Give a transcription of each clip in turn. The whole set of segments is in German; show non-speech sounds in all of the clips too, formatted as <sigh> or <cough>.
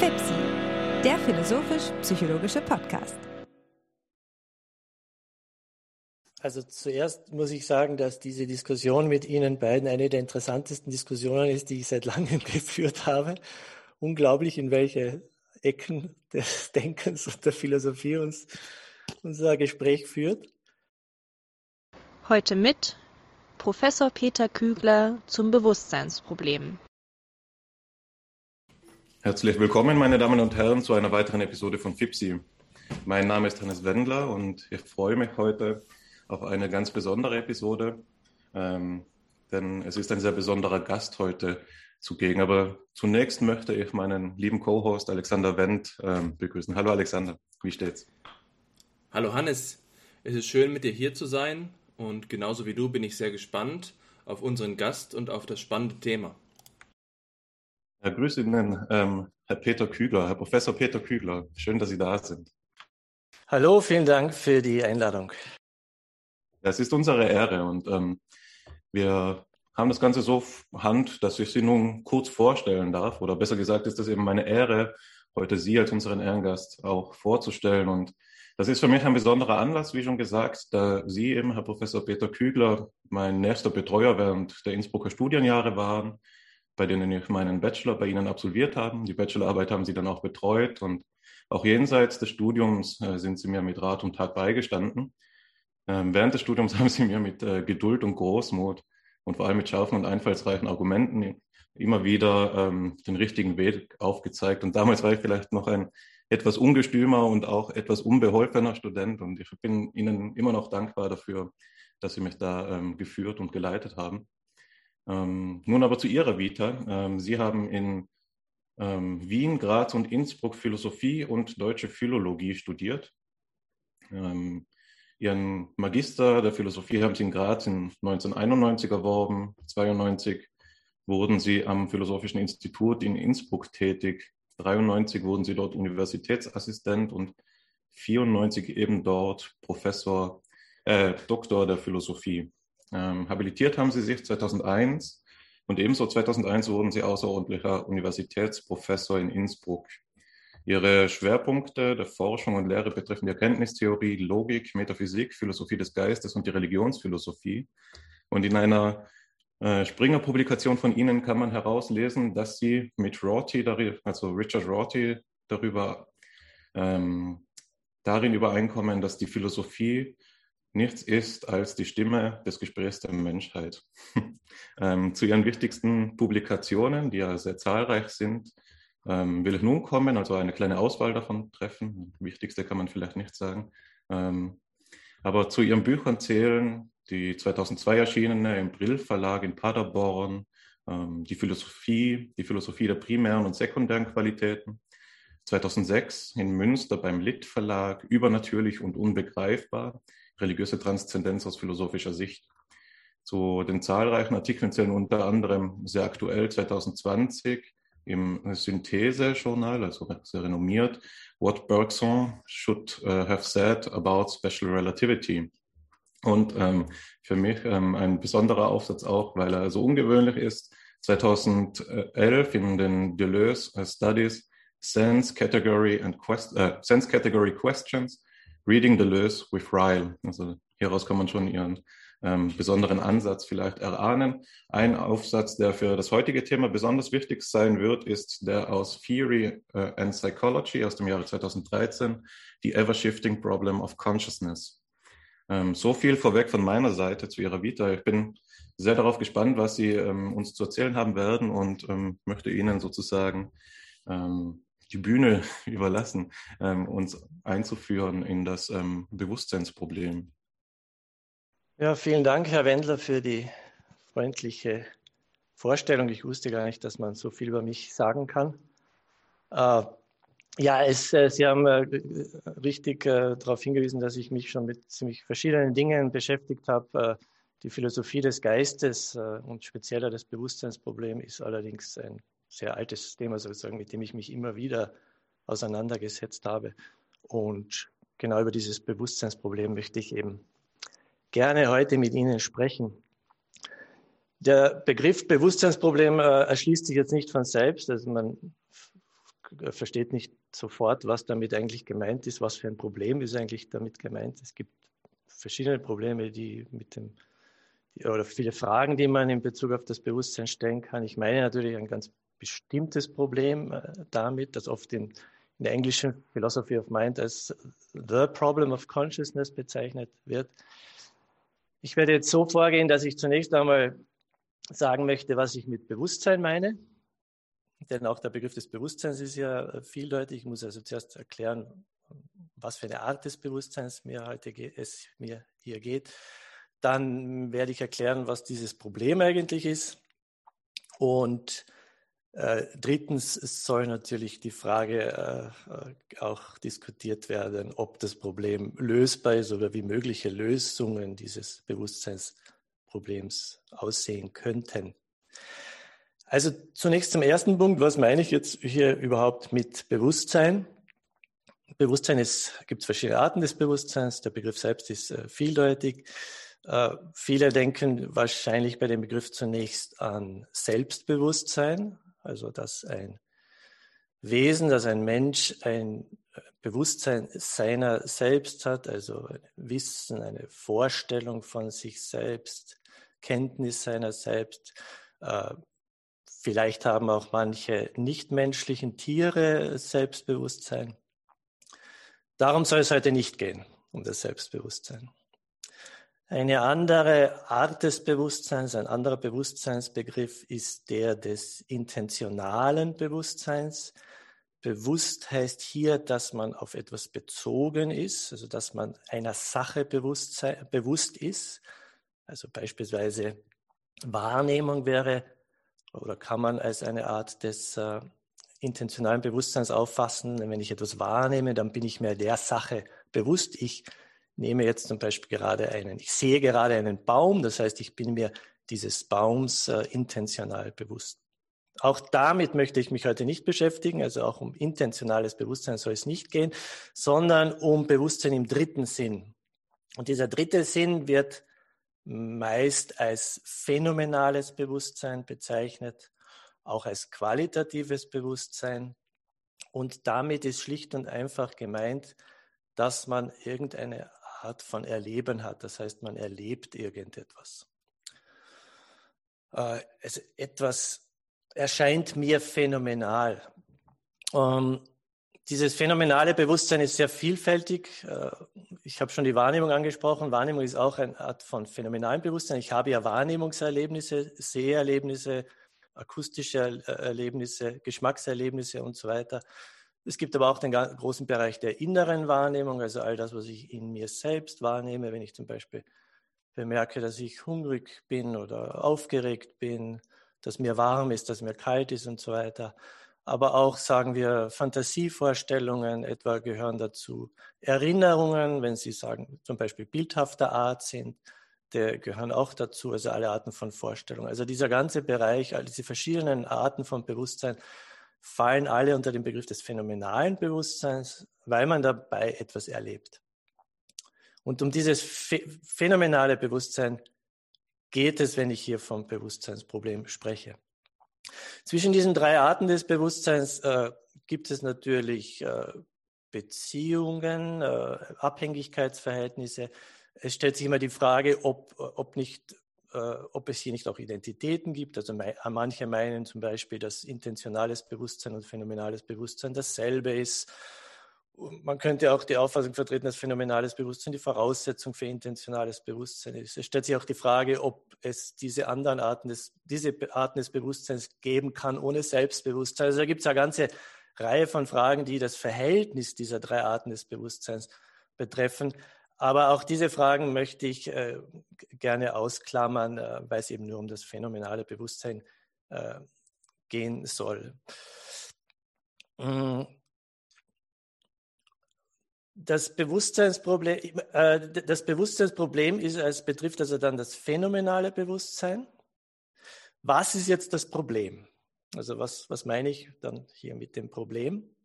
FIPSI, der philosophisch-psychologische Podcast. Also zuerst muss ich sagen, dass diese Diskussion mit Ihnen beiden eine der interessantesten Diskussionen ist, die ich seit langem <laughs> geführt habe. Unglaublich, in welche Ecken des <laughs> Denkens und der Philosophie uns unser Gespräch führt. Heute mit Professor Peter Kügler zum Bewusstseinsproblem. Herzlich willkommen, meine Damen und Herren, zu einer weiteren Episode von FIPSI. Mein Name ist Hannes Wendler und ich freue mich heute auf eine ganz besondere Episode, ähm, denn es ist ein sehr besonderer Gast heute zugegen. Aber zunächst möchte ich meinen lieben Co-Host Alexander Wendt ähm, begrüßen. Hallo Alexander, wie steht's? Hallo Hannes, es ist schön mit dir hier zu sein und genauso wie du bin ich sehr gespannt auf unseren Gast und auf das spannende Thema. Ja, grüße Ihnen, ähm, Herr Peter Kügler, Herr Professor Peter Kügler. Schön, dass Sie da sind. Hallo, vielen Dank für die Einladung. Es ist unsere Ehre und ähm, wir haben das Ganze so hand, dass ich Sie nun kurz vorstellen darf. Oder besser gesagt ist das eben meine Ehre, heute Sie als unseren Ehrengast auch vorzustellen. Und das ist für mich ein besonderer Anlass, wie schon gesagt, da Sie eben, Herr Professor Peter Kügler, mein nächster Betreuer während der Innsbrucker Studienjahre waren bei denen ich meinen Bachelor bei Ihnen absolviert habe. Die Bachelorarbeit haben Sie dann auch betreut und auch jenseits des Studiums äh, sind Sie mir mit Rat und Tat beigestanden. Ähm, während des Studiums <laughs> haben Sie mir mit äh, Geduld und Großmut und vor allem mit scharfen und einfallsreichen Argumenten immer wieder ähm, den richtigen Weg aufgezeigt. Und damals war ich vielleicht noch ein etwas ungestümer und auch etwas unbeholfener Student. Und ich bin Ihnen immer noch dankbar dafür, dass Sie mich da ähm, geführt und geleitet haben. Ähm, nun aber zu Ihrer Vita. Ähm, Sie haben in ähm, Wien, Graz und Innsbruck Philosophie und deutsche Philologie studiert. Ähm, Ihren Magister der Philosophie haben Sie in Graz in 1991 erworben. 1992 wurden Sie am Philosophischen Institut in Innsbruck tätig. 1993 wurden Sie dort Universitätsassistent und 1994 eben dort Professor, äh, Doktor der Philosophie. Ähm, habilitiert haben sie sich 2001 und ebenso 2001 wurden sie außerordentlicher Universitätsprofessor in Innsbruck. Ihre Schwerpunkte der Forschung und Lehre betreffen die Erkenntnistheorie, Logik, Metaphysik, Philosophie des Geistes und die Religionsphilosophie. Und in einer äh, Springer-Publikation von Ihnen kann man herauslesen, dass Sie mit Rorty, also Richard Rorty, darüber ähm, darin übereinkommen, dass die Philosophie nichts ist als die Stimme des Gesprächs der Menschheit. <laughs> ähm, zu ihren wichtigsten Publikationen, die ja sehr zahlreich sind, ähm, will ich nun kommen, also eine kleine Auswahl davon treffen. Wichtigste kann man vielleicht nicht sagen. Ähm, aber zu ihren Büchern zählen die 2002 erschienene im Brill Verlag in Paderborn, ähm, die Philosophie, die Philosophie der primären und sekundären Qualitäten. 2006 in Münster beim Litt Verlag, übernatürlich und unbegreifbar, religiöse Transzendenz aus philosophischer Sicht. Zu den zahlreichen Artikeln zählen unter anderem sehr aktuell 2020 im Synthese-Journal, also sehr renommiert, What Bergson should uh, have said about special relativity. Und ähm, für mich ähm, ein besonderer Aufsatz auch, weil er so ungewöhnlich ist. 2011 in den Deleuze Studies Sense Category and Quest uh, Sense Category Questions Reading Deleuze with Ryle. Also hieraus kann man schon ihren ähm, besonderen Ansatz vielleicht erahnen. Ein Aufsatz, der für das heutige Thema besonders wichtig sein wird, ist der aus Theory uh, and Psychology aus dem Jahre 2013, The Ever-Shifting Problem of Consciousness. Ähm, so viel vorweg von meiner Seite zu Ihrer Vita. Ich bin sehr darauf gespannt, was Sie ähm, uns zu erzählen haben werden und ähm, möchte Ihnen sozusagen ähm, die Bühne <laughs> überlassen, ähm, uns einzuführen in das ähm, Bewusstseinsproblem. Ja, vielen Dank, Herr Wendler, für die freundliche Vorstellung. Ich wusste gar nicht, dass man so viel über mich sagen kann. Äh, ja, es, äh, Sie haben äh, richtig äh, darauf hingewiesen, dass ich mich schon mit ziemlich verschiedenen Dingen beschäftigt habe. Äh, die Philosophie des Geistes äh, und spezieller das Bewusstseinsproblem ist allerdings ein sehr altes Thema sozusagen, mit dem ich mich immer wieder auseinandergesetzt habe. Und genau über dieses Bewusstseinsproblem möchte ich eben gerne heute mit Ihnen sprechen. Der Begriff Bewusstseinsproblem äh, erschließt sich jetzt nicht von selbst. Also man versteht nicht sofort, was damit eigentlich gemeint ist, was für ein Problem ist eigentlich damit gemeint. Es gibt verschiedene Probleme, die mit dem oder viele Fragen, die man in Bezug auf das Bewusstsein stellen kann. Ich meine natürlich ein ganz bestimmtes Problem äh, damit, das oft in, in der englischen Philosophy of Mind als The Problem of Consciousness bezeichnet wird. Ich werde jetzt so vorgehen, dass ich zunächst einmal sagen möchte, was ich mit Bewusstsein meine. Denn auch der Begriff des Bewusstseins ist ja äh, vieldeutig. Ich muss also zuerst erklären, was für eine Art des Bewusstseins mir heute es mir hier geht. Dann werde ich erklären, was dieses Problem eigentlich ist. Und äh, drittens soll natürlich die Frage äh, auch diskutiert werden, ob das Problem lösbar ist oder wie mögliche Lösungen dieses Bewusstseinsproblems aussehen könnten. Also zunächst zum ersten Punkt, was meine ich jetzt hier überhaupt mit Bewusstsein? Bewusstsein ist, gibt es verschiedene Arten des Bewusstseins. Der Begriff selbst ist äh, vieldeutig. Äh, viele denken wahrscheinlich bei dem Begriff zunächst an Selbstbewusstsein, also dass ein Wesen, dass ein Mensch ein Bewusstsein seiner selbst hat, also ein Wissen, eine Vorstellung von sich selbst, Kenntnis seiner selbst. Äh, vielleicht haben auch manche nichtmenschlichen Tiere Selbstbewusstsein. Darum soll es heute nicht gehen, um das Selbstbewusstsein. Eine andere Art des Bewusstseins, ein anderer Bewusstseinsbegriff ist der des intentionalen Bewusstseins. Bewusst heißt hier, dass man auf etwas bezogen ist, also dass man einer Sache bewusst, bewusst ist. Also beispielsweise Wahrnehmung wäre oder kann man als eine Art des äh, intentionalen Bewusstseins auffassen. Wenn ich etwas wahrnehme, dann bin ich mir der Sache bewusst. Ich nehme jetzt zum Beispiel gerade einen, ich sehe gerade einen Baum, das heißt, ich bin mir dieses Baums äh, intentional bewusst. Auch damit möchte ich mich heute nicht beschäftigen, also auch um intentionales Bewusstsein soll es nicht gehen, sondern um Bewusstsein im dritten Sinn. Und dieser dritte Sinn wird meist als phänomenales Bewusstsein bezeichnet, auch als qualitatives Bewusstsein. Und damit ist schlicht und einfach gemeint, dass man irgendeine Art von Erleben hat. Das heißt, man erlebt irgendetwas. Äh, also etwas erscheint mir phänomenal. Ähm, dieses phänomenale Bewusstsein ist sehr vielfältig. Äh, ich habe schon die Wahrnehmung angesprochen. Wahrnehmung ist auch eine Art von phänomenalem Bewusstsein. Ich habe ja Wahrnehmungserlebnisse, Seherlebnisse, akustische Erlebnisse, Geschmackserlebnisse und so weiter. Es gibt aber auch den großen Bereich der inneren Wahrnehmung, also all das, was ich in mir selbst wahrnehme, wenn ich zum Beispiel bemerke, dass ich hungrig bin oder aufgeregt bin, dass mir warm ist, dass mir kalt ist und so weiter. Aber auch, sagen wir, Fantasievorstellungen etwa gehören dazu. Erinnerungen, wenn Sie sagen, zum Beispiel bildhafter Art sind, der gehören auch dazu, also alle Arten von Vorstellungen. Also dieser ganze Bereich, all diese verschiedenen Arten von Bewusstsein fallen alle unter den Begriff des phänomenalen Bewusstseins, weil man dabei etwas erlebt. Und um dieses phänomenale Bewusstsein geht es, wenn ich hier vom Bewusstseinsproblem spreche. Zwischen diesen drei Arten des Bewusstseins äh, gibt es natürlich äh, Beziehungen, äh, Abhängigkeitsverhältnisse. Es stellt sich immer die Frage, ob, ob nicht ob es hier nicht auch Identitäten gibt. Also manche meinen zum Beispiel, dass intentionales Bewusstsein und phänomenales Bewusstsein dasselbe ist. Man könnte auch die Auffassung vertreten, dass phänomenales Bewusstsein die Voraussetzung für intentionales Bewusstsein ist. Es stellt sich auch die Frage, ob es diese anderen Arten des, diese Arten des Bewusstseins geben kann ohne Selbstbewusstsein. Also da gibt es eine ganze Reihe von Fragen, die das Verhältnis dieser drei Arten des Bewusstseins betreffen. Aber auch diese Fragen möchte ich äh, gerne ausklammern, äh, weil es eben nur um das phänomenale Bewusstsein äh, gehen soll. Mm. Das Bewusstseinsproblem, äh, das Bewusstseinsproblem ist, es betrifft also dann das phänomenale Bewusstsein. Was ist jetzt das Problem? Also was, was meine ich dann hier mit dem Problem?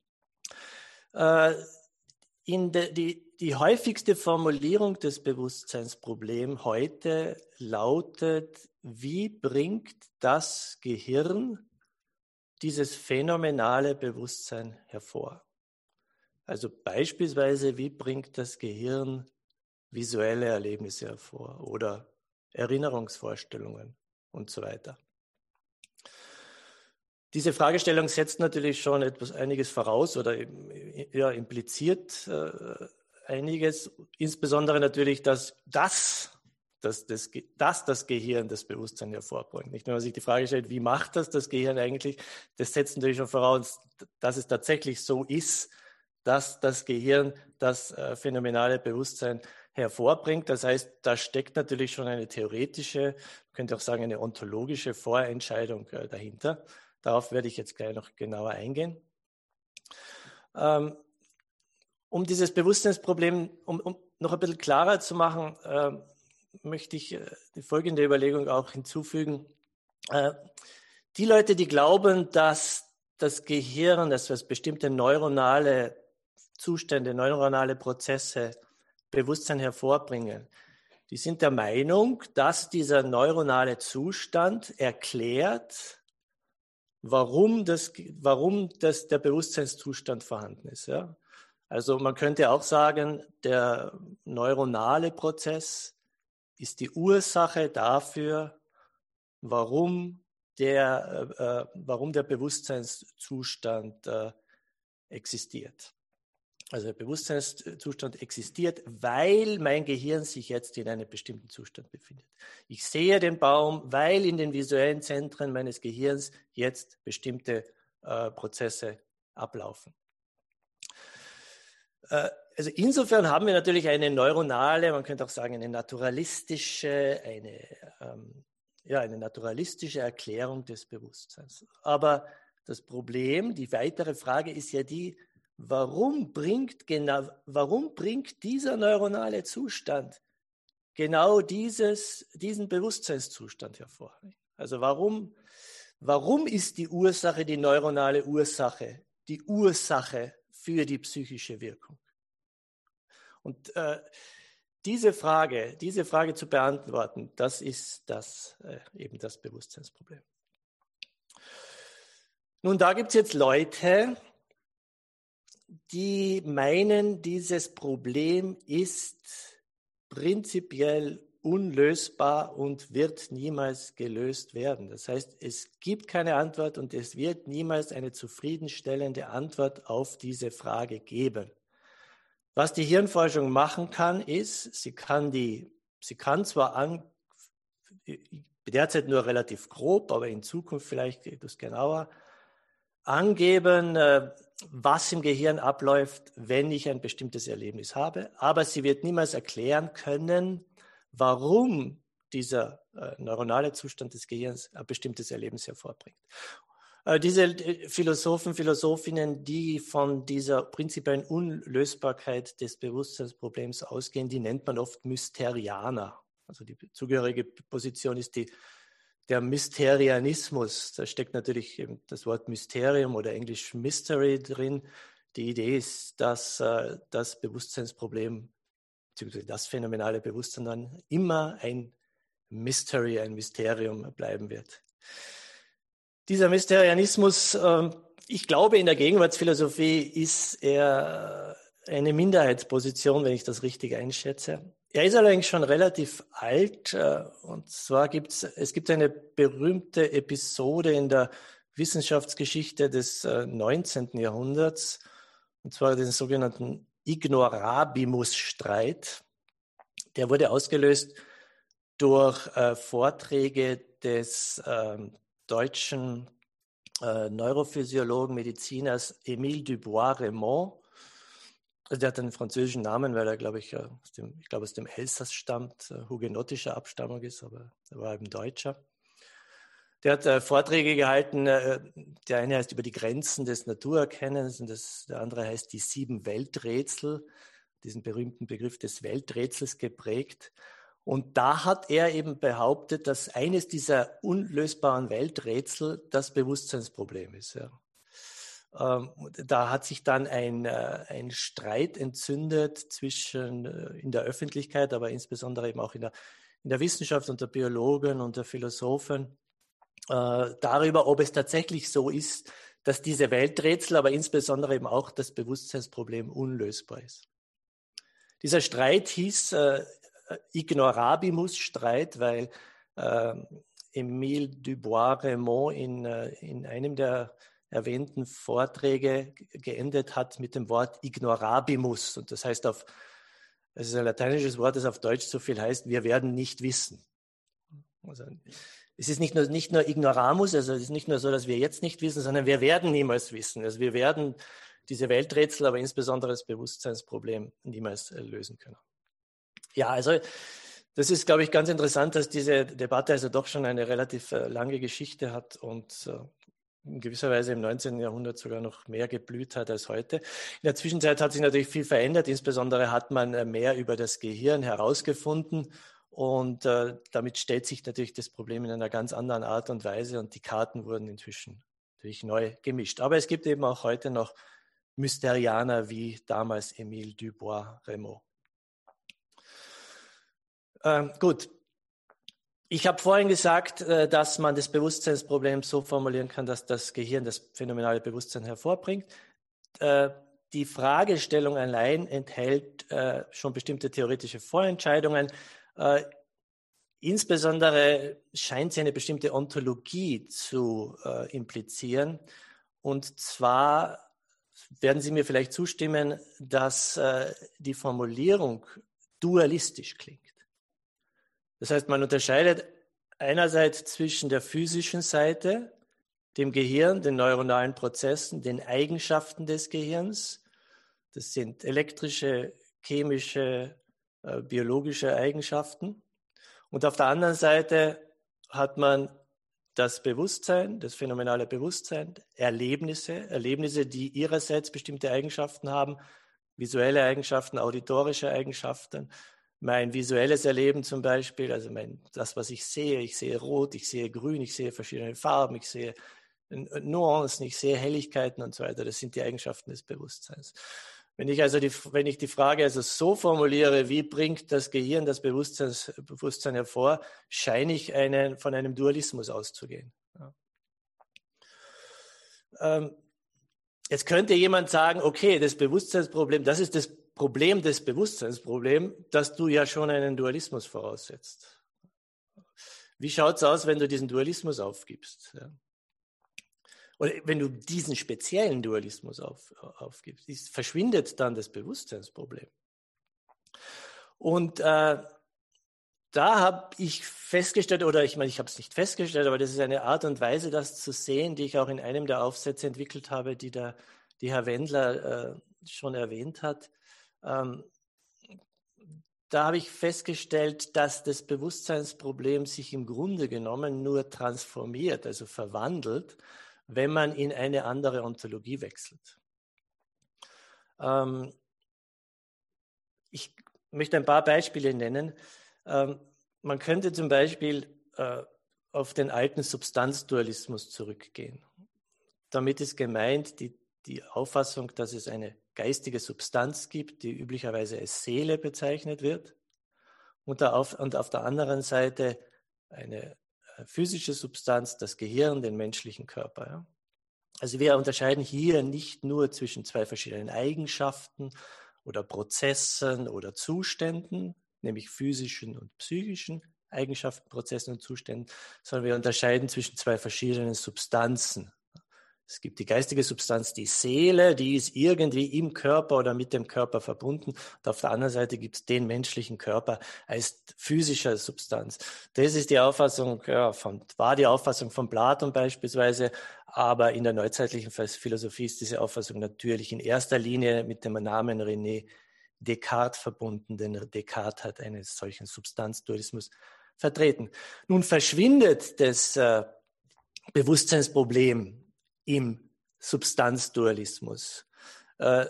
In de, die, die häufigste Formulierung des Bewusstseinsproblems heute lautet, wie bringt das Gehirn dieses phänomenale Bewusstsein hervor. Also beispielsweise, wie bringt das Gehirn visuelle Erlebnisse hervor oder Erinnerungsvorstellungen und so weiter. Diese Fragestellung setzt natürlich schon etwas einiges voraus oder ja, impliziert äh, einiges, insbesondere natürlich, dass das, dass das, dass das Gehirn das Bewusstsein hervorbringt. Nicht, wenn man sich die Frage stellt, wie macht das das Gehirn eigentlich, das setzt natürlich schon voraus, dass es tatsächlich so ist, dass das Gehirn das äh, phänomenale Bewusstsein hervorbringt. Das heißt, da steckt natürlich schon eine theoretische, man könnte auch sagen, eine ontologische Vorentscheidung äh, dahinter. Darauf werde ich jetzt gleich noch genauer eingehen. Ähm, um dieses Bewusstseinsproblem, um, um, noch ein bisschen klarer zu machen, äh, möchte ich äh, die folgende Überlegung auch hinzufügen. Äh, die Leute, die glauben, dass das Gehirn, dass das bestimmte neuronale Zustände, neuronale Prozesse Bewusstsein hervorbringen. Die sind der Meinung, dass dieser neuronale Zustand erklärt, warum, das, warum das, der Bewusstseinszustand vorhanden ist. Ja? Also man könnte auch sagen, der neuronale Prozess ist die Ursache dafür, warum der, äh, äh warum der Bewusstseinszustand äh, existiert. Also der Bewusstseinszustand existiert, weil mein Gehirn sich jetzt in einem bestimmten Zustand befindet. Ich sehe den Baum, weil in den visuellen Zentren meines Gehirns jetzt bestimmte äh, Prozesse ablaufen. Äh, also insofern haben wir natürlich eine neuronale, man könnte auch sagen eine naturalistische, eine, ähm, ja, eine naturalistische Erklärung des Bewusstseins. Aber das Problem, die weitere Frage ist ja die, warum bringt, genau, warum bringt dieser neuronale Zustand genau dieses, diesen Bewusstseinszustand hervor? Also warum, warum ist die Ursache, die neuronale Ursache, die Ursache für die psychische Wirkung? Und äh, diese Frage, diese Frage zu beantworten, das ist das, äh, eben das Bewusstseinsproblem. Nun, da gibt es jetzt Leute, die meinen, dieses Problem ist prinzipiell unlösbar und wird niemals gelöst werden. Das heißt, es gibt keine Antwort und es wird niemals eine zufriedenstellende Antwort auf diese Frage geben. Was die Hirnforschung machen kann, ist, sie kann die, sie kann zwar an, derzeit nur relativ grob, aber in Zukunft vielleicht etwas genauer, angeben, äh, was im Gehirn abläuft, wenn ich ein bestimmtes Erlebnis habe. Aber sie wird niemals erklären können, warum dieser äh, neuronale Zustand des Gehirns ein bestimmtes Erlebnis hervorbringt. Äh, diese Philosophen, Philosophinnen, die von dieser prinzipiellen Unlösbarkeit des Bewusstseinsproblems ausgehen, die nennt man oft Mysterianer. Also die zugehörige Position ist die der Mysterianismus, da steckt natürlich das Wort Mysterium oder Englisch Mystery drin. Die Idee ist, dass äh, das Bewusstseinsproblem, beziehungsweise das phänomenale Bewusstsein dann immer ein Mystery, ein Mysterium bleiben wird. Dieser Mysterianismus, äh, ich glaube, in der Gegenwartsphilosophie ist er eine Minderheitsposition, wenn ich das richtig einschätze. Er ist allerdings schon relativ alt. Äh, und zwar gibt es, gibt eine berühmte Episode in der Wissenschaftsgeschichte des 19. Äh, Jahrhunderts, und zwar den sogenannten Ignorabimus-Streit. Der wurde ausgelöst durch äh, Vorträge des äh, deutschen Neurophysiologen, Mediziners Émile Dubois-Raymond also der hat einen französischen Namen, weil er, glaube ich, aus dem, ich glaube, aus dem Elsass stammt, äh, hugenottischer Abstammung ist, aber er war eben Deutscher. Der hat äh, Vorträge gehalten, äh, der eine heißt über die Grenzen des Naturerkennens und das, der andere heißt die sieben Welträtsel, diesen berühmten Begriff des Welträtsels geprägt. Und da hat er eben behauptet, dass eines dieser unlösbaren Welträtsel das Bewusstseinsproblem ist. Ja. Ähm, da hat sich dann ein, äh, ein Streit entzündet zwischen äh, in der Öffentlichkeit, aber insbesondere eben auch in der, in der Wissenschaft unter Biologen und der Philosophen, äh, darüber, ob es tatsächlich so ist, dass diese Welträtsel, aber insbesondere eben auch das Bewusstseinsproblem unlösbar ist. Dieser Streit hieß äh, Ignorabimus-Streit, weil äh, Emile Dubois-Raymond in, in einem der erwähnten Vorträge geendet hat mit dem Wort Ignorabimus. Und das heißt auf, es ist ein lateinisches Wort, das auf Deutsch so viel heißt, wir werden nicht wissen. Also, es ist nicht nur, nicht nur Ignoramus, also es ist nicht nur so, dass wir jetzt nicht wissen, sondern wir werden niemals wissen. Also wir werden diese Welträtsel, aber insbesondere das Bewusstseinsproblem niemals äh, lösen können. Ja, also das ist, glaube ich, ganz interessant, dass diese Debatte also doch schon eine relativ äh, lange Geschichte hat und äh, in gewisser Weise im 19. Jahrhundert sogar noch mehr geblüht hat als heute. In der Zwischenzeit hat sich natürlich viel verändert. Insbesondere hat man mehr über das Gehirn herausgefunden und äh, damit stellt sich natürlich das Problem in einer ganz anderen Art und Weise und die Karten wurden inzwischen natürlich neu gemischt. Aber es gibt eben auch heute noch Mysterianer wie damals Emile Dubois-Raymond. Ähm, gut. Ich habe vorhin gesagt, äh, dass man das Bewusstseinsproblem so formulieren kann, dass das Gehirn das phänomenale Bewusstsein hervorbringt. Äh, die Fragestellung allein enthält äh, schon bestimmte theoretische Vorentscheidungen. Insbesondere scheint sie eine bestimmte Ontologie zu implizieren. Und zwar werden Sie mir vielleicht zustimmen, dass die Formulierung dualistisch klingt. Das heißt, man unterscheidet einerseits zwischen der physischen Seite, dem Gehirn, den neuronalen Prozessen, den Eigenschaften des Gehirns. Das sind elektrische, chemische, äh, biologische Eigenschaften. Und auf der anderen Seite hat man das Bewusstsein, das phänomenale Bewusstsein, Erlebnisse, Erlebnisse, die ihrerseits bestimmte Eigenschaften haben, visuelle Eigenschaften, auditorische Eigenschaften. Mein visuelles Erleben zum Beispiel, also mein, das, was ich sehe, ich sehe rot, ich sehe grün, ich sehe verschiedene Farben, ich sehe Nuancen, ich sehe Helligkeiten und so weiter. Das sind die Eigenschaften des Bewusstseins. Wenn ich also die, wenn ich die Frage also so formuliere, wie bringt das Gehirn das Bewusstsein hervor, scheine ich einen, von einem Dualismus auszugehen. Ja. Ähm, jetzt könnte jemand sagen, okay, das Bewusstseinsproblem, das ist das Problem des Bewusstseinsproblems, dass du ja schon einen Dualismus voraussetzt. Wie schaut es aus, wenn du diesen Dualismus aufgibst? Ja. Oder wenn du diesen speziellen Dualismus auf, aufgibst, ist, verschwindet dann das Bewusstseinsproblem. Und äh, da habe ich festgestellt, oder ich meine, ich habe es nicht festgestellt, aber das ist eine Art und Weise, das zu sehen, die ich auch in einem der Aufsätze entwickelt habe, die, der, die Herr Wendler äh, schon erwähnt hat. Ähm, da habe ich festgestellt, dass das Bewusstseinsproblem sich im Grunde genommen nur transformiert, also verwandelt wenn man in eine andere Ontologie wechselt. Ähm, ich möchte ein paar Beispiele nennen. Ähm, man könnte zum Beispiel äh, auf den alten Substanzdualismus zurückgehen. Damit ist gemeint die, die Auffassung, dass es eine geistige Substanz gibt, die üblicherweise als Seele bezeichnet wird, und auf, und auf der anderen Seite eine physische Substanz, das Gehirn, den menschlichen Körper. Ja? Also wir unterscheiden hier nicht nur zwischen zwei verschiedenen Eigenschaften oder Prozessen oder Zuständen, nämlich physischen und psychischen Eigenschaften, Prozessen und Zuständen, sondern wir unterscheiden zwischen zwei verschiedenen Substanzen, es gibt die geistige Substanz, die Seele, die ist irgendwie im Körper oder mit dem Körper verbunden. Und auf der anderen Seite gibt es den menschlichen Körper als physischer Substanz. Das ist die Auffassung, ja, von, war die Auffassung von Platon beispielsweise, aber in der neuzeitlichen Philosophie ist diese Auffassung natürlich in erster Linie mit dem Namen René Descartes verbunden, denn Descartes hat einen solchen Substanzdualismus vertreten. Nun verschwindet das äh, Bewusstseinsproblem im Substanzdualismus. Äh,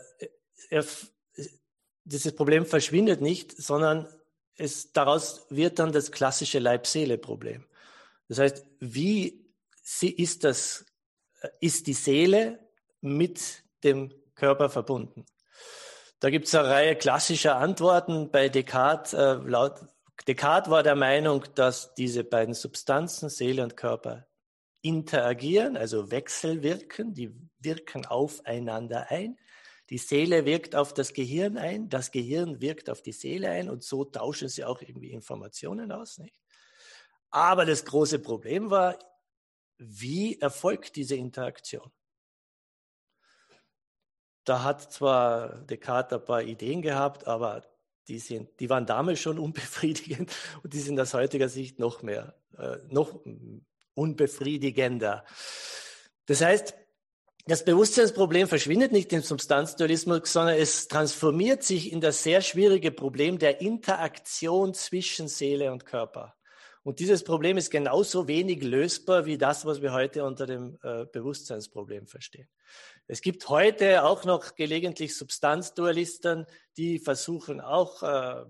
er, dieses Problem verschwindet nicht, sondern es, daraus wird dann das klassische Leib-Seele-Problem. Das heißt, wie ist das, ist die Seele mit dem Körper verbunden? Da gibt es eine Reihe klassischer Antworten bei Descartes. Äh, laut Descartes war der Meinung, dass diese beiden Substanzen, Seele und Körper, interagieren, also wechselwirken, die wirken aufeinander ein. Die Seele wirkt auf das Gehirn ein, das Gehirn wirkt auf die Seele ein und so tauschen sie auch irgendwie Informationen aus. Nicht? Aber das große Problem war, wie erfolgt diese Interaktion? Da hat zwar Descartes ein paar Ideen gehabt, aber die, sind, die waren damals schon unbefriedigend <laughs> und die sind aus heutiger Sicht noch mehr, äh, noch unbefriedigender. Das heißt, das Bewusstseinsproblem verschwindet nicht im Substanzdualismus, sondern es transformiert sich in das sehr schwierige Problem der Interaktion zwischen Seele und Körper. Und dieses Problem ist genauso wenig lösbar wie das, was wir heute unter dem äh, Bewusstseinsproblem verstehen. Es gibt heute auch noch gelegentlich Substanzdualisten, die versuchen auch äh,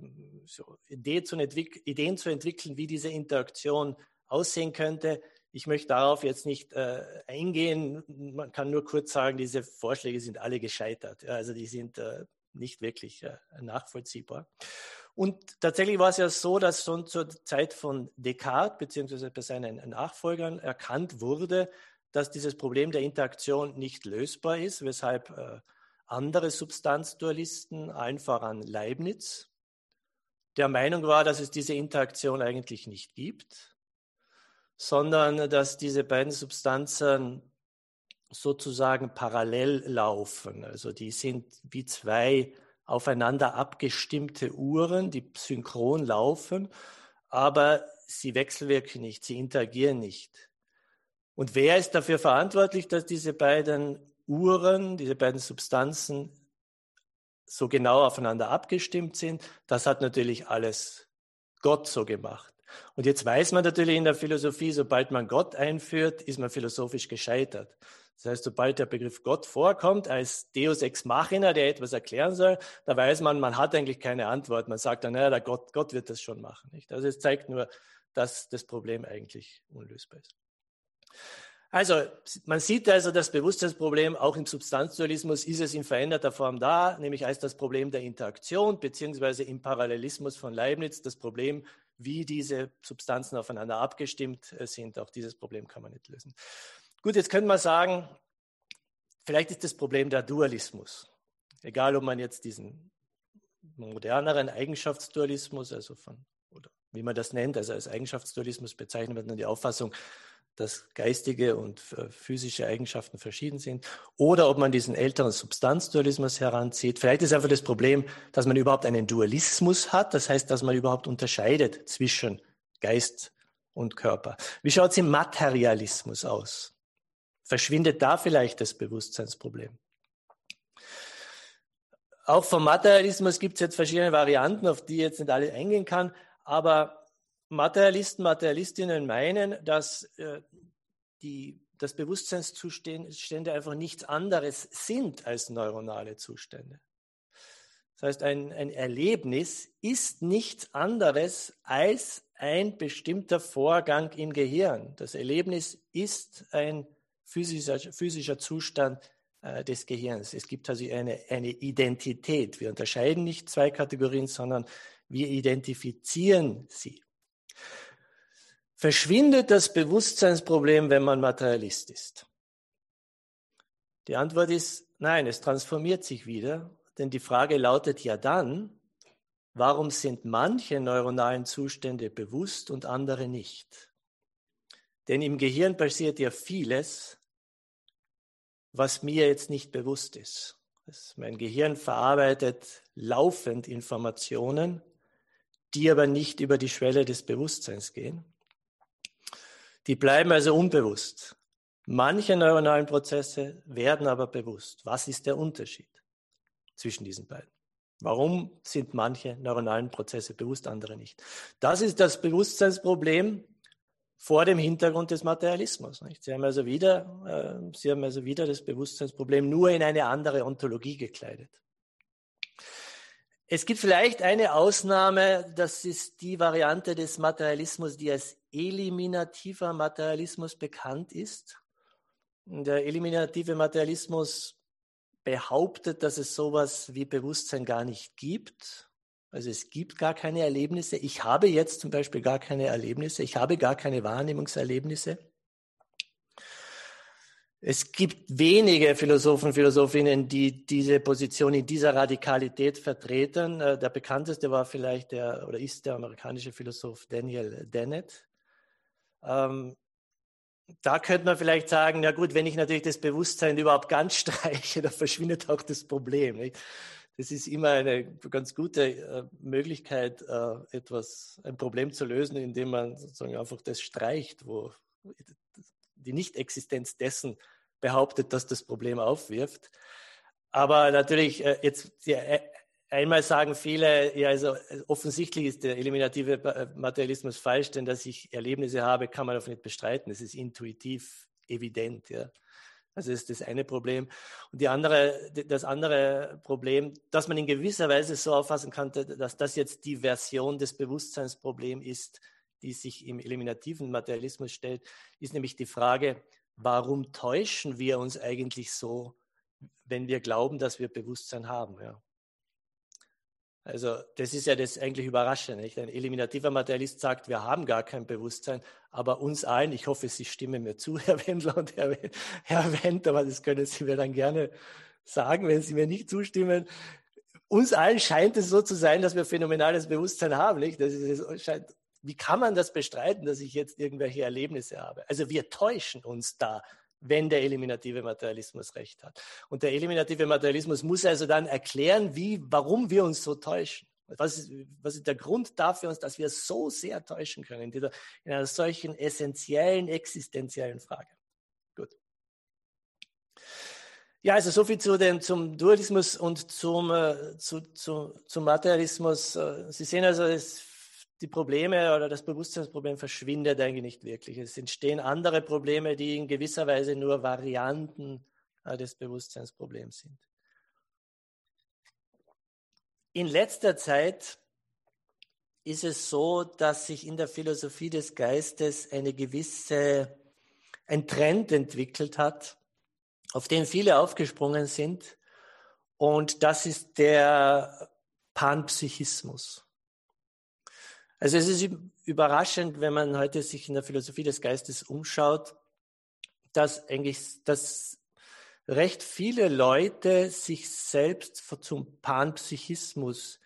so Ideen, zu Ideen zu entwickeln, wie diese Interaktion aussehen könnte. Ich möchte darauf jetzt nicht äh, eingehen. Man kann nur kurz sagen, diese Vorschläge sind alle gescheitert. Also die sind äh, nicht wirklich äh, nachvollziehbar. Und tatsächlich war es ja so, dass schon zur Zeit von Descartes beziehungsweise bei seinen Nachfolgern erkannt wurde, dass dieses Problem der Interaktion nicht lösbar ist, weshalb äh, andere Substanzdualisten, allen voran Leibniz, der Meinung war, dass es diese Interaktion eigentlich nicht gibt sondern dass diese beiden Substanzen sozusagen parallel laufen. Also die sind wie zwei aufeinander abgestimmte Uhren, die synchron laufen, aber sie wechselwirken nicht, sie interagieren nicht. Und wer ist dafür verantwortlich, dass diese beiden Uhren, diese beiden Substanzen so genau aufeinander abgestimmt sind? Das hat natürlich alles Gott so gemacht. Und jetzt weiß man natürlich in der Philosophie, sobald man Gott einführt, ist man philosophisch gescheitert. Das heißt, sobald der Begriff Gott vorkommt als Deus ex machina, der etwas erklären soll, da weiß man, man hat eigentlich keine Antwort. Man sagt dann, naja, der Gott, Gott wird das schon machen. Nicht? Also es zeigt nur, dass das Problem eigentlich unlösbar ist. Also man sieht also das Bewusstseinsproblem auch im Substanzdualismus ist es in veränderter Form da, nämlich als das Problem der Interaktion beziehungsweise im Parallelismus von Leibniz das Problem wie diese Substanzen aufeinander abgestimmt äh, sind. Auch dieses Problem kann man nicht lösen. Gut, jetzt könnte man sagen, vielleicht ist das Problem der Dualismus. Egal, ob man jetzt diesen moderneren Eigenschaftsdualismus, also von, oder wie man das nennt, also als Eigenschaftsdualismus bezeichnet wird, dann die Auffassung, dass geistige und äh, physische Eigenschaften verschieden sind, oder ob man diesen älteren Substanzdualismus heranzieht. Vielleicht ist einfach das Problem, dass man überhaupt einen Dualismus hat, das heißt, dass man überhaupt unterscheidet zwischen Geist und Körper. Wie schaut es im Materialismus aus? Verschwindet da vielleicht das Bewusstseinsproblem? Auch vom Materialismus gibt es jetzt verschiedene Varianten, auf die ich jetzt nicht alle eingehen kann, aber Materialisten, Materialistinnen meinen, dass äh, die, das Bewusstseinszustände einfach nichts anderes sind als neuronale Zustände. Das heißt, ein, ein Erlebnis ist nichts anderes als ein bestimmter Vorgang im Gehirn. Das Erlebnis ist ein physischer, physischer Zustand äh, des Gehirns. Es gibt also eine, eine Identität. Wir unterscheiden nicht zwei Kategorien, sondern wir identifizieren sie. Verschwindet das Bewusstseinsproblem, wenn man Materialist ist? Die Antwort ist nein, es transformiert sich wieder, denn die Frage lautet ja dann, warum sind manche neuronalen Zustände bewusst und andere nicht? Denn im Gehirn passiert ja vieles, was mir jetzt nicht bewusst ist. Mein Gehirn verarbeitet laufend Informationen, die aber nicht über die Schwelle des Bewusstseins gehen. Die bleiben also unbewusst. Manche neuronalen Prozesse werden aber bewusst. Was ist der Unterschied zwischen diesen beiden? Warum sind manche neuronalen Prozesse bewusst, andere nicht? Das ist das Bewusstseinsproblem vor dem Hintergrund des Materialismus. Nicht? Sie haben also wieder, äh, Sie haben also wieder das Bewusstseinsproblem nur in eine andere Ontologie gekleidet. Es gibt vielleicht eine Ausnahme, das ist die Variante des Materialismus, die als eliminativer Materialismus bekannt ist. Der eliminative Materialismus behauptet, dass es sowas wie Bewusstsein gar nicht gibt. Also es gibt gar keine Erlebnisse. Ich habe jetzt zum Beispiel gar keine Erlebnisse. Ich habe gar keine Wahrnehmungserlebnisse. Es gibt wenige Philosophen, Philosophinnen, die diese Position in dieser Radikalität vertreten. Äh, der bekannteste war vielleicht der oder ist der amerikanische Philosoph Daniel Dennett. Ähm, da könnte man vielleicht sagen, na gut, wenn ich natürlich das Bewusstsein überhaupt ganz <laughs> streiche, dann verschwindet auch das Problem. Nicht? Das ist immer eine ganz gute äh, Möglichkeit, äh, etwas, ein Problem zu lösen, indem man sozusagen einfach das streicht, wo die Nichtexistenz dessen behauptet, dass das Problem aufwirft. Aber natürlich, äh, jetzt äh, einmal sagen viele, ja, also äh, offensichtlich ist der eliminative Materialismus falsch, denn dass ich Erlebnisse habe, kann man auch nicht bestreiten. Es ist intuitiv evident. Ja. Also ist das eine Problem. Und die andere, das andere Problem, dass man in gewisser Weise so auffassen kann, dass das jetzt die Version des Bewusstseinsproblems ist, die sich im eliminativen Materialismus stellt, ist nämlich die Frage, warum täuschen wir uns eigentlich so, wenn wir glauben, dass wir Bewusstsein haben? Ja. Also das ist ja das eigentlich Überraschende. Ein eliminativer Materialist sagt, wir haben gar kein Bewusstsein, aber uns allen, ich hoffe, Sie stimmen mir zu, <laughs> Herr Wendler und Herr, Herr Wendt, aber das können Sie mir dann gerne sagen, wenn Sie mir nicht zustimmen. Uns allen scheint es so zu sein, dass wir phänomenales Bewusstsein haben. Nicht? Das ist, scheint wie kann man das bestreiten, dass ich jetzt irgendwelche Erlebnisse habe? Also wir täuschen uns da, wenn der eliminative Materialismus recht hat. Und der eliminative Materialismus muss also dann erklären, wie, warum wir uns so täuschen. Was ist, was ist der Grund dafür, dass wir so sehr täuschen können in, dieser, in einer solchen essentiellen, existenziellen Frage? Gut. Ja, also so viel zu dem, zum Dualismus und zum, äh, zu, zu, zum Materialismus. Äh, Sie sehen also, es die Probleme oder das Bewusstseinsproblem verschwindet eigentlich nicht wirklich. Es entstehen andere Probleme, die in gewisser Weise nur Varianten äh, des Bewusstseinsproblems sind. In letzter Zeit ist es so, dass sich in der Philosophie des Geistes eine gewisse, ein Trend entwickelt hat, auf den viele aufgesprungen sind. Und das ist der Panpsychismus. Also es ist überraschend, wenn man heute sich in der Philosophie des Geistes umschaut, dass eigentlich, dass recht viele Leute sich selbst zum Panpsychismus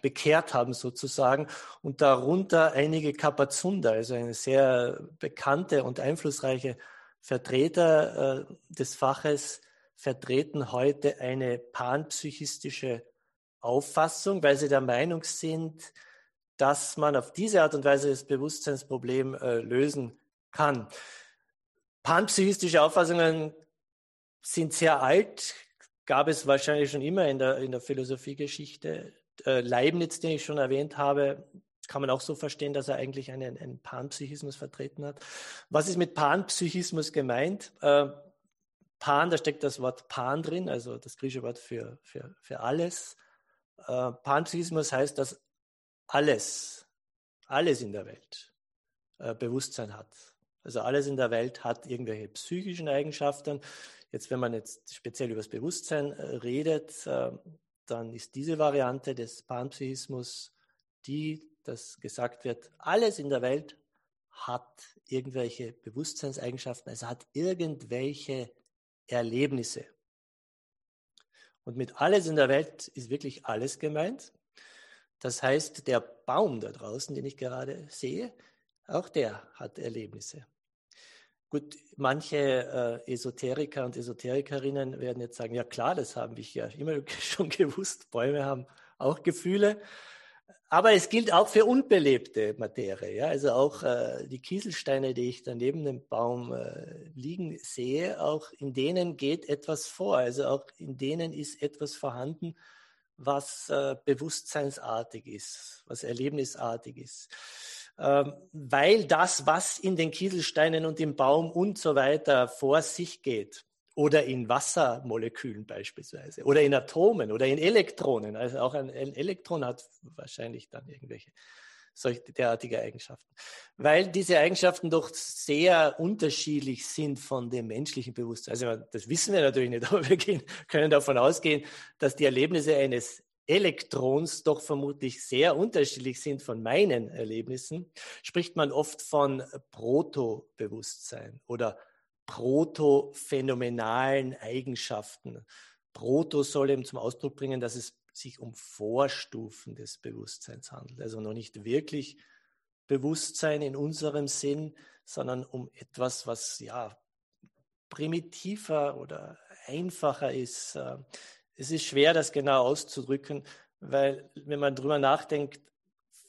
bekehrt haben sozusagen und darunter einige Kapazunder, also eine sehr bekannte und einflussreiche Vertreter äh, des Faches, vertreten heute eine panpsychistische Auffassung, weil sie der Meinung sind, dass man auf diese Art und Weise das Bewusstseinsproblem äh, lösen kann. Panpsychistische Auffassungen sind sehr alt, gab es wahrscheinlich schon immer in der, in der Philosophiegeschichte. Äh, Leibniz, den ich schon erwähnt habe, kann man auch so verstehen, dass er eigentlich einen, einen Panpsychismus vertreten hat. Was ist mit Panpsychismus gemeint? Äh, Pan, da steckt das Wort Pan drin, also das griechische Wort für, für, für alles. Äh, Panpsychismus heißt, dass alles, alles in der Welt äh, Bewusstsein hat. Also alles in der Welt hat irgendwelche psychischen Eigenschaften. Jetzt, wenn man jetzt speziell über das Bewusstsein äh, redet, äh, dann ist diese Variante des Panpsychismus die, dass gesagt wird, alles in der Welt hat irgendwelche Bewusstseinseigenschaften, also hat irgendwelche Erlebnisse. Und mit alles in der Welt ist wirklich alles gemeint. Das heißt, der Baum da draußen, den ich gerade sehe, auch der hat Erlebnisse. Gut, manche äh, Esoteriker und Esoterikerinnen werden jetzt sagen, ja klar, das habe ich ja immer <laughs> schon gewusst, Bäume haben auch Gefühle. Aber es gilt auch für unbelebte Materie. Ja? Also auch äh, die Kieselsteine, die ich da neben dem Baum äh, liegen sehe, auch in denen geht etwas vor. Also auch in denen ist etwas vorhanden, was äh, bewusstseinsartig ist, was erlebnisartig ist. Ähm, weil das, was in den Kieselsteinen und im Baum und so weiter vor sich geht, oder in Wassermolekülen beispielsweise, oder in Atomen oder in Elektronen, also auch ein, ein Elektron hat wahrscheinlich dann irgendwelche solche derartige Eigenschaften. Weil diese Eigenschaften doch sehr unterschiedlich sind von dem menschlichen Bewusstsein. Also das wissen wir natürlich nicht, <laughs> aber wir gehen, können davon ausgehen, dass die Erlebnisse eines Elektrons doch vermutlich sehr unterschiedlich sind von meinen Erlebnissen, spricht man oft von Protobewusstsein oder protophänomenalen Eigenschaften. Proto soll eben zum Ausdruck bringen, dass es sich um Vorstufen des Bewusstseins handelt. Also noch nicht wirklich Bewusstsein in unserem Sinn, sondern um etwas, was ja primitiver oder einfacher ist. Äh, es ist schwer, das genau auszudrücken, weil wenn man drüber nachdenkt,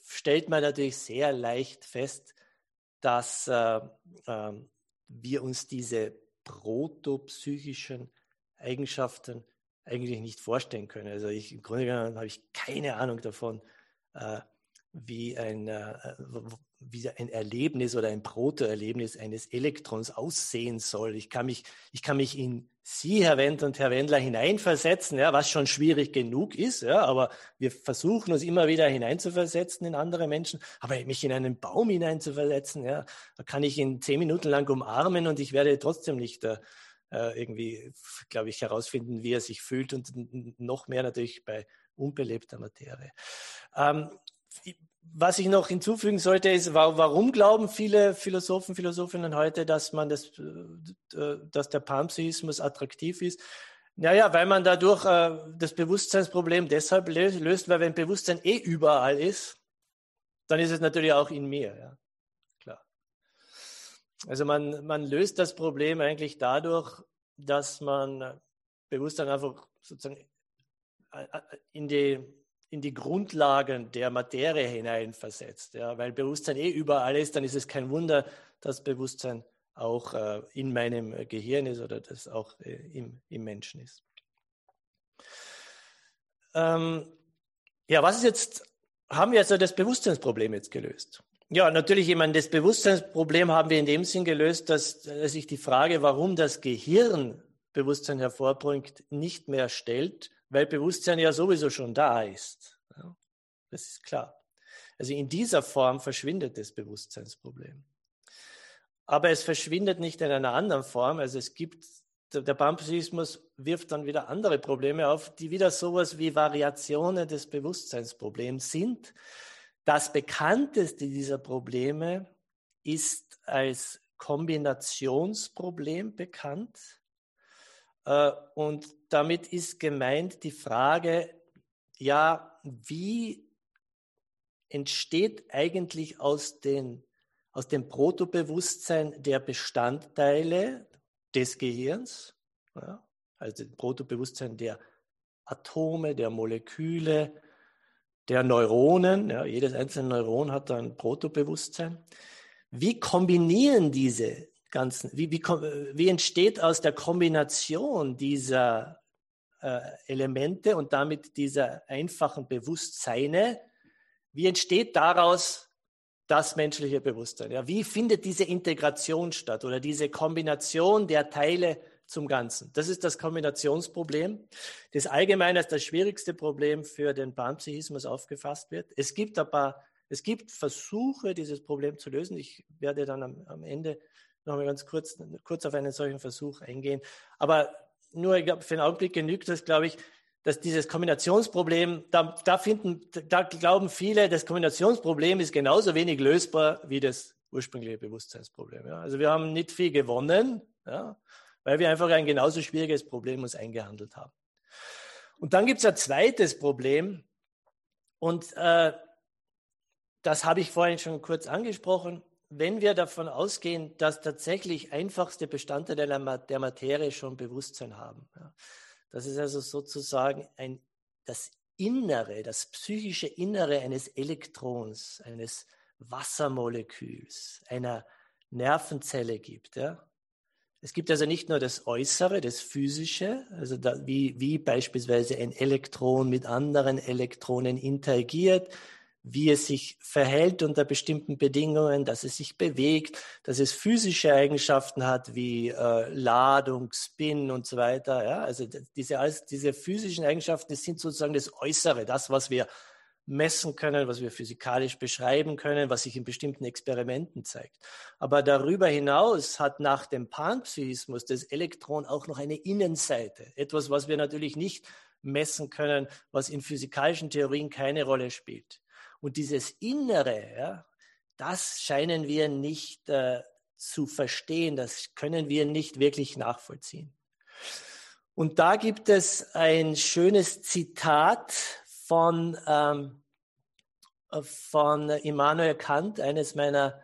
stellt man natürlich sehr leicht fest, dass äh, äh, wir uns diese protopsychischen Eigenschaften eigentlich nicht vorstellen können. Also ich, im Grunde genommen habe ich keine Ahnung davon, äh, wie ein, äh, wie ein Erlebnis oder ein Protoerlebnis eines Elektrons aussehen soll. Ich kann mich, ich kann mich in Sie, Herr Wendler und Herr Wendler, hineinversetzen, ja, was schon schwierig genug ist, ja, aber wir versuchen uns immer wieder hineinzuversetzen in andere Menschen. Aber mich in einen Baum hineinzuversetzen, ja, da kann ich ihn zehn Minuten lang umarmen und ich werde trotzdem nicht äh, äh irgendwie, glaube ich, herausfinden, wie er sich fühlt und noch mehr natürlich bei unbelebter Materie. Ähm, was ich noch hinzufügen sollte, ist, warum glauben viele Philosophen, Philosophinnen heute, dass man das, äh, dass der Panpsychismus attraktiv ist? Naja, weil man dadurch äh, das Bewusstseinsproblem deshalb löst, weil wenn Bewusstsein eh überall ist, dann ist es natürlich auch in mir, ja. Also man, man löst das Problem eigentlich dadurch, dass man Bewusstsein einfach sozusagen äh, in die in die Grundlagen der Materie hineinversetzt. Ja, weil Bewusstsein eh überall ist, dann ist es kein Wunder, dass Bewusstsein auch äh, in meinem Gehirn ist oder das auch äh, im, im, Menschen ist. Ähm, ja, was ist jetzt, haben wir also das Bewusstseinsproblem jetzt gelöst? Ja, natürlich, ich meine, das Bewusstseinsproblem haben wir in dem Sinn gelöst, dass, dass sich die Frage, warum das Gehirn Bewusstsein hervorbringt, nicht mehr stellt, weil Bewusstsein ja sowieso schon da ist. Das ist klar. Also in dieser Form verschwindet das Bewusstseinsproblem. Aber es verschwindet nicht in einer anderen Form. Also es gibt, der Panpsychismus wirft dann wieder andere Probleme auf, die wieder sowas wie Variationen des Bewusstseinsproblems sind. Das bekannteste dieser Probleme ist als Kombinationsproblem bekannt. Äh, und damit ist gemeint die Frage, ja, wie entsteht eigentlich aus, den, aus dem Protobewusstsein der Bestandteile des Gehirns, ja, also das Protobewusstsein der Atome, der Moleküle, der Neuronen, ja, jedes einzelne Neuron hat ein Protobewusstsein. Wie kombinieren diese ganzen, wie, wie, wie entsteht aus der Kombination dieser äh, Elemente und damit dieser einfachen Bewusstseine, wie entsteht daraus das menschliche Bewusstsein? Ja, wie findet diese Integration statt oder diese Kombination der Teile zum Ganzen? Das ist das Kombinationsproblem, das allgemein als das schwierigste Problem für den Panpsychismus aufgefasst wird. Es gibt aber es gibt Versuche, dieses Problem zu lösen. Ich werde dann am, am Ende nochmal ganz kurz, kurz auf einen solchen Versuch eingehen. Aber nur, ich glaube, für den Augenblick genügt das, glaube ich, dass dieses Kombinationsproblem, da, da finden, da glauben viele, das Kombinationsproblem ist genauso wenig lösbar wie das ursprüngliche Bewusstseinsproblem. Ja. Also wir haben nicht viel gewonnen, ja, weil wir einfach ein genauso schwieriges Problem uns eingehandelt haben. Und dann gibt es ein zweites Problem und äh, das habe ich vorhin schon kurz angesprochen wenn wir davon ausgehen, dass tatsächlich einfachste Bestandteile der Materie schon Bewusstsein haben, ja, das ist also sozusagen ein, das Innere, das psychische Innere eines Elektrons, eines Wassermoleküls, einer Nervenzelle gibt. Ja. Es gibt also nicht nur das Äußere, das Physische, also da, wie, wie beispielsweise ein Elektron mit anderen Elektronen interagiert, wie es sich verhält unter bestimmten Bedingungen, dass es sich bewegt, dass es physische Eigenschaften hat wie äh, Ladung, Spin und so weiter. Ja? Also diese, diese physischen Eigenschaften das sind sozusagen das Äußere, das, was wir messen können, was wir physikalisch beschreiben können, was sich in bestimmten Experimenten zeigt. Aber darüber hinaus hat nach dem Panpsychismus das Elektron auch noch eine Innenseite, etwas, was wir natürlich nicht messen können, was in physikalischen Theorien keine Rolle spielt. Und dieses Innere, ja, das scheinen wir nicht äh, zu verstehen, das können wir nicht wirklich nachvollziehen. Und da gibt es ein schönes Zitat von, ähm, von Immanuel Kant, eines meiner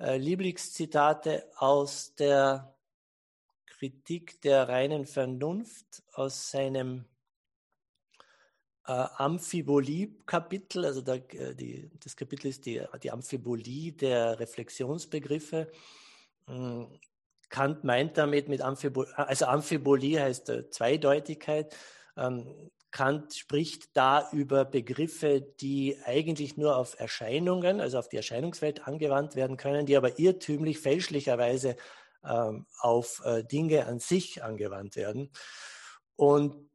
äh, Lieblingszitate aus der Kritik der reinen Vernunft, aus seinem äh, Amphibolie-Kapitel. Also da, äh, die, das Kapitel ist die, die Amphibolie der Reflexionsbegriffe. Hm, Kant meint damit mit Amphibolie, also Amphibolie heißt äh, Zweideutigkeit. Ähm, Kant spricht da über Begriffe, die eigentlich nur auf Erscheinungen, also auf die Erscheinungswelt angewandt werden können, die aber irrtümlich, fälschlicherweise ähm, auf äh, Dinge an sich angewandt werden. Und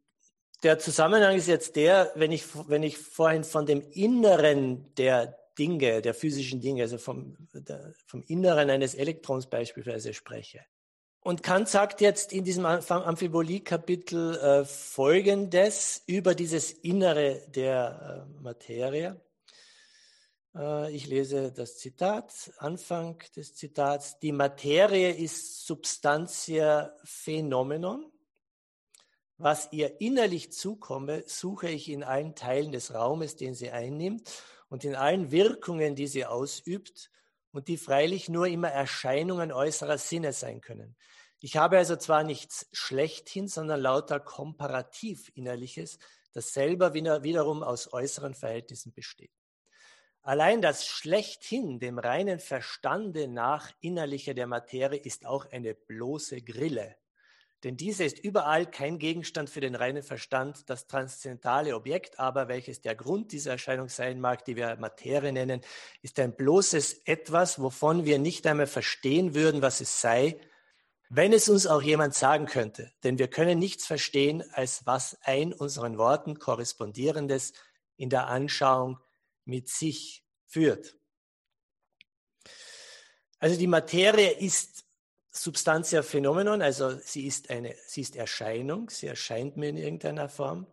der Zusammenhang ist jetzt der, wenn ich, wenn ich vorhin von dem Inneren der Dinge, der physischen Dinge, also vom, der, vom Inneren eines Elektrons beispielsweise spreche. Und Kant sagt jetzt in diesem Amphibolie-Kapitel äh, Folgendes über dieses Innere der äh, Materie. Äh, ich lese das Zitat, Anfang des Zitats. Die Materie ist Substantia Phänomenon. Was ihr innerlich zukomme, suche ich in allen Teilen des Raumes, den sie einnimmt und in allen Wirkungen, die sie ausübt und die freilich nur immer Erscheinungen äußerer Sinne sein können. Ich habe also zwar nichts schlechthin, sondern lauter komparativ Innerliches, das selber wiederum aus äußeren Verhältnissen besteht. Allein das Schlechthin, dem reinen Verstande nach Innerliche der Materie, ist auch eine bloße Grille, denn diese ist überall kein Gegenstand für den reinen Verstand. Das transzendentale Objekt aber, welches der Grund dieser Erscheinung sein mag, die wir Materie nennen, ist ein bloßes Etwas, wovon wir nicht einmal verstehen würden, was es sei, wenn es uns auch jemand sagen könnte. Denn wir können nichts verstehen, als was ein unseren Worten korrespondierendes in der Anschauung mit sich führt. Also die Materie ist Substantia Phänomenon, also sie ist eine, sie ist Erscheinung, sie erscheint mir in irgendeiner Form.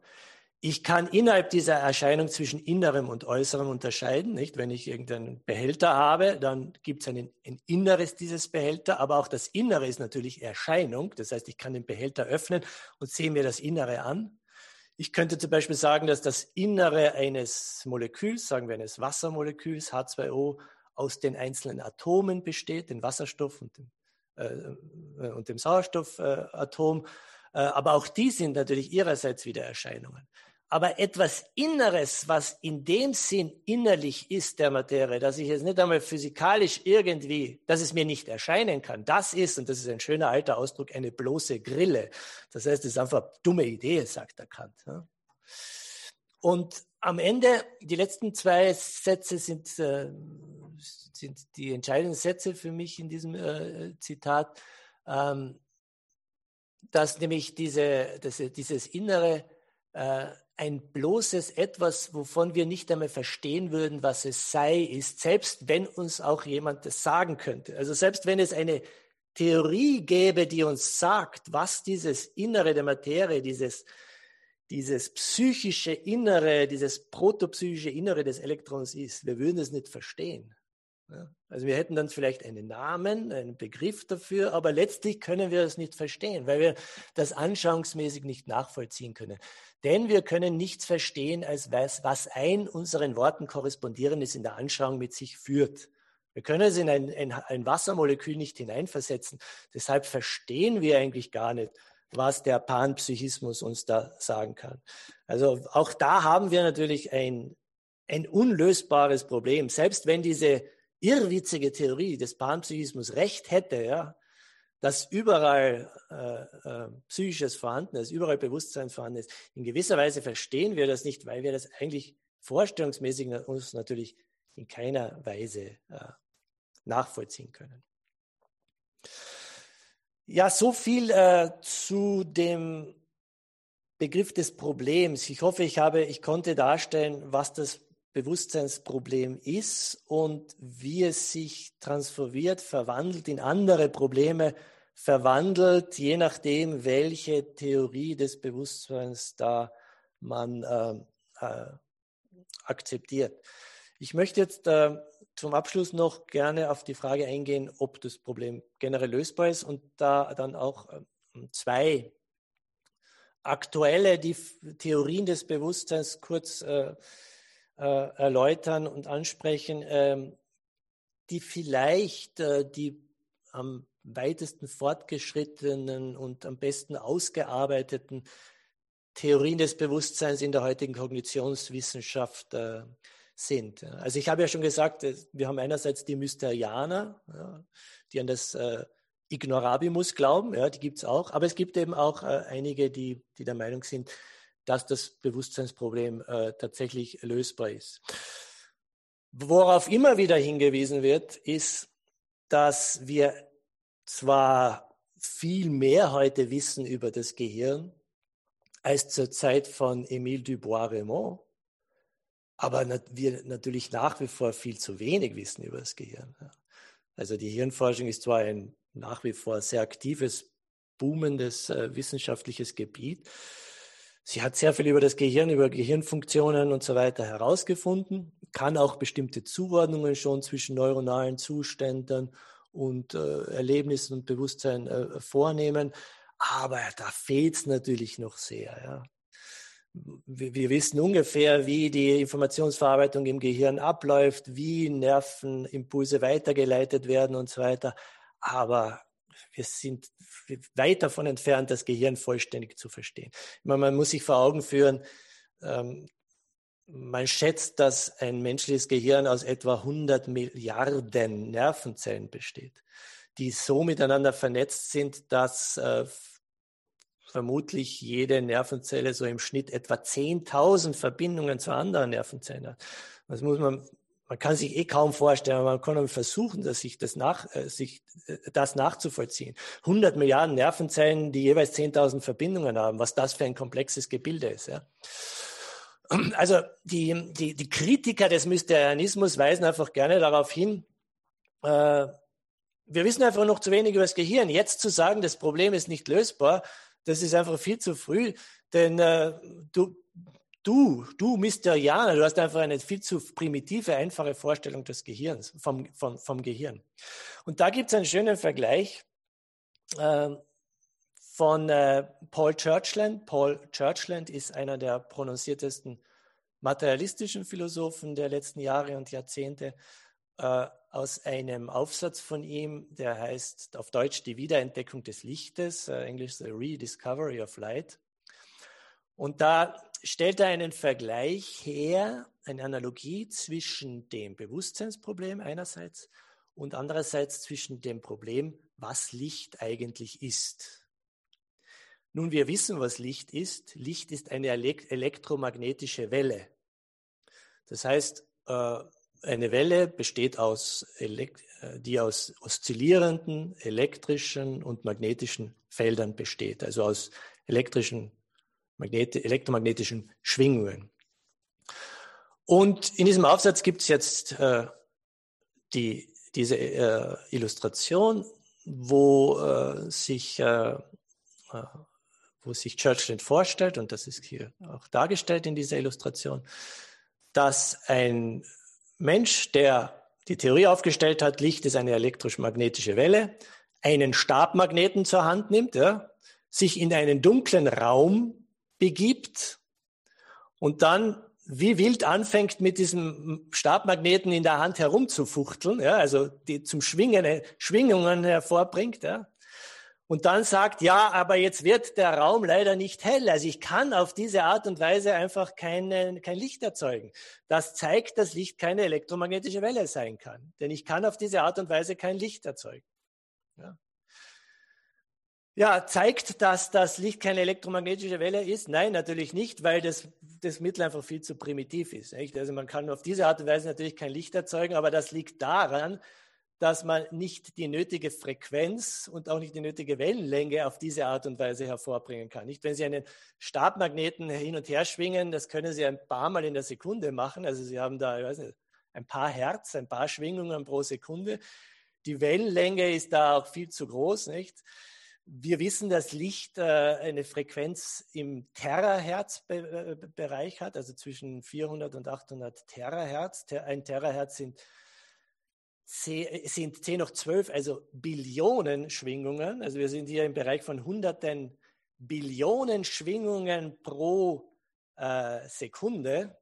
Ich kann innerhalb dieser Erscheinung zwischen Innerem und Äußerem unterscheiden. Nicht? Wenn ich irgendeinen Behälter habe, dann gibt es ein, ein Inneres dieses Behälter, aber auch das Innere ist natürlich Erscheinung. Das heißt, ich kann den Behälter öffnen und sehe mir das Innere an. Ich könnte zum Beispiel sagen, dass das Innere eines Moleküls, sagen wir eines Wassermoleküls, H2O, aus den einzelnen Atomen besteht, den Wasserstoff und dem äh, äh, und dem Sauerstoffatom. Äh, aber auch die sind natürlich ihrerseits wieder Erscheinungen. Aber etwas Inneres, was in dem Sinn innerlich ist der Materie, dass ich jetzt nicht einmal physikalisch irgendwie, dass es mir nicht erscheinen kann, das ist, und das ist ein schöner alter Ausdruck, eine bloße Grille. Das heißt, es ist einfach eine dumme Idee, sagt der Kant. Und am Ende, die letzten zwei Sätze sind sind die entscheidenden Sätze für mich in diesem äh, Zitat, ähm, dass nämlich diese, dass dieses Innere äh, ein bloßes Etwas, wovon wir nicht einmal verstehen würden, was es sei, ist, selbst wenn uns auch jemand das sagen könnte. Also selbst wenn es eine Theorie gäbe, die uns sagt, was dieses Innere der Materie, dieses, dieses psychische Innere, dieses protopsychische Innere des Elektrons ist, wir würden es nicht verstehen. Also wir hätten dann vielleicht einen Namen, einen Begriff dafür, aber letztlich können wir das nicht verstehen, weil wir das anschauungsmäßig nicht nachvollziehen können. Denn wir können nichts verstehen, als was, was ein unseren Worten korrespondierendes in der Anschauung mit sich führt. Wir können es in ein, ein, ein Wassermolekül nicht hineinversetzen. Deshalb verstehen wir eigentlich gar nicht, was der Panpsychismus uns da sagen kann. Also auch da haben wir natürlich ein, ein unlösbares Problem. Selbst wenn diese irrwitzige Theorie des Panpsychismus recht hätte, ja, dass überall äh, äh, Psychisches vorhanden ist, überall Bewusstsein vorhanden ist. In gewisser Weise verstehen wir das nicht, weil wir das eigentlich vorstellungsmäßig uns natürlich in keiner Weise äh, nachvollziehen können. Ja, so viel äh, zu dem Begriff des Problems. Ich hoffe, ich habe, ich konnte darstellen, was das Bewusstseinsproblem ist und wie es sich transformiert, verwandelt in andere Probleme, verwandelt, je nachdem, welche Theorie des Bewusstseins da man äh, äh, akzeptiert. Ich möchte jetzt äh, zum Abschluss noch gerne auf die Frage eingehen, ob das Problem generell lösbar ist und da dann auch ähm, zwei aktuelle die Theorien des Bewusstseins kurz äh, äh, erläutern und ansprechen, ähm, die vielleicht äh, die am weitesten fortgeschrittenen und am besten ausgearbeiteten Theorien des Bewusstseins in der heutigen Kognitionswissenschaft äh, sind. Also ich habe ja schon gesagt, wir haben einerseits die Mysterianer, ja, die an das äh, Ignorabimus glauben, ja, die gibt es auch, aber es gibt eben auch äh, einige, die, die der Meinung sind, dass das Bewusstseinsproblem äh, tatsächlich lösbar ist. Worauf immer wieder hingewiesen wird, ist, dass wir zwar viel mehr heute wissen über das Gehirn als zur Zeit von Émile Dubois-Raymond, aber wir natürlich nach wie vor viel zu wenig wissen über das Gehirn. Also die Hirnforschung ist zwar ein nach wie vor sehr aktives, boomendes äh, wissenschaftliches Gebiet. Sie hat sehr viel über das Gehirn, über Gehirnfunktionen und so weiter herausgefunden, kann auch bestimmte Zuordnungen schon zwischen neuronalen Zuständen und äh, Erlebnissen und Bewusstsein äh, vornehmen. Aber da fehlt es natürlich noch sehr. Ja. Wir, wir, wissen ungefähr, wie die Informationsverarbeitung im Gehirn abläuft, wie Nervenimpulse weitergeleitet werden und so weiter. Aber wir sind weit davon entfernt, das Gehirn vollständig zu verstehen. Meine, man muss sich vor Augen führen, ähm, man schätzt, dass ein menschliches Gehirn aus etwa 100 Milliarden Nervenzellen besteht, die so miteinander vernetzt sind, dass äh, vermutlich jede Nervenzelle so im Schnitt etwa 10.000 Verbindungen zu anderen Nervenzellen hat. Das muss man man kann sich eh kaum vorstellen, aber man kann versuchen, dass sich das, nach, äh, sich äh, das nachzuvollziehen. 100 Milliarden Nervenzellen, die jeweils 10.000 Verbindungen haben, was das für ein komplexes Gebilde ist. Ja. Also die, die, die Kritiker des Mysterianismus weisen einfach gerne darauf hin, äh, wir wissen einfach noch zu wenig über das Gehirn. Jetzt zu sagen, das Problem ist nicht lösbar, das ist einfach viel zu früh, denn äh, du, Du, du Mysterianer, du hast einfach eine viel zu primitive, einfache Vorstellung des Gehirns, vom, vom, vom Gehirn. Und da gibt es einen schönen Vergleich äh, von äh, Paul Churchland. Paul Churchland ist einer der prononciertesten materialistischen Philosophen der letzten Jahre und Jahrzehnte. Äh, aus einem Aufsatz von ihm, der heißt auf Deutsch Die Wiederentdeckung des Lichtes, äh, Englisch The Rediscovery of Light. Und da stellt er einen Vergleich her, eine Analogie zwischen dem Bewusstseinsproblem einerseits und andererseits zwischen dem Problem, was Licht eigentlich ist. Nun, wir wissen, was Licht ist. Licht ist eine elektromagnetische Welle. Das heißt, äh, eine Welle besteht aus, äh, die aus oszillierenden elektrischen und magnetischen Feldern besteht, also aus elektrischen elektromagnetischen Schwingungen. Und in diesem Aufsatz gibt es jetzt äh, die, diese äh, Illustration, wo äh, sich äh, äh, wo sich Churchill vorstellt, und das ist hier auch dargestellt in dieser Illustration, dass ein Mensch, der die Theorie aufgestellt hat, Licht ist eine elektrosch-magnetische Welle, einen Stabmagneten zur Hand nimmt, ja, sich in einen dunklen Raum begibt und dann wie wild anfängt, mit diesem Stabmagneten in der Hand herumzufuchteln, ja, also die zum Schwingen, Schwingungen hervorbringt, ja. Und dann sagt, ja, aber jetzt wird der Raum leider nicht hell. Also ich kann auf diese Art und Weise einfach keine, kein Licht erzeugen. Das zeigt, dass Licht keine elektromagnetische Welle sein kann. Denn ich kann auf diese Art und Weise kein Licht erzeugen. Ja. Ja, zeigt dass das Licht keine elektromagnetische Welle ist? Nein, natürlich nicht, weil das, das Mittel einfach viel zu primitiv ist. Echt? Also man kann auf diese Art und Weise natürlich kein Licht erzeugen, aber das liegt daran, dass man nicht die nötige Frequenz und auch nicht die nötige Wellenlänge auf diese Art und Weise hervorbringen kann. Nicht, wenn Sie einen Stabmagneten hin und her schwingen, das können Sie ein paar Mal in der Sekunde machen. Also Sie haben da, ich weiß nicht, ein paar Hertz, ein paar Schwingungen pro Sekunde. Die Wellenlänge ist da auch viel zu groß, nicht? Wir wissen, dass Licht äh, eine Frequenz im Terahertz-Bereich hat, also zwischen 400 und 800 Terahertz. Ein Terahertz sind sind 10 hoch 12, also Billionen Schwingungen. Also wir sind hier im Bereich von hunderten Billionen Schwingungen pro äh, Sekunde.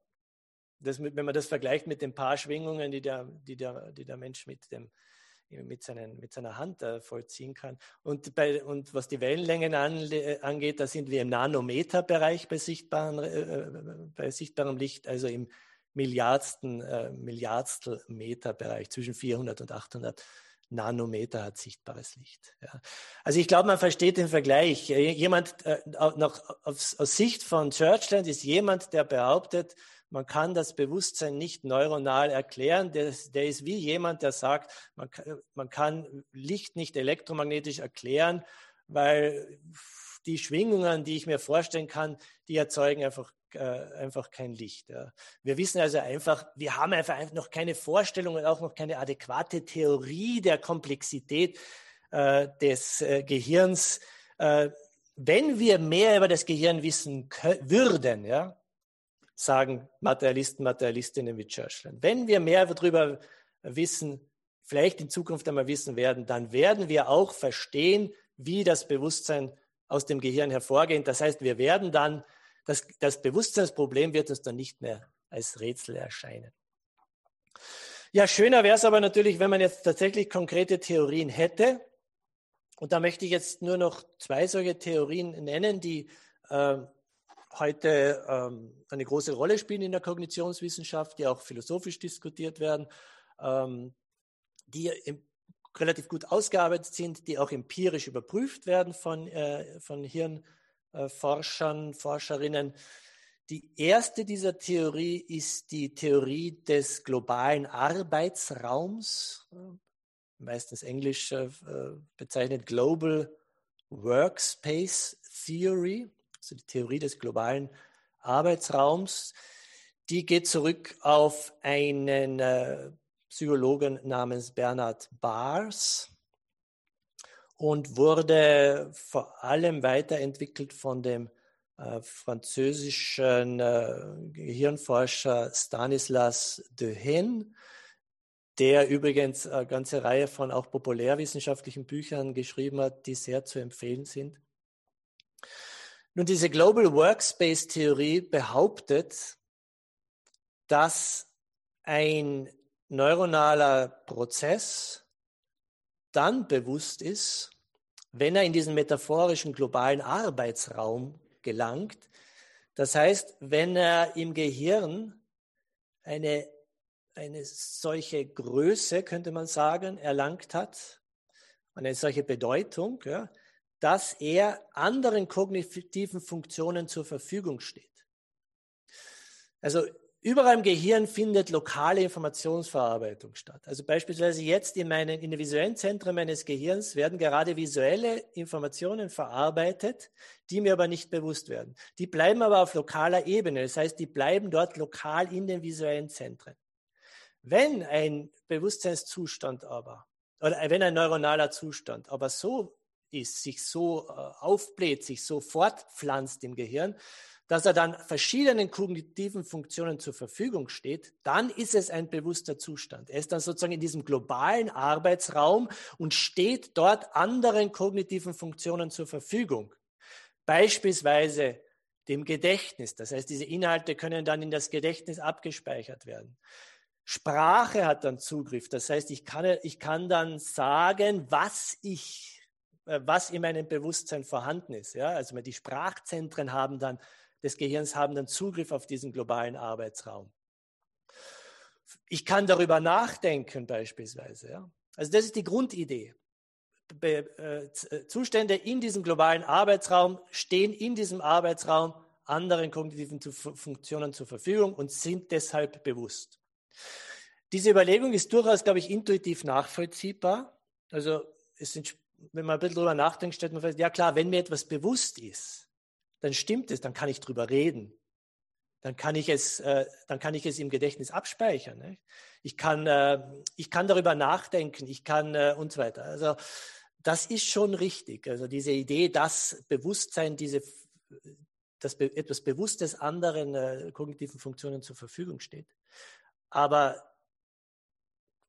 Das, wenn man das vergleicht mit den paar Schwingungen, die der, die der, die der Mensch mit, dem, mit, seinen, mit seiner Hand äh, vollziehen kann. Und, bei, und was die Wellenlängen an, äh, angeht, da sind wir im Nanometerbereich bei, sichtbaren, äh, äh, bei sichtbarem Licht, also im Milliardsten, äh, Milliardstel Meter Bereich, zwischen 400 und 800 Nanometer hat sichtbares Licht. Ja. Also ich glaube, man versteht den Vergleich. Jemand äh, noch aus, aus Sicht von Churchland ist jemand, der behauptet, man kann das Bewusstsein nicht neuronal erklären. Der, der ist wie jemand, der sagt, man, man kann Licht nicht elektromagnetisch erklären, weil die Schwingungen, die ich mir vorstellen kann, die erzeugen einfach äh, einfach kein Licht. Ja. Wir wissen also einfach, wir haben einfach noch keine Vorstellung und auch noch keine adäquate Theorie der Komplexität äh, des äh, Gehirns. Äh, wenn wir mehr über das Gehirn wissen würden, ja, sagen Materialisten, Materialistinnen wie Churchland, wenn wir mehr darüber wissen, vielleicht in Zukunft einmal wissen werden, dann werden wir auch verstehen, wie das Bewusstsein aus dem Gehirn hervorgeht. Das heißt, wir werden dann das, das Bewusstseinsproblem wird uns dann nicht mehr als Rätsel erscheinen. Ja, schöner wäre es aber natürlich, wenn man jetzt tatsächlich konkrete Theorien hätte. Und da möchte ich jetzt nur noch zwei solche Theorien nennen, die äh, heute ähm, eine große Rolle spielen in der Kognitionswissenschaft, die auch philosophisch diskutiert werden, ähm, die im, relativ gut ausgearbeitet sind, die auch empirisch überprüft werden von, äh, von Hirn. Äh, Forschern, Forscherinnen. Die erste dieser Theorie ist die Theorie des globalen Arbeitsraums, äh, meistens englisch äh, bezeichnet Global Workspace Theory, also die Theorie des globalen Arbeitsraums. Die geht zurück auf einen Psychologen namens Bernhard Bars, und wurde vor allem weiterentwickelt von dem äh, französischen äh, Gehirnforscher Stanislas Dehaene, der übrigens eine ganze Reihe von auch populärwissenschaftlichen Büchern geschrieben hat, die sehr zu empfehlen sind. Nun, diese Global Workspace Theorie behauptet, dass ein neuronaler Prozess dann bewusst ist, wenn er in diesen metaphorischen globalen Arbeitsraum gelangt. Das heißt, wenn er im Gehirn eine, eine solche Größe, könnte man sagen, erlangt hat, eine solche Bedeutung, ja, dass er anderen kognitiven Funktionen zur Verfügung steht. Also Überall im Gehirn findet lokale Informationsverarbeitung statt. Also beispielsweise jetzt in, meinen, in den visuellen Zentren meines Gehirns werden gerade visuelle Informationen verarbeitet, die mir aber nicht bewusst werden. Die bleiben aber auf lokaler Ebene. Das heißt, die bleiben dort lokal in den visuellen Zentren. Wenn ein Bewusstseinszustand aber, oder wenn ein neuronaler Zustand aber so ist, sich so äh, aufbläht, sich so fortpflanzt im Gehirn, dass er dann verschiedenen kognitiven Funktionen zur Verfügung steht, dann ist es ein bewusster Zustand. Er ist dann sozusagen in diesem globalen Arbeitsraum und steht dort anderen kognitiven Funktionen zur Verfügung. Beispielsweise dem Gedächtnis. Das heißt, diese Inhalte können dann in das Gedächtnis abgespeichert werden. Sprache hat dann Zugriff. Das heißt, ich kann, ich kann dann sagen, was ich, was in meinem Bewusstsein vorhanden ist. Ja, also die Sprachzentren haben dann des Gehirns haben dann Zugriff auf diesen globalen Arbeitsraum. Ich kann darüber nachdenken beispielsweise. Ja? Also das ist die Grundidee. Äh, äh Zustände in diesem globalen Arbeitsraum stehen in diesem Arbeitsraum anderen kognitiven Funktionen zur Verfügung und sind deshalb bewusst. Diese Überlegung ist durchaus, glaube ich, intuitiv nachvollziehbar. Also es sind, wenn man ein bisschen darüber nachdenkt, stellt man fest, ja klar, wenn mir etwas bewusst ist, dann stimmt es, dann kann ich drüber reden. Dann kann ich es, äh, dann kann ich es im Gedächtnis abspeichern. Ne? Ich, kann, äh, ich kann darüber nachdenken, ich kann äh, und so weiter. Also das ist schon richtig. Also diese Idee, dass Bewusstsein, diese, dass be etwas Bewusstes anderen äh, kognitiven Funktionen zur Verfügung steht. Aber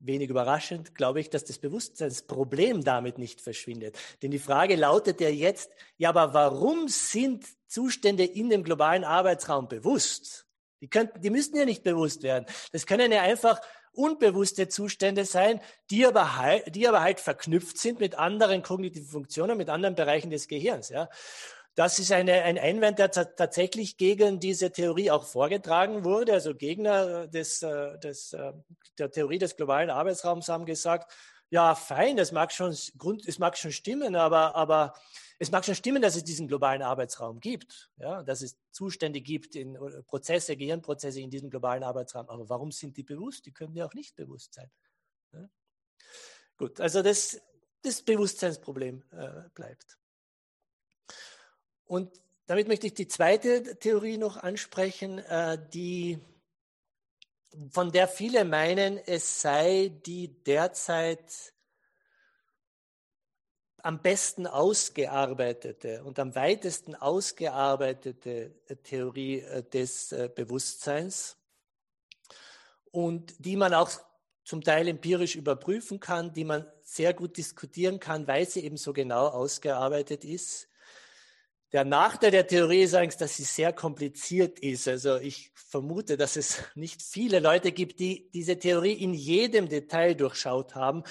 wenig überraschend, glaube ich, dass das Bewusstseinsproblem damit nicht verschwindet. Denn die Frage lautet ja jetzt, ja, aber warum sind Zustände in dem globalen Arbeitsraum bewusst? Die, könnten, die müssten ja nicht bewusst werden. Das können ja einfach unbewusste Zustände sein, die aber halt, die aber halt verknüpft sind mit anderen kognitiven Funktionen, mit anderen Bereichen des Gehirns. Ja. Das ist eine, ein Einwand, der tatsächlich gegen diese Theorie auch vorgetragen wurde. Also Gegner des, äh, des, äh, der Theorie des globalen Arbeitsraums haben gesagt, ja, fein, das mag schon, es mag schon stimmen, aber, aber es mag schon stimmen, dass es diesen globalen Arbeitsraum gibt, ja, dass es Zustände gibt in Prozesse, Gehirnprozesse in diesem globalen Arbeitsraum. Aber warum sind die bewusst? Die können ja auch nicht bewusst sein. Ja. Gut, also das, das Bewusstseinsproblem äh, bleibt. Und damit möchte ich die zweite Theorie noch ansprechen, äh, die, von der viele meinen, es sei die derzeit am besten ausgearbeitete und am weitesten ausgearbeitete Theorie äh, des äh, Bewusstseins und die man auch zum Teil empirisch überprüfen kann, die man sehr gut diskutieren kann, weil sie eben so genau ausgearbeitet ist. Der Nachteil der Theorie ist eigentlich, dass sie sehr kompliziert ist. Also ich vermute, dass es <laughs> nicht viele Leute gibt, die diese Theorie in jedem Detail durchschaut haben.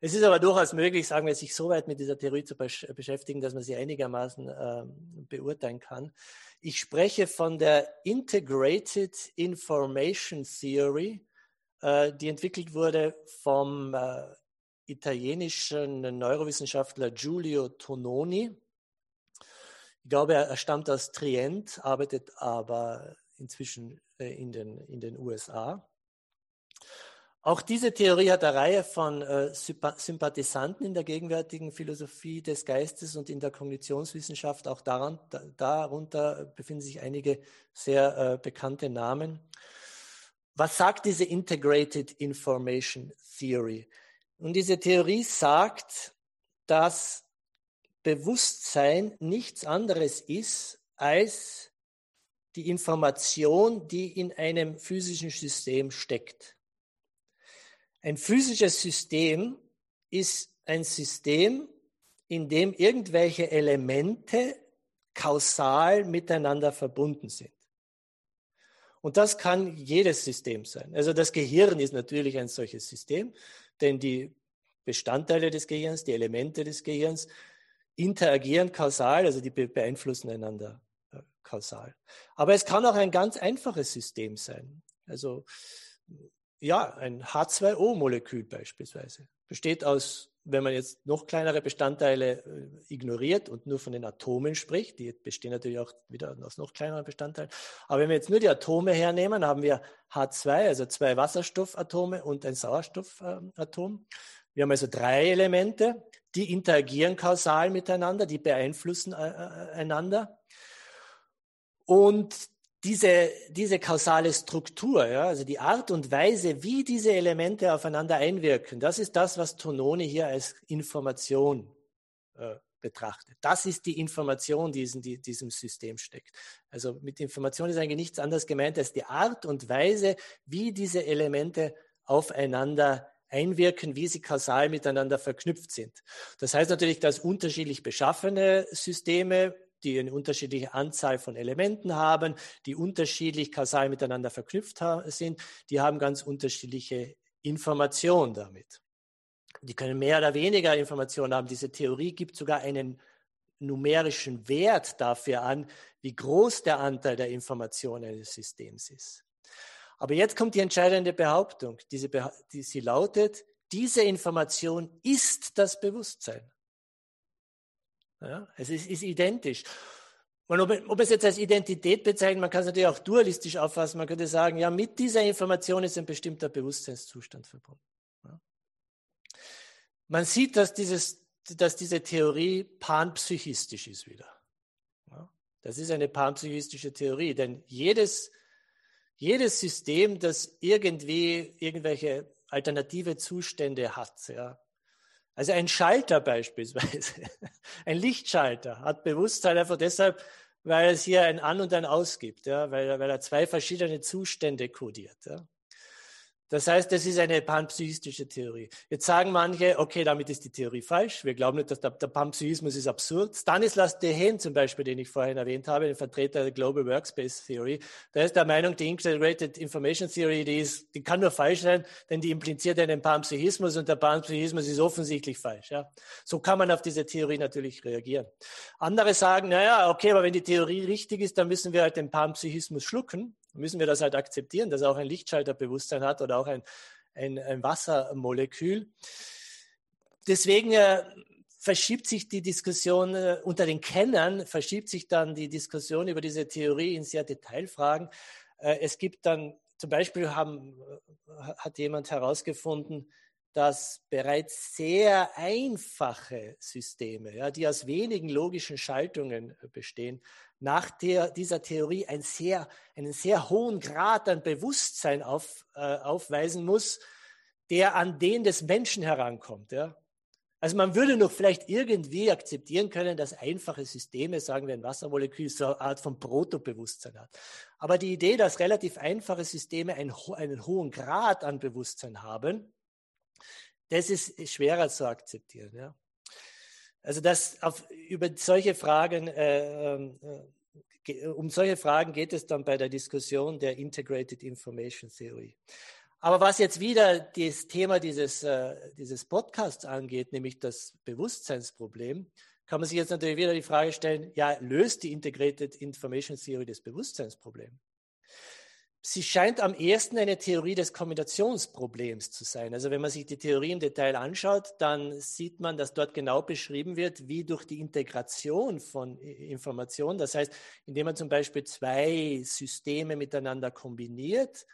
Es ist aber durchaus möglich, sagen wir, sich so weit mit dieser Theorie zu beschäftigen, dass man sie einigermaßen äh, beurteilen kann. Ich spreche von der Integrated Information Theory, äh, die entwickelt wurde vom äh, italienischen Neurowissenschaftler Giulio Tononi ich glaube, er, stammt aus Trient, arbeitet aber inzwischen äh, in, den, in den USA. Auch diese Theorie hat eine Reihe von äh, Sympathisanten in der gegenwärtigen Philosophie des Geistes und in der Kognitionswissenschaft. Auch daran, da, darunter befinden sich einige sehr äh, bekannte Namen. Was sagt diese Integrated Information Theory? Und diese Theorie sagt, dass Bewusstsein nichts anderes ist als die Information, die in einem physischen System steckt. Ein physisches System ist ein System, in dem irgendwelche Elemente kausal miteinander verbunden sind. Und das kann jedes System sein. Also das Gehirn ist natürlich ein solches System, denn die Bestandteile des Gehirns, die Elemente des Gehirns interagieren kausal, also die beeinflussen einander äh, kausal. Aber es kann auch ein ganz einfaches System sein. Also ja, ein H2O-Molekül beispielsweise besteht aus, wenn man jetzt noch kleinere Bestandteile äh, ignoriert und nur von den Atomen spricht, die bestehen natürlich auch wieder aus noch kleineren Bestandteilen. Aber wenn wir jetzt nur die Atome hernehmen, haben wir H2, also zwei Wasserstoffatome und ein Sauerstoffatom. Wir haben also drei Elemente, die interagieren kausal miteinander, die beeinflussen äh, äh, einander. Und diese, diese kausale Struktur, ja, also die Art und Weise, wie diese Elemente aufeinander einwirken, das ist das, was Tononi hier als Information äh, betrachtet. Das ist die Information, die in diesem System steckt. Also mit Information ist eigentlich nichts anderes gemeint als die Art und Weise, wie diese Elemente aufeinander einwirken, wie sie kausal miteinander verknüpft sind. Das heißt natürlich, dass unterschiedlich beschaffene Systeme, die eine unterschiedliche Anzahl von Elementen haben, die unterschiedlich kausal miteinander verknüpft sind, die haben ganz unterschiedliche Informationen damit. Die können mehr oder weniger Informationen haben. Diese Theorie gibt sogar einen numerischen Wert dafür an, wie groß der Anteil der Informationen eines Systems ist. Aber jetzt kommt die entscheidende Behauptung. Diese Beha die, sie lautet, diese Information ist das Bewusstsein. Ja, es ist, ist identisch. Und ob, ob es jetzt als Identität bezeichnet, man kann es natürlich auch dualistisch auffassen. Man könnte sagen, ja, mit dieser Information ist ein bestimmter Bewusstseinszustand verbunden. Ja. Man sieht, dass, dieses, dass diese Theorie panpsychistisch ist wieder. Ja. Das ist eine panpsychistische Theorie, denn jedes jedes System, das irgendwie irgendwelche alternative Zustände hat, ja. Also ein Schalter beispielsweise, <laughs> ein Lichtschalter hat Bewusstsein einfach deshalb, weil es hier ein An und ein Aus gibt, ja, weil, weil er zwei verschiedene Zustände kodiert. Ja. Das heißt, das ist eine panpsychistische Theorie. Jetzt sagen manche, okay, damit ist die Theorie falsch. Wir glauben nicht, dass der, der Panpsychismus ist absurd. Stanislas Dehaene zum Beispiel, den ich vorhin erwähnt habe, der Vertreter der Global Workspace Theory, der ist der Meinung, die Integrated Information Theory, die, ist, die kann nur falsch sein, denn die impliziert einen Panpsychismus und der Panpsychismus ist offensichtlich falsch. Ja. So kann man auf diese Theorie natürlich reagieren. Andere sagen, naja, okay, aber wenn die Theorie richtig ist, dann müssen wir halt den Panpsychismus schlucken müssen wir das halt akzeptieren, dass auch ein Lichtschalterbewusstsein hat oder auch ein, ein, ein Wassermolekül. Deswegen äh, verschiebt sich die Diskussion äh, unter den Kennern, verschiebt sich dann die Diskussion über diese Theorie in sehr Detailfragen. Äh, es gibt dann, zum Beispiel haben, äh, hat jemand herausgefunden, dass bereits sehr einfache Systeme, ja, die aus wenigen logischen Schaltungen äh, bestehen, nach der, dieser Theorie ein sehr, einen sehr hohen Grad an Bewusstsein auf, äh, aufweisen muss, der an den des Menschen herankommt. Ja. Also man würde noch vielleicht irgendwie akzeptieren können, dass einfache Systeme, sagen wir ein Wassermolekül, so eine Art von Protobewusstsein hat. Aber die Idee, dass relativ einfache Systeme einen, einen hohen Grad an Bewusstsein haben, das ist schwerer zu akzeptieren. Ja. Also das auf, über solche Fragen, äh, ähm, äh, um solche Fragen geht es dann bei der Diskussion der Integrated Information Theory. Aber was jetzt wieder das Thema dieses, äh, dieses Podcasts angeht, nämlich das Bewusstseinsproblem, kann man sich jetzt natürlich wieder die Frage stellen, ja, löst die Integrated Information Theory das Bewusstseinsproblem? Sie scheint am ersten eine Theorie des Kombinationsproblems zu sein. Also wenn man sich die Theorie im Detail anschaut, dann sieht man, dass dort genau beschrieben wird, wie durch die Integration von Informationen, das heißt, indem man zum Beispiel zwei Systeme miteinander kombiniert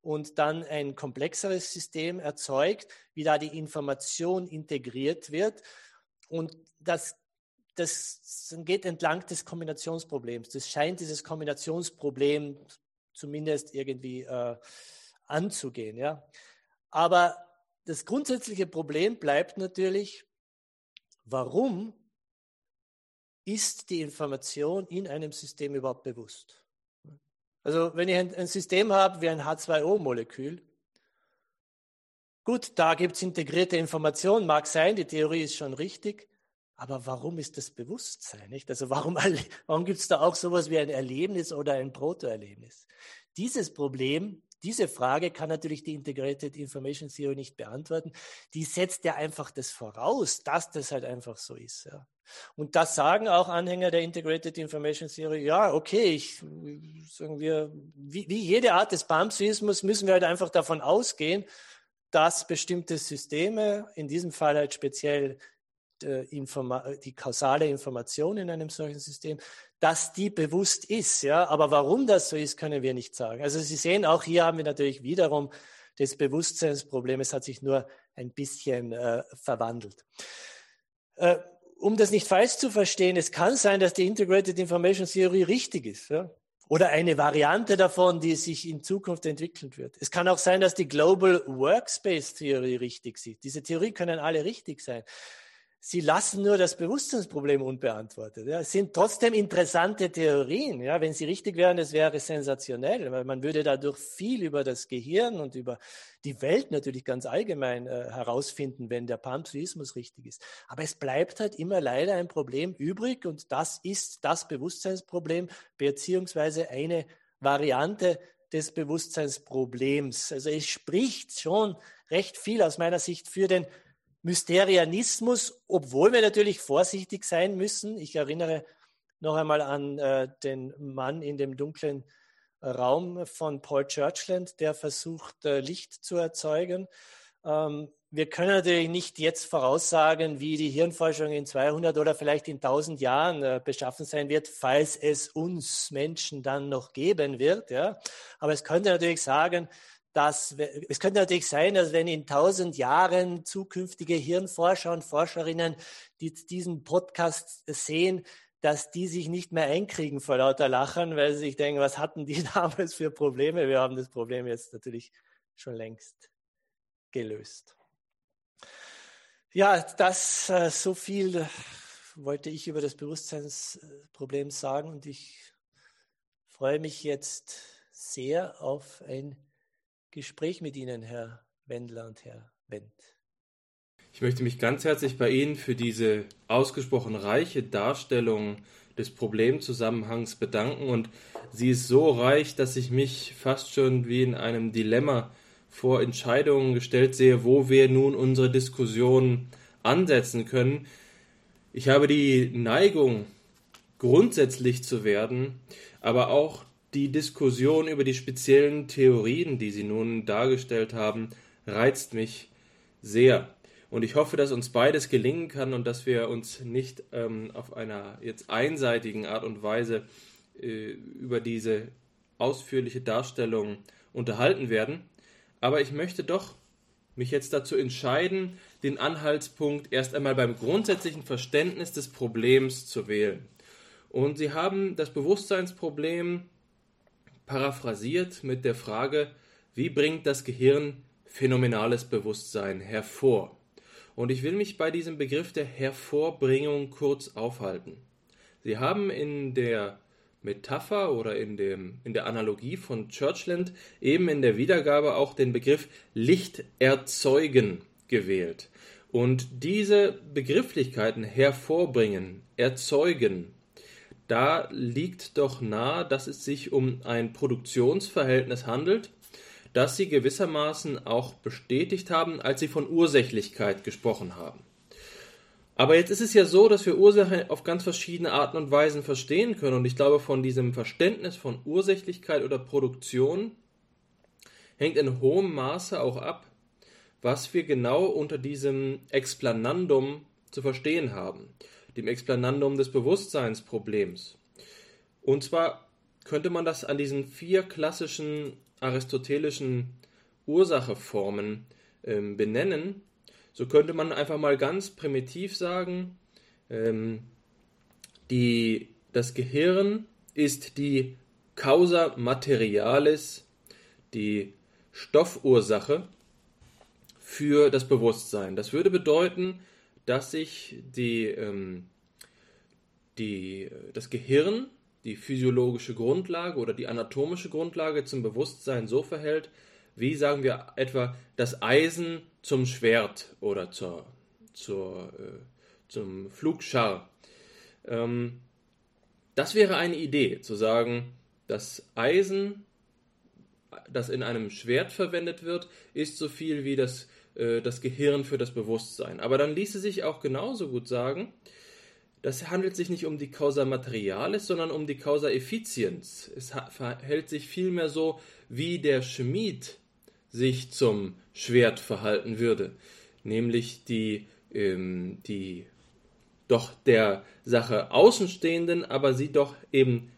und dann ein komplexeres System erzeugt, wie da die Information integriert wird. Und das das geht entlang des Kombinationsproblems. Das scheint dieses Kombinationsproblem zumindest irgendwie äh, anzugehen. Ja. Aber das grundsätzliche Problem bleibt natürlich, warum ist die Information in einem System überhaupt bewusst? Also wenn ich ein, ein System habe wie ein H2O-Molekül, gut, da gibt es integrierte Informationen, mag sein, die Theorie ist schon richtig, aber warum ist das Bewusstsein? Nicht? Also warum, <laughs> warum gibt es da auch sowas wie ein Erlebnis oder ein Protoerlebnis? Dieses Problem, diese Frage kann natürlich die Integrated Information Theory nicht beantworten. Die setzt ja einfach das voraus, dass das halt einfach so ist. Ja. Und das sagen auch Anhänger der Integrated Information Theory. Ja, okay, ich, sagen wir, wie, wie jede Art des Panpsychismus müssen wir halt einfach davon ausgehen, dass bestimmte Systeme, in diesem Fall halt speziell die kausale Information in einem solchen System, dass die bewusst ist. Ja? Aber warum das so ist, können wir nicht sagen. Also Sie sehen, auch hier haben wir natürlich wiederum das Bewusstseinsproblem. Es hat sich nur ein bisschen äh, verwandelt. Äh, um das nicht falsch zu verstehen, es kann sein, dass die Integrated Information Theory richtig ist. Ja? Oder eine Variante davon, die sich in Zukunft entwickeln wird. Es kann auch sein, dass die Global Workspace Theory richtig ist. Diese Theorie können alle richtig sein. Sie lassen nur das Bewusstseinsproblem unbeantwortet. Ja. Es sind trotzdem interessante Theorien. Ja. Wenn sie richtig wären, das wäre sensationell, weil man würde dadurch viel über das Gehirn und über die Welt natürlich ganz allgemein äh, herausfinden, wenn der Panpsychismus richtig ist. Aber es bleibt halt immer leider ein Problem übrig und das ist das Bewusstseinsproblem beziehungsweise eine Variante des Bewusstseinsproblems. Also es spricht schon recht viel aus meiner Sicht für den Mysterianismus, obwohl wir natürlich vorsichtig sein müssen. Ich erinnere noch einmal an äh, den Mann in dem dunklen Raum von Paul Churchland, der versucht, äh, Licht zu erzeugen. Ähm, wir können natürlich nicht jetzt voraussagen, wie die Hirnforschung in 200 oder vielleicht in 1000 Jahren äh, beschaffen sein wird, falls es uns Menschen dann noch geben wird. Ja. Aber es könnte natürlich sagen, dass es könnte natürlich sein, dass wenn in tausend Jahren zukünftige Hirnforscher und Forscherinnen die diesen Podcast sehen, dass die sich nicht mehr einkriegen vor lauter Lachen, weil sie sich denken, was hatten die <laughs> damals für Probleme? Wir haben das Problem jetzt natürlich schon längst gelöst. Ja, das äh, so viel wollte ich über das Bewusstseinsproblem sagen und ich freue mich jetzt sehr auf ein Gespräch mit Ihnen, Herr Wendler und Herr Wendt. Ich möchte mich ganz herzlich bei Ihnen für diese ausgesprochen reiche Darstellung des Problemzusammenhangs bedanken und sie ist so reich, dass ich mich fast schon wie in einem Dilemma vor Entscheidungen gestellt sehe, wo wir nun unsere Diskussion ansetzen können. Ich habe die Neigung, grundsätzlich zu werden, aber auch die Diskussion über die speziellen Theorien, die Sie nun dargestellt haben, reizt mich sehr. Und ich hoffe, dass uns beides gelingen kann und dass wir uns nicht ähm, auf einer jetzt einseitigen Art und Weise äh, über diese ausführliche Darstellung unterhalten werden. Aber ich möchte doch mich jetzt dazu entscheiden, den Anhaltspunkt erst einmal beim grundsätzlichen Verständnis des Problems zu wählen. Und Sie haben das Bewusstseinsproblem paraphrasiert mit der Frage, wie bringt das Gehirn phänomenales Bewusstsein hervor? Und ich will mich bei diesem Begriff der Hervorbringung kurz aufhalten. Sie haben in der Metapher oder in, dem, in der Analogie von Churchland eben in der Wiedergabe auch den Begriff Licht erzeugen gewählt. Und diese Begrifflichkeiten hervorbringen, erzeugen, da liegt doch nahe, dass es sich um ein Produktionsverhältnis handelt, das Sie gewissermaßen auch bestätigt haben, als Sie von Ursächlichkeit gesprochen haben. Aber jetzt ist es ja so, dass wir Ursache auf ganz verschiedene Arten und Weisen verstehen können. Und ich glaube, von diesem Verständnis von Ursächlichkeit oder Produktion hängt in hohem Maße auch ab, was wir genau unter diesem Explanandum zu verstehen haben dem Explanandum des Bewusstseinsproblems. Und zwar könnte man das an diesen vier klassischen aristotelischen Ursacheformen ähm, benennen. So könnte man einfach mal ganz primitiv sagen, ähm, die, das Gehirn ist die Causa materialis, die Stoffursache für das Bewusstsein. Das würde bedeuten, dass sich die, ähm, die, das Gehirn, die physiologische Grundlage oder die anatomische Grundlage zum Bewusstsein so verhält, wie sagen wir etwa das Eisen zum Schwert oder zur, zur, äh, zum Flugschar. Ähm, das wäre eine Idee, zu sagen, das Eisen, das in einem Schwert verwendet wird, ist so viel wie das äh, das Gehirn für das Bewusstsein. Aber dann ließe sich auch genauso gut sagen, das handelt sich nicht um die Causa Materialis, sondern um die Causa Effizienz. Es verhält sich vielmehr so, wie der Schmied sich zum Schwert verhalten würde, nämlich die, ähm, die doch der Sache außenstehenden, aber sie doch eben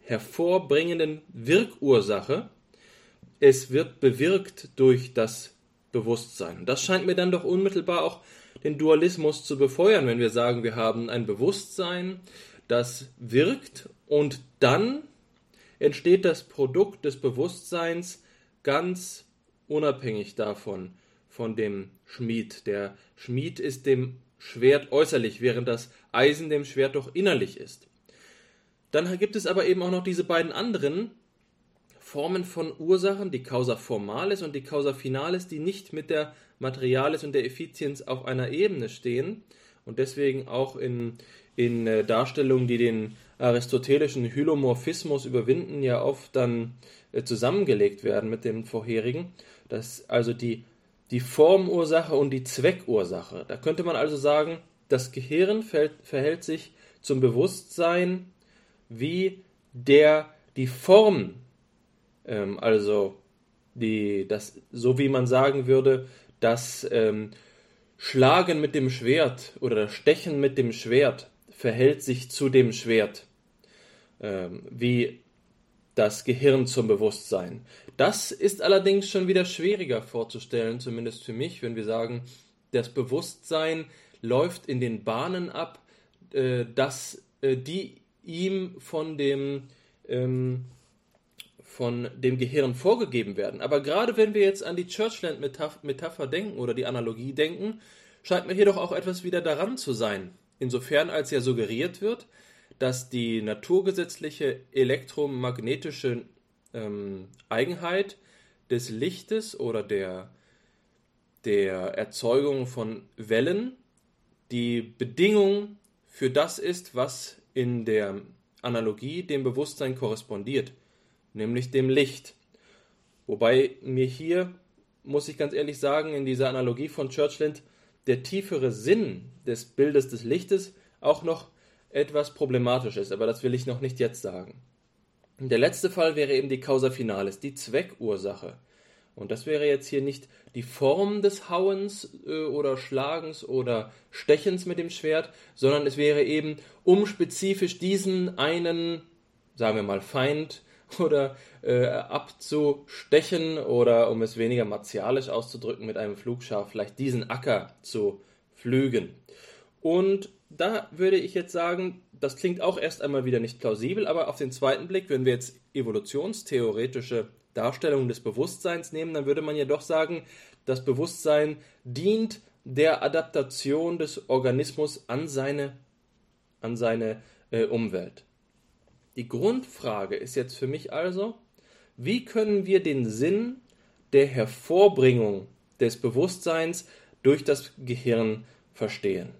hervorbringenden Wirkursache. Es wird bewirkt durch das Bewusstsein. Das scheint mir dann doch unmittelbar auch den Dualismus zu befeuern, wenn wir sagen, wir haben ein Bewusstsein, das wirkt und dann entsteht das Produkt des Bewusstseins ganz unabhängig davon, von dem Schmied. Der Schmied ist dem Schwert äußerlich, während das Eisen dem Schwert doch innerlich ist. Dann gibt es aber eben auch noch diese beiden anderen Formen von Ursachen, die Causa formalis und die Causa finalis, die nicht mit der Materialis und der Effizienz auf einer Ebene stehen und deswegen auch in, in äh, Darstellungen, die den aristotelischen Hylomorphismus überwinden, ja oft dann äh, zusammengelegt werden mit dem vorherigen. Das also die, die Formursache und die Zweckursache. Da könnte man also sagen, das Gehirn fällt, verhält sich zum Bewusstsein wie der die Form ähm, also die, das, so wie man sagen würde, das ähm, Schlagen mit dem Schwert oder das Stechen mit dem Schwert verhält sich zu dem Schwert, ähm, wie das Gehirn zum Bewusstsein. Das ist allerdings schon wieder schwieriger vorzustellen, zumindest für mich, wenn wir sagen, das Bewusstsein läuft in den Bahnen ab, äh, dass äh, die ihm von dem ähm, von dem Gehirn vorgegeben werden. Aber gerade wenn wir jetzt an die Churchland-Metapher denken oder die Analogie denken, scheint mir hier doch auch etwas wieder daran zu sein. Insofern als ja suggeriert wird, dass die naturgesetzliche elektromagnetische ähm, Eigenheit des Lichtes oder der, der Erzeugung von Wellen die Bedingung für das ist, was in der Analogie dem Bewusstsein korrespondiert, nämlich dem Licht. Wobei mir hier, muss ich ganz ehrlich sagen, in dieser Analogie von Churchland der tiefere Sinn des Bildes des Lichtes auch noch etwas problematisch ist, aber das will ich noch nicht jetzt sagen. Der letzte Fall wäre eben die Causa Finalis, die Zweckursache. Und das wäre jetzt hier nicht die Form des Hauens äh, oder Schlagens oder Stechens mit dem Schwert, sondern es wäre eben, um spezifisch diesen einen, sagen wir mal, Feind <laughs> oder äh, abzustechen oder um es weniger martialisch auszudrücken, mit einem Flugschaf vielleicht diesen Acker zu pflügen. Und da würde ich jetzt sagen, das klingt auch erst einmal wieder nicht plausibel, aber auf den zweiten Blick, wenn wir jetzt evolutionstheoretische Darstellungen des Bewusstseins nehmen, dann würde man ja doch sagen, das Bewusstsein dient der Adaptation des Organismus an seine, an seine äh, Umwelt. Die Grundfrage ist jetzt für mich also, wie können wir den Sinn der Hervorbringung des Bewusstseins durch das Gehirn verstehen?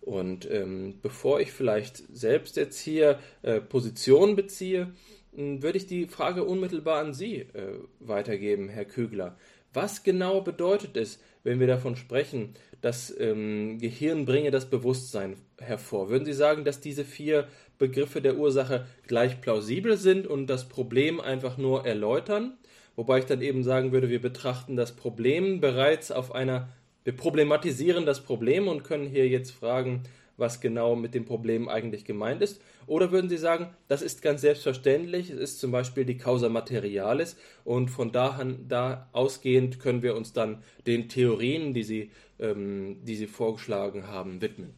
Und ähm, bevor ich vielleicht selbst jetzt hier äh, Position beziehe, würde ich die Frage unmittelbar an Sie äh, weitergeben, Herr Kügler. Was genau bedeutet es, wenn wir davon sprechen, das ähm, Gehirn bringe das Bewusstsein hervor? Würden Sie sagen, dass diese vier Begriffe der Ursache gleich plausibel sind und das Problem einfach nur erläutern? Wobei ich dann eben sagen würde, wir betrachten das Problem bereits auf einer wir problematisieren das Problem und können hier jetzt fragen, was genau mit dem Problem eigentlich gemeint ist. Oder würden Sie sagen, das ist ganz selbstverständlich, es ist zum Beispiel die Causa Materialis und von da, an, da ausgehend können wir uns dann den Theorien, die Sie, ähm, die Sie vorgeschlagen haben, widmen.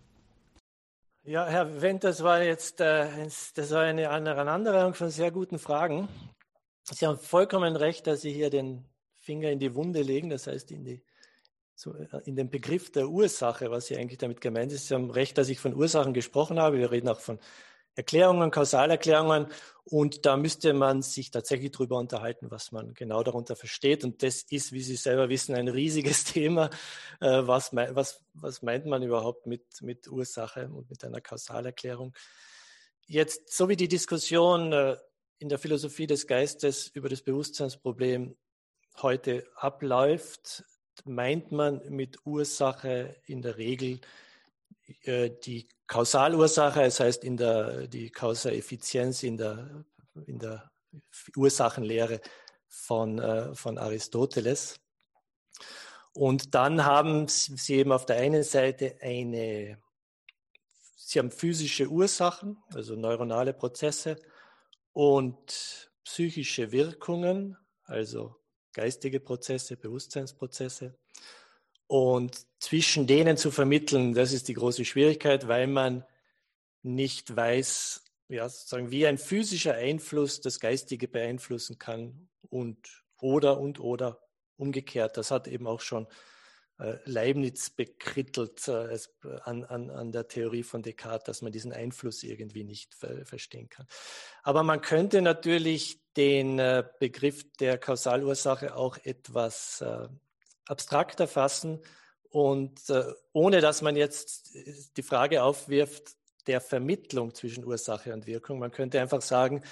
Ja, Herr Wendt, das war jetzt äh, das war eine Aneinanderreihung von sehr guten Fragen. Sie haben vollkommen recht, dass Sie hier den Finger in die Wunde legen, das heißt in die äh, in den Begriff der Ursache, was hier eigentlich damit gemeint ist. Sie haben recht, dass ich von Ursachen gesprochen habe. Wir reden auch von Erklärungen, Kausalerklärungen. Und da müsste man sich tatsächlich darüber unterhalten, was man genau darunter versteht. Und das ist, wie Sie selber wissen, ein riesiges <laughs> Thema. Äh, was, was, was meint man überhaupt mit, mit Ursache und mit einer Kausalerklärung? Jetzt, so wie die Diskussion äh, in der Philosophie des Geistes über das Bewusstseinsproblem heute abläuft, meint man mit Ursache in der Regel die Kausalursache, das heißt in der, die Kausaleffizienz in der, in der Ursachenlehre von, äh, von Aristoteles. Und dann haben sie eben auf der einen Seite eine, sie haben physische Ursachen, also neuronale Prozesse und psychische Wirkungen, also geistige Prozesse, Bewusstseinsprozesse. Und zwischen denen zu vermitteln, das ist die große Schwierigkeit, weil man nicht weiß, ja, sozusagen, wie ein physischer Einfluss das Geistige beeinflussen kann und oder und oder umgekehrt. Das hat eben auch schon äh, Leibniz bekrittelt äh, an, an, an der Theorie von Descartes, dass man diesen Einfluss irgendwie nicht verstehen kann. Aber man könnte natürlich den äh, Begriff der Kausalursache auch etwas abstrakter fassen und ohne dass man jetzt die Frage aufwirft der Vermittlung zwischen Ursache und Wirkung. Man könnte einfach sagen,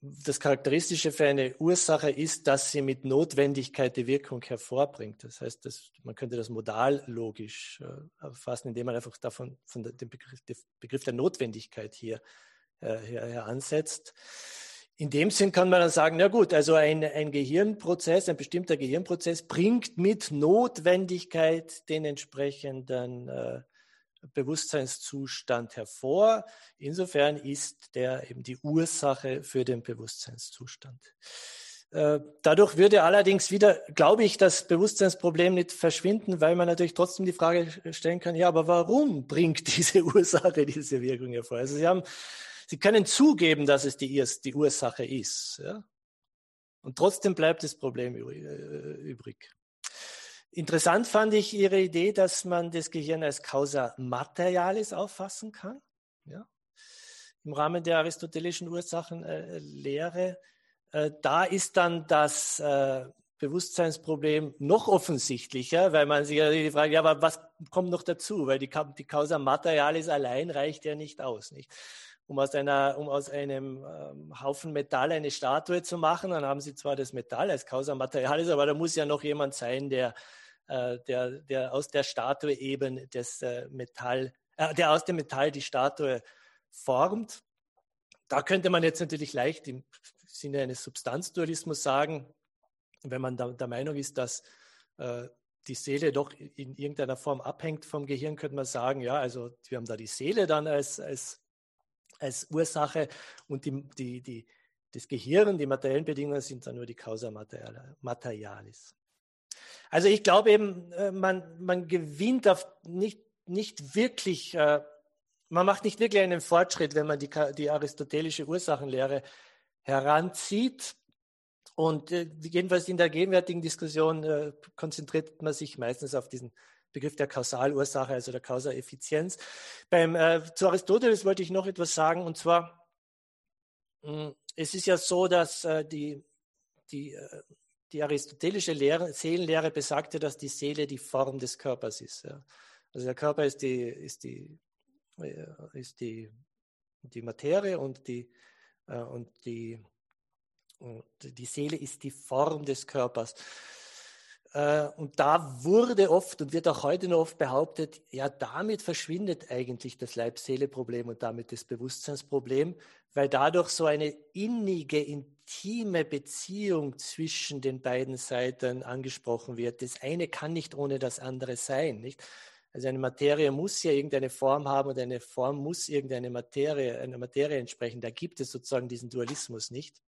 das Charakteristische für eine Ursache ist, dass sie mit Notwendigkeit die Wirkung hervorbringt. Das heißt, das, man könnte das modal logisch äh, erfassen, indem man einfach davon von dem Begriff, Begriff der Notwendigkeit hier, äh, hier, hier, ansetzt. In dem Sinn kann man dann sagen, na gut, also ein, ein Gehirnprozess, ein bestimmter Gehirnprozess bringt mit Notwendigkeit den entsprechenden äh, Bewusstseinszustand hervor. Insofern ist der eben die Ursache für den Bewusstseinszustand. Äh, dadurch würde allerdings wieder, glaube ich, das Bewusstseinsproblem nicht verschwinden, weil man natürlich trotzdem die Frage stellen kann, ja, aber warum bringt <laughs> diese Ursache diese Wirkung hervor? Also Sie haben, Sie können zugeben, dass es die, die Ursache ist. Ja? Und trotzdem bleibt das Problem äh, übrig. Interessant fand ich Ihre Idee, dass man das Gehirn als Causa Materialis auffassen kann. Ja? Im Rahmen der aristotelischen Ursachenlehre. äh, da ist dann das äh, Bewusstseinsproblem noch offensichtlicher, weil man sich die Frage, ja, aber was kommt noch dazu? Weil die, die Causa Materialis allein reicht ja nicht aus, nicht? Um aus, einer, um aus einem ähm, Haufen Metall eine Statue zu machen, dann haben sie zwar das Metall als Causa Materialis, aber da muss ja noch jemand sein, der, äh, der, der aus der Statue eben das äh, Metall, äh, der aus dem Metall die Statue formt. Da könnte man jetzt natürlich leicht im Sinne eines Substanzdualismus sagen, wenn man da, der Meinung ist, dass äh, die Seele doch in irgendeiner Form abhängt vom Gehirn, könnte man sagen, ja, also wir haben da die Seele dann als, als, als Ursache und die, die, die, das Gehirn, die materiellen Bedingungen sind dann nur die Causa Materialis. Also ich glaube eben, äh, man, man gewinnt auf nicht, nicht wirklich, äh, man macht nicht wirklich einen Fortschritt, wenn man die, die aristotelische Ursachenlehre heranzieht. Und äh, jedenfalls in der gegenwärtigen Diskussion konzentriert man sich meistens auf diesen Begriff der Kausalursache, also der Kausaleffizienz. Beim, äh, zu Aristoteles wollte ich noch etwas sagen, und zwar, mh, hm, es ist ja so, dass äh, die, die, äh, die aristotelische Lehre, Seelenlehre besagte, dass die Seele die Form des Körpers ist. Ja. Also der Körper ist die, ist die, äh, ist die, die Materie und die, äh, und die und die Seele ist die Form des Körpers. Äh, und da wurde oft und wird auch heute noch oft behauptet, ja, damit verschwindet eigentlich das Leib-Seele-Problem und damit das Bewusstseinsproblem, weil dadurch so eine innige, intime Beziehung zwischen den beiden Seiten angesprochen wird. Das eine kann nicht ohne das andere sein, nicht? Also eine Materie muss ja irgendeine Form haben und eine Form muss irgendeine Materie, einer Materie entsprechen. Da gibt es sozusagen diesen Dualismus nicht.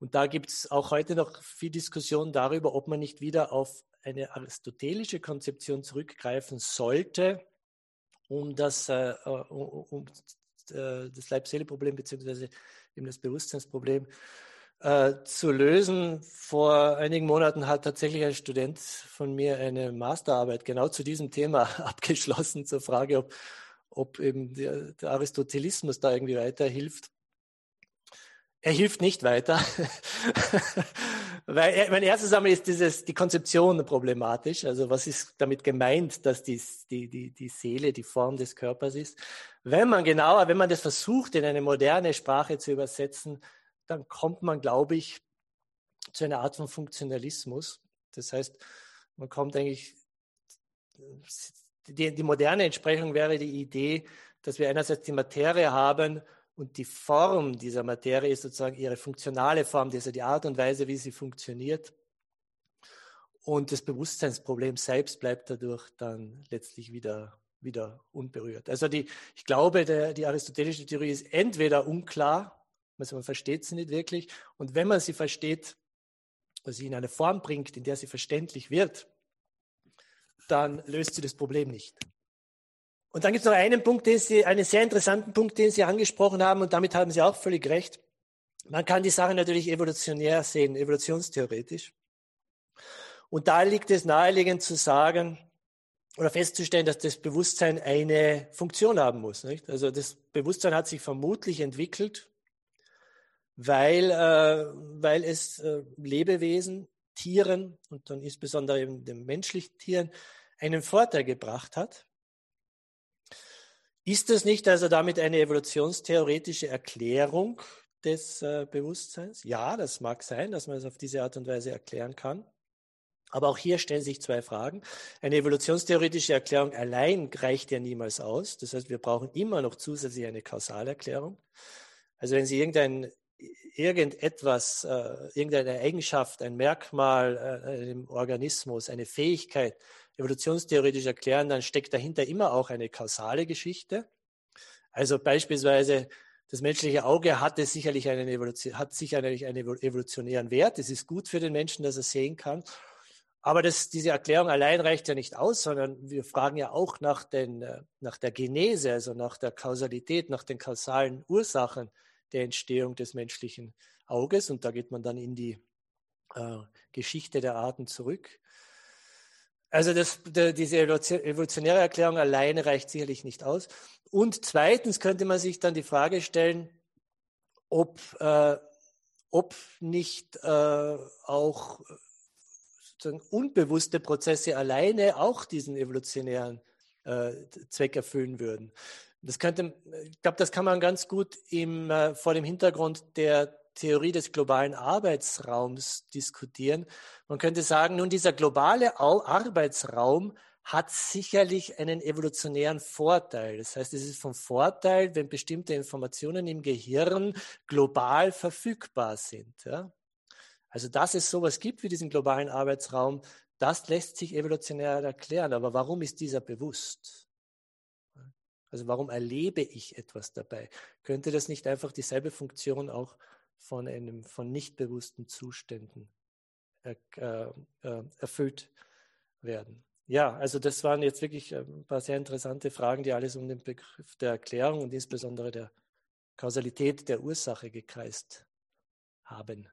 Und da gibt es auch heute noch viel Diskussion darüber, ob man nicht wieder auf eine aristotelische Konzeption zurückgreifen sollte, um das, äh, um, um äh, das Leib-Seele-Problem beziehungsweise eben das Bewusstseinsproblem äh, zu lösen. Vor einigen Monaten hat tatsächlich ein Student von mir eine Masterarbeit genau zu diesem Thema <laughs> abgeschlossen, zur Frage, ob, ob eben der, der Aristotelismus da irgendwie weiterhilft. Er hilft nicht weiter, <laughs> weil mein erstes einmal ist dieses, die Konzeption problematisch. Also was ist damit gemeint, dass die, die, die, die Seele die Form des Körpers ist? Wenn man genauer, wenn man das versucht, in eine moderne Sprache zu übersetzen, dann kommt man, glaube ich, zu einer Art von Funktionalismus. Das heißt, man kommt eigentlich, die, die moderne Entsprechung wäre die Idee, dass wir einerseits die Materie haben und die Form dieser Materie ist sozusagen ihre funktionale Form, also die Art und Weise, wie sie funktioniert. Und das Bewusstseinsproblem selbst bleibt dadurch dann letztlich wieder, wieder unberührt. Also die, ich glaube, der, die aristotelische Theorie ist entweder unklar, also man versteht sie nicht wirklich, und wenn man sie versteht, also sie in eine Form bringt, in der sie verständlich wird, dann löst sie das Problem nicht. Und dann gibt es noch einen Punkt, den Sie, einen sehr interessanten Punkt, den Sie angesprochen haben, und damit haben Sie auch völlig recht. Man kann die Sache natürlich evolutionär sehen, evolutionstheoretisch. Und da liegt es naheliegend zu sagen oder festzustellen, dass das Bewusstsein eine Funktion haben muss. Nicht? Also das Bewusstsein hat sich vermutlich entwickelt, weil, äh, weil es äh, Lebewesen, Tieren und dann insbesondere eben den menschlichen Tieren einen Vorteil gebracht hat. Ist das nicht also damit eine evolutionstheoretische Erklärung des äh, Bewusstseins? Ja, das mag sein, dass man es auf diese Art und Weise erklären kann. Aber auch hier stellen sich zwei Fragen. Eine evolutionstheoretische Erklärung allein reicht ja niemals aus. Das heißt, wir brauchen immer noch zusätzlich eine Kausalerklärung. Also wenn Sie irgendein, irgendetwas, äh, irgendeine Eigenschaft, ein Merkmal äh, im Organismus, eine Fähigkeit evolutionstheoretisch erklären, dann steckt dahinter immer auch eine kausale Geschichte. Also beispielsweise das menschliche Auge hatte sicherlich einen, Evolution, hat sicherlich einen evolutionären Wert. Es ist gut für den Menschen, dass er sehen kann. Aber das, diese Erklärung allein reicht ja nicht aus, sondern wir fragen ja auch nach, den, nach der Genese, also nach der Kausalität, nach den kausalen Ursachen der Entstehung des menschlichen Auges. Und da geht man dann in die äh, Geschichte der Arten zurück. Also das, der, diese evolutionäre Erklärung alleine reicht sicherlich nicht aus. Und zweitens könnte man sich dann die Frage stellen, ob, äh, ob nicht äh, auch unbewusste Prozesse alleine auch diesen evolutionären äh, Zweck erfüllen würden. Das könnte, ich glaube, das kann man ganz gut im, äh, vor dem Hintergrund der Theorie des globalen Arbeitsraums diskutieren. Man könnte sagen, nun dieser globale Arbeitsraum hat sicherlich einen evolutionären Vorteil. Das heißt, es ist von Vorteil, wenn bestimmte Informationen im Gehirn global verfügbar sind. Ja? Also, dass es sowas gibt wie diesen globalen Arbeitsraum, das lässt sich evolutionär erklären. Aber warum ist dieser bewusst? Also warum erlebe ich etwas dabei? Könnte das nicht einfach dieselbe Funktion auch von einem von nicht bewussten Zuständen äh, äh, erfüllt werden? Ja, also das waren jetzt wirklich äh, ein paar sehr interessante Fragen, die alles um den Begriff der Erklärung und insbesondere der Kausalität der Ursache gekreist haben.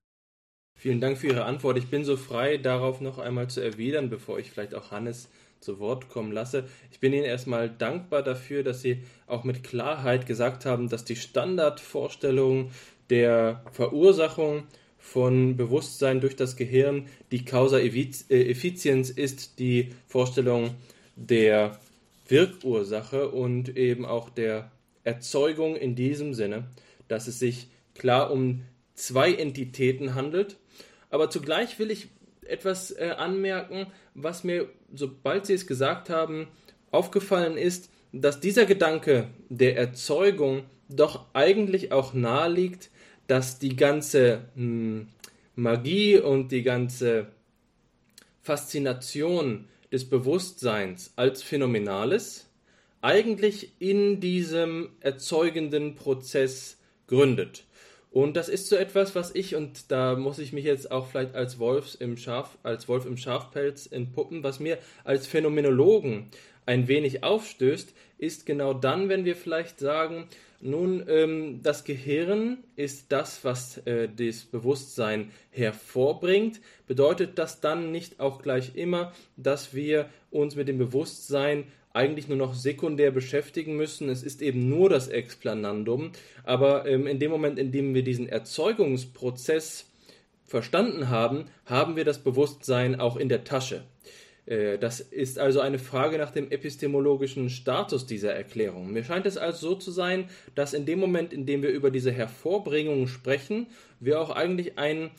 Vielen Dank für Ihre Antwort. Ich bin so frei, darauf noch einmal zu erwidern, bevor ich vielleicht auch Hannes zu Wort kommen lasse. Ich bin Ihnen erstmal dankbar dafür, dass Sie auch mit Klarheit gesagt haben, dass die Standardvorstellung der Verursachung von Bewusstsein durch das Gehirn die Causa Effizienz ist, die Vorstellung der Wirkursache und eben auch der Erzeugung in diesem Sinne, dass es sich klar um zwei Entitäten handelt, aber zugleich will ich etwas äh, anmerken, was mir, sobald Sie es gesagt haben, aufgefallen ist, dass dieser Gedanke der Erzeugung doch eigentlich auch naheliegt, dass die ganze hm, Magie und die ganze Faszination des Bewusstseins als Phänomenales eigentlich in diesem erzeugenden Prozess gründet. Und das ist so etwas, was ich, und da muss ich mich jetzt auch vielleicht als, Wolf im Schaf, als Wolf im Schafpelz entpuppen, was mir als Phänomenologen ein wenig aufstößt, ist genau dann, wenn wir vielleicht sagen, nun, ähm, das Gehirn ist das, was äh, das Bewusstsein hervorbringt. Bedeutet das dann nicht auch gleich immer, dass wir uns mit dem Bewusstsein eigentlich nur noch sekundär beschäftigen müssen. Es ist eben nur das Explanandum. Aber ähm, in dem Moment, in dem wir diesen Erzeugungsprozess verstanden haben, haben wir das Bewusstsein auch in der Tasche. Äh, das ist also eine Frage nach dem epistemologischen Status dieser Erklärung. Mir scheint es also so zu sein, dass in dem Moment, in dem wir über diese Hervorbringung sprechen, wir auch eigentlich ein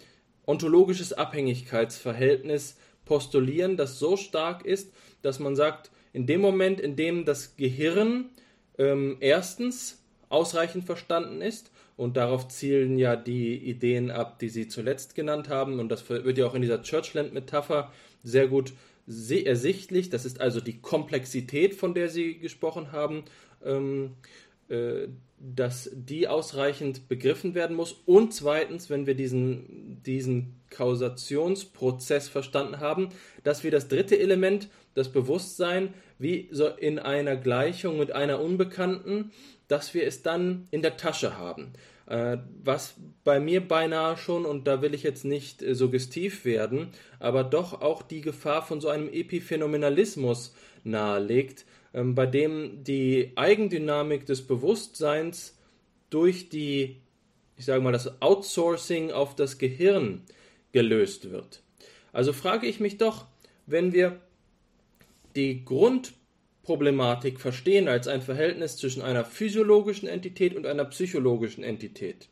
ontologisches Abhängigkeitsverhältnis postulieren, das so stark ist, dass man sagt, in dem Moment, in dem das Gehirn ähm, erstens ausreichend verstanden ist, und darauf zielen ja die Ideen ab, die Sie zuletzt genannt haben, und das wird ja auch in dieser Churchland-Metapher sehr gut ersichtlich. Das ist also die Komplexität, von der Sie gesprochen haben, ähm, äh, dass die ausreichend begriffen werden muss. Und zweitens, wenn wir diesen, diesen Kausationsprozess verstanden haben, dass wir das dritte Element, das Bewusstsein, wie so in einer Gleichung mit einer Unbekannten, dass wir es dann in der Tasche haben. Äh, was bei mir beinahe schon, und da will ich jetzt nicht äh, suggestiv werden, aber doch auch die Gefahr von so einem Epiphänomenalismus nahelegt, ähm, bei dem die Eigendynamik des Bewusstseins durch die, ich sage mal, das Outsourcing auf das Gehirn gelöst wird. Also frage ich mich doch, wenn wir die Grundproblematik verstehen als ein Verhältnis zwischen einer physiologischen Entität und einer psychologischen Entität.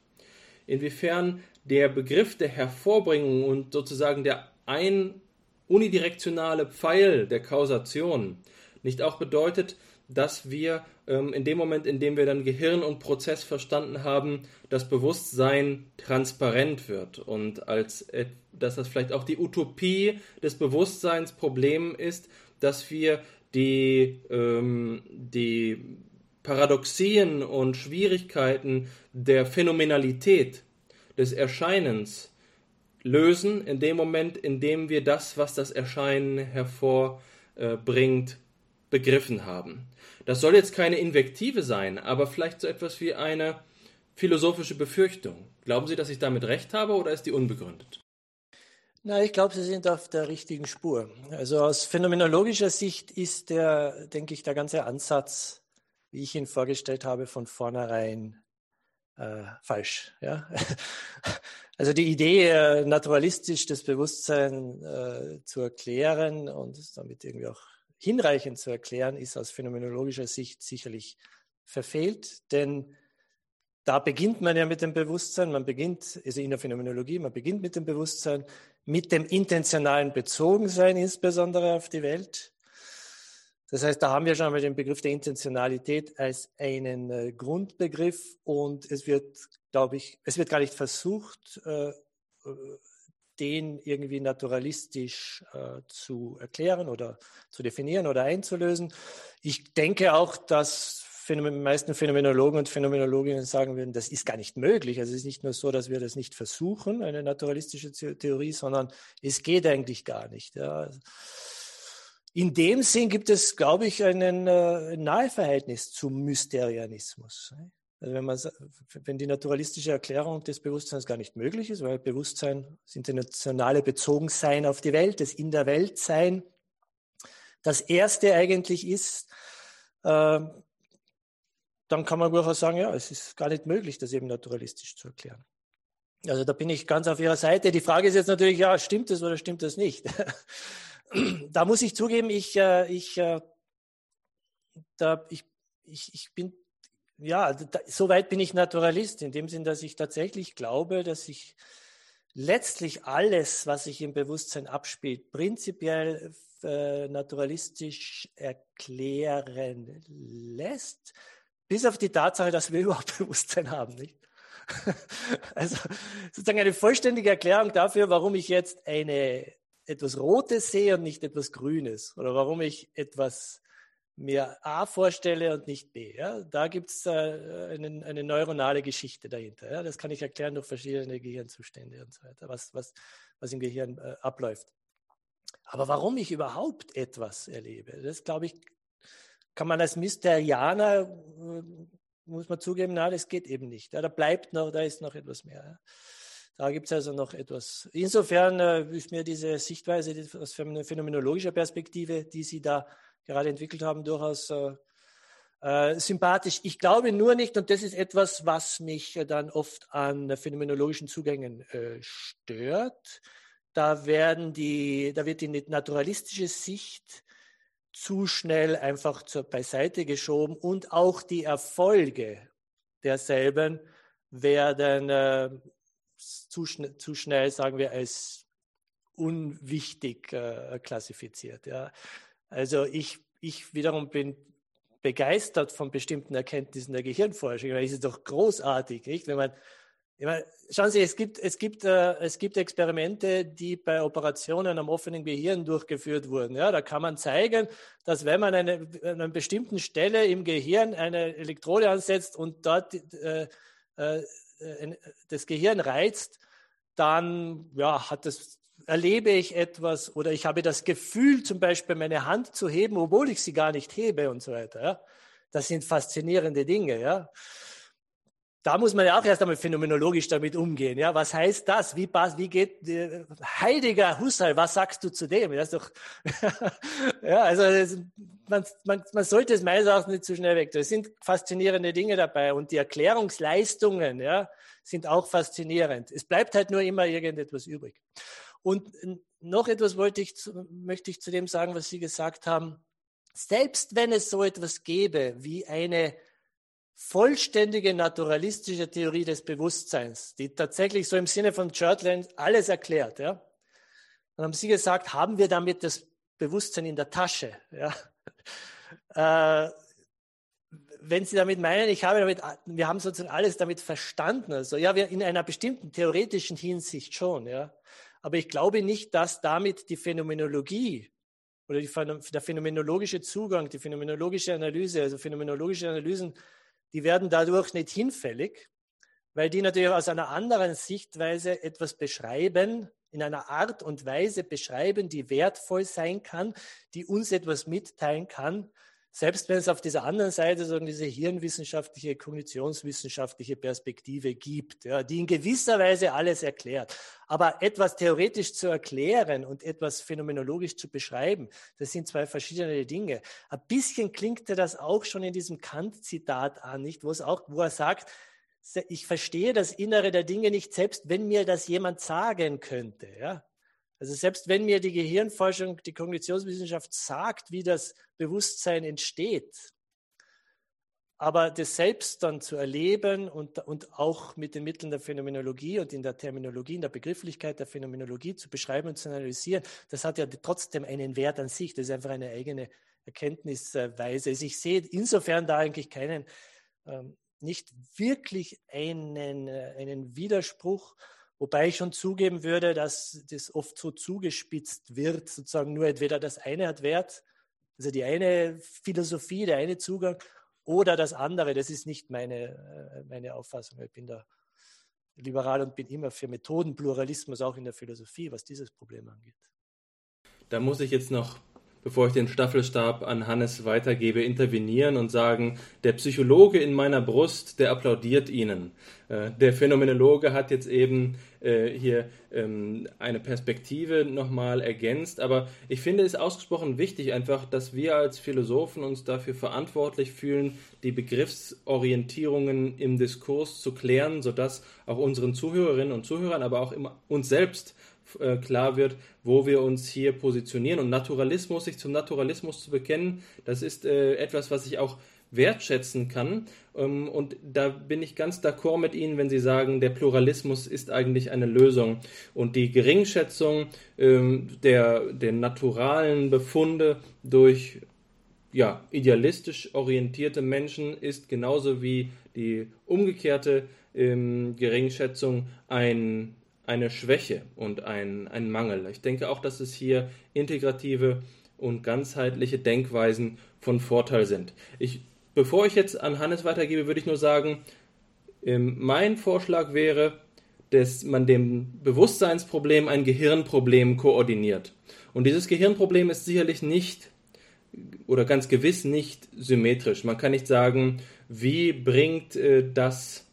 Inwiefern der Begriff der Hervorbringung und sozusagen der ein unidirektionale Pfeil der Kausation nicht auch bedeutet, dass wir ähm, in dem Moment, in dem wir dann Gehirn und Prozess verstanden haben, das Bewusstsein transparent wird und als äh, dass das vielleicht auch die Utopie des Bewusstseinsproblems ist, dass wir die, ähm, die Paradoxien und Schwierigkeiten der Phänomenalität des Erscheinens lösen, in dem Moment, in dem wir das, was das Erscheinen hervorbringt, begriffen haben. Das soll jetzt keine Invektive sein, aber vielleicht so etwas wie eine philosophische Befürchtung. Glauben Sie, dass ich damit recht habe oder ist die unbegründet? Na, ich glaube, Sie sind auf der richtigen Spur. Also aus phänomenologischer Sicht ist der, denke ich, der ganze Ansatz, wie ich ihn vorgestellt habe, von vornherein äh, falsch. Ja? <laughs> Also die Idee, äh, naturalistisch das Bewusstsein äh, zu erklären und damit irgendwie auch hinreichend zu erklären, ist aus phänomenologischer Sicht sicherlich verfehlt, denn da beginnt man ja mit dem Bewusstsein, man beginnt, also in der Phänomenologie, man beginnt mit dem Bewusstsein, mit dem intentionalen Bezogensein insbesondere auf die Welt. Das heißt, da haben wir schon mal den Begriff der Intentionalität als einen äh, Grundbegriff und es wird, glaube ich, es wird gar nicht versucht, äh, äh den irgendwie naturalistisch äh, zu erklären oder zu definieren oder einzulösen. Ich denke auch, dass die meisten Phänomenologen und Phänomenologinnen sagen würden, das ist gar nicht möglich. Also es ist nicht nur so, dass wir das nicht versuchen, eine naturalistische Theorie, sondern es geht eigentlich gar nicht. Ja. In dem Sinn gibt es, glaube ich, einen, äh, ein Naheverhältnis zum Mysterianismus. Also wenn, man, wenn die naturalistische Erklärung des Bewusstseins gar nicht möglich ist, weil Bewusstsein, das internationale Bezogensein auf die Welt, das in der Welt sein, das erste eigentlich ist, äh, dann kann man durchaus sagen, ja, es ist gar nicht möglich, das eben naturalistisch zu erklären. Also da bin ich ganz auf Ihrer Seite. Die Frage ist jetzt natürlich, ja, stimmt das oder stimmt das nicht? <clears throat> da muss ich zugeben, ich, äh, ich, äh, da, ich, ich, ich bin, ja, da, soweit bin ich Naturalist, in dem Sinn, dass ich tatsächlich glaube, dass ich letztlich alles, was sich im Bewusstsein abspielt, prinzipiell äh, naturalistisch erklären lässt. Bis auf die Tatsache, dass wir <laughs> überhaupt Bewusstsein haben, nicht? <laughs> Also sozusagen eine vollständige Erklärung dafür, warum ich jetzt eine etwas Rotes sehe und nicht etwas Grünes oder warum ich etwas mir A vorstelle und nicht B. Ja? Da gibt es äh, eine, eine, neuronale Geschichte dahinter. Ja? Das kann ich erklären durch verschiedene Gehirnzustände und so weiter, was, was, was im Gehirn äh, abläuft. Aber warum ich überhaupt etwas erlebe, das glaube ich, kann man als Mysterianer, äh, muss man zugeben, na, das geht eben nicht. Ja, da bleibt noch, da ist noch etwas mehr. Ja. Da gibt es also noch etwas. Insofern äh, ist mir diese Sichtweise die, aus phänomenologischer Perspektive, die Sie da gerade entwickelt haben, durchaus äh, äh, sympathisch. Ich glaube nur nicht, und das ist etwas, was mich dann oft an phänomenologischen Zugängen äh, stört. Da werden die, da wird die naturalistische Sicht zu schnell einfach zur, beiseite geschoben und auch die Erfolge derselben werden äh, zu, schn zu, schnell, sagen wir, als unwichtig äh, klassifiziert. Ja. Also ich, ich wiederum bin begeistert von bestimmten Erkenntnissen der Gehirnforschung. Weil es ist doch großartig, nicht? Wenn man meine, schauen Sie, es gibt, es, gibt, äh, es gibt Experimente, die bei Operationen am offenen Gehirn durchgeführt wurden. Ja, da kann man zeigen, dass wenn man eine, an einer bestimmten Stelle im Gehirn eine Elektrode ansetzt und dort äh, äh, das Gehirn reizt, dann ja, hat das, erlebe ich etwas oder ich habe das Gefühl, zum Beispiel meine Hand zu heben, obwohl ich sie gar nicht hebe und so weiter. Ja. Das sind faszinierende Dinge. Ja da muss man ja auch erst einmal phänomenologisch damit umgehen. Ja, was heißt das? Wie, wie geht äh, heiliger Husserl? Was sagst du zu dem? Das ist doch <laughs> ja, also das, man, man, man sollte es meines Erachtens nicht zu schnell weg. Es sind faszinierende Dinge dabei und die Erklärungsleistungen ja, sind auch faszinierend. Es bleibt halt nur immer irgendetwas übrig. Und noch etwas wollte ich, möchte ich zu dem sagen, was Sie gesagt haben. Selbst wenn es so etwas gäbe wie eine vollständige naturalistische Theorie des Bewusstseins, die tatsächlich so im Sinne von Churchland alles erklärt. Ja? Dann haben Sie gesagt, haben wir damit das Bewusstsein in der Tasche? Ja? <laughs> Äh, wenn Sie damit meinen, ich habe damit, wir haben sozusagen alles damit verstanden, also ja, wir in einer bestimmten theoretischen Hinsicht schon, ja. Aber ich glaube nicht, dass damit die Phänomenologie oder die, der phänomenologische Zugang, die phänomenologische Analyse, also phänomenologische Analysen die werden dadurch nicht hinfällig, weil die natürlich aus einer anderen Sichtweise etwas beschreiben, in einer Art und Weise beschreiben, die wertvoll sein kann, die uns etwas mitteilen kann, selbst wenn es auf dieser anderen Seite so diese hirnwissenschaftliche, kognitionswissenschaftliche Perspektive gibt, ja, die in gewisser Weise alles erklärt. Aber etwas theoretisch zu erklären und etwas phänomenologisch zu beschreiben, das sind zwei verschiedene Dinge. Ein bisschen klingte das auch schon in diesem Kant-Zitat an, nicht, wo es auch, wo er sagt, ich verstehe das Innere der Dinge nicht, selbst wenn mir das jemand sagen könnte. Ja? Also selbst wenn mir die Gehirnforschung, die Kognitionswissenschaft sagt, wie das Bewusstsein entsteht, aber das selbst dann zu erleben und, und auch mit den Mitteln der Phänomenologie und in der Terminologie, in der Begrifflichkeit der Phänomenologie zu beschreiben und zu analysieren, das hat ja trotzdem einen Wert an sich. Das ist einfach eine eigene Erkenntnisweise. Also ich sehe insofern da eigentlich keinen, ähm, nicht wirklich einen, äh, einen Widerspruch, wobei ich schon zugeben würde, dass das oft so zugespitzt wird, sozusagen nur entweder das eine hat Wert, also die eine Philosophie, der eine Zugang oder das andere. Das ist nicht meine, äh, meine Auffassung. Ich bin da liberal und bin immer für Methodenpluralismus, auch in der Philosophie, was dieses Problem angeht. Da muss ich jetzt noch bevor ich den Staffelstab an Hannes weitergebe, intervenieren und sagen, der Psychologe in meiner Brust, der applaudiert Ihnen. Äh, der Phänomenologe hat jetzt eben äh, hier ähm, eine Perspektive nochmal ergänzt, aber ich finde es ausgesprochen wichtig einfach, dass wir als Philosophen uns dafür verantwortlich fühlen, die Begriffsorientierungen im Diskurs zu klären, sodass auch unseren Zuhörerinnen und Zuhörern, aber auch uns selbst äh, klar wird, wo wir uns hier positionieren. Und Naturalismus, sich zum Naturalismus zu bekennen, das ist äh, etwas, was ich auch wertschätzen kann. Ähm, und da bin ich ganz d'accord mit Ihnen, wenn Sie sagen, der Pluralismus ist eigentlich eine Lösung. Und die Geringschätzung ähm, der, der naturalen Befunde durch ja, idealistisch orientierte Menschen ist genauso wie die umgekehrte ähm, Geringschätzung ein eine Schwäche und ein, ein Mangel. Ich denke auch, dass es hier integrative und ganzheitliche Denkweisen von Vorteil sind. Ich, bevor ich jetzt an Hannes weitergebe, würde ich nur sagen, ähm, mein Vorschlag wäre, dass man dem Bewusstseinsproblem ein Gehirnproblem koordiniert. Und dieses Gehirnproblem ist sicherlich nicht oder ganz gewiss nicht symmetrisch. Man kann nicht sagen, wie bringt äh, das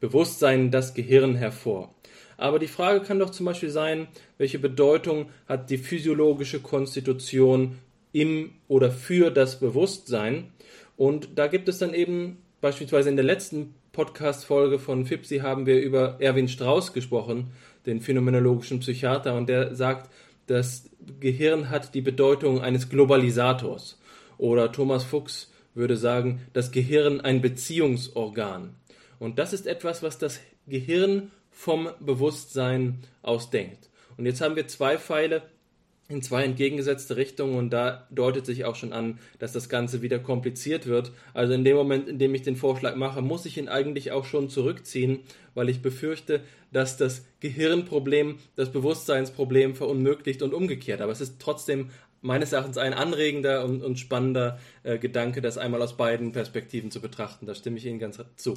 Bewusstsein das Gehirn hervor. Aber die Frage kann doch zum Beispiel sein, welche Bedeutung hat die physiologische Konstitution im oder für das Bewusstsein? Und da gibt es dann eben beispielsweise in der letzten Podcast-Folge von FIPSI haben wir über Erwin Strauss gesprochen, den phänomenologischen Psychiater, und der sagt, das Gehirn hat die Bedeutung eines Globalisators. Oder Thomas Fuchs würde sagen, das Gehirn ein Beziehungsorgan. Und das ist etwas, was das Gehirn vom Bewusstsein aus denkt. Und jetzt haben wir zwei Pfeile in zwei entgegengesetzte Richtungen und da deutet sich auch schon an, dass das Ganze wieder kompliziert wird. Also in dem Moment, in dem ich den Vorschlag mache, muss ich ihn eigentlich auch schon zurückziehen, weil ich befürchte, dass das Gehirnproblem das Bewusstseinsproblem verunmöglicht und umgekehrt. Aber es ist trotzdem meines Erachtens ein anregender und, und spannender äh, Gedanke, das einmal aus beiden Perspektiven zu betrachten. Da stimme ich Ihnen ganz zu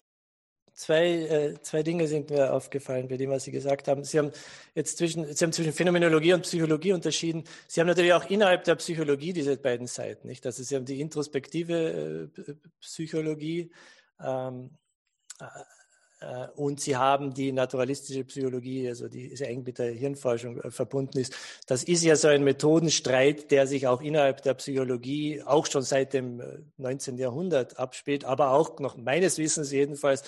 zwei, äh, zwei Dinge sind mir aufgefallen bei dem, was Sie gesagt haben. Sie haben jetzt zwischen, Sie haben zwischen Phänomenologie und Psychologie unterschieden. Sie haben natürlich auch innerhalb der Psychologie diese beiden Seiten, nicht? Also Sie haben die introspektive äh, Psychologie ähm, äh, und Sie haben die naturalistische Psychologie, also die sehr eng mit der Hirnforschung äh, verbunden ist. Das ist ja so ein Methodenstreit, der sich auch innerhalb der Psychologie auch schon seit dem 19. Äh, Jahrhundert abspielt, aber auch noch meines Wissens jedenfalls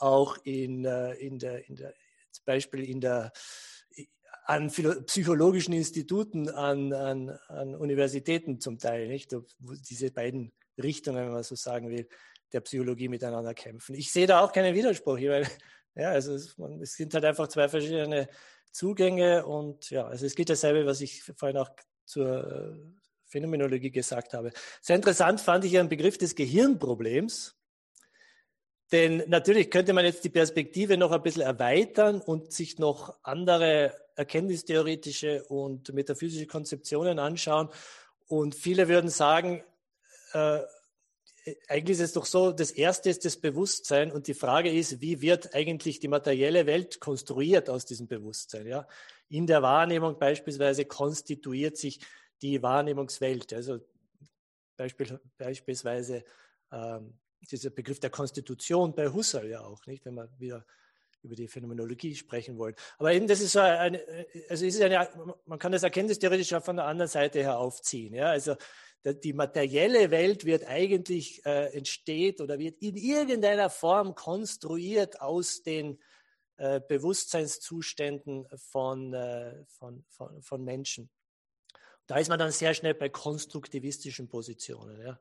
auch in, äh, in der, in der, zum Beispiel in der, an psychologischen Instituten, an, an, an Universitäten zum Teil, nicht? Wo diese beiden Richtungen, wenn man so sagen will, der Psychologie miteinander kämpfen. Ich sehe da auch keinen Widerspruch weil ja, also es, man, es sind halt einfach zwei verschiedene Zugänge und ja, also es geht dasselbe, was ich vorhin auch zur äh, Phänomenologie gesagt habe. Sehr interessant fand ich Ihren Begriff des Gehirnproblems. Denn natürlich könnte man jetzt die Perspektive noch ein bisschen erweitern und sich noch andere erkenntnistheoretische und metaphysische Konzeptionen anschauen. Und viele würden sagen, äh, eigentlich ist es doch so, das erste ist das Bewusstsein und die Frage ist, wie wird eigentlich die materielle Welt konstruiert aus diesem Bewusstsein? Ja? In der Wahrnehmung beispielsweise konstituiert sich die Wahrnehmungswelt. Also Beispiel, beispielsweise ähm, dieser Begriff der Konstitution bei Husserl ja auch, nicht? Wenn man wieder über die Phänomenologie sprechen wollen. Aber eben, das ist so eine, also ist eine, man kann das erkenntnistheoretisch auch von der anderen Seite her aufziehen. Ja? Also die materielle Welt wird eigentlich äh, entsteht oder wird in irgendeiner Form konstruiert aus den äh, Bewusstseinszuständen von, äh, von, von, von Menschen. Da ist man dann sehr schnell bei konstruktivistischen Positionen. Ja.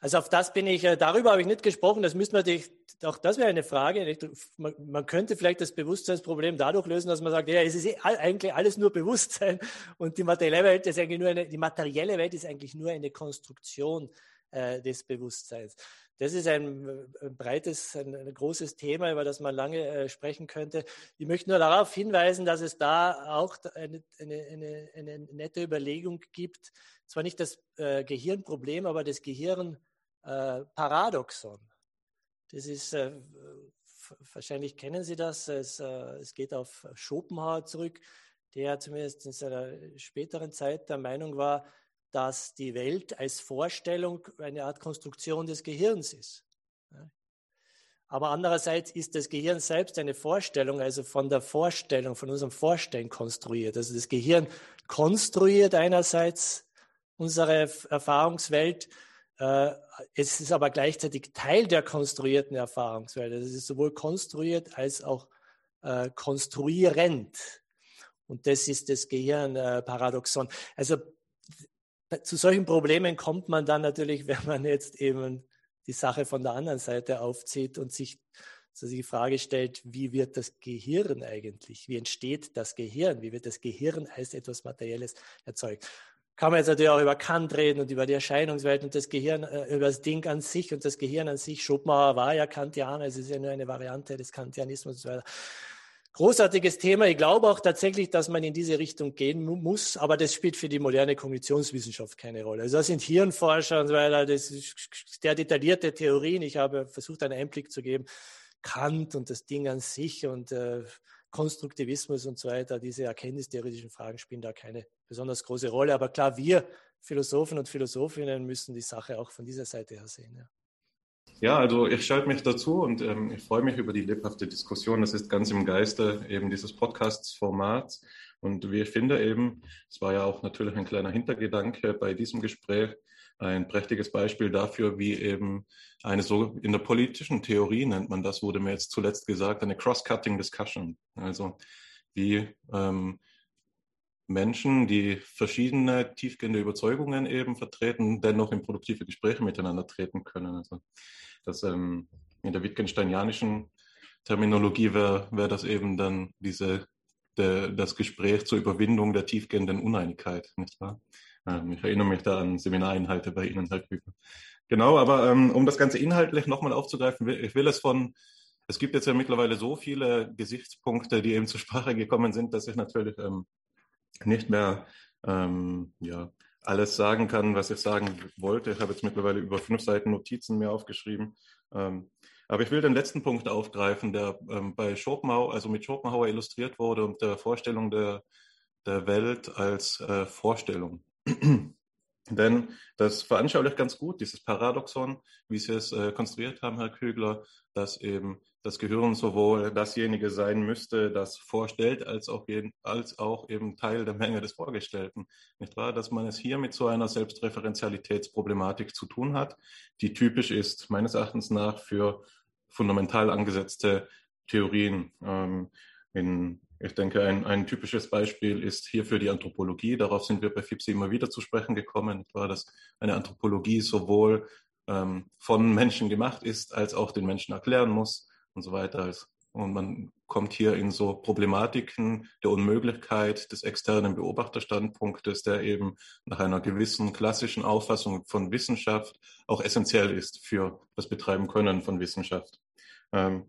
Also auf das bin ich, äh, darüber habe ich nicht gesprochen, das müsste man natürlich, auch das wäre eine Frage. Man, könnte vielleicht das Bewusstseinsproblem dadurch lösen, dass man sagt, ja, es ist eh eigentlich alles nur Bewusstsein und die materielle Welt ist eigentlich nur eine, die materielle Welt ist eigentlich nur eine Konstruktion äh, des Bewusstseins. Das ist ein, breites, ein, großes Thema, über das man lange äh, sprechen könnte. Ich möchte nur darauf hinweisen, dass es da auch eine, eine, eine nette Überlegung gibt. Zwar nicht das Gehirnproblem, aber das Gehirn äh, Paradoxon. Das ist, äh, wahrscheinlich kennen Sie das, es, äh, es geht auf Schopenhauer zurück, der zumindest in seiner späteren Zeit der Meinung war, dass die Welt als Vorstellung eine Art Konstruktion des Gehirns ist. Aber andererseits ist das Gehirn selbst eine Vorstellung, also von der Vorstellung, von unserem Vorstellen konstruiert. Also das Gehirn konstruiert einerseits unsere Erfahrungswelt es ist aber gleichzeitig Teil der konstruierten Erfahrungswelt. Also es ist sowohl konstruiert als auch äh, konstruierend. Und das ist das Gehirnparadoxon. Also zu solchen Problemen kommt man dann natürlich, <laughs> wenn man jetzt eben die Sache von der anderen Seite aufzieht und sich also die Frage stellt, wie wird das Gehirn eigentlich? Wie entsteht das Gehirn? Wie wird das Gehirn als etwas Materielles erzeugt? Kann man jetzt natürlich auch über Kant reden und über die Erscheinungswelt und das Gehirn, äh, über das Ding an sich und das Gehirn an sich. Schopenhauer war ja Kantianer, es ist ja nur eine Variante des Kantianismus und so weiter. Großartiges Thema. Ich glaube auch tatsächlich, dass man in diese Richtung gehen muss, aber das spielt für die moderne Kognitionswissenschaft keine Rolle. Also da sind Hirnforscher und so weiter, das ist sehr detaillierte Theorien. Ich habe versucht, einen Einblick zu geben. Kant und das Ding an sich und äh, Konstruktivismus und so weiter, diese erkenntnistheoretischen Fragen spielen da keine besonders große Rolle. Aber klar, wir Philosophen und Philosophinnen müssen die Sache auch von dieser Seite her sehen. Ja. Ja, also ich schalte mich dazu und ähm, ich freue mich über die lebhafte Diskussion. Das ist ganz im Geiste eben dieses Podcasts-Formats. Und wie ich finde eben, es war ja auch natürlich ein kleiner Hintergedanke bei diesem Gespräch, ein prächtiges Beispiel dafür, wie eben eine so in der politischen Theorie nennt man das, wurde mir jetzt zuletzt gesagt, eine Cross-Cutting Discussion. Also wie ähm, Menschen, die verschiedene tiefgehende Überzeugungen eben vertreten, dennoch in produktive Gespräche miteinander treten können. Also das ähm, in der Wittgensteinianischen Terminologie wäre wär das eben dann diese der, das Gespräch zur Überwindung der tiefgehenden Uneinigkeit, nicht wahr? Ähm, ich erinnere mich da an Seminarinhalte bei Ihnen halt. Genau, aber ähm, um das Ganze inhaltlich nochmal aufzugreifen, ich will es von, es gibt jetzt ja mittlerweile so viele Gesichtspunkte, die eben <laughs> zur Sprache gekommen sind, dass ich natürlich ähm, nicht mehr ähm, ja, alles sagen kann, was ich sagen wollte. Ich habe jetzt mittlerweile über fünf Seiten Notizen mir aufgeschrieben. Ähm, aber ich will den letzten Punkt aufgreifen, der ähm, bei Schopenhauer, also mit Schopenhauer illustriert wurde und der Vorstellung der, der Welt als äh, Vorstellung. <clears throat> Denn das veranschaulicht ganz gut dieses Paradoxon, wie Sie es äh, konstruiert haben, Herr Kügler, dass eben das Gehirn sowohl dasjenige sein müsste, das vorstellt, als auch, jeden, als auch eben Teil der Menge des Vorgestellten. Nicht wahr? Dass man es hier mit so einer Selbstreferenzialitätsproblematik zu tun hat, die typisch ist, meines Erachtens nach, für fundamental angesetzte Theorien. Ähm, in ich denke, ein, ein typisches Beispiel ist hierfür die Anthropologie. Darauf sind wir bei FIPSI immer wieder zu sprechen gekommen, war, dass eine Anthropologie sowohl ähm, von Menschen gemacht ist, als auch den Menschen erklären muss und so weiter. Und man kommt hier in so Problematiken der Unmöglichkeit des externen Beobachterstandpunktes, der eben nach einer gewissen klassischen Auffassung von Wissenschaft auch essentiell ist für das Betreiben können von Wissenschaft. Ähm,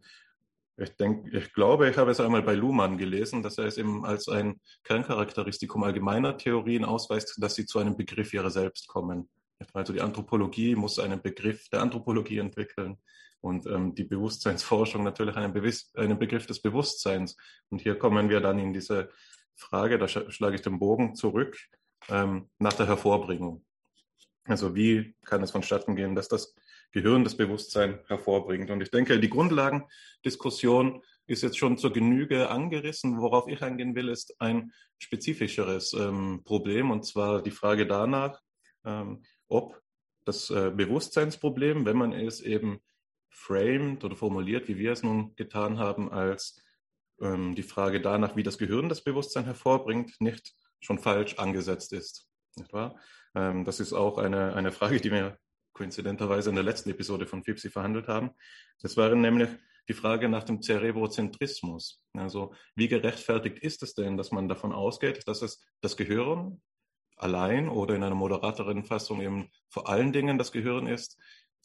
ich denke, ich glaube, ich habe es einmal bei Luhmann gelesen, dass er es eben als ein Kerncharakteristikum allgemeiner Theorien ausweist, dass sie zu einem Begriff ihrer selbst kommen. Also die Anthropologie muss einen Begriff der Anthropologie entwickeln und ähm, die Bewusstseinsforschung natürlich einen, Bewiss einen Begriff des Bewusstseins. Und hier kommen wir dann in diese Frage, da sch schlage ich den Bogen zurück, ähm, nach der Hervorbringung. Also wie kann es vonstatten gehen, dass das Gehirn das Bewusstsein hervorbringt. Und ich denke, die Grundlagendiskussion ist jetzt schon zur Genüge angerissen. Worauf ich eingehen will, ist ein spezifischeres ähm, Problem, und zwar die Frage danach, ähm, ob das äh, Bewusstseinsproblem, wenn man es eben framed oder formuliert, wie wir es nun getan haben, als ähm, die Frage danach, wie das Gehirn das Bewusstsein hervorbringt, nicht schon falsch angesetzt ist. Nicht wahr? Ähm, das ist auch eine, eine Frage, die wir koinzidenterweise in der letzten Episode von FIPSI verhandelt haben. Das war nämlich die Frage nach dem Cerebrozentrismus. Also wie gerechtfertigt ist es denn, dass man davon ausgeht, dass es das Gehirn allein oder in einer moderateren Fassung eben vor allen Dingen das Gehirn ist,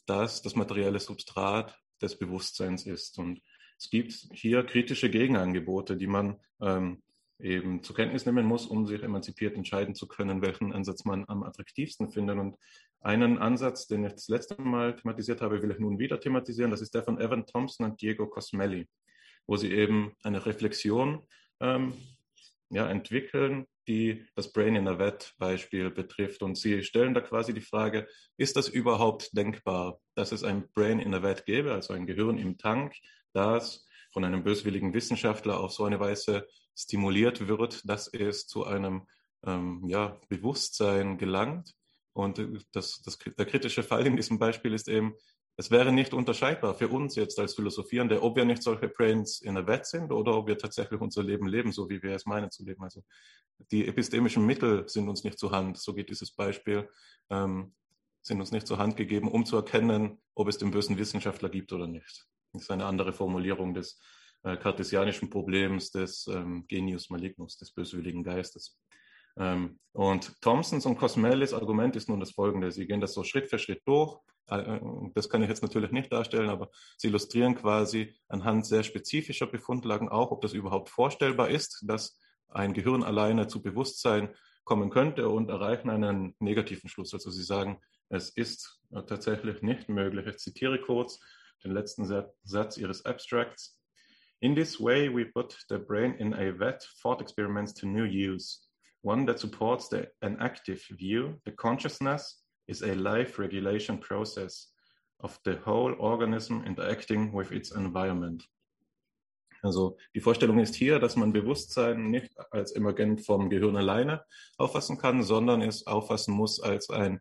das das materielle Substrat des Bewusstseins ist. Und es gibt hier kritische Gegenangebote, die man ähm, eben zur Kenntnis nehmen muss, um sich emanzipiert entscheiden zu können, welchen Ansatz man am attraktivsten findet. Und einen Ansatz, den ich das letzte Mal thematisiert habe, will ich nun wieder thematisieren. Das ist der von Evan Thompson und Diego Cosmelli, wo sie eben eine Reflexion ähm, ja, entwickeln, die das Brain in a Vet Beispiel betrifft. Und sie stellen da quasi die Frage, ist das überhaupt denkbar, dass es ein Brain in a Vet gäbe, also ein Gehirn im Tank, das von einem böswilligen Wissenschaftler auf so eine Weise stimuliert wird, dass es zu einem ähm, ja, Bewusstsein gelangt. Und das, das, der kritische Fall in diesem Beispiel ist eben, es wäre nicht unterscheidbar für uns jetzt als Philosophierende, ob wir nicht solche Brains in der Welt sind oder ob wir tatsächlich unser Leben leben, so wie wir es meinen zu leben. Also die epistemischen Mittel sind uns nicht zur Hand, so geht dieses Beispiel, ähm, sind uns nicht zur Hand gegeben, um zu erkennen, ob es den bösen Wissenschaftler gibt oder nicht. Das ist eine andere Formulierung des äh, kartesianischen Problems des ähm, Genius malignus, des böswilligen Geistes. Ähm, und Thompsons und Cosmelis Argument ist nun das folgende. Sie gehen das so Schritt für Schritt durch. Äh, das kann ich jetzt natürlich nicht darstellen, aber sie illustrieren quasi anhand sehr spezifischer Befundlagen auch, ob das überhaupt vorstellbar ist, dass ein Gehirn alleine zu Bewusstsein kommen könnte und erreichen einen negativen Schluss. Also sie sagen, es ist tatsächlich nicht möglich. Ich zitiere kurz den letzten Satz ihres Abstracts. In this way, we put the brain in a vet thought experiments to new use. one that supports the, an active view. The consciousness is a life regulation process of the whole organism interacting with its environment. Also die Vorstellung ist hier, dass man Bewusstsein nicht als emergent vom Gehirn alleine auffassen kann, sondern es auffassen muss als ein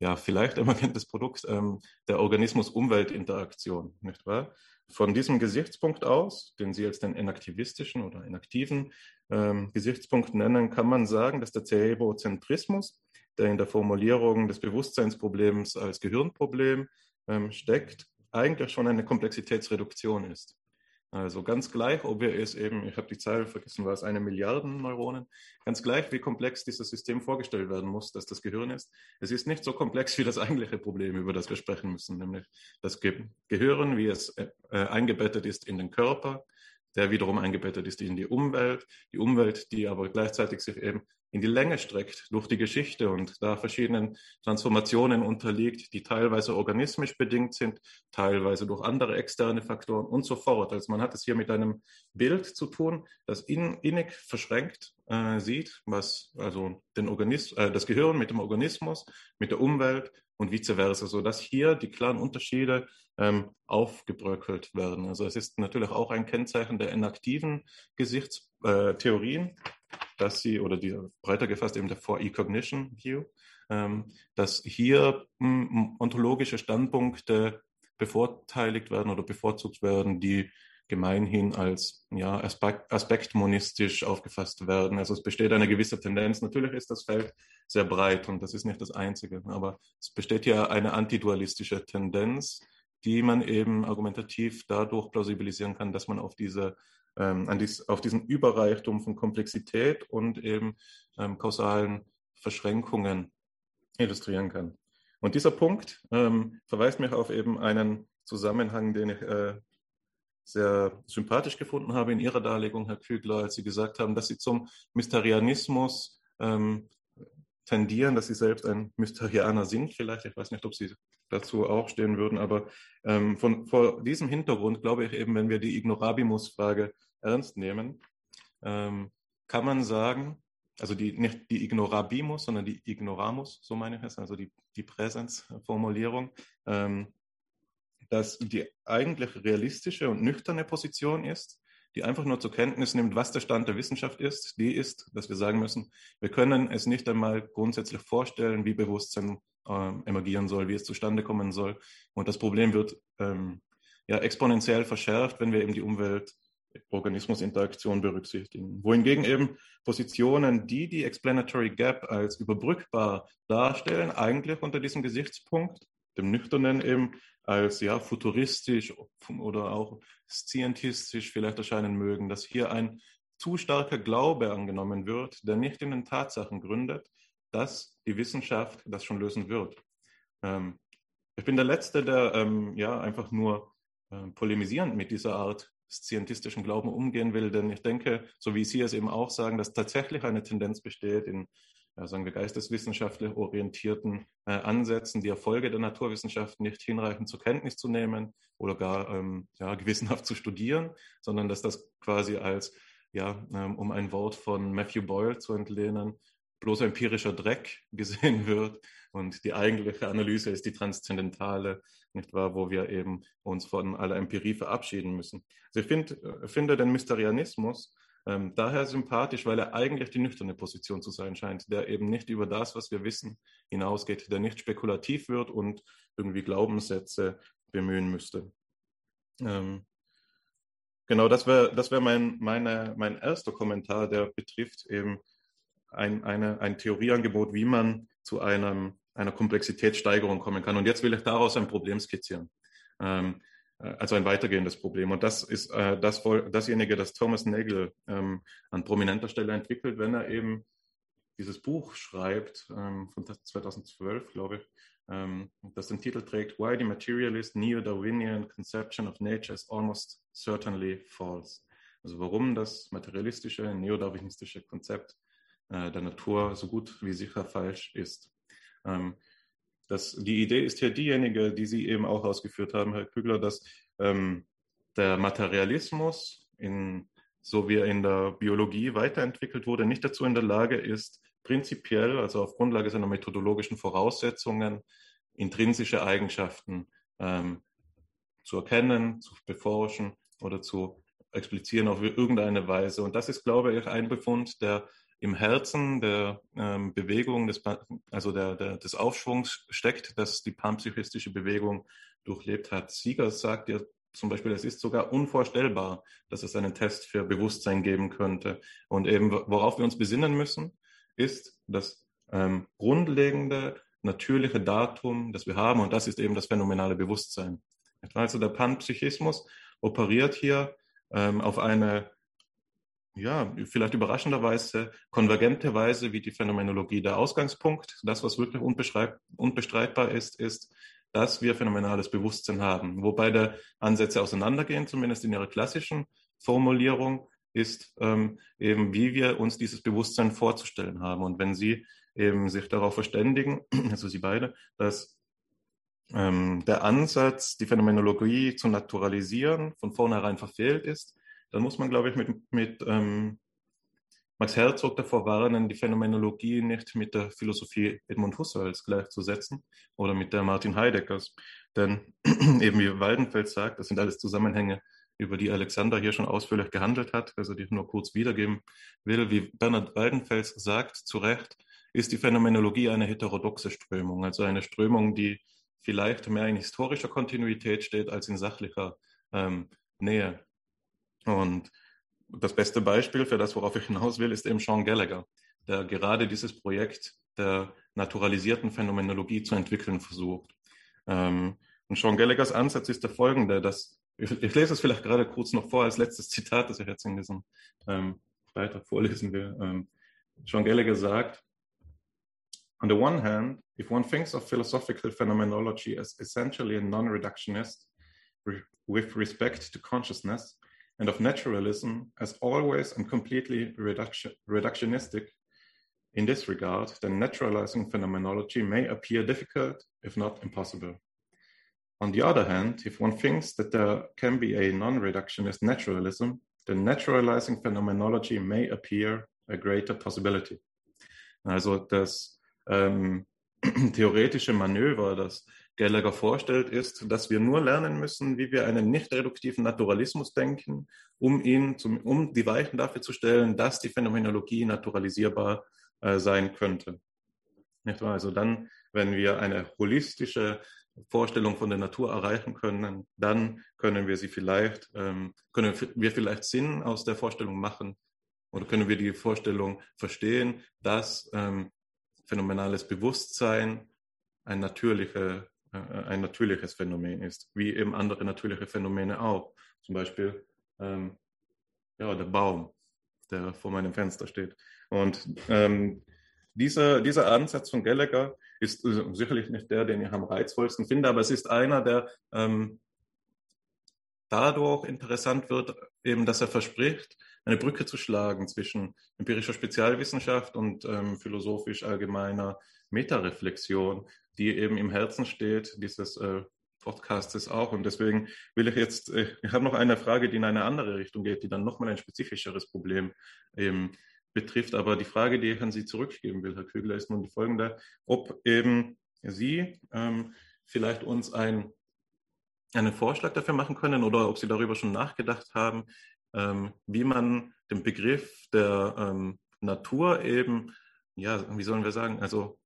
ja vielleicht emergentes Produkt ähm, der Organismus-Umwelt-Interaktion, nicht wahr? Von diesem Gesichtspunkt aus, den Sie jetzt den inaktivistischen oder inaktiven ähm, Gesichtspunkt nennen, kann man sagen, dass der Cerebrozentrismus, der in der Formulierung des Bewusstseinsproblems als Gehirnproblem ähm, steckt, eigentlich schon eine Komplexitätsreduktion ist. Also ganz gleich, ob wir es eben, ich habe die Zahl vergessen, war es eine Milliarden Neuronen, ganz gleich, wie komplex dieses System vorgestellt werden muss, dass das Gehirn ist. Es ist nicht so komplex wie das eigentliche Problem, über das wir sprechen müssen, nämlich das Ge Gehirn, wie es äh, eingebettet ist in den Körper, der wiederum eingebettet ist in die Umwelt, die Umwelt, die aber gleichzeitig sich eben in die Länge streckt durch die Geschichte und da verschiedenen Transformationen unterliegt, die teilweise organismisch bedingt sind, teilweise durch andere externe Faktoren und so fort. Also man hat es hier mit einem Bild zu tun, das in, innig verschränkt äh, sieht, was also den Organismus, äh, das Gehirn mit dem Organismus, mit der Umwelt und vice versa, so dass hier die klaren Unterschiede ähm, aufgebröckelt werden. Also es ist natürlich auch ein Kennzeichen der inaktiven Gesichtstheorien, dass sie, oder die breiter gefasst eben der For-E-Cognition View, ähm, dass hier m, ontologische Standpunkte bevorteiligt werden oder bevorzugt werden, die gemeinhin als ja, aspekt, aspektmonistisch aufgefasst werden. Also es besteht eine gewisse Tendenz. Natürlich ist das Feld sehr breit und das ist nicht das Einzige, aber es besteht ja eine antidualistische Tendenz, die man eben argumentativ dadurch plausibilisieren kann, dass man auf diese ähm, an dies, auf diesen Überreichtum von Komplexität und eben ähm, kausalen Verschränkungen illustrieren kann. Und dieser Punkt ähm, verweist mich auf eben einen Zusammenhang, den ich äh, sehr sympathisch gefunden habe in Ihrer Darlegung, Herr Kügler, als Sie gesagt haben, dass Sie zum Mysterianismus ähm, tendieren, dass Sie selbst ein Mysterianer sind, vielleicht. Ich weiß nicht, ob Sie dazu auch stehen würden, aber ähm, von, vor diesem Hintergrund glaube ich eben, wenn wir die Ignorabimus-Frage ernst nehmen, ähm, kann man sagen, also die, nicht die Ignorabimus, sondern die Ignoramus, so meine ich es, also die, die Präsenzformulierung, ähm, dass die eigentlich realistische und nüchterne Position ist, die einfach nur zur Kenntnis nimmt, was der Stand der Wissenschaft ist, die ist, dass wir sagen müssen, wir können es nicht einmal grundsätzlich vorstellen, wie Bewusstsein äh, emergieren soll, wie es zustande kommen soll. Und das Problem wird ähm, ja exponentiell verschärft, wenn wir eben die Umwelt Organismusinteraktion berücksichtigen. Wohingegen eben Positionen, die die Explanatory Gap als überbrückbar darstellen, eigentlich unter diesem Gesichtspunkt, dem nüchternen eben, als ja futuristisch oder auch scientistisch vielleicht erscheinen mögen, dass hier ein zu starker Glaube angenommen wird, der nicht in den Tatsachen gründet, dass die Wissenschaft das schon lösen wird. Ähm, ich bin der Letzte, der ähm, ja einfach nur äh, polemisierend mit dieser Art scientistischen Glauben umgehen will. Denn ich denke, so wie Sie es eben auch sagen, dass tatsächlich eine Tendenz besteht in, sagen wir, geisteswissenschaftlich orientierten äh, Ansätzen, die Erfolge der Naturwissenschaft nicht hinreichend zur Kenntnis zu nehmen oder gar ähm, ja, <laughs> gewissenhaft zu studieren, sondern dass das quasi als, ja, ähm, um ein Wort von Matthew Boyle zu entlehnen, bloß empirischer Dreck <laughs> gesehen wird. Und die eigentliche Analyse ist die transzendentale, nicht wahr, wo wir eben uns von aller Empirie verabschieden müssen. Also ich find, äh, finde den Mysterianismus ähm, daher sympathisch, weil er eigentlich die nüchterne Position zu sein scheint, der eben nicht über das, was wir wissen, hinausgeht, der nicht spekulativ wird und irgendwie Glaubenssätze bemühen müsste. Ähm, genau, das wäre das wär mein, mein erster Kommentar, der betrifft eben ein, eine, ein Theorieangebot, wie man zu einem, einer Komplexitätssteigerung kommen kann. Und jetzt will ich daraus ein Problem skizzieren. Ähm, äh, also ein weitergehendes Problem. Und das ist äh, das, dasjenige, das Thomas Nagel ähm, an prominenter Stelle entwickelt, wenn er eben dieses Buch schreibt, ähm, von 2012, glaube ich, ähm, das den Titel trägt, Why the Materialist Neo-Darwinian Conception of Nature is Almost Certainly False. Also warum das materialistische, neodarwinistische Konzept äh, der Natur so gut wie sicher falsch ist. Ähm, das, die Idee ist ja diejenige, die Sie eben auch ausgeführt haben, Herr Kügler, dass ähm, der Materialismus, in, so wie er in der Biologie weiterentwickelt wurde, nicht dazu in der Lage ist, prinzipiell, also auf Grundlage seiner methodologischen Voraussetzungen, intrinsische Eigenschaften ähm, zu erkennen, zu beforschen oder zu explizieren auf irgendeine Weise. Und das ist, glaube ich, ein Befund, der im Herzen der ähm, Bewegung, des, also der, der, des Aufschwungs steckt, dass die panpsychistische Bewegung durchlebt hat. Sieger sagt ja zum Beispiel, es ist sogar unvorstellbar, dass es einen Test für Bewusstsein geben könnte. Und eben, worauf wir uns besinnen müssen, ist das ähm, grundlegende, natürliche Datum, das wir haben, und das ist eben das phänomenale Bewusstsein. Also der Panpsychismus operiert hier ähm, auf eine ja, vielleicht überraschenderweise, konvergente Weise wie die Phänomenologie der Ausgangspunkt. Das, was wirklich unbestreitbar ist, ist, dass wir phänomenales Bewusstsein haben. Wobei der Ansätze auseinandergehen, zumindest in ihrer klassischen Formulierung, ist ähm, eben, wie wir uns dieses Bewusstsein vorzustellen haben. Und wenn Sie eben sich darauf verständigen, <clears throat> also Sie beide, dass ähm, der Ansatz, die Phänomenologie zu naturalisieren, von vornherein verfehlt ist, dann muss man, glaube ich, mit, mit ähm, Max Herzog davor warnen, die Phänomenologie nicht mit der Philosophie Edmund Husserls gleichzusetzen oder mit der Martin Heideckers. Denn <clears throat> eben wie Waldenfeld sagt, das sind alles Zusammenhänge, über die Alexander hier schon ausführlich gehandelt hat, also die ich nur kurz wiedergeben will. Wie Bernhard Waldenfels sagt, zu Recht, ist die Phänomenologie eine heterodoxe Strömung, also eine Strömung, die vielleicht mehr in historischer Kontinuität steht als in sachlicher ähm, Nähe. Und das beste Beispiel für das, worauf ich hinaus will, ist eben Sean Gallagher, der gerade dieses Projekt der naturalisierten Phänomenologie zu entwickeln versucht. Ähm, und Sean Gallaghers Ansatz ist der folgende, dass, ich, ich, lese es vielleicht gerade kurz noch vor als letztes Zitat, das ich jetzt in diesem ähm, Beitrag vorlesen will. Ähm, Sean Gallagher sagt, On the one hand, if one thinks of philosophical phenomenology as essentially a non-reductionist with respect to consciousness, and of naturalism as always and completely reduction, reductionistic in this regard, then naturalizing phenomenology may appear difficult, if not impossible. On the other hand, if one thinks that there can be a non reductionist naturalism, then naturalizing phenomenology may appear a greater possibility. Also das ähm, <clears throat> theoretische Manöver, das Gallagher vorstellt, ist, dass wir nur lernen müssen, wie wir einen nicht reduktiven Naturalismus denken, um ihn zum, um die Weichen dafür zu stellen, dass die Phänomenologie naturalisierbar äh, sein könnte. Also dann, wenn wir eine holistische Vorstellung von der Natur erreichen können, dann können wir sie vielleicht, ähm, können wir vielleicht Sinn aus der Vorstellung machen oder können wir die Vorstellung verstehen, dass ähm, phänomenales Bewusstsein ein, natürliche, äh, ein natürliches Phänomen ist, wie eben andere natürliche Phänomene auch. Zum Beispiel ähm, ja, der Baum, der vor meinem Fenster steht. Und ähm, dieser, dieser Ansatz von Gallagher ist äh, sicherlich nicht der, den ich am reizvollsten finde, aber es ist einer, der ähm, dadurch interessant wird, eben, dass er verspricht, eine Brücke zu schlagen zwischen empirischer Spezialwissenschaft und ähm, philosophisch allgemeiner Metareflexion, die eben im Herzen steht dieses äh, Podcasts auch. Und deswegen will ich jetzt, äh, ich habe noch eine Frage, die in eine andere Richtung geht, die dann nochmal ein spezifischeres Problem eben betrifft. Aber die Frage, die ich an Sie zurückgeben will, Herr Kügler, ist nun die folgende, ob eben Sie ähm, vielleicht uns ein, einen Vorschlag dafür machen können oder ob Sie darüber schon nachgedacht haben, ähm, wie man den Begriff der ähm, Natur eben, ja, wie sollen wir sagen, also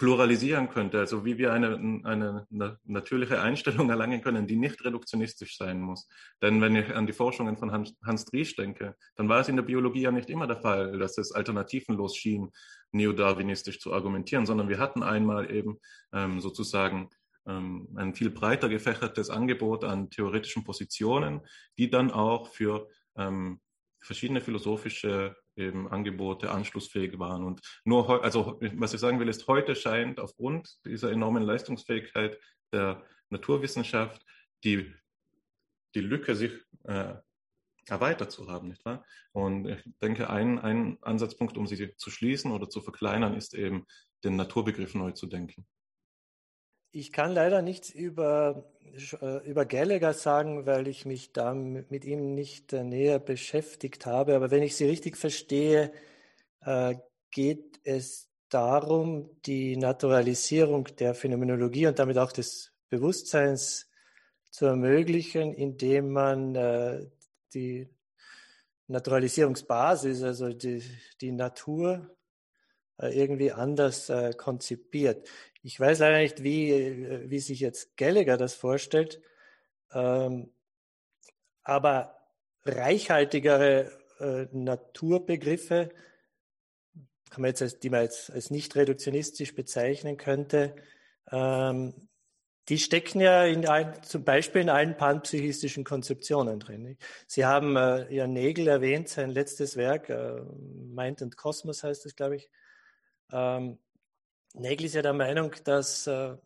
pluralisieren könnte, also wie wir eine, eine, natürliche Einstellung erlangen können, die nicht reduktionistisch sein muss. Denn wenn ich an die Forschungen von Hans, Hans Driesch denke, dann war es in der Biologie ja nicht immer der Fall, dass es alternativenlos schien, neodarwinistisch zu argumentieren, sondern wir hatten einmal eben ähm, sozusagen ähm, ein viel breiter gefächertes Angebot an theoretischen Positionen, die dann auch für ähm, verschiedene philosophische eben Angebote anschlussfähig waren. Und nur, also was ich sagen will, ist, heute scheint aufgrund dieser enormen Leistungsfähigkeit der Naturwissenschaft die, die Lücke sich äh, erweitert zu haben, nicht wahr? Und ich denke, ein, ein Ansatzpunkt, um sie zu schließen oder zu verkleinern, ist eben, den Naturbegriff neu zu denken. Ich kann leider nichts über, äh, über Gallagher sagen, weil ich mich da mit ihm nicht äh, näher beschäftigt habe. Aber wenn ich Sie richtig verstehe, äh, geht es darum, die Naturalisierung der Phänomenologie und damit auch des Bewusstseins zu ermöglichen, indem man die Naturalisierungsbasis, also die, die Natur, irgendwie anders konzipiert. Ich weiß leider nicht, wie, äh, wie sich jetzt Gallagher das vorstellt, ähm, aber reichhaltigere äh, Naturbegriffe, kann man jetzt als, die man jetzt als nicht reduktionistisch bezeichnen könnte, ähm, die stecken ja in ein, zum Beispiel in allen panpsychistischen Konzeptionen drin. Sie haben äh, ja Nägel erwähnt, sein letztes Werk, äh, Mind and Cosmos heißt es, glaube ich. Ähm, Nägel ist ja der Meinung, dass, äh,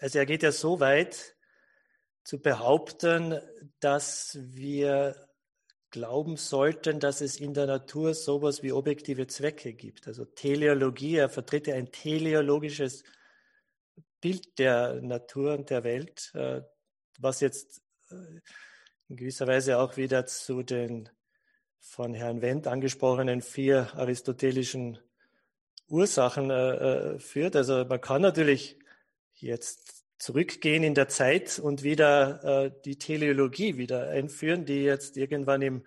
also er geht ja so weit zu behaupten, dass wir glauben sollten, dass es in der Natur sowas wie objektive Zwecke gibt. Also Teleologie, er vertritt ja ein teleologisches Bild der Natur und der Welt, äh, was jetzt äh, in gewisser Weise auch wieder zu den von Herrn Wendt angesprochenen vier aristotelischen Ursachen äh, äh, führt. Also man kann natürlich jetzt zurückgehen in der Zeit und wieder äh, die Teleologie wieder einführen, die jetzt irgendwann im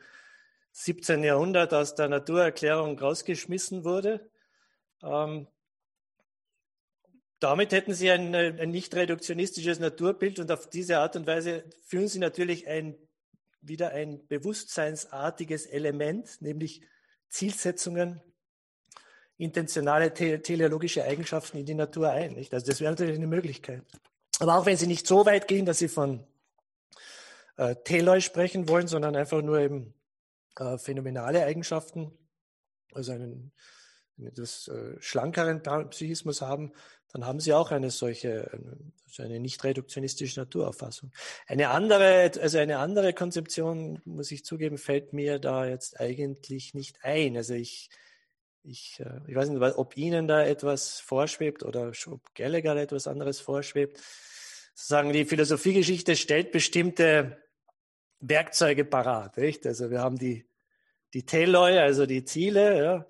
17. Jahrhundert aus der Naturerklärung rausgeschmissen wurde. Ähm, damit hätten Sie ein, ein nicht reduktionistisches Naturbild und auf diese Art und Weise führen Sie natürlich ein, wieder ein bewusstseinsartiges Element, nämlich Zielsetzungen, intentionale te teleologische Eigenschaften in die Natur ein. Nicht? Also das wäre natürlich eine Möglichkeit. Aber auch wenn Sie nicht so weit gehen, dass Sie von äh, Teloi sprechen wollen, sondern einfach nur eben äh, phänomenale Eigenschaften, also einen etwas äh, schlankeren Psychismus haben, dann haben Sie auch eine solche, also eine nicht reduktionistische Naturauffassung. Eine andere, also eine andere Konzeption, muss ich zugeben, fällt mir da jetzt eigentlich nicht ein. Also ich ich, äh, ich weiß nicht, ob Ihnen da etwas vorschwebt oder ob Gallagher etwas anderes vorschwebt. Sozusagen die Philosophiegeschichte stellt bestimmte Werkzeuge parat. Nicht? Also wir haben die, die Teloi, also die Ziele.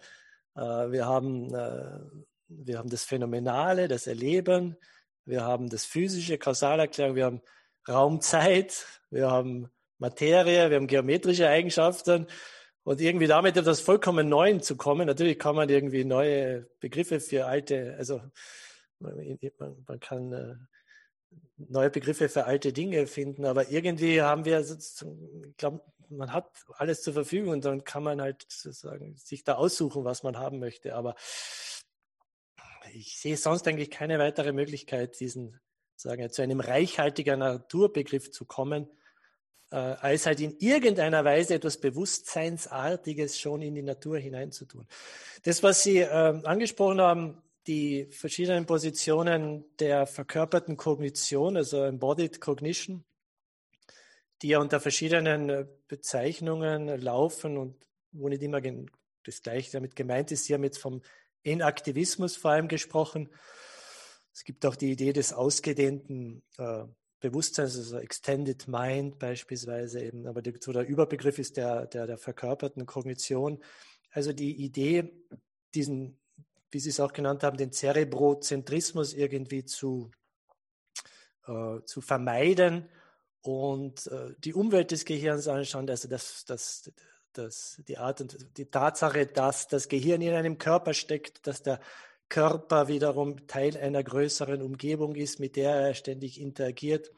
Ja. Äh, wir, haben, äh, wir haben das Phänomenale, das Erleben. wir haben das physische, Kausalerklärung, wir haben Raumzeit, wir haben Materie, wir haben geometrische Eigenschaften und irgendwie damit etwas vollkommen Neuem zu kommen. Natürlich kann man irgendwie neue Begriffe für alte, also man, man kann äh, neue Begriffe für alte Dinge finden, aber irgendwie haben wir, ich glaube, man hat alles zur Verfügung und dann kann man halt sozusagen sich da aussuchen, was man haben möchte. Aber ich sehe sonst eigentlich keine weitere Möglichkeit, diesen sagen zu einem reichhaltigen Naturbegriff zu kommen, äh, als halt in irgendeiner Weise etwas Bewusstseinsartiges schon in die Natur hineinzutun. Das, was Sie äh, angesprochen haben, die verschiedenen Positionen der verkörperten Kognition, also Embodied Cognition, die ja unter verschiedenen äh, Bezeichnungen laufen und wo nicht immer das Gleiche damit gemeint ist. Sie haben jetzt vom Enaktivismus vor allem gesprochen. Es gibt auch die Idee des ausgedehnten äh, Bewusstseins, also Extended Mind beispielsweise eben, aber der, so der Überbegriff ist der, der, der verkörperten Kognition. Also die Idee, diesen, wie Sie es auch genannt haben, den Cerebrozentrismus irgendwie zu, äh, zu vermeiden und äh, die Umwelt des Gehirns anschauen, also das, das, das, die Art und die Tatsache, dass das Gehirn in einem Körper steckt, dass der Körper wiederum Teil einer größeren Umgebung ist, mit der er ständig interagiert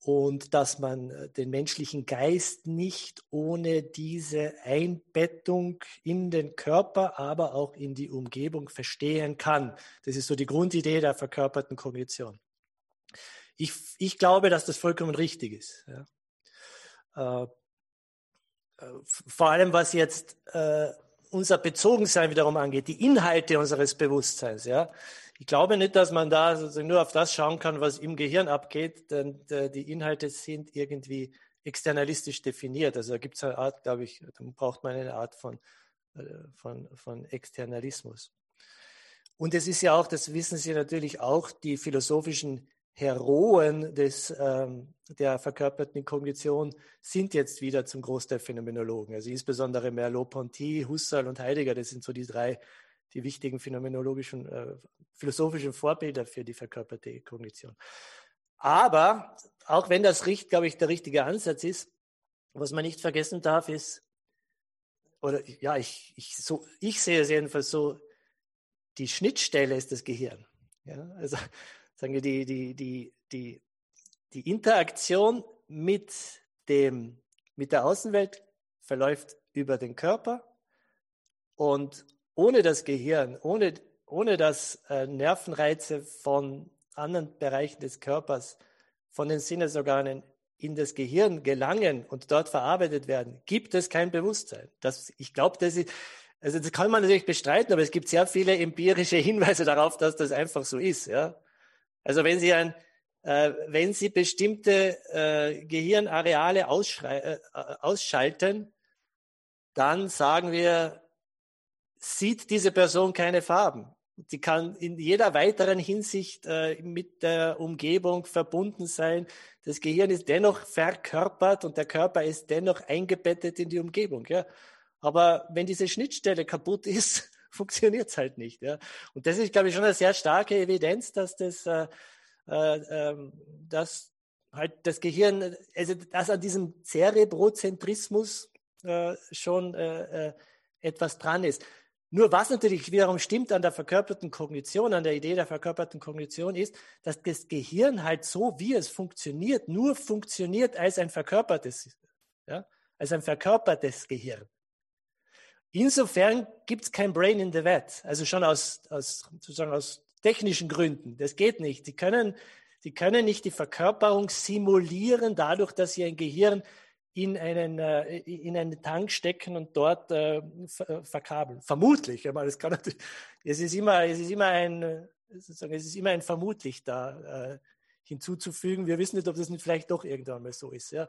und dass man äh, den menschlichen Geist nicht ohne diese Einbettung in den Körper, aber auch in die Umgebung verstehen kann. Das ist so die Grundidee der verkörperten Kognition. Ich, ich glaube, dass das vollkommen richtig ist. Ja. Äh, äh, vor allem was jetzt äh, unser Bezogensein wiederum angeht, die Inhalte unseres Bewusstseins. Ja, ich glaube nicht, dass man da sozusagen nur auf das schauen kann, was im Gehirn abgeht, denn äh, die Inhalte sind irgendwie externalistisch definiert. Also da gibt es eine Art, glaube ich, da braucht man eine Art von, äh, von, von Externalismus. Und es ist ja auch, das wissen Sie natürlich auch, die philosophischen Heroen des, ähm, der verkörperten Kognition sind jetzt wieder zum Großteil Phänomenologen. Also insbesondere Merleau-Ponty, Husserl und Heidegger, das sind so die drei, die wichtigen phänomenologischen, äh, philosophischen Vorbilder für die verkörperte Kognition. Aber auch wenn das, glaube ich, der richtige Ansatz ist, was man nicht vergessen darf, ist, oder ja, ich, ich, so, ich sehe es jedenfalls so, die Schnittstelle ist das Gehirn. Ja, also sagen wir, die, die, die, die, die Interaktion mit, dem, mit der Außenwelt verläuft über den Körper und ohne das Gehirn, ohne, ohne dass äh, Nervenreize von anderen Bereichen des Körpers, von den Sinnesorganen in das Gehirn gelangen und dort verarbeitet werden, gibt es kein Bewusstsein. Das, ich glaube, das ist, also das kann man natürlich bestreiten, aber es gibt sehr viele empirische Hinweise darauf, dass das einfach so ist. Ja? Also wenn Sie ein, äh, wenn Sie bestimmte äh, Gehirnareale äh, ausschalten, dann sagen wir, sieht diese Person keine Farben. Sie kann in jeder weiteren Hinsicht äh, mit der Umgebung verbunden sein. Das Gehirn ist dennoch verkörpert und der Körper ist dennoch eingebettet in die Umgebung. Ja? Aber wenn diese Schnittstelle kaputt ist, <laughs> funktioniert es halt nicht. Ja. Und das ist, glaube ich, schon eine sehr starke Evidenz, dass das, äh, äh, ähm, dass halt das Gehirn, also dass an diesem Cerebrozentrismus äh, schon äh, äh, etwas dran ist. Nur was natürlich wiederum stimmt an der verkörperten Kognition, an der Idee der verkörperten Kognition ist, dass das Gehirn halt so, wie es funktioniert, nur funktioniert als ein verkörpertes, ja, als ein verkörpertes Gehirn. Insofern gibt es kein Brain in the Vat, also schon aus, aus, sozusagen aus technischen Gründen. Das geht nicht. Sie können, sie können nicht die Verkörperung simulieren, dadurch, dass sie ein Gehirn in einen, äh, in einen Tank stecken und dort äh, äh verkabeln. Vermutlich, aber das kann es ist immer, es ist immer ein, sozusagen, es ist immer ein vermutlich da hinzuzufügen. Wir wissen nicht, ob das nicht vielleicht doch irgendwann mal so ist. Ja.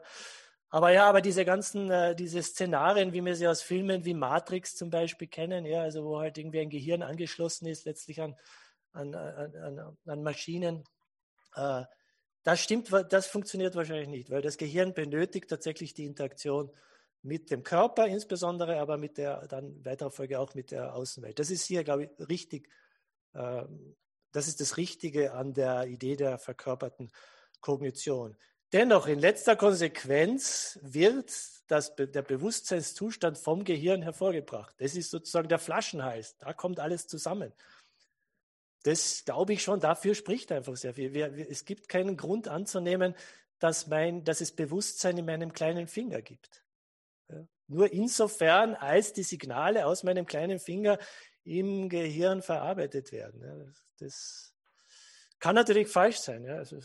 Aber ja, aber diese ganzen, äh, diese Szenarien, wie wir sie aus Filmen wie Matrix zum Beispiel kennen, ja, also wo halt irgendwie ein Gehirn angeschlossen ist, letztlich an, an, an, an Maschinen, äh, das stimmt, das funktioniert wahrscheinlich nicht, weil das Gehirn benötigt tatsächlich die Interaktion mit dem Körper insbesondere, aber mit der dann weiterer Folge auch mit der Außenwelt. Das ist hier, glaube ich, richtig, äh, Das ist das Richtige an der Idee der verkörperten Kognition. Dennoch, in letzter Konsequenz wird das, der Bewusstseinszustand vom Gehirn hervorgebracht. Das ist sozusagen der Flaschenhals. Da kommt alles zusammen. Das glaube ich schon, dafür spricht einfach sehr viel. Es gibt keinen Grund anzunehmen, dass, mein, dass es Bewusstsein in meinem kleinen Finger gibt. Ja. Nur insofern, als die Signale aus meinem kleinen Finger im Gehirn verarbeitet werden. Ja. Das, das, kann natürlich falsch sein. Ja. Also,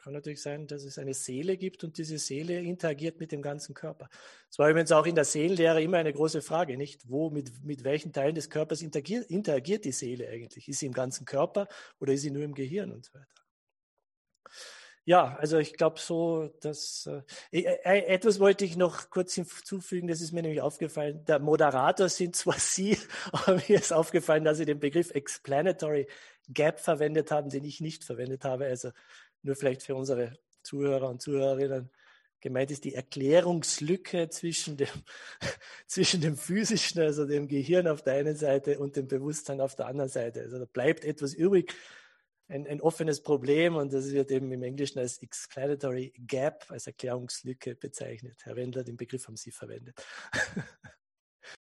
kann natürlich sein, dass es eine Seele gibt und diese Seele interagiert mit dem ganzen Körper. Das war übrigens auch in der Seelenlehre immer eine große Frage, nicht? Wo, mit, mit welchen Teilen des Körpers interagiert, interagiert die Seele eigentlich? Ist sie im ganzen Körper oder ist sie nur im Gehirn und so weiter? Ja, also ich glaube so, dass äh, äh, etwas wollte ich noch kurz hinzufügen, das ist mir nämlich aufgefallen. Der Moderator sind zwar <laughs> Sie, aber mir ist aufgefallen, dass Sie den Begriff Explanatory Gap verwendet haben, den ich nicht verwendet habe. Also nur vielleicht für unsere Zuhörer und Zuhörerinnen. Gemeint ist die Erklärungslücke zwischen dem, <laughs> zwischen dem physischen, also dem Gehirn auf der einen Seite und dem Bewusstsein auf der anderen Seite. Also da bleibt etwas übrig, ein, ein offenes Problem und das wird eben im Englischen als Explanatory Gap, als Erklärungslücke bezeichnet. Herr Wendler, den Begriff haben Sie verwendet. <laughs>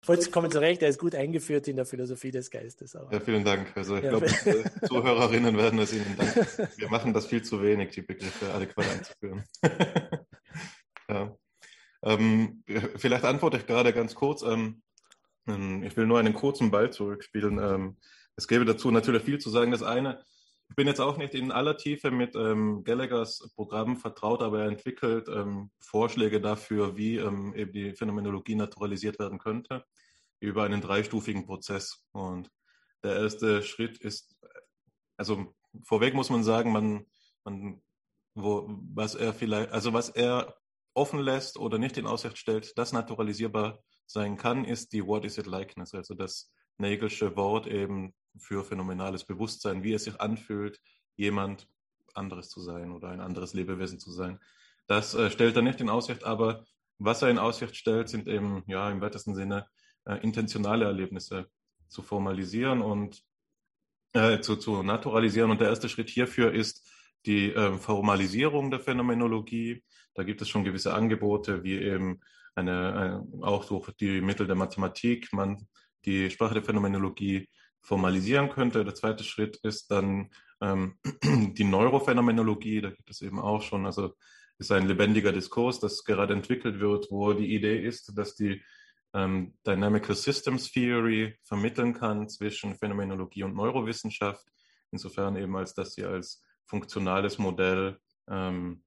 Vollkommen zurecht, er ist gut eingeführt in der Philosophie des Geistes. Aber. Ja, vielen Dank. Also ich ja. glaube, <laughs> Zuhörerinnen werden es Ihnen danken. <laughs> Wir machen das viel zu wenig, die Begriffe adäquat einzuführen. <laughs> ja. ähm, vielleicht antworte ich gerade ganz kurz. Ähm, ähm, ich will nur einen kurzen Ball zurückspielen. Ähm, es gäbe dazu natürlich viel zu sagen. Das eine, ich bin jetzt auch nicht in aller Tiefe mit ähm, Gallaghers Programm vertraut, aber er entwickelt ähm, Vorschläge dafür, wie ähm, eben die Phänomenologie naturalisiert werden könnte, über einen dreistufigen Prozess. Und der erste Schritt ist, also vorweg muss man sagen, man, man wo, was er vielleicht, also was er offen lässt oder nicht in Aussicht stellt, das naturalisierbar sein kann, ist die What is it likeness, also das Nagelsche Wort eben für phänomenales Bewusstsein, wie es sich anfühlt, jemand anderes zu sein oder ein anderes Lebewesen zu sein. Das äh, stellt er nicht in Aussicht, aber was er in Aussicht stellt, sind eben ja im weitesten Sinne äh, intentionale Erlebnisse zu formalisieren und äh, zu, zu naturalisieren. Und der erste Schritt hierfür ist die äh, Formalisierung der Phänomenologie. Da gibt es schon gewisse Angebote, wie eben eine, eine auch durch die Mittel der Mathematik man die Sprache der Phänomenologie formalisieren könnte. Der zweite Schritt ist dann ähm, <clears throat> die Neurophänomenologie. Da gibt es eben auch schon, also ist ein lebendiger Diskurs, das gerade entwickelt wird, wo die Idee ist, dass die ähm, Dynamical Systems Theory vermitteln kann zwischen Phänomenologie und Neurowissenschaft, insofern eben als dass sie als funktionales Modell ähm,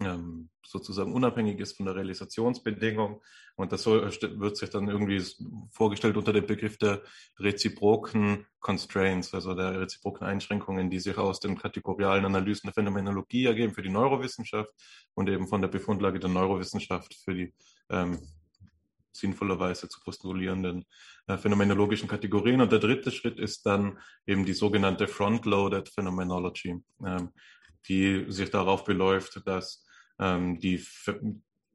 ähm, sozusagen unabhängig ist von der Realisationsbedingung. Und das soll, wird sich dann irgendwie vorgestellt unter dem Begriff der reziproken Constraints, also der reziproken Einschränkungen, die sich aus den kategorialen Analysen der Phänomenologie ergeben für die Neurowissenschaft und eben von der Befundlage der Neurowissenschaft für die ähm, sinnvollerweise zu postulierenden äh, phänomenologischen Kategorien. Und der dritte Schritt ist dann eben die sogenannte Front-Loaded Phenomenology, ähm, die sich darauf beläuft, dass ähm, die,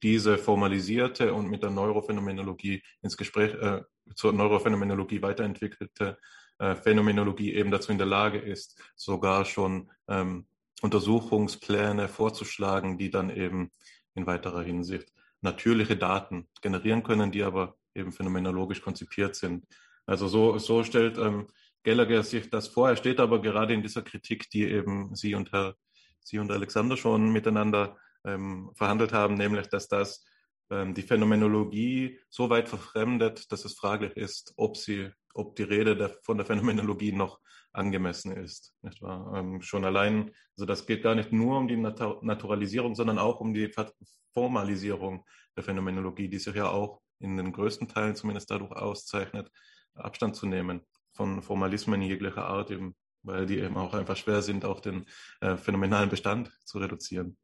diese formalisierte und mit der Neurophänomenologie ins Gespräch, äh, zur Neurophänomenologie weiterentwickelte äh, Phänomenologie eben dazu in der Lage ist, sogar schon ähm, Untersuchungspläne vorzuschlagen, die dann eben in weiterer Hinsicht natürliche Daten generieren können, die aber eben phänomenologisch konzipiert sind. Also so, so stellt ähm, Gallagher sich das vor. Er steht aber gerade in dieser Kritik, die eben Sie und Herr Sie und Alexander schon miteinander ähm, verhandelt haben, nämlich dass das ähm, die Phänomenologie so weit verfremdet, dass es fraglich ist, ob sie, ob die Rede der, von der Phänomenologie noch angemessen ist. Nicht wahr? Ähm, schon allein, also das geht gar nicht nur um die Nat Naturalisierung, sondern auch um die Formalisierung der Phänomenologie, die sich ja auch in den größten Teilen zumindest dadurch auszeichnet, Abstand zu nehmen von Formalismen jeglicher Art, eben weil die eben auch einfach schwer sind, auch den äh, phänomenalen Bestand zu reduzieren.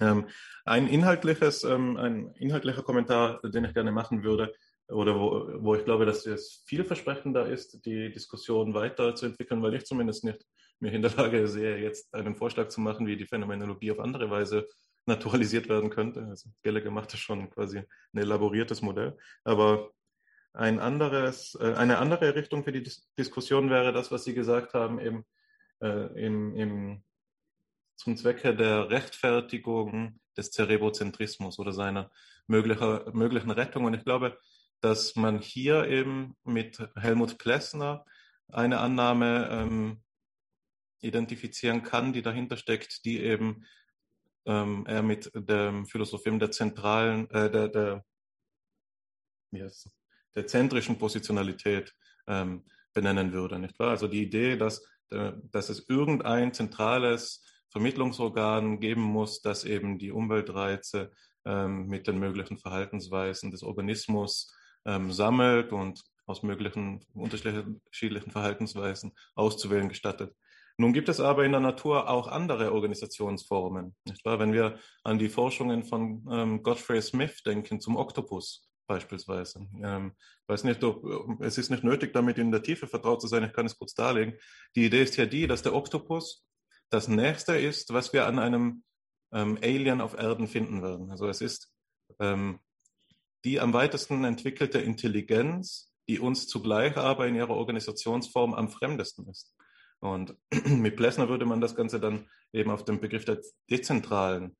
Ähm, ein inhaltliches, ähm, ein inhaltlicher Kommentar, den ich gerne machen würde, oder wo, wo ich glaube, dass es vielversprechender ist, die Diskussion weiterzuentwickeln, weil ich zumindest nicht mir in der Lage sehe, jetzt einen Vorschlag zu machen, wie die Phänomenologie auf andere Weise naturalisiert werden könnte. Also macht das schon quasi ein elaboriertes Modell. Aber ein anderes, äh, eine andere Richtung für die Dis Diskussion wäre das, was Sie gesagt haben, eben äh, im, im, zum Zwecke der Rechtfertigung des Cerebrozentrismus oder seiner möglicher, möglichen Rettung. Und ich glaube, dass man hier eben mit Helmut Plessner eine Annahme ähm, identifizieren kann, die dahinter steckt, die eben ähm, er mit der Philosophie der zentralen, äh, der, der, heißt der zentrischen Positionalität ähm, benennen würde, nicht wahr? Also die Idee, dass, äh, dass es irgendein zentrales Vermittlungsorgan geben muss, das eben die Umweltreize ähm, mit den möglichen Verhaltensweisen des Organismus ähm, sammelt und aus möglichen unterschiedlichen Verhaltensweisen auszuwählen gestattet. Nun gibt es aber in der Natur auch andere Organisationsformen. Nicht wahr? Wenn wir an die Forschungen von ähm, Godfrey Smith denken zum Oktopus beispielsweise. Ähm, weiß nicht, ob, es ist nicht nötig, damit in der Tiefe vertraut zu sein. Ich kann es kurz darlegen. Die Idee ist ja die, dass der Oktopus das Nächste ist, was wir an einem ähm, Alien auf Erden finden werden. Also es ist ähm, die am weitesten entwickelte Intelligenz, die uns zugleich aber in ihrer Organisationsform am fremdesten ist. Und <clears throat> mit Plessner würde man das Ganze dann eben auf den Begriff der dezentralen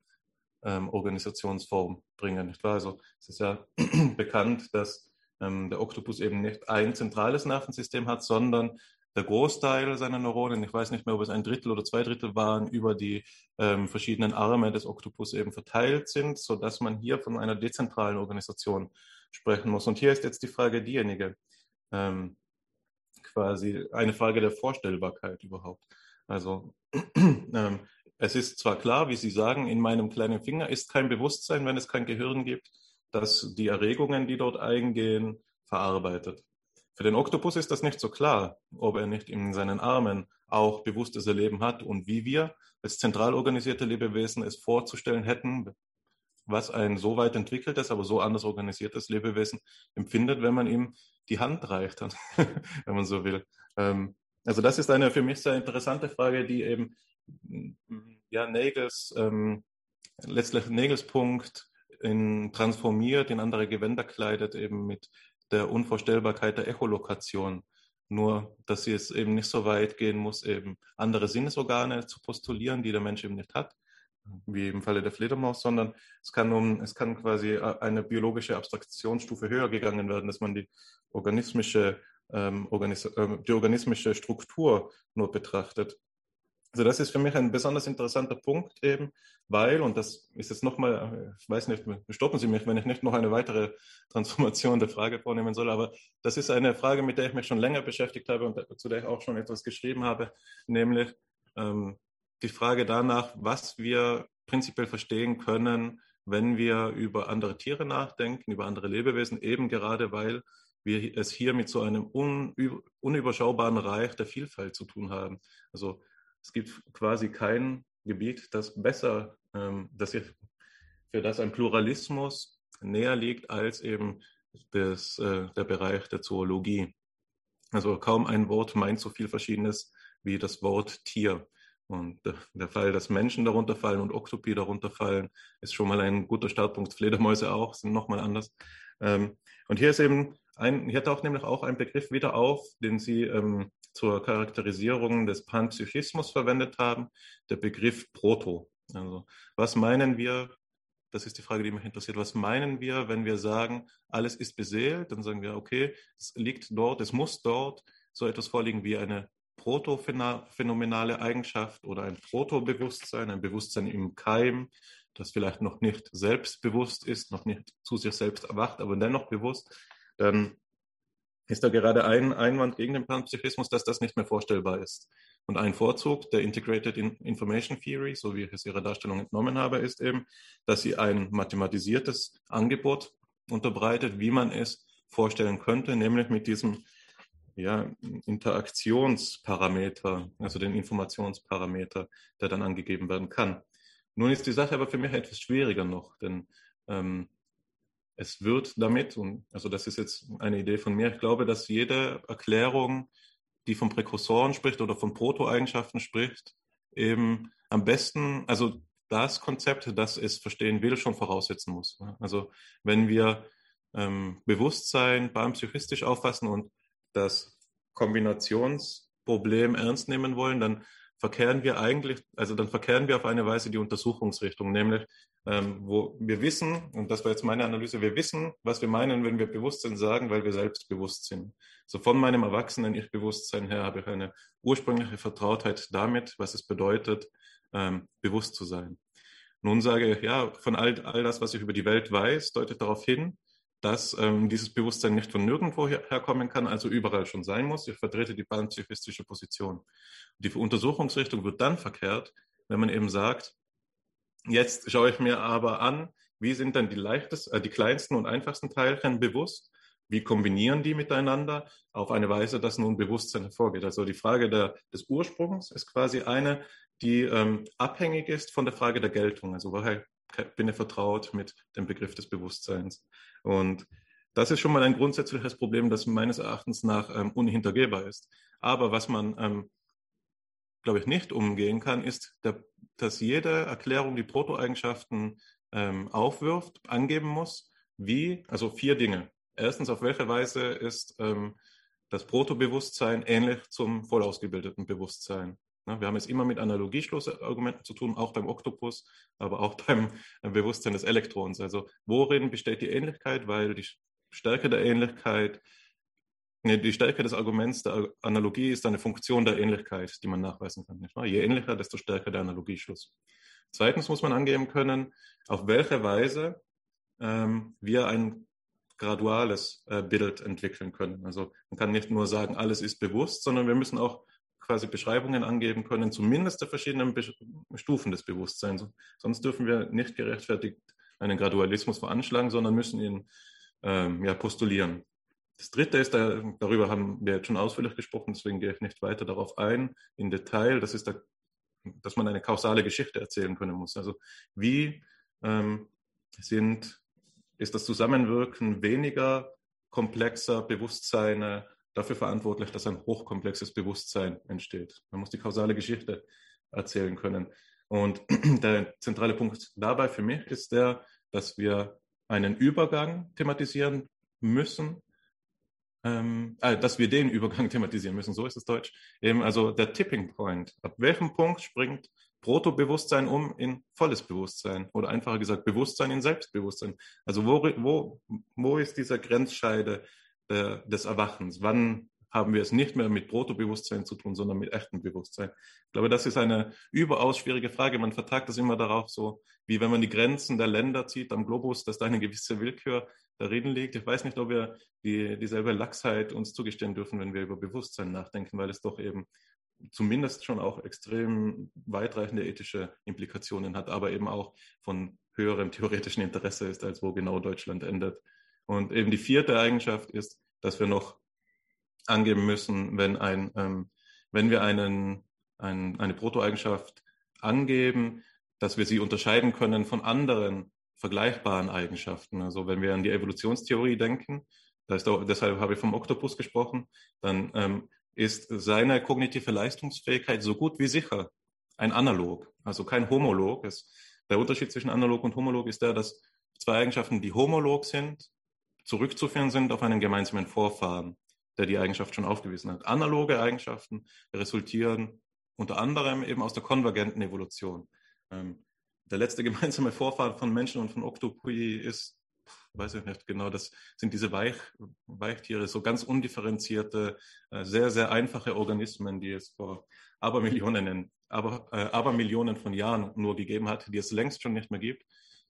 ähm, Organisationsform bringen. Nicht wahr? Also es ist ja <clears throat> bekannt, dass ähm, der Oktopus eben nicht ein zentrales Nervensystem hat, sondern der Großteil seiner Neuronen, ich weiß nicht mehr, ob es ein Drittel oder zwei Drittel waren, über die ähm, verschiedenen Arme des Oktopus eben verteilt sind, so dass man hier von einer dezentralen Organisation sprechen muss. Und hier ist jetzt die Frage diejenige, ähm, quasi eine Frage der Vorstellbarkeit überhaupt. Also <clears throat> ähm, es ist zwar klar, wie Sie sagen, in meinem kleinen Finger ist kein Bewusstsein, wenn es kein Gehirn gibt, das die Erregungen, die dort eingehen, verarbeitet. Für den Oktopus ist das nicht so klar, ob er nicht in seinen Armen auch bewusstes Erleben hat und wie wir als zentral organisierte Lebewesen es vorzustellen hätten, was ein so weit entwickeltes, aber so anders organisiertes Lebewesen empfindet, wenn man ihm die Hand reicht, <laughs> wenn man so will. Ähm, also das ist eine für mich sehr interessante Frage, die eben ja, Nagels, ähm, letztlich Nagels Punkt in, transformiert, in andere Gewänder kleidet, eben mit der Unvorstellbarkeit der Echolokation. Nur, dass sie es eben nicht so weit gehen muss, eben andere Sinnesorgane zu postulieren, die der Mensch eben nicht hat, wie im Falle der Fledermaus, sondern es kann um, es kann quasi eine biologische Abstraktionsstufe höher gegangen werden, dass man die organismische, ähm, Organis äh, die organismische Struktur nur betrachtet. Also das ist für mich ein besonders interessanter Punkt eben, weil, und das ist jetzt nochmal, ich weiß nicht, stoppen Sie mich, wenn ich nicht noch eine weitere Transformation der Frage vornehmen soll, aber das ist eine Frage, mit der ich mich schon länger beschäftigt habe und zu der ich auch schon etwas geschrieben habe, nämlich ähm, die Frage danach, was wir prinzipiell verstehen können, wenn wir über andere Tiere nachdenken, über andere Lebewesen, eben gerade weil wir es hier mit so einem unüberschaubaren Reich der Vielfalt zu tun haben. Also es gibt quasi kein Gebiet, das besser, ähm, das für das ein Pluralismus näher liegt als eben das, äh, der Bereich der Zoologie. Also kaum ein Wort meint so viel Verschiedenes wie das Wort Tier. Und der Fall, dass Menschen darunter fallen und Oktopi darunter fallen, ist schon mal ein guter Startpunkt. Fledermäuse auch, sind nochmal anders. Ähm, und hier ist eben ein, hier taucht nämlich auch ein Begriff wieder auf, den Sie ähm, zur Charakterisierung des Panpsychismus verwendet haben, der Begriff Proto. Also, was meinen wir, das ist die Frage, die mich interessiert, was meinen wir, wenn wir sagen, alles ist beseelt? Dann sagen wir, okay, es liegt dort, es muss dort so etwas vorliegen wie eine protophänomenale Eigenschaft oder ein Protobewusstsein, ein Bewusstsein im Keim, das vielleicht noch nicht selbstbewusst ist, noch nicht zu sich selbst erwacht, aber dennoch bewusst, dann ist da gerade ein Einwand gegen den Panpsychismus, dass das nicht mehr vorstellbar ist. Und ein Vorzug der Integrated Information Theory, so wie ich es ihrer Darstellung entnommen habe, ist eben, dass sie ein mathematisiertes Angebot unterbreitet, wie man es vorstellen könnte, nämlich mit diesem ja, Interaktionsparameter, also den Informationsparameter, der dann angegeben werden kann. Nun ist die Sache aber für mich etwas schwieriger noch, denn ähm, es wird damit, und also das ist jetzt eine Idee von mir, ich glaube, dass jede Erklärung, die von Präkursoren spricht oder von Proto-Eigenschaften spricht, eben am besten, also das Konzept, das es verstehen will, schon voraussetzen muss. Also wenn wir ähm, Bewusstsein psychistisch auffassen und das Kombinationsproblem ernst nehmen wollen, dann verkehren wir eigentlich, also dann verkehren wir auf eine Weise die Untersuchungsrichtung, nämlich ähm, wo wir wissen, und das war jetzt meine Analyse, wir wissen, was wir meinen, wenn wir Bewusstsein sagen, weil wir selbst bewusst sind. So von meinem erwachsenen Ich-Bewusstsein her habe ich eine ursprüngliche Vertrautheit damit, was es bedeutet, ähm, bewusst zu sein. Nun sage ich, ja, von all, all das, was ich über die Welt weiß, deutet darauf hin, dass ähm, dieses Bewusstsein nicht von nirgendwo her herkommen kann, also überall schon sein muss. Ich vertrete die panpsychistische Position. Die Untersuchungsrichtung wird dann verkehrt, wenn man eben sagt, jetzt schaue ich mir aber an, wie sind denn die, leichtest, äh, die kleinsten und einfachsten Teilchen bewusst? Wie kombinieren die miteinander auf eine Weise, dass nun Bewusstsein hervorgeht? Also die Frage der, des Ursprungs ist quasi eine, die ähm, abhängig ist von der Frage der Geltung. Also woher bin ich vertraut mit dem Begriff des Bewusstseins? Und das ist schon mal ein grundsätzliches Problem, das meines Erachtens nach ähm, unhintergehbar ist. Aber was man, ähm, glaube ich, nicht umgehen kann, ist, der, dass jede Erklärung die Protoeigenschaften ähm, aufwirft, angeben muss, wie, also vier Dinge. Erstens, auf welche Weise ist ähm, das Protobewusstsein ähnlich zum vollausgebildeten Bewusstsein? Ne, wir haben es immer mit Analogieschlussargumenten zu tun, auch beim Oktopus, aber auch <laughs> beim Bewusstsein des Elektrons. Also worin besteht die Ähnlichkeit? Weil die Stärke der Ähnlichkeit, nee, die Stärke des Arguments der Analogie ist eine Funktion der Ähnlichkeit, die man nachweisen kann. Je ähnlicher, desto stärker der Analogieschluss. Zweitens muss man angeben können, auf welche Weise ähm, wir ein graduales äh, Bild entwickeln können. Also man kann nicht nur sagen, alles ist bewusst, sondern wir müssen auch quasi Beschreibungen angeben können, zumindest der verschiedenen Be Stufen des Bewusstseins. Sonst dürfen wir nicht gerechtfertigt einen Gradualismus veranschlagen, sondern müssen ihn ähm, ja, postulieren. Das Dritte ist, da, darüber haben wir jetzt schon ausführlich gesprochen, deswegen gehe ich nicht weiter darauf ein, in Detail, das ist, der, dass man eine kausale Geschichte erzählen können muss. Also wie ähm, sind, ist das Zusammenwirken weniger komplexer Bewusstseine dafür verantwortlich, dass ein hochkomplexes Bewusstsein entsteht. Man muss die kausale Geschichte erzählen können. Und <clears throat> der zentrale Punkt dabei für mich ist der, dass wir einen Übergang thematisieren müssen, ähm, äh, dass wir den Übergang <laughs> thematisieren müssen, so ist es Deutsch. Eben also der Tipping Point. Ab welchem Punkt springt Proto-Bewusstsein um in volles Bewusstsein oder einfacher gesagt Bewusstsein in Selbstbewusstsein? Also wo, wo, wo ist dieser Grenzscheide äh, des Erwachens. Wann haben wir es nicht mehr mit Protobewusstsein zu tun, sondern mit echtem Bewusstsein? Ich glaube, das ist eine überaus schwierige Frage. Man vertagt das immer darauf, so wie wenn man die Grenzen der Länder zieht am Globus, dass da eine gewisse Willkür darin liegt. Ich weiß nicht, ob wir die, dieselbe Lachsheit uns zugestehen dürfen, wenn wir über Bewusstsein nachdenken, weil es doch eben zumindest schon auch extrem weitreichende ethische Implikationen hat, aber eben auch von höherem theoretischen Interesse ist, als wo genau Deutschland endet. Und eben die vierte Eigenschaft ist, dass wir noch angeben müssen, wenn, ein, ähm, wenn wir einen, ein, eine Protoeigenschaft angeben, dass wir sie unterscheiden können von anderen vergleichbaren Eigenschaften. Also wenn wir an die Evolutionstheorie denken, auch, deshalb habe ich vom Oktopus gesprochen, dann ähm, ist seine kognitive Leistungsfähigkeit so gut wie sicher ein Analog, also kein Homolog. Es, der Unterschied zwischen Analog und Homolog ist der, dass zwei Eigenschaften, die homolog sind, zurückzuführen sind auf einen gemeinsamen Vorfahren, der die Eigenschaft schon aufgewiesen hat. Analoge Eigenschaften resultieren unter anderem eben aus der konvergenten Evolution. Ähm, der letzte <laughs> gemeinsame Vorfahren von Menschen und von Oktopui ist, weiß ich nicht genau, das sind diese Weich, Weichtiere, so ganz undifferenzierte, äh, sehr, sehr einfache Organismen, die es vor Abermillionen, aber, äh, Abermillionen von Jahren nur gegeben hat, die es längst schon nicht mehr gibt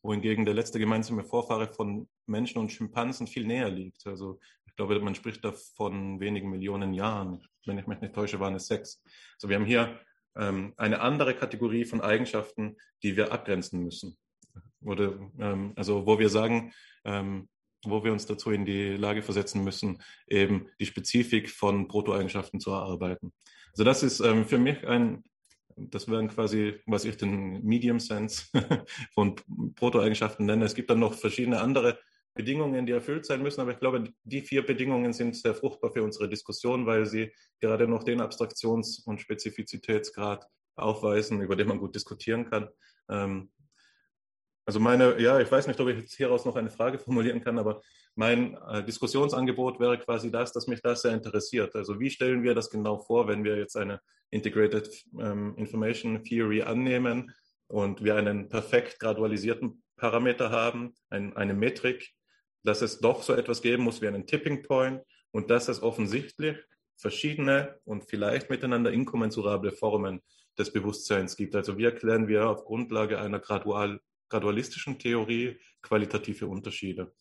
wohingegen der letzte gemeinsame Vorfahre von Menschen und Schimpansen viel näher liegt. Also ich glaube, man spricht da von wenigen Millionen Jahren. Wenn ich mich nicht täusche, waren es sechs. Also wir haben hier ähm, eine andere Kategorie von Eigenschaften, die wir abgrenzen müssen. Oder ähm, also wo wir sagen, ähm, wo wir uns dazu in die Lage versetzen müssen, eben die Spezifik von Protoeigenschaften zu erarbeiten. Also das ist ähm, für mich ein das wären quasi, was ich den Medium Sense <laughs> von Protoeigenschaften nenne. Es gibt dann noch verschiedene andere Bedingungen, die erfüllt sein müssen, aber ich glaube, die vier Bedingungen sind sehr fruchtbar für unsere Diskussion, weil sie gerade noch den Abstraktions- und Spezifizitätsgrad aufweisen, über den man gut diskutieren kann. Ähm, Also meine, ja, ich weiß nicht, ob ich jetzt hieraus noch eine Frage <laughs> formulieren kann, aber mein äh, Diskussionsangebot wäre quasi das, dass mich das sehr interessiert. Also wie stellen wir das genau vor, wenn wir jetzt eine Integrated ähm, Information Theory annehmen und wir einen perfekt gradualisierten Parameter haben, ein, eine Metrik, dass es doch so etwas geben muss wie einen Tipping Point und dass es offensichtlich verschiedene und vielleicht miteinander inkommensurable Formen des Bewusstseins gibt. Also wie erklären wir auf Grundlage einer gradual gradualistischen Theorie qualitative Unterschiede.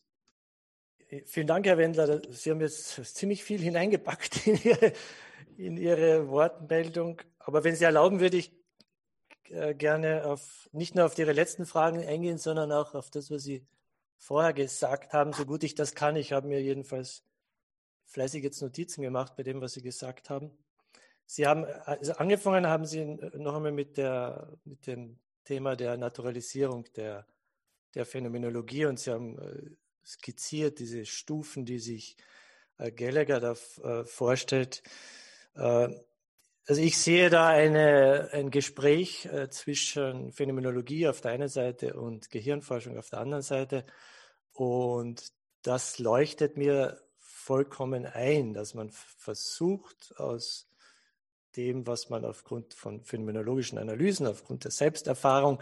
Vielen Dank, Herr Wendler. Sie haben jetzt ziemlich viel hineingepackt <laughs> in Ihre, in Ihre Wortmeldung. Aber wenn Sie erlauben, würde ich äh, gerne auf, nicht nur auf Ihre letzten Fragen eingehen, sondern auch auf das, was Sie vorher gesagt haben, so gut ich das kann. Ich habe mir jedenfalls fleißig jetzt Notizen gemacht bei dem, was Sie gesagt haben. Sie haben, also angefangen haben Sie noch einmal mit der, mit dem Thema der Naturalisierung der, der Phänomenologie und Sie haben äh, skizziert diese Stufen, die sich äh, Gallagher da äh, vorstellt. Also ich sehe da eine, ein Gespräch zwischen Phänomenologie auf der einen Seite und Gehirnforschung auf der anderen Seite. Und das leuchtet mir vollkommen ein, dass man versucht, aus dem, was man aufgrund von phänomenologischen Analysen, aufgrund der Selbsterfahrung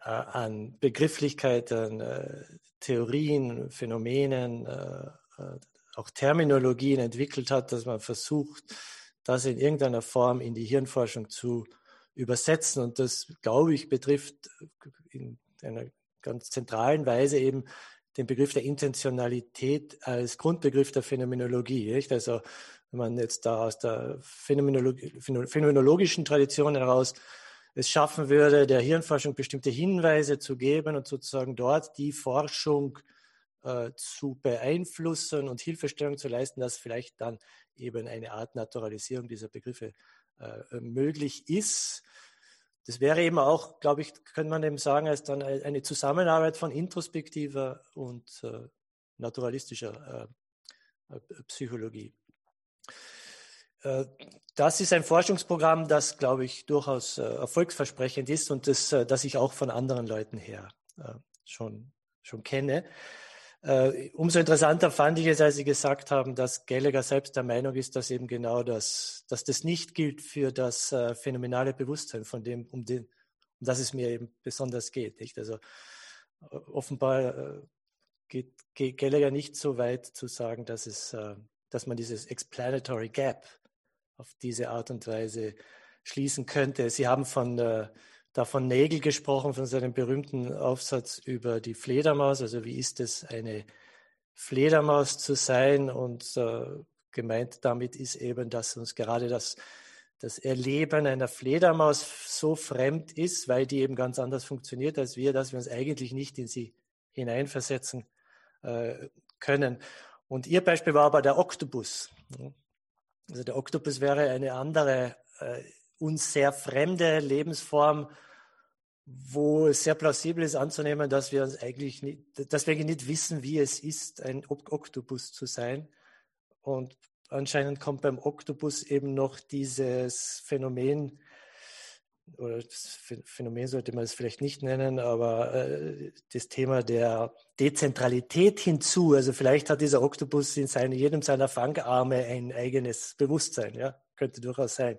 äh, an Begrifflichkeiten, äh, Theorien, Phänomenen, äh, äh, auch Terminologien entwickelt hat, dass man versucht, das in irgendeiner Form in die Hirnforschung zu übersetzen. Und das, glaube ich, betrifft in einer ganz zentralen Weise eben den Begriff der Intentionalität als Grundbegriff der Phänomenologie. Nicht? Also wenn man jetzt da aus der phänomenologischen Tradition heraus es schaffen würde, der Hirnforschung bestimmte Hinweise zu geben und sozusagen dort die Forschung äh, zu beeinflussen und Hilfestellung zu leisten, dass vielleicht dann eben eine Art Naturalisierung dieser Begriffe äh, möglich ist. Das wäre eben auch, glaube ich, könnte man eben sagen, als dann eine Zusammenarbeit von introspektiver und äh, naturalistischer äh, äh Psychologie. Äh, das ist ein Forschungsprogramm, das, glaube ich, durchaus äh, erfolgsversprechend ist und das, äh, das ich auch von anderen Leuten her schon, schon kenne. Umso interessanter fand ich es, als Sie gesagt haben, dass Gallagher selbst der Meinung ist, dass eben genau das, dass das nicht gilt für das phänomenale Bewusstsein, von dem, um den, um das es mir eben besonders geht. Nicht? Also offenbar geht, geht Gallagher nicht so weit zu sagen, dass es dass man dieses Explanatory Gap auf diese Art und Weise schließen könnte. Sie haben von, äh, da von Nägel gesprochen, von seinem berühmten Aufsatz über die Fledermaus. Also wie ist es, eine Fledermaus zu sein? Und äh, gemeint damit ist eben, dass uns gerade das, das Erleben einer Fledermaus so fremd ist, weil die eben ganz anders funktioniert als wir, dass wir uns eigentlich nicht in sie hineinversetzen äh, können. Und Ihr Beispiel war aber der Oktopus. Also der Oktopus wäre eine andere, äh, uns sehr fremde Lebensform, wo es sehr plausibel ist anzunehmen, dass wir uns eigentlich nicht, dass wir nicht wissen, wie es ist, ein Oktopus zu sein. Und anscheinend kommt beim Oktopus eben noch dieses Phänomen oder das Phänomen sollte man es vielleicht nicht nennen, aber äh, das Thema der Dezentralität hinzu. Also vielleicht hat dieser Oktopus in seine, jedem seiner Fangarme ein eigenes Bewusstsein, ja, könnte durchaus sein.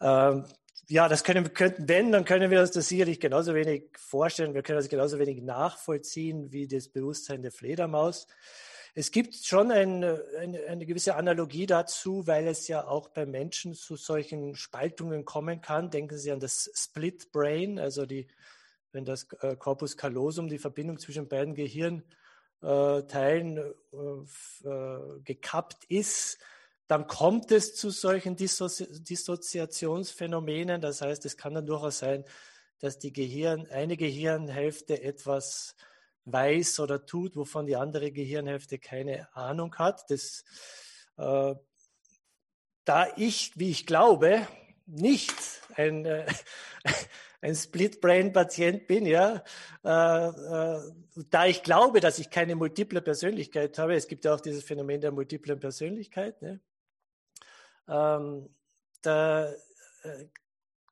Ähm, ja, das können wir könnten, wenn, dann können wir uns das sicherlich genauso wenig vorstellen. Wir können das genauso wenig nachvollziehen wie das Bewusstsein der Fledermaus. Es gibt schon ein, eine, eine gewisse Analogie dazu, weil es ja auch bei Menschen zu solchen Spaltungen kommen kann. Denken Sie an das Split Brain, also die, wenn das äh, Corpus callosum, die Verbindung zwischen beiden Gehirnteilen äh, äh, gekappt ist, dann kommt es zu solchen Dissozi Dissoziationsphänomenen. Das heißt, es kann dann durchaus sein, dass die Gehirn, eine Gehirnhälfte etwas weiß oder tut, wovon die andere Gehirnhälfte keine Ahnung hat. Das, äh, da ich, wie ich glaube, nicht ein, äh, ein Split-Brain-Patient bin, ja, äh, äh, da ich glaube, dass ich keine multiple Persönlichkeit habe, es gibt ja auch dieses Phänomen der multiplen Persönlichkeit, ne? ähm, da äh,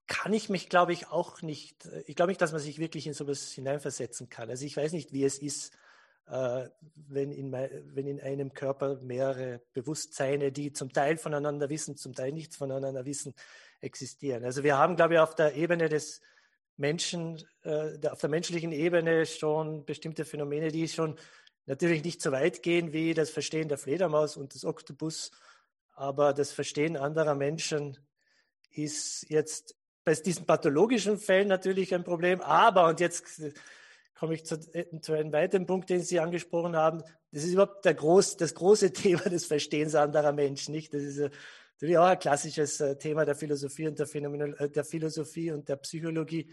kann ich mich, glaube ich, auch nicht, ich glaube nicht, dass man sich wirklich in sowas hineinversetzen kann. Also ich weiß nicht, wie es ist, äh, wenn, in, wenn in einem Körper mehrere Bewusstseine, die zum Teil voneinander wissen, zum Teil nichts voneinander wissen, existieren. Also wir haben, glaube ich, auf der Ebene des Menschen, äh, auf der menschlichen Ebene schon bestimmte Phänomene, die schon natürlich nicht so weit gehen wie das Verstehen der Fledermaus und des Oktopus, aber das Verstehen anderer Menschen ist jetzt bei diesen pathologischen Fällen natürlich ein Problem. Aber, und jetzt komme ich zu, zu, einem weiteren Punkt, den Sie angesprochen haben, das ist überhaupt der groß, das große <laughs> Thema des Verstehens anderer Menschen. Nicht? Das ist natürlich auch ein klassisches äh, Thema der Philosophie und der, Phänomenol äh, der Philosophie und der Psychologie.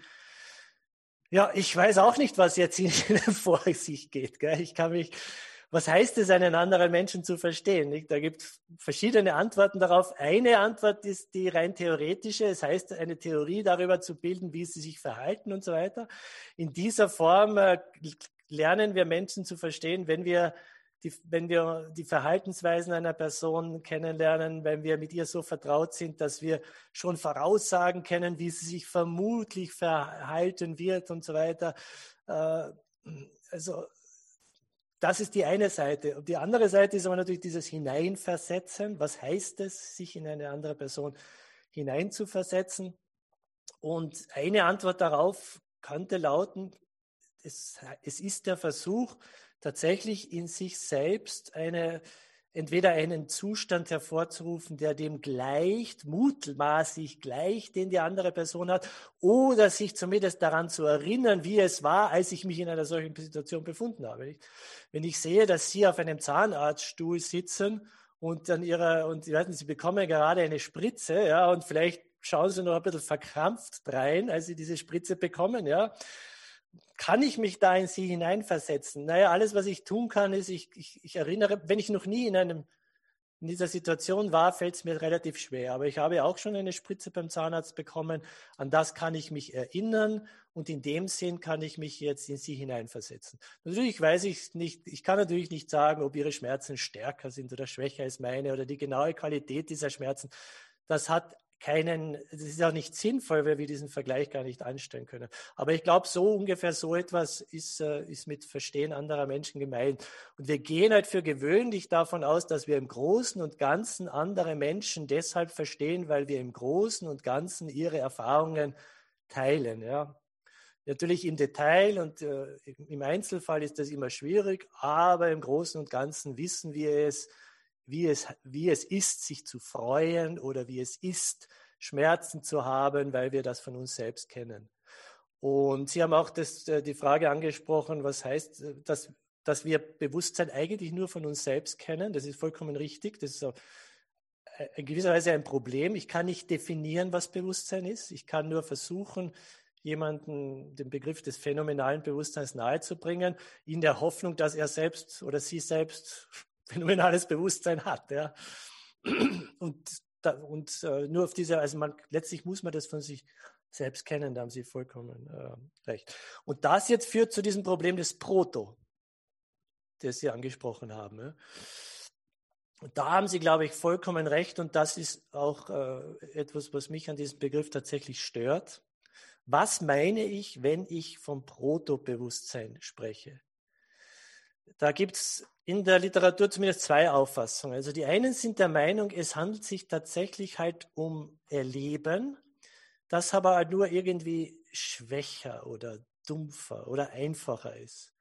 Ja, ich weiß auch nicht, was jetzt <laughs> vor sich geht. Gell? Ich kann mich, was heißt es, einen anderen Menschen zu verstehen? Nicht? Da gibt es verschiedene Antworten darauf. Eine Antwort ist die rein theoretische. Es heißt, eine Theorie darüber zu bilden, wie sie sich verhalten und so weiter. In dieser Form äh, lernen wir Menschen zu verstehen, wenn wir die, wenn wir die Verhaltensweisen einer Person kennenlernen, wenn wir mit ihr so vertraut sind, dass wir schon voraussagen können, wie sie sich vermutlich verhalten wird und so weiter. Äh, also das ist die eine Seite. Und die andere Seite ist aber natürlich dieses Hineinversetzen. Was heißt es, sich in eine andere Person hineinzuversetzen? Und eine Antwort darauf könnte lauten, es, es ist der Versuch, tatsächlich in sich selbst eine, entweder einen Zustand hervorzurufen, der dem gleicht, mutmaßlich gleicht, den die andere Person hat, oder sich zumindest daran zu erinnern, wie es war, als ich mich in einer solchen Situation befunden habe. Wenn ich sehe, dass Sie auf einem Zahnarztstuhl sitzen und dann Ihre, und nicht, Sie bekommen gerade eine Spritze, ja, und vielleicht schauen Sie noch ein bisschen verkrampft rein, als Sie diese Spritze bekommen, ja, kann ich mich da in sie hineinversetzen? Naja, alles, was ich tun kann, ist, ich, ich, ich erinnere, wenn ich noch nie in einem in dieser Situation war, fällt es mir relativ schwer. Aber ich habe auch schon eine Spritze beim Zahnarzt bekommen. An das kann ich mich erinnern und in dem Sinn kann ich mich jetzt in sie hineinversetzen. Natürlich weiß ich nicht, ich kann natürlich nicht sagen, ob ihre Schmerzen stärker sind oder schwächer als meine oder die genaue Qualität dieser Schmerzen. Das hat keinen, es ist auch nicht sinnvoll, weil wir diesen Vergleich gar nicht anstellen können. Aber ich glaube, so ungefähr so etwas ist, äh, ist mit Verstehen anderer Menschen gemeint. Und wir gehen halt für gewöhnlich davon aus, dass wir im Großen und Ganzen andere Menschen deshalb verstehen, weil wir im Großen und Ganzen ihre Erfahrungen teilen. Ja. Natürlich im Detail und äh, im Einzelfall ist das immer schwierig, aber im Großen und Ganzen wissen wir es, wie es, wie es ist, sich zu freuen oder wie es ist, Schmerzen zu haben, weil wir das von uns selbst kennen. Und Sie haben auch das, äh, die Frage angesprochen, was heißt, äh, dass, dass wir Bewusstsein eigentlich nur von uns selbst kennen. Das ist vollkommen richtig. Das ist äh, in gewisser Weise ein Problem. Ich kann nicht definieren, was Bewusstsein ist. Ich kann nur versuchen, jemanden den Begriff des phänomenalen Bewusstseins nahezubringen, in der Hoffnung, dass er selbst oder sie selbst phänomenales Bewusstsein hat. Ja. Und, da, und äh, nur auf diese, also man, letztlich muss man das von sich selbst kennen, da haben Sie vollkommen äh, recht. Und das jetzt führt zu diesem Problem des Proto, das Sie angesprochen haben. Ja. Und da haben Sie, glaube ich, vollkommen recht. Und das ist auch äh, etwas, was mich an diesem Begriff tatsächlich stört. Was meine ich, wenn ich vom Proto-Bewusstsein spreche? Da gibt es in der Literatur zumindest zwei Auffassungen. Also die einen sind der Meinung, es handelt sich tatsächlich halt um Erleben, das aber halt nur irgendwie schwächer oder dumpfer oder einfacher ist.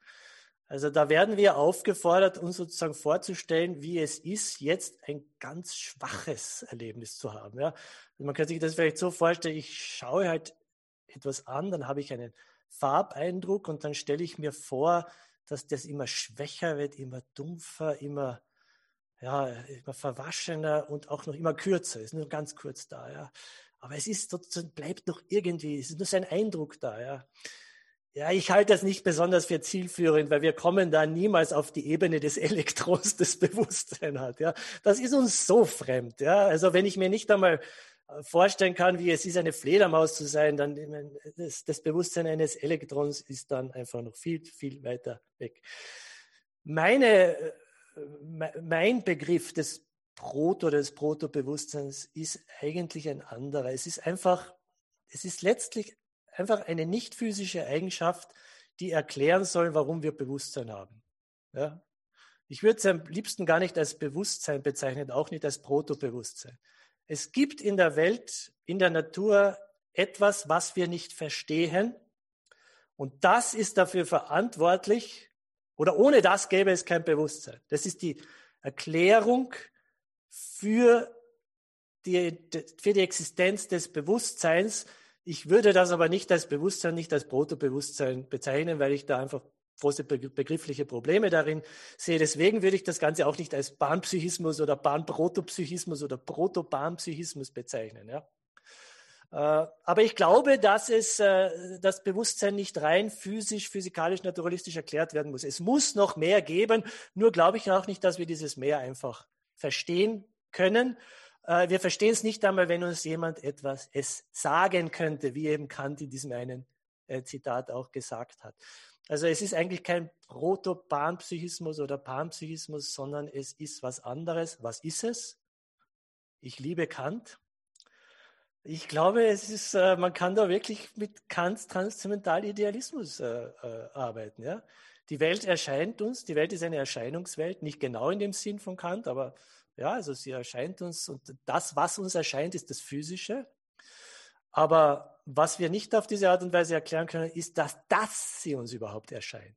Also da werden wir aufgefordert, uns sozusagen vorzustellen, wie es ist, jetzt ein ganz schwaches Erlebnis zu haben. Ja? Also man kann sich das vielleicht so vorstellen, ich schaue halt etwas an, dann habe ich einen Farbeindruck und dann stelle ich mir vor, dass das immer schwächer wird, immer dumpfer, immer, ja, immer verwaschener und auch noch immer kürzer. Ist nur ganz kurz da, ja. Aber es ist bleibt noch irgendwie, es ist nur sein Eindruck da, ja. Ja, ich halte das nicht besonders für zielführend, weil wir kommen da niemals auf die Ebene des Elektrons, <laughs> das Bewusstsein hat. Ja, das ist uns so fremd. Ja, also wenn ich mir nicht einmal vorstellen kann, wie es ist, eine Fledermaus zu sein, dann das, Bewusstsein eines Elektrons ist dann einfach noch viel, viel weiter weg. Meine, äh, mein Begriff des Proto, des Proto-Bewusstseins ist eigentlich ein anderer. Es ist einfach, es ist letztlich einfach eine nicht physische Eigenschaft, die erklären soll, warum wir Bewusstsein haben. Ja? Ich würde es am liebsten gar nicht als Bewusstsein bezeichnen, auch nicht als Protobewusstsein. Es gibt in der Welt, in der Natur etwas, was wir nicht verstehen. Und das ist dafür verantwortlich, oder ohne das gäbe es kein Bewusstsein. Das ist die Erklärung für die, für die Existenz des Bewusstseins. Ich würde das aber nicht als Bewusstsein, nicht als Protobewusstsein bezeichnen, weil ich da einfach große begriffliche Probleme darin sehe. Deswegen würde ich das Ganze auch nicht als Bahnpsychismus oder Bahnprotopsychismus oder Protobahnpsychismus bezeichnen. Ja. Äh, aber ich glaube, dass es äh, das Bewusstsein nicht rein physisch, physikalisch, naturalistisch erklärt werden muss. Es muss noch mehr geben. Nur glaube ich auch nicht, dass wir dieses Mehr einfach verstehen können. Äh, wir verstehen es nicht einmal, wenn uns jemand etwas es sagen könnte, wie eben Kant in diesem einen Zitat auch gesagt hat. Also es ist eigentlich kein Proto-Panpsychismus oder Panpsychismus, sondern es ist was anderes. Was ist es? Ich liebe Kant. Ich glaube, es ist, äh, man kann da wirklich mit Kants Transzendentalidealismus äh, äh, arbeiten. Ja? Die Welt erscheint uns, die Welt ist eine Erscheinungswelt, nicht genau in dem Sinn von Kant, aber ja, also sie erscheint uns und das, was uns erscheint, ist das Physische. Aber was wir nicht auf diese Art und Weise erklären können, ist, dass das sie uns überhaupt erscheint.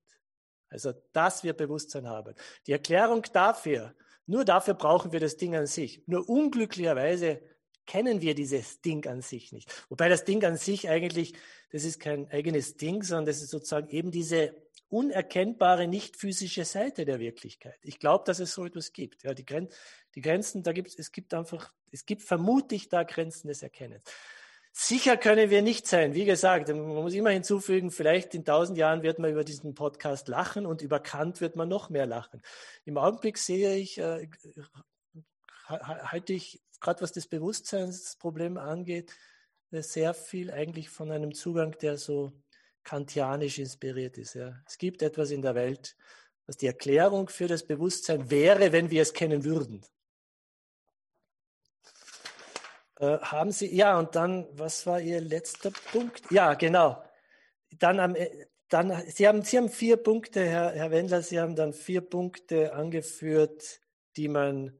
Also, dass wir Bewusstsein haben. Die Erklärung dafür, nur dafür brauchen wir das Ding an sich. Nur unglücklicherweise kennen wir dieses Ding an sich nicht. Wobei das Ding an sich eigentlich, das ist kein eigenes Ding, sondern das ist sozusagen eben diese unerkennbare, nicht physische Seite der Wirklichkeit. Ich glaube, dass es so etwas gibt. Ja, die, Gren die Grenzen, da gibt es gibt einfach, es gibt vermutlich da Grenzen des Erkennens. Sicher können wir nicht sein. Wie gesagt, man muss immer hinzufügen, vielleicht in tausend Jahren wird man über diesen Podcast lachen und über Kant wird man noch mehr lachen. Im Augenblick sehe ich, äh, halte ich, gerade was das Bewusstseinsproblem angeht, sehr viel eigentlich von einem Zugang, der so kantianisch inspiriert ist. Ja. Es gibt etwas in der Welt, was die Erklärung für das Bewusstsein wäre, wenn wir es kennen würden. Äh, haben Sie, ja, und dann, was war Ihr letzter Punkt? Ja, genau. Dann am, äh, dann, Sie haben, Sie haben vier Punkte, Herr, Herr Wendler, Sie haben dann vier Punkte angeführt, die man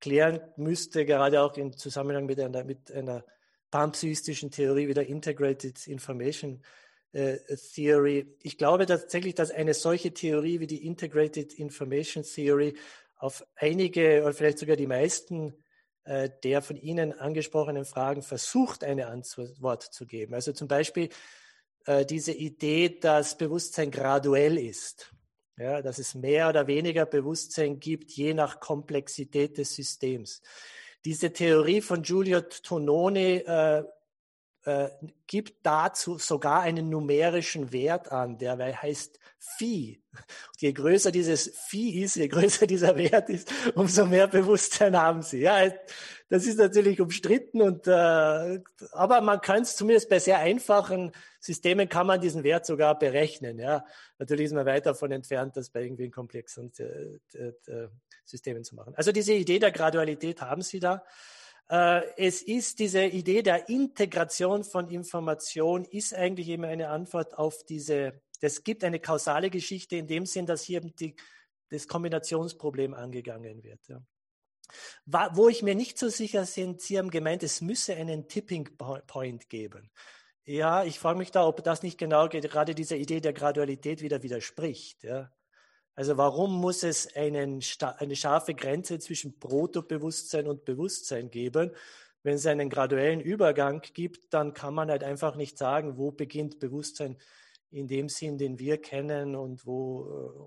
klären müsste, gerade auch im Zusammenhang mit einer, mit einer panpsychistischen Theorie wie der Integrated Information äh, Theory. Ich glaube tatsächlich, dass eine solche Theorie wie die Integrated Information Theory auf einige oder vielleicht sogar die meisten der von Ihnen angesprochenen Fragen versucht, eine Antwort zu geben. Also zum Beispiel äh, diese Idee, dass Bewusstsein graduell ist. Ja, dass es mehr oder weniger Bewusstsein gibt, je nach Komplexität des Systems. Diese Theorie von Giulio Tononi äh, äh, gibt dazu sogar einen numerischen Wert an, der heißt Phi. Und je größer dieses Phi ist, je größer dieser Wert ist, umso mehr Bewusstsein haben sie. Ja, das ist natürlich umstritten und äh, aber man kann es zumindest bei sehr einfachen Systemen kann man diesen Wert sogar berechnen. Ja, natürlich ist man weit davon entfernt, das bei irgendwie komplexen äh, äh, Systemen zu machen. Also diese Idee der Gradualität haben Sie da. Äh, es ist diese Idee der Integration von Information, ist eigentlich eben eine Antwort auf diese, es gibt eine kausale Geschichte in dem Sinn, dass hier die, das Kombinationsproblem angegangen wird. Ja. Wo ich mir nicht so sicher bin, Sie haben gemeint, es müsse einen Tipping Point geben. Ja, ich frage mich da, ob das nicht genau gerade dieser Idee der Gradualität wieder widerspricht. Ja. Also warum muss es einen, eine scharfe Grenze zwischen Protobewusstsein und Bewusstsein geben? Wenn es einen graduellen Übergang gibt, dann kann man halt einfach nicht sagen, wo beginnt Bewusstsein in dem Sinn, den wir kennen und wo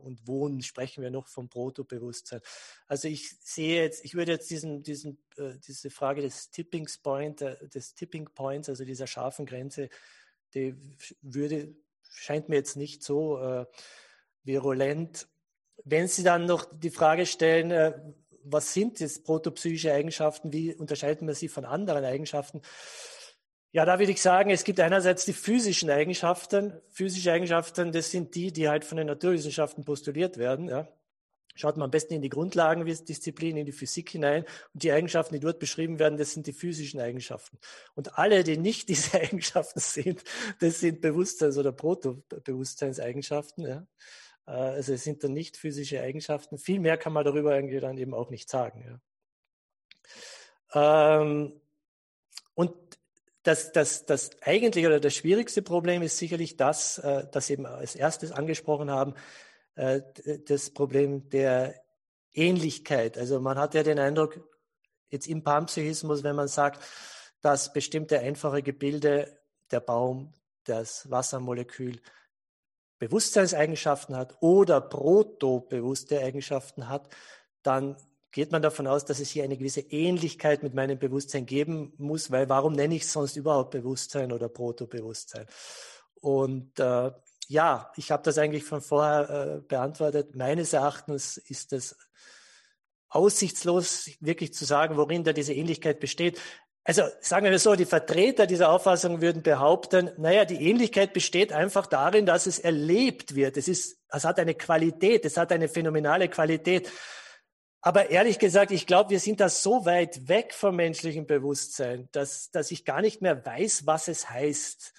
und wo sprechen wir noch vom Protobewusstsein. Also ich sehe jetzt, ich würde jetzt diesen, diesen, äh, diese Frage des Tipping Point, äh, des Tipping Points, also dieser scharfen Grenze, die würde, scheint mir jetzt nicht so äh, virulent wenn Sie dann noch die Frage stellen, äh, was sind jetzt protopsychische Eigenschaften, wie unterscheiden wir sie von anderen Eigenschaften? Ja, da würde ich sagen, es gibt einerseits die physischen Eigenschaften. Physische Eigenschaften, das sind die, die halt von den Naturwissenschaften postuliert werden. Ja. Schaut man am besten in die Grundlagendisziplin, in die Physik hinein und die Eigenschaften, die dort beschrieben werden, das sind die physischen Eigenschaften. Und alle, die nicht <laughs> diese Eigenschaften sind, das sind Bewusstseins- oder Proto-Bewusstseinseigenschaften. Ja. Äh, also es sind dann nicht physische Eigenschaften. Viel mehr kann man darüber irgendwie dann eben auch nicht sagen. Ja. Ähm, und das, das, das eigentliche oder das schwierigste Problem ist sicherlich das, äh, das eben als erstes angesprochen haben, äh, das Problem der Ähnlichkeit. Also man hat ja den Eindruck, jetzt im Panpsychismus, wenn man sagt, dass bestimmte einfache Gebilde, der Baum, das Wassermolekül, Bewusstseinseigenschaften hat oder protobewusste Eigenschaften hat, dann geht man davon aus, dass es hier eine gewisse Ähnlichkeit mit meinem Bewusstsein geben muss, weil warum nenne ich es sonst überhaupt Bewusstsein oder Protobewusstsein? Und äh, ja, ich habe das eigentlich von vorher äh, beantwortet. Meines Erachtens ist es aussichtslos, wirklich zu sagen, worin da diese Ähnlichkeit besteht. Also sagen wir so, die Vertreter dieser Auffassung würden behaupten, naja, die Ähnlichkeit besteht einfach darin, dass es erlebt wird. Es, ist, es hat eine Qualität, es hat eine phänomenale Qualität. Aber ehrlich gesagt, ich glaube, wir sind da so weit weg vom menschlichen Bewusstsein, dass, dass ich gar nicht mehr weiß, was es heißt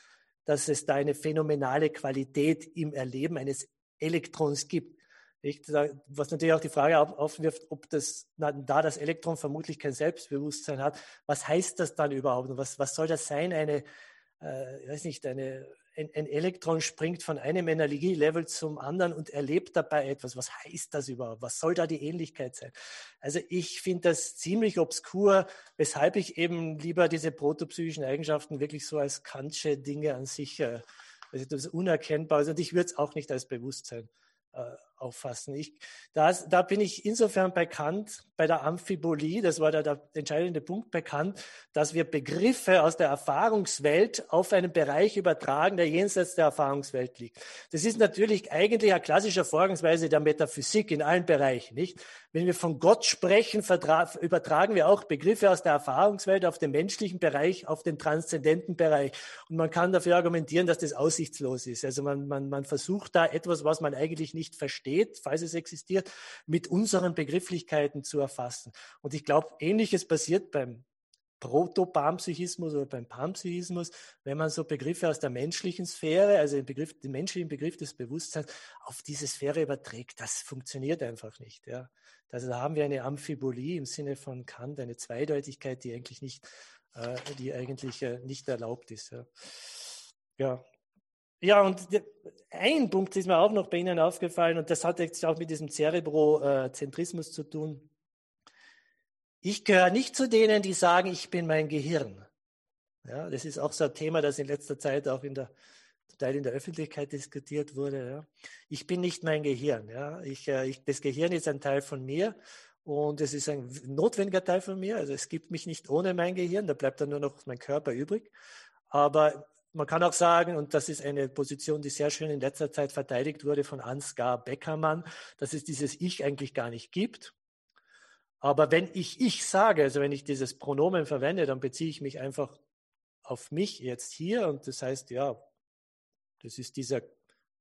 dass es da eine phänomenale Qualität im Erleben eines Elektrons gibt. Was natürlich auch die Frage aufwirft, ob das, da das Elektron vermutlich kein Selbstbewusstsein hat, was heißt das dann überhaupt? Was, was soll das sein? Eine, äh, ich weiß nicht, eine ein, ein Elektron springt von einem Energielevel zum anderen und erlebt dabei etwas. Was heißt das überhaupt? Was soll da die Ähnlichkeit sein? Also ich finde das ziemlich obskur, weshalb ich eben lieber diese protopsychischen Eigenschaften wirklich so als kantsche Dinge an sich, äh, also das unerkennbar ist. Und ich würde es auch nicht als Bewusstsein äh, auffassen. Ich, da, da bin ich insofern bei Kant, bei der Amphibolie, das war der, der entscheidende Punkt bei Kant, dass wir Begriffe aus der Erfahrungswelt auf einen Bereich übertragen, der jenseits der Erfahrungswelt liegt. Das ist natürlich eigentlich eine klassische Vorgangsweise der Metaphysik in allen Bereichen, nicht? Wenn wir von Gott sprechen, übertragen wir auch Begriffe aus der Erfahrungswelt auf den menschlichen Bereich, auf den transzendenten Bereich. Und man kann dafür argumentieren, dass das aussichtslos ist. Also man, man, man versucht da etwas, was man eigentlich nicht versteht, besteht, falls es existiert, mit unseren Begrifflichkeiten zu erfassen. Und ich glaube, ähnliches passiert beim Proto-Panpsychismus oder beim Panpsychismus, wenn man so Begriffe aus der menschlichen Sphäre, also den, Begriff, den menschlichen Begriff des Bewusstseins, auf diese Sphäre überträgt. Das funktioniert einfach nicht. Ja. Also da haben wir eine Amphibolie im Sinne von Kant, eine Zweideutigkeit, die eigentlich nicht, äh, die eigentlich äh, nicht erlaubt ist. Ja. ja, ja, und ein Punkt ist mir auch noch bei Ihnen aufgefallen, und das hat jetzt auch mit diesem Cerebrozentrismus zu tun. Ich gehöre nicht zu denen, die sagen, ich bin mein Gehirn. Ja, das ist auch so ein Thema, das in letzter Zeit auch in der, zum Teil in der Öffentlichkeit diskutiert wurde. Ja. Ich bin nicht mein Gehirn. Ja. Ich, äh, ich, das Gehirn ist ein Teil von mir und es ist ein notwendiger Teil von mir. Also es gibt mich nicht ohne mein Gehirn, da bleibt dann nur noch mein Körper übrig. Aber man kann auch sagen, und das ist eine Position, die sehr schön in letzter Zeit verteidigt wurde von Ansgar Beckermann, dass es dieses Ich eigentlich gar nicht gibt. Aber wenn ich Ich sage, also wenn ich dieses Pronomen verwende, dann beziehe ich mich einfach auf mich jetzt hier und das heißt, ja, das ist dieser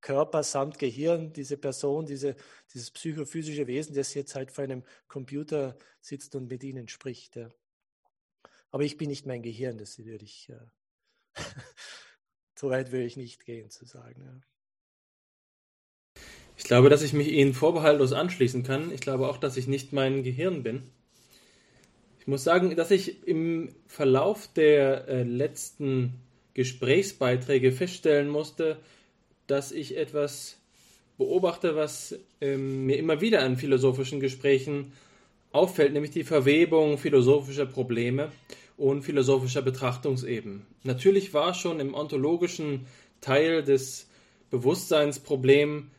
Körper samt Gehirn, diese Person, diese, dieses psychophysische Wesen, das jetzt halt vor einem Computer sitzt und mit ihnen spricht. Ja. Aber ich bin nicht mein Gehirn, das würde ich äh, <laughs> so weit will ich nicht gehen, zu sagen. Ja. Ich glaube, dass ich mich Ihnen vorbehaltlos anschließen kann. Ich glaube auch, dass ich nicht mein Gehirn bin. Ich muss sagen, dass ich im Verlauf der äh, letzten Gesprächsbeiträge feststellen musste, dass ich etwas beobachte, was ähm, mir immer wieder an philosophischen Gesprächen auffällt, nämlich die Verwebung philosophischer Probleme und philosophischer Betrachtungsebenen. Natürlich war schon im ontologischen Teil des Bewusstseinsproblems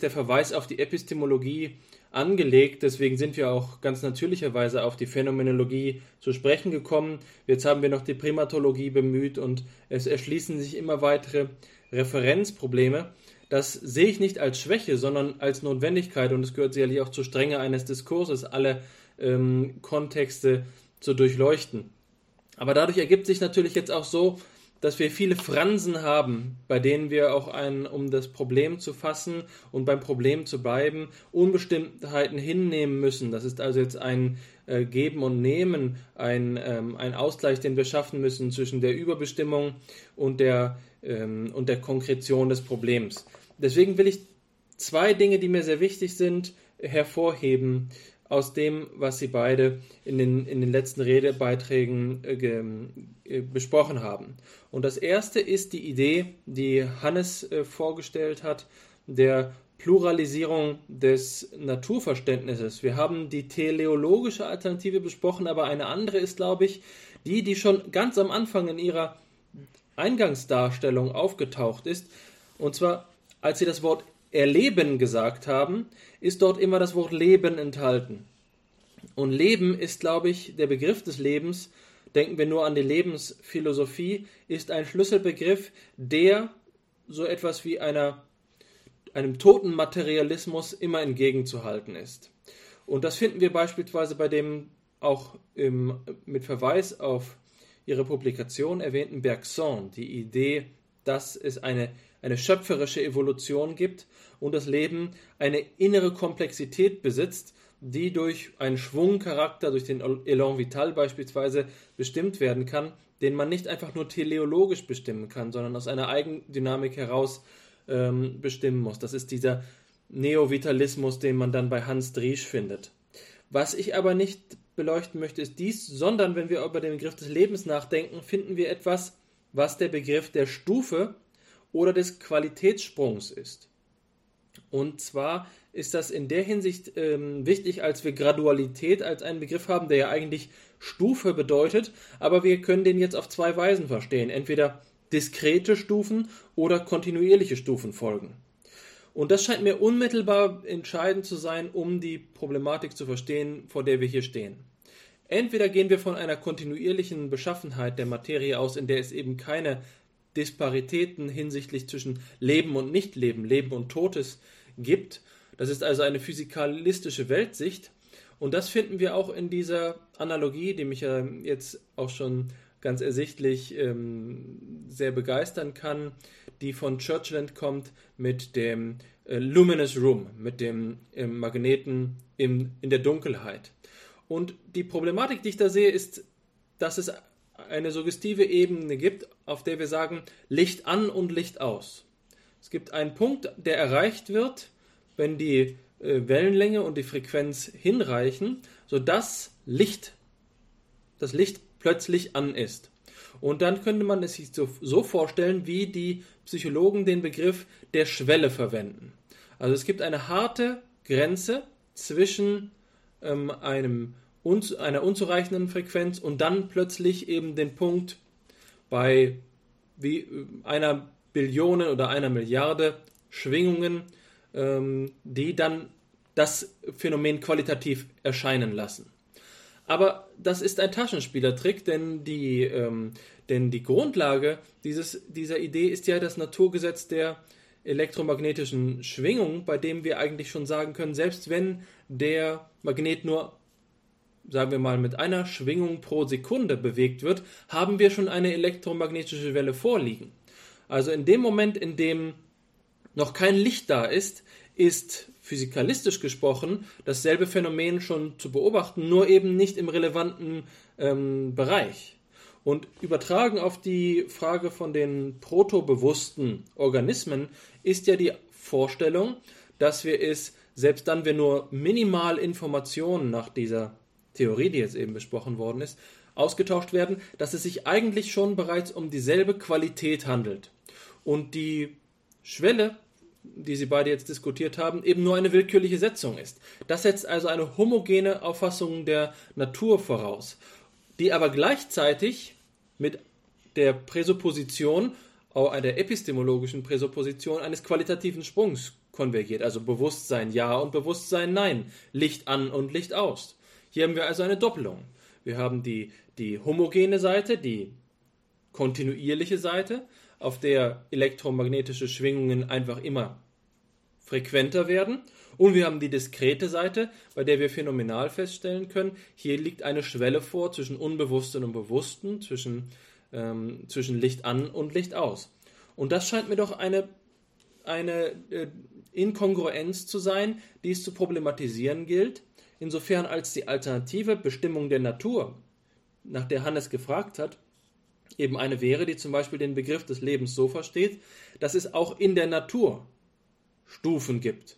der Verweis auf die Epistemologie angelegt. Deswegen sind wir auch ganz natürlicherweise auf die Phänomenologie zu sprechen gekommen. Jetzt haben wir noch die Primatologie bemüht und es erschließen sich immer weitere Referenzprobleme. Das sehe ich nicht als Schwäche, sondern als Notwendigkeit und es gehört sicherlich auch zur Strenge eines Diskurses, alle ähm, Kontexte zu durchleuchten. Aber dadurch ergibt sich natürlich jetzt auch so, dass wir viele Fransen haben, bei denen wir auch ein, um das Problem zu fassen und beim Problem zu bleiben, Unbestimmtheiten hinnehmen müssen. Das ist also jetzt ein äh, Geben und Nehmen, ein, ähm, ein Ausgleich, den wir schaffen müssen zwischen der Überbestimmung und der, ähm, und der Konkretion des Problems. Deswegen will ich zwei Dinge, die mir sehr wichtig sind, hervorheben aus dem, was Sie beide in den, in den letzten Redebeiträgen äh, äh, besprochen haben. Und das erste ist die Idee, die Hannes äh, vorgestellt hat, der Pluralisierung des Naturverständnisses. Wir haben die teleologische Alternative besprochen, aber eine andere ist, glaube ich, die, die schon ganz am Anfang in ihrer Eingangsdarstellung aufgetaucht ist. Und zwar, als sie das Wort Erleben gesagt haben, ist dort immer das Wort Leben enthalten. Und Leben ist, glaube ich, der Begriff des Lebens, denken wir nur an die Lebensphilosophie, ist ein Schlüsselbegriff, der so etwas wie einer, einem toten Materialismus immer entgegenzuhalten ist. Und das finden wir beispielsweise bei dem auch im, mit Verweis auf ihre Publikation erwähnten Bergson, die Idee, dass es eine, eine schöpferische Evolution gibt und das Leben eine innere Komplexität besitzt, die durch einen Schwungcharakter, durch den Elan Vital beispielsweise bestimmt werden kann, den man nicht einfach nur teleologisch bestimmen kann, sondern aus einer Eigendynamik heraus ähm, bestimmen muss. Das ist dieser Neovitalismus, den man dann bei Hans Driesch findet. Was ich aber nicht beleuchten möchte, ist dies, sondern wenn wir über den Begriff des Lebens nachdenken, finden wir etwas, was der Begriff der Stufe oder des Qualitätssprungs ist. Und zwar ist das in der Hinsicht ähm, wichtig, als wir Gradualität als einen Begriff haben, der ja eigentlich Stufe bedeutet, aber wir können den jetzt auf zwei Weisen verstehen. Entweder diskrete Stufen oder kontinuierliche Stufen folgen. Und das scheint mir unmittelbar entscheidend zu sein, um die Problematik zu verstehen, vor der wir hier stehen. Entweder gehen wir von einer kontinuierlichen Beschaffenheit der Materie aus, in der es eben keine Disparitäten hinsichtlich zwischen Leben und Nichtleben, Leben und Todes gibt. Das ist also eine physikalistische Weltsicht. Und das finden wir auch in dieser Analogie, die mich ja jetzt auch schon ganz ersichtlich ähm, sehr begeistern kann, die von Churchland kommt mit dem äh, Luminous Room, mit dem äh, Magneten im, in der Dunkelheit. Und die Problematik, die ich da sehe, ist, dass es eine suggestive Ebene gibt, auf der wir sagen, Licht an und Licht aus. Es gibt einen Punkt, der erreicht wird, wenn die äh, Wellenlänge und die Frequenz hinreichen, sodass Licht, das Licht plötzlich an ist. Und dann könnte man es sich so, vorstellen, wie die Psychologen den Begriff der Schwelle verwenden. Also es gibt eine harte Grenze zwischen ähm, einem einer unzureichenden Frequenz und dann plötzlich eben den Punkt bei wie einer Billion oder einer Milliarde Schwingungen, ähm, die dann das Phänomen qualitativ erscheinen lassen. Aber das ist ein Taschenspielertrick, denn die, ähm, denn die Grundlage dieses, dieser Idee ist ja das Naturgesetz der elektromagnetischen Schwingung, bei dem wir eigentlich schon sagen können, selbst wenn der Magnet nur sagen wir mal, mit einer Schwingung pro Sekunde bewegt wird, haben wir schon eine elektromagnetische Welle vorliegen. Also in dem Moment, in dem noch kein Licht da ist, ist physikalistisch gesprochen dasselbe Phänomen schon zu beobachten, nur eben nicht im relevanten ähm, Bereich. Und übertragen auf die Frage von den protobewussten Organismen ist ja die Vorstellung, dass wir es, selbst dann, wenn nur minimal Informationen nach dieser Theorie, die jetzt eben besprochen worden ist, ausgetauscht werden, dass es sich eigentlich schon bereits um dieselbe Qualität handelt. Und die Schwelle, die Sie beide jetzt diskutiert haben, eben nur eine willkürliche Setzung ist. Das setzt also eine homogene Auffassung der Natur voraus, die aber gleichzeitig mit der Präsupposition, der epistemologischen Präsupposition eines qualitativen Sprungs konvergiert. Also Bewusstsein ja und Bewusstsein nein, Licht an und Licht aus. Hier haben wir also eine Doppelung. Wir haben die, die homogene Seite, die kontinuierliche Seite, auf der elektromagnetische Schwingungen einfach immer frequenter werden. Und wir haben die diskrete Seite, bei der wir phänomenal feststellen können, hier liegt eine Schwelle vor zwischen Unbewussten und Bewussten, zwischen ähm, zwischen Licht an und Licht aus. Und das scheint mir doch eine, eine äh, Inkongruenz zu sein, die es zu problematisieren gilt, insofern als die alternative Bestimmung der Natur, nach der Hannes gefragt hat, eben eine wäre, die zum Beispiel den Begriff des Lebens so versteht, dass es auch in der Natur Stufen gibt.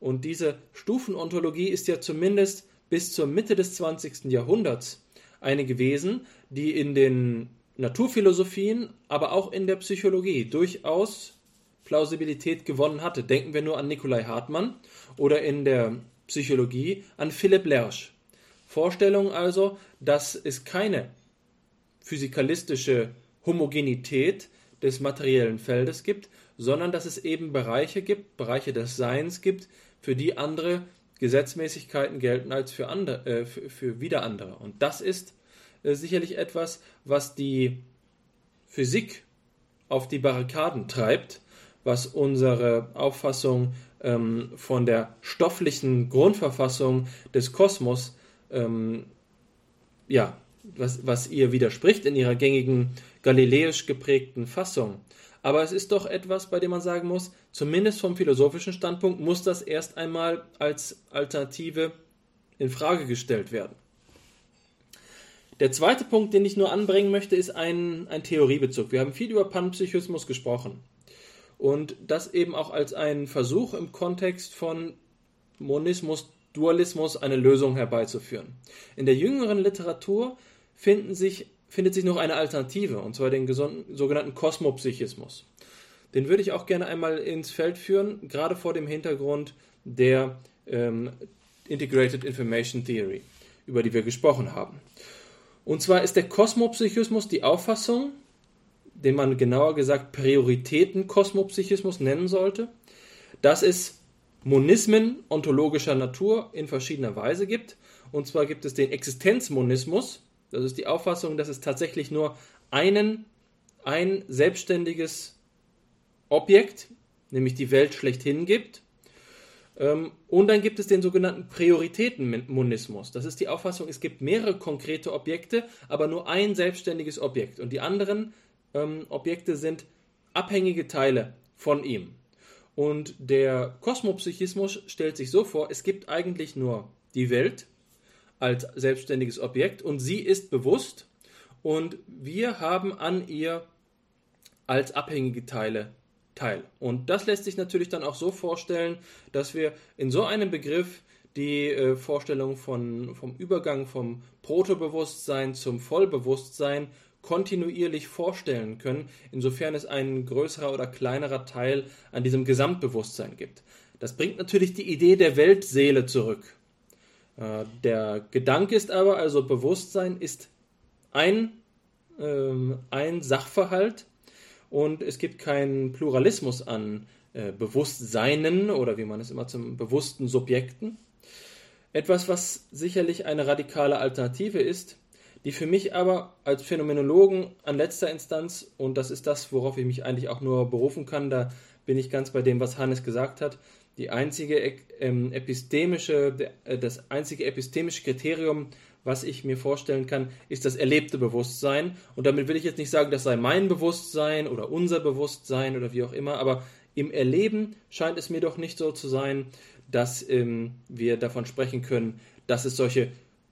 Und diese Stufenontologie ist ja zumindest bis zur Mitte des 20. Jahrhunderts eine gewesen, die in den Naturphilosophien, aber auch in der Psychologie durchaus Plausibilität gewonnen hatte. Denken wir nur an Nikolai Hartmann oder in der Psychologie an Philipp Lersch. Vorstellung also, dass es keine physikalistische Homogenität des materiellen Feldes gibt, sondern dass es eben Bereiche gibt, Bereiche des Seins gibt, für die andere Gesetzmäßigkeiten gelten als für, andere, äh, für, für wieder andere. Und das ist äh, sicherlich etwas, was die Physik auf die Barrikaden treibt, was unsere Auffassung ähm, von der stofflichen Grundverfassung des Kosmos ähm, ja, was, was ihr widerspricht in ihrer gängigen galiläisch geprägten Fassung. Aber es ist doch etwas, bei dem man sagen muss, zumindest vom philosophischen Standpunkt muss das erst einmal als Alternative in Frage gestellt werden. Der zweite Punkt, den ich nur anbringen möchte, ist ein, ein Theoriebezug. Wir haben viel über Panpsychismus gesprochen. Und das eben auch als ein Versuch im Kontext von Monismus, Dualismus eine Lösung herbeizuführen. In der jüngeren Literatur sich, findet sich noch eine Alternative, und zwar den sogenannten Kosmopsychismus. Den würde ich auch gerne einmal ins Feld führen, gerade vor dem Hintergrund der ähm, Integrated Information Theory, über die wir gesprochen haben. Und zwar ist der Kosmopsychismus die Auffassung, den man genauer gesagt Prioritäten-Kosmopsychismus nennen sollte, dass es Monismen ontologischer Natur in verschiedener Weise gibt. Und zwar gibt es den Existenzmonismus, das ist die Auffassung, dass es tatsächlich nur einen, ein selbstständiges Objekt, nämlich die Welt schlechthin gibt. Ähm, und dann gibt es den sogenannten Prioritätenmonismus. Das ist die Auffassung, es gibt mehrere konkrete Objekte, aber nur ein selbstständiges Objekt. Und die anderen ähm, Objekte sind abhängige Teile von ihm. Und der Kosmopsychismus stellt sich so vor, es gibt eigentlich nur die Welt als selbstständiges Objekt und sie ist bewusst und wir haben an ihr als abhängige Teile teil. Und das lässt sich natürlich dann auch so vorstellen, dass wir in so einem Begriff die äh, Vorstellung von, vom Übergang vom Protobewusstsein zum Vollbewusstsein kontinuierlich vorstellen können, insofern es ein größerer oder kleinerer Teil an diesem Gesamtbewusstsein gibt. Das bringt natürlich die Idee der Weltseele zurück. Äh, der Gedanke ist aber, also Bewusstsein ist ein, ähm, ein Sachverhalt und es gibt keinen Pluralismus an äh, Bewusstseinen oder wie man es immer zum bewussten Subjekten. Etwas, was sicherlich eine radikale Alternative ist, die für mich aber als Phänomenologen an letzter Instanz, und das ist das, worauf ich mich eigentlich auch nur berufen kann, da bin ich ganz bei dem, was Hannes gesagt hat, die einzige ähm, epistemische, äh, das einzige epistemische Kriterium, was ich mir vorstellen kann, ist das erlebte Bewusstsein. Und damit will ich jetzt nicht sagen, das sei mein Bewusstsein oder unser Bewusstsein oder wie auch immer, aber im Erleben scheint es mir doch nicht so zu sein, dass ähm, wir davon sprechen können, dass es solche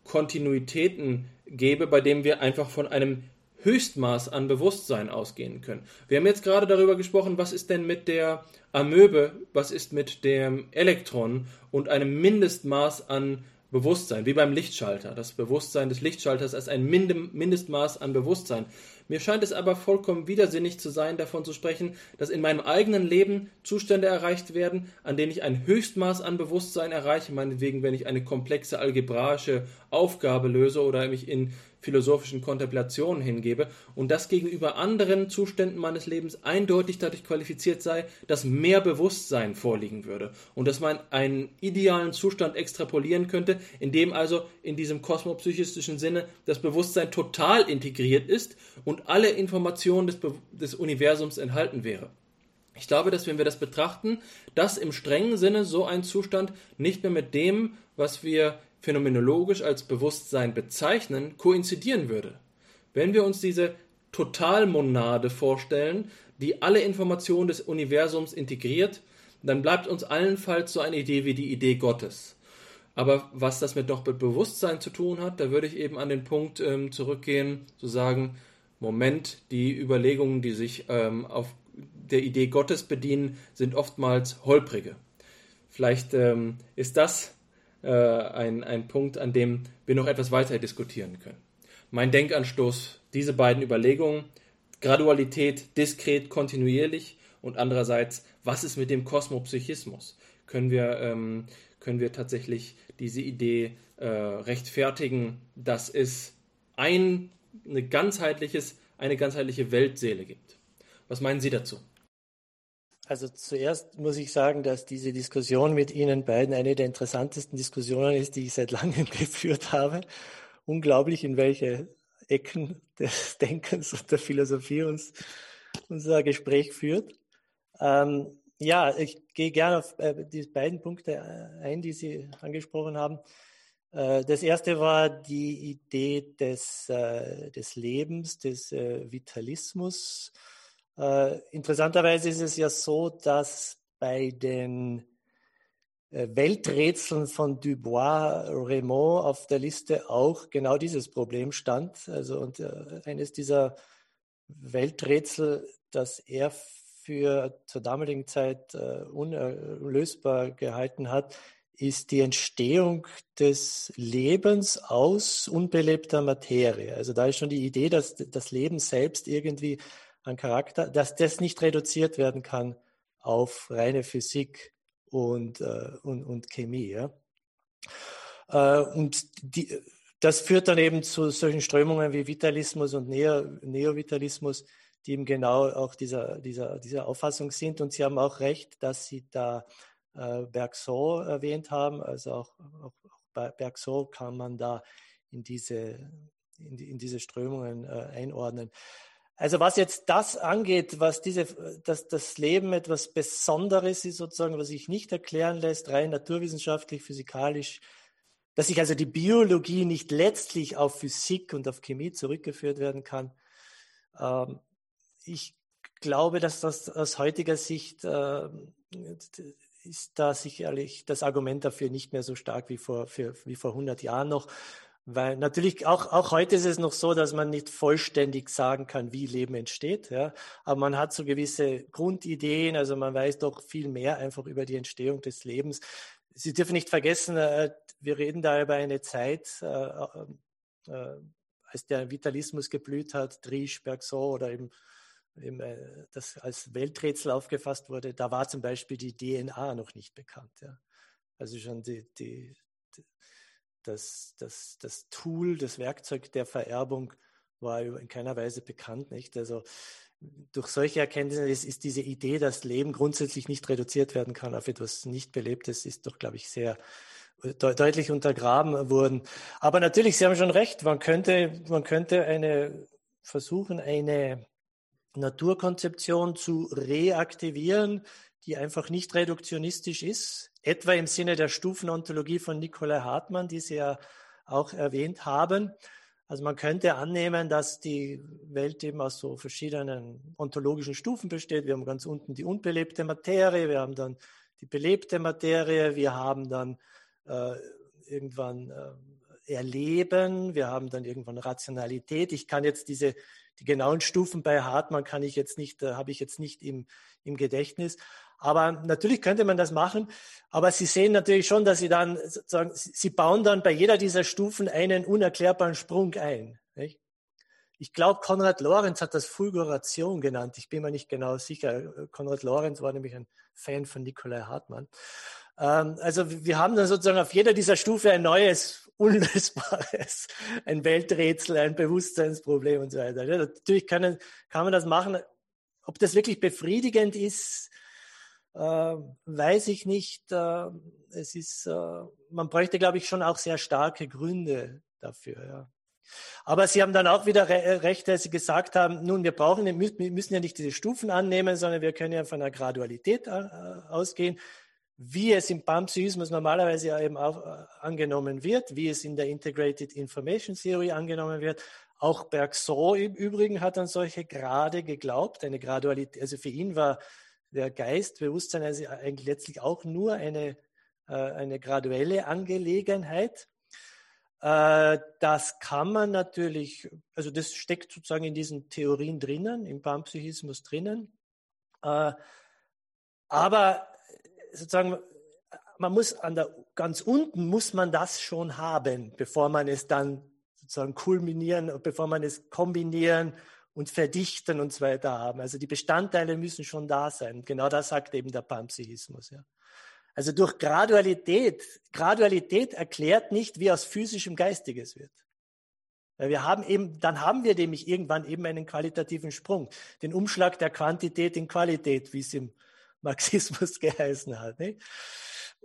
Kontinuitäten gäbe, bei denen wir einfach von einem Höchstmaß an Bewusstsein ausgehen können. Wir haben jetzt gerade darüber gesprochen, was ist denn mit der Amöbe, was ist mit dem Elektron und einem Mindestmaß an Bewusstsein, wie beim Lichtschalter. Das Bewusstsein des Lichtschalters als ein Mindestmaß an Bewusstsein. Mir scheint es aber vollkommen widersinnig zu sein, davon zu sprechen, dass in meinem eigenen Leben Zustände erreicht werden, an denen ich ein Höchstmaß an Bewusstsein erreiche, meinetwegen, wenn ich eine komplexe algebraische Aufgabe löse oder mich in philosophischen Kontemplationen hingebe und das gegenüber anderen Zuständen meines Lebens eindeutig dadurch qualifiziert sei, dass mehr Bewusstsein vorliegen würde und dass man einen idealen Zustand extrapolieren könnte, in dem also in diesem kosmopsychistischen Sinne das Bewusstsein total integriert ist und alle Informationen des, Be des Universums enthalten wäre. Ich glaube, dass wenn wir das betrachten, dass im strengen Sinne so ein Zustand nicht mehr mit dem, was wir phänomenologisch als Bewusstsein bezeichnen, koinzidieren würde. Wenn wir uns diese Totalmonade vorstellen, die alle Informationen des Universums integriert, dann bleibt uns allenfalls so eine Idee wie die Idee Gottes. Aber was das mit doch mit Bewusstsein zu tun hat, da würde ich eben an den Punkt ähm, zurückgehen, zu sagen, Moment, die Überlegungen, die sich ähm, auf der Idee Gottes bedienen, sind oftmals holprige. Vielleicht ähm, ist das äh, ein, ein Punkt, an dem wir noch etwas weiter diskutieren können. Mein Denkanstoß, diese beiden Überlegungen, Gradualität, diskret, kontinuierlich und andererseits, was ist mit dem Kosmopsychismus? Können wir, ähm, können wir tatsächlich diese Idee äh, rechtfertigen, dass es ein eine, ganzheitliches, eine ganzheitliche Weltseele gibt? Was meinen Sie dazu? Also zuerst muss ich sagen, dass diese Diskussion mit Ihnen beiden eine der interessantesten Diskussionen ist, die ich seit langem <laughs> geführt habe. Unglaublich, in welche Ecken des <laughs> Denkens und der Philosophie uns unser Gespräch führt. Ähm, ja, ich gehe gerne auf äh, die beiden Punkte äh, ein, die Sie angesprochen haben. Äh, das erste war die Idee des, des Lebens, des Vitalismus äh, interessanterweise ist es ja so, dass bei den äh, Welträtseln von Dubois Raymond auf der Liste auch genau dieses Problem stand. Also und äh, eines dieser Welträtsel, das er für zur damaligen Zeit äh, unlösbar gehalten hat, ist die Entstehung des Lebens aus unbelebter Materie. Also da ist schon die Idee, dass das Leben selbst irgendwie an Charakter, dass das nicht reduziert werden kann auf reine Physik und, äh, und, und Chemie. Ja? Äh, und die, das führt dann eben zu solchen Strömungen wie Vitalismus und Neo, Neovitalismus, die eben genau auch dieser, dieser, dieser Auffassung sind. Und Sie haben auch recht, dass Sie da äh, Bergson erwähnt haben. Also auch, auch, auch bei Bergson kann man da in diese, in, die, in diese Strömungen äh, einordnen. Also was jetzt das angeht, was diese, dass das Leben etwas Besonderes ist sozusagen, was sich nicht erklären lässt, rein naturwissenschaftlich, physikalisch, dass sich also die Biologie nicht letztlich auf Physik und auf Chemie zurückgeführt werden kann. Ähm, ich glaube, dass das aus heutiger Sicht äh, ist da sicherlich das Argument dafür nicht mehr so stark wie vor, für, wie vor 100 Jahren noch. Weil natürlich auch, auch heute ist es noch so, dass man nicht vollständig sagen kann, wie Leben entsteht. Ja. Aber man hat so gewisse Grundideen, also man weiß doch viel mehr einfach über die Entstehung des Lebens. Sie dürfen nicht vergessen, äh, wir reden da über eine Zeit, äh, äh, als der Vitalismus geblüht hat, Driesch, Bergson oder eben, eben das als Welträtsel aufgefasst wurde. Da war zum Beispiel die DNA noch nicht bekannt. Ja. Also schon die, die das, das, das Tool, das Werkzeug der Vererbung war in keiner Weise bekannt. Nicht? Also durch solche Erkenntnisse ist, ist diese Idee, dass Leben grundsätzlich nicht reduziert werden kann auf etwas nicht Belebtes, ist doch, glaube ich, sehr de deutlich untergraben worden. Aber natürlich, Sie haben schon recht, man könnte, man könnte eine versuchen, eine Naturkonzeption zu reaktivieren, die einfach nicht reduktionistisch ist, etwa im Sinne der Stufenontologie von Nikolai Hartmann, die Sie ja auch erwähnt haben. Also man könnte annehmen, dass die Welt eben aus so verschiedenen ontologischen Stufen besteht. Wir haben ganz unten die unbelebte Materie, wir haben dann die belebte Materie, wir haben dann äh, irgendwann äh, Erleben, wir haben dann irgendwann Rationalität. Ich kann jetzt diese die genauen Stufen bei Hartmann kann ich jetzt nicht, äh, habe ich jetzt nicht im, im Gedächtnis. Aber natürlich könnte man das machen. Aber Sie sehen natürlich schon, dass Sie dann sozusagen, Sie bauen dann bei jeder dieser Stufen einen unerklärbaren Sprung ein. Nicht? Ich glaube, Konrad Lorenz hat das Fulguration genannt. Ich bin mir nicht genau sicher. Konrad Lorenz war nämlich ein Fan von Nikolai Hartmann. Ähm, also wir haben dann sozusagen auf jeder dieser Stufe ein neues, <laughs> unlösbares, ein Welträtsel, ein Bewusstseinsproblem und so weiter. Natürlich können, kann man das machen. Ob das wirklich befriedigend ist, weiß ich nicht. Äh, es ist, äh, man bräuchte, glaube ich, schon auch sehr starke Gründe dafür. Ja. Aber Sie haben dann auch wieder re recht, dass Sie gesagt haben, nun, wir brauchen, wir müssen ja nicht diese Stufen annehmen, sondern wir können ja von einer Gradualität äh, ausgehen, wie es im Panpsychismus normalerweise eben auch äh, angenommen wird, wie es in der Integrated Information Theory angenommen wird. Auch Bergson im Übrigen hat an solche Grade geglaubt, eine Gradualität. Also für ihn war der Geist, Bewusstsein also eigentlich letztlich auch nur eine, äh, eine graduelle Angelegenheit. Äh, das kann man natürlich, also das steckt sozusagen in diesen Theorien drinnen, im Panpsychismus drinnen. Äh, aber sozusagen, man muss an der, ganz unten muss man das schon haben, bevor man es dann sozusagen kulminieren, bevor man es kombinieren und verdichten und so weiter haben. Also die Bestandteile müssen schon da sein. Genau das sagt eben der Panpsychismus. Ja. Also durch Gradualität, Gradualität erklärt nicht, wie aus physischem Geistiges wird. Weil wir haben eben, dann haben wir nämlich irgendwann eben einen qualitativen Sprung, den Umschlag der Quantität in Qualität, wie es im <laughs> Marxismus geheißen hat. Nicht?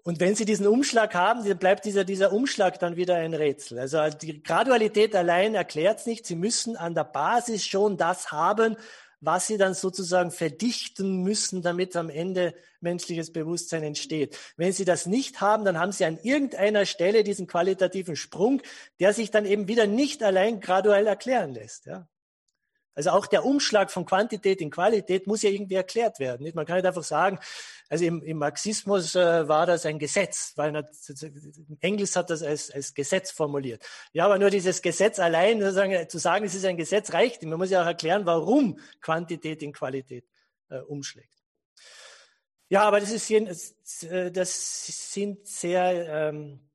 Und wenn Sie diesen Umschlag haben, dann bleibt dieser, dieser Umschlag dann wieder ein Rätsel. Also die Gradualität allein erklärt es nicht. Sie müssen an der Basis schon das haben, was Sie dann sozusagen verdichten müssen, damit am Ende menschliches Bewusstsein entsteht. Wenn Sie das nicht haben, dann haben Sie an irgendeiner Stelle diesen qualitativen Sprung, der sich dann eben wieder nicht allein graduell erklären lässt. Ja? Also auch der Umschlag von Quantität in Qualität muss ja irgendwie erklärt werden. Nicht? Man kann nicht einfach sagen, also im, im Marxismus äh, war das ein Gesetz, weil Engels hat das als, als Gesetz formuliert. Ja, aber nur dieses Gesetz allein sozusagen, zu sagen, es ist ein Gesetz, reicht nicht. Man muss ja auch erklären, warum Quantität in Qualität äh, umschlägt. Ja, aber das, ist, äh, das sind sehr ähm,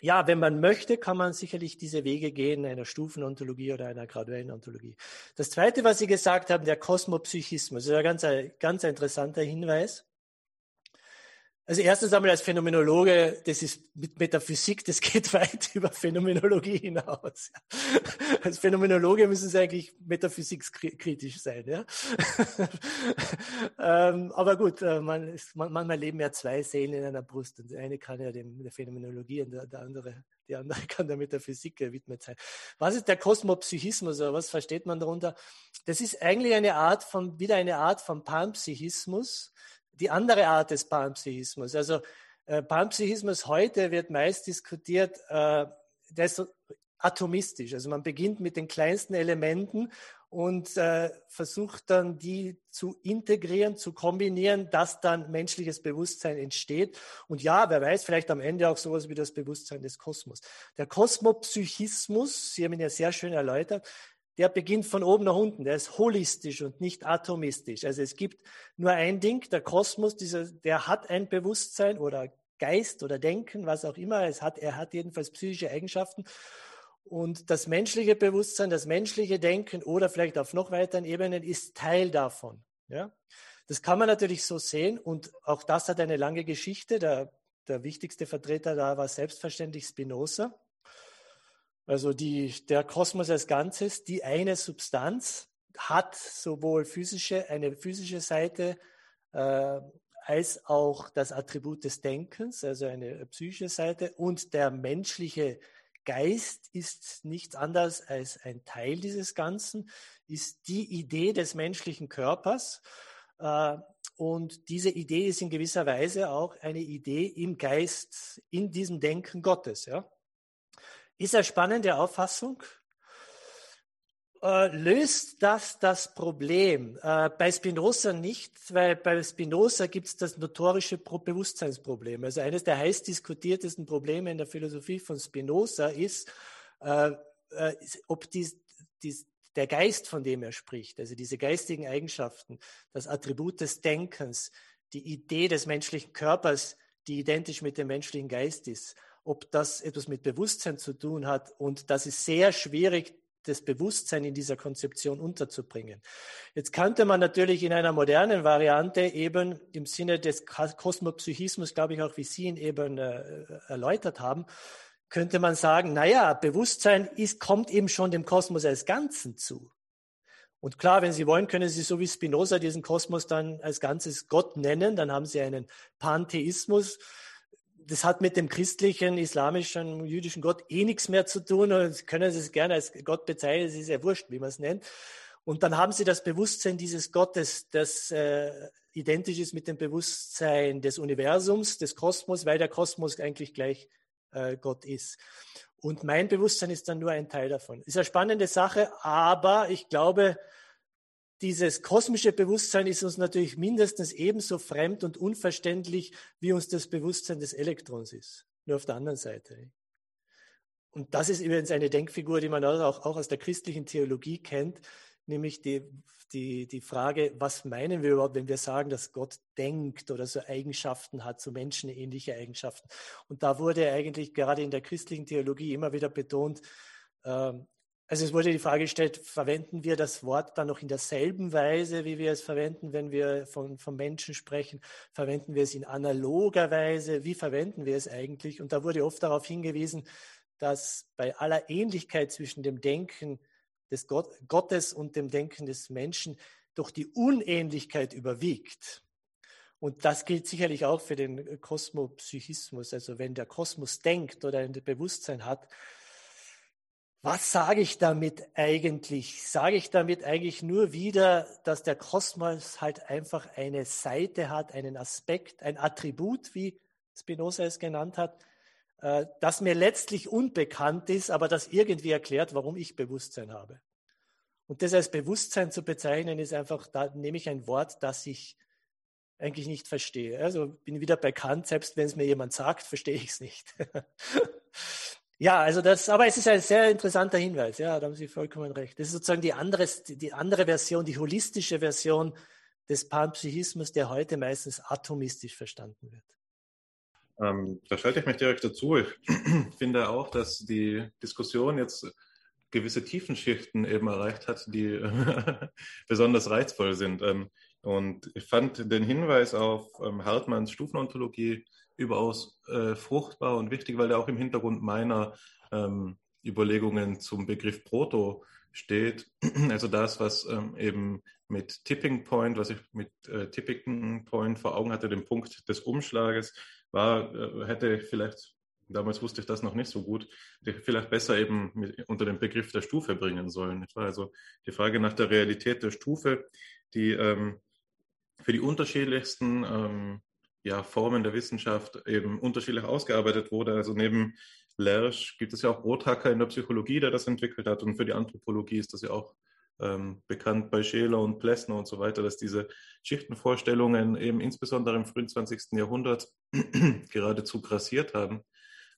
ja, wenn man möchte, kann man sicherlich diese Wege gehen, einer Stufenontologie oder einer graduellen Ontologie. Das Zweite, was Sie gesagt haben, der Kosmopsychismus, ist ein ganz, ganz interessanter Hinweis. Also erstens einmal als Phänomenologe, das ist mit Metaphysik, das <laughs> geht weit über Phänomenologie hinaus. <laughs> Als Phänomenologe müssen Sie eigentlich metaphysikkritisch sein. Ja? <laughs> ähm, aber gut, äh, man ist, man, manchmal leben ja zwei Seelen in einer Brust. Und eine kann ja dem, der Phänomenologie und der, der, andere, die andere kann der Metaphysik gewidmet sein. Was ist der Kosmopsychismus oder was versteht man darunter? Das ist eigentlich eine Art von, wieder eine Art von Panpsychismus, die andere Art des Panpsychismus. Also äh, Panpsychismus heute wird meist diskutiert, äh, so atomistisch. Also man beginnt mit den kleinsten Elementen und äh, versucht dann die zu integrieren, zu kombinieren, dass dann menschliches Bewusstsein entsteht. Und ja, wer weiß, vielleicht am Ende auch sowas wie das Bewusstsein des Kosmos. Der Kosmopsychismus, Sie haben ihn ja sehr schön erläutert, der beginnt von oben nach unten. Der ist holistisch und nicht atomistisch. Also es gibt nur ein Ding, der Kosmos, dieser, der hat ein Bewusstsein oder Geist oder Denken, was auch immer. Es hat, er hat jedenfalls psychische Eigenschaften. Und das menschliche Bewusstsein, das menschliche Denken oder vielleicht auf noch weiteren Ebenen ist Teil davon. Ja? Das kann man natürlich so sehen und auch das hat eine lange Geschichte. Der, der wichtigste Vertreter da war selbstverständlich Spinoza. Also die, der Kosmos als Ganzes, die eine Substanz hat sowohl physische, eine physische Seite äh, als auch das Attribut des Denkens, also eine psychische Seite. Und der menschliche Geist ist nichts anderes als ein Teil dieses Ganzen, ist die Idee des menschlichen Körpers. Äh, und diese Idee ist in gewisser Weise auch eine Idee im Geist, in diesem Denken Gottes. Ja? Ist eine spannende Auffassung. Äh, löst das das Problem? Äh, bei Spinoza nicht, weil bei Spinoza gibt es das notorische Bewusstseinsproblem. Also eines der heiß diskutiertesten Probleme in der Philosophie von Spinoza ist, äh, äh ob dies, dies, der Geist, von dem er spricht, also diese geistigen Eigenschaften, das Attribut des Denkens, die Idee des menschlichen Körpers, die identisch mit dem menschlichen Geist ist, ob das etwas mit Bewusstsein zu tun hat. Und das ist sehr schwierig, das Bewusstsein in dieser Konzeption unterzubringen. Jetzt könnte man natürlich in einer modernen Variante eben im Sinne des Kosmopsychismus, glaube ich auch, wie Sie ihn eben äh, erläutert haben, könnte man sagen, naja, Bewusstsein ist, kommt eben schon dem Kosmos als Ganzen zu. Und klar, wenn Sie wollen, können Sie so wie Spinoza diesen Kosmos dann als Ganzes Gott nennen, dann haben Sie einen Pantheismus, das hat mit dem christlichen, islamischen, jüdischen Gott eh nichts mehr zu tun. Und Sie können es gerne als Gott bezeichnen, es ist ja wurscht, wie man es nennt. Und dann haben Sie das Bewusstsein dieses Gottes, das äh, identisch ist mit dem Bewusstsein des Universums, des Kosmos, weil der Kosmos eigentlich gleich äh, Gott ist. Und mein Bewusstsein ist dann nur ein Teil davon. Ist eine spannende Sache, aber ich glaube, dieses kosmische Bewusstsein ist uns natürlich mindestens ebenso fremd und unverständlich, wie uns das Bewusstsein des Elektrons ist. Nur auf der anderen Seite. Und das ist übrigens eine Denkfigur, die man auch, auch aus der christlichen Theologie kennt, nämlich die, die, die Frage, was meinen wir überhaupt, wenn wir sagen, dass Gott denkt oder so Eigenschaften hat, so menschenähnliche Eigenschaften. Und da wurde eigentlich gerade in der christlichen Theologie immer wieder betont, ähm, also es wurde die Frage gestellt, verwenden wir das Wort dann noch in derselben Weise, wie wir es verwenden, wenn wir von, von Menschen sprechen? Verwenden wir es in analoger Weise? Wie verwenden wir es eigentlich? Und da wurde oft darauf hingewiesen, dass bei aller Ähnlichkeit zwischen dem Denken des Gott, Gottes und dem Denken des Menschen doch die Unähnlichkeit überwiegt. Und das gilt sicherlich auch für den Kosmopsychismus. Also wenn der Kosmos denkt oder ein Bewusstsein hat, was sage ich damit eigentlich? Sage ich damit eigentlich nur wieder, dass der Kosmos halt einfach eine Seite hat, einen Aspekt, ein Attribut, wie Spinoza es genannt hat, äh, das mir letztlich unbekannt ist, aber das irgendwie erklärt, warum ich Bewusstsein habe. Und das als Bewusstsein zu bezeichnen, ist einfach, da nehme ich ein Wort, das ich eigentlich nicht verstehe. Also bin wieder bekannt, selbst wenn es mir jemand sagt, verstehe ich es nicht. <laughs> Ja, also das, aber es ist ein sehr interessanter Hinweis. Ja, da haben Sie vollkommen recht. Das ist sozusagen die andere, die andere Version, die holistische Version des Panpsychismus, der heute meistens atomistisch verstanden wird. Ähm, da schalte ich mich direkt dazu. Ich <clears throat> finde auch, dass die Diskussion jetzt gewisse Tiefenschichten eben erreicht hat, die <laughs> besonders reizvoll sind. Ähm, und ich fand den Hinweis auf ähm, Hartmanns Stufenontologie überaus äh, fruchtbar und wichtig, weil der auch im Hintergrund meiner ähm, Überlegungen zum Begriff Proto steht. <clears throat> Also das, was ähm, eben mit Tipping Point, was ich mit äh, Tipping Point vor Augen hatte, dem Punkt des Umschlages, war, äh, hätte vielleicht, damals wusste ich das noch nicht so gut, vielleicht besser eben mit, unter dem Begriff der Stufe bringen sollen. Also die Frage nach der Realität der Stufe, die ähm, für die unterschiedlichsten ähm, ja, Formen der Wissenschaft eben unterschiedlich ausgearbeitet wurde. Also neben Lersch gibt es ja auch Brothacker in der Psychologie, der das entwickelt hat. Und für die Anthropologie ist das ja auch ähm, bekannt bei Scheler und Plessner und so weiter, dass diese Schichtenvorstellungen eben insbesondere im frühen 20. Jahrhundert <clears throat> geradezu grassiert haben.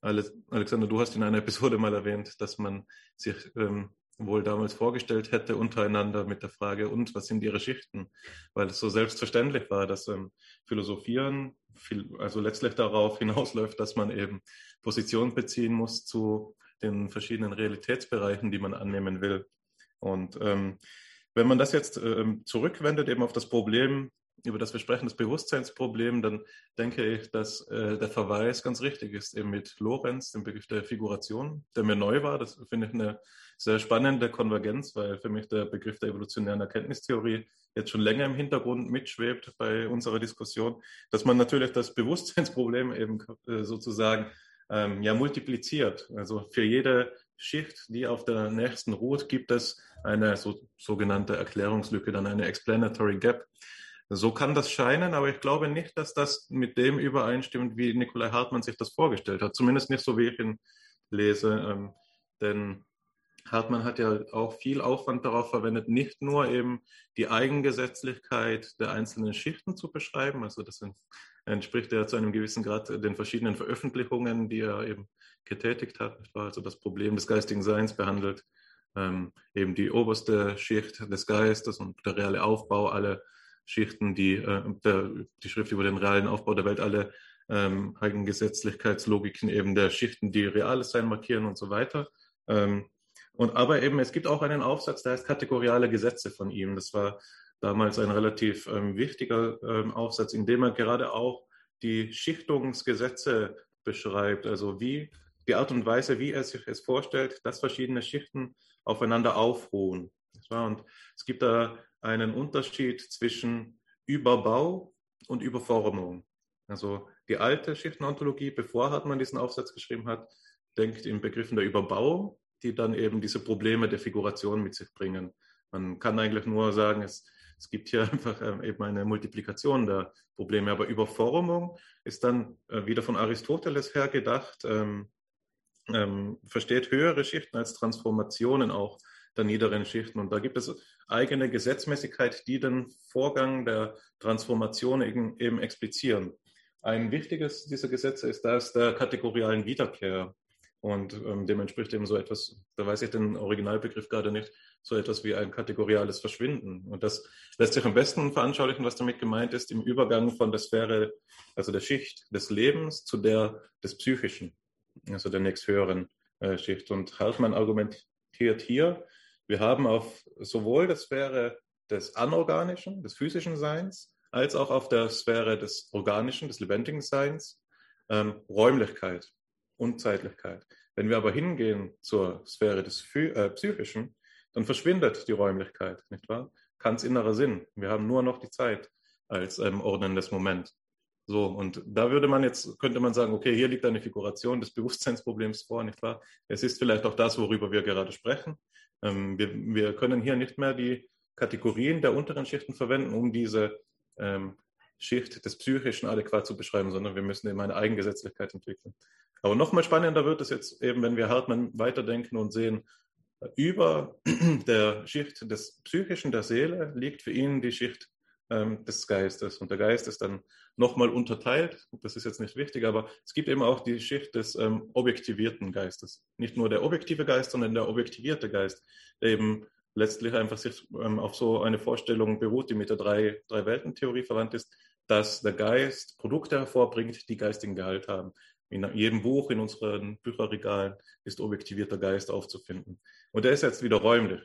Alexander, du hast in einer Episode mal erwähnt, dass man sich ähm, wohl damals vorgestellt hätte untereinander mit der Frage, und was sind ihre Schichten? Weil es so selbstverständlich war, dass ähm, Philosophieren viel, also letztlich darauf hinausläuft, dass man eben Position beziehen muss zu den verschiedenen Realitätsbereichen, die man annehmen will. Und ähm, wenn man das jetzt ähm, zurückwendet eben auf das Problem über das wir sprechen, das Bewusstseinsproblem, dann denke ich, dass äh, der Verweis ganz richtig ist, eben mit Lorenz, dem Begriff der Figuration, der mir neu war. Das finde ich eine sehr spannende Konvergenz, weil für mich der Begriff der evolutionären Erkenntnistheorie jetzt schon länger im Hintergrund mitschwebt bei unserer Diskussion, dass man natürlich das Bewusstseinsproblem eben äh, sozusagen ähm, ja multipliziert. Also für jede Schicht, die auf der nächsten ruht, gibt es eine so, sogenannte Erklärungslücke, dann eine Explanatory Gap. So kann das scheinen, aber ich glaube nicht, dass das mit dem übereinstimmt, wie Nikolai Hartmann sich das vorgestellt hat. Zumindest nicht so, wie ich ihn lese. Ähm, denn Hartmann hat ja auch viel Aufwand darauf verwendet, nicht nur eben die Eigengesetzlichkeit der einzelnen Schichten zu beschreiben, also das entspricht ja zu einem gewissen Grad den verschiedenen Veröffentlichungen, die er eben getätigt hat, also das Problem des geistigen Seins behandelt, ähm, eben die oberste Schicht des Geistes und der reale Aufbau, alle Schichten, die äh, der, die Schrift über den realen Aufbau der Welt, alle ähm, Eigengesetzlichkeitslogiken eben der Schichten, die reales Sein markieren und so weiter. Ähm, und aber eben, es gibt auch einen Aufsatz, der heißt Kategoriale Gesetze von ihm. Das war damals ein relativ ähm, wichtiger ähm, Aufsatz, in dem er gerade auch die Schichtungsgesetze beschreibt, also wie die Art und Weise, wie er sich es vorstellt, dass verschiedene Schichten aufeinander aufruhen. Und es gibt da einen Unterschied zwischen Überbau und Überformung. Also die alte Schichtenontologie, bevor Hartmann diesen Aufsatz geschrieben hat, denkt in Begriffen der Überbauung, die dann eben diese Probleme der Figuration mit sich bringen. Man kann eigentlich nur sagen, es, es gibt hier <laughs> einfach ähm, eben eine Multiplikation der Probleme. Aber Überformung ist dann äh, wieder von Aristoteles her gedacht, ähm, ähm, versteht höhere Schichten als Transformationen auch der niederen Schichten. Und da gibt es eigene Gesetzmäßigkeit, die den Vorgang der Transformation eben, eben explizieren. Ein wichtiges dieser Gesetze ist das der kategorialen Wiederkehr. Und ähm, dem entspricht eben so etwas, da weiß ich den Originalbegriff gerade nicht, so etwas wie ein kategoriales Verschwinden. Und das lässt sich am besten veranschaulichen, was damit gemeint ist, im Übergang von der Sphäre, also der Schicht des Lebens zu der des Psychischen, also der nächsthöheren äh, Schicht. Und Hartmann argumentiert hier, wir haben auf sowohl der Sphäre des anorganischen, des physischen Seins, als auch auf der Sphäre des organischen, des lebendigen Seins ähm, Räumlichkeit und Zeitlichkeit. Wenn wir aber hingehen zur Sphäre des äh, Psychischen, dann verschwindet die Räumlichkeit, nicht wahr? Kants innerer Sinn. Wir haben nur noch die Zeit als ähm, ordnendes Moment. So, und da würde man jetzt, könnte man sagen, okay, hier liegt eine Figuration des Bewusstseinsproblems vor, nicht wahr? Es ist vielleicht auch das, worüber wir gerade sprechen. Ähm, wir, wir, können hier nicht mehr die Kategorien der unteren Schichten verwenden, um diese ähm, Schicht des Psychischen adäquat zu beschreiben, sondern wir müssen eben eine Eigengesetzlichkeit entwickeln. Aber nochmal spannender wird es jetzt eben, wenn wir Hartmann weiterdenken und sehen, über <clears throat> der Schicht des Psychischen, der Seele, liegt für ihn die Schicht ähm, des Geistes. Und der Geist ist dann nochmal unterteilt. Das ist jetzt nicht wichtig, aber es gibt eben auch die Schicht des ähm, objektivierten Geistes. Nicht nur der objektive Geist, sondern der objektivierte Geist, der eben letztlich einfach sich ähm, auf so eine Vorstellung beruht, die mit der Drei-Welten-Theorie verwandt ist, dass der Geist Produkte hervorbringt, die geistigen Gehalt haben. In jedem Buch, in unseren Bücherregalen ist objektivierter Geist aufzufinden. Und der ist jetzt wieder räumlich.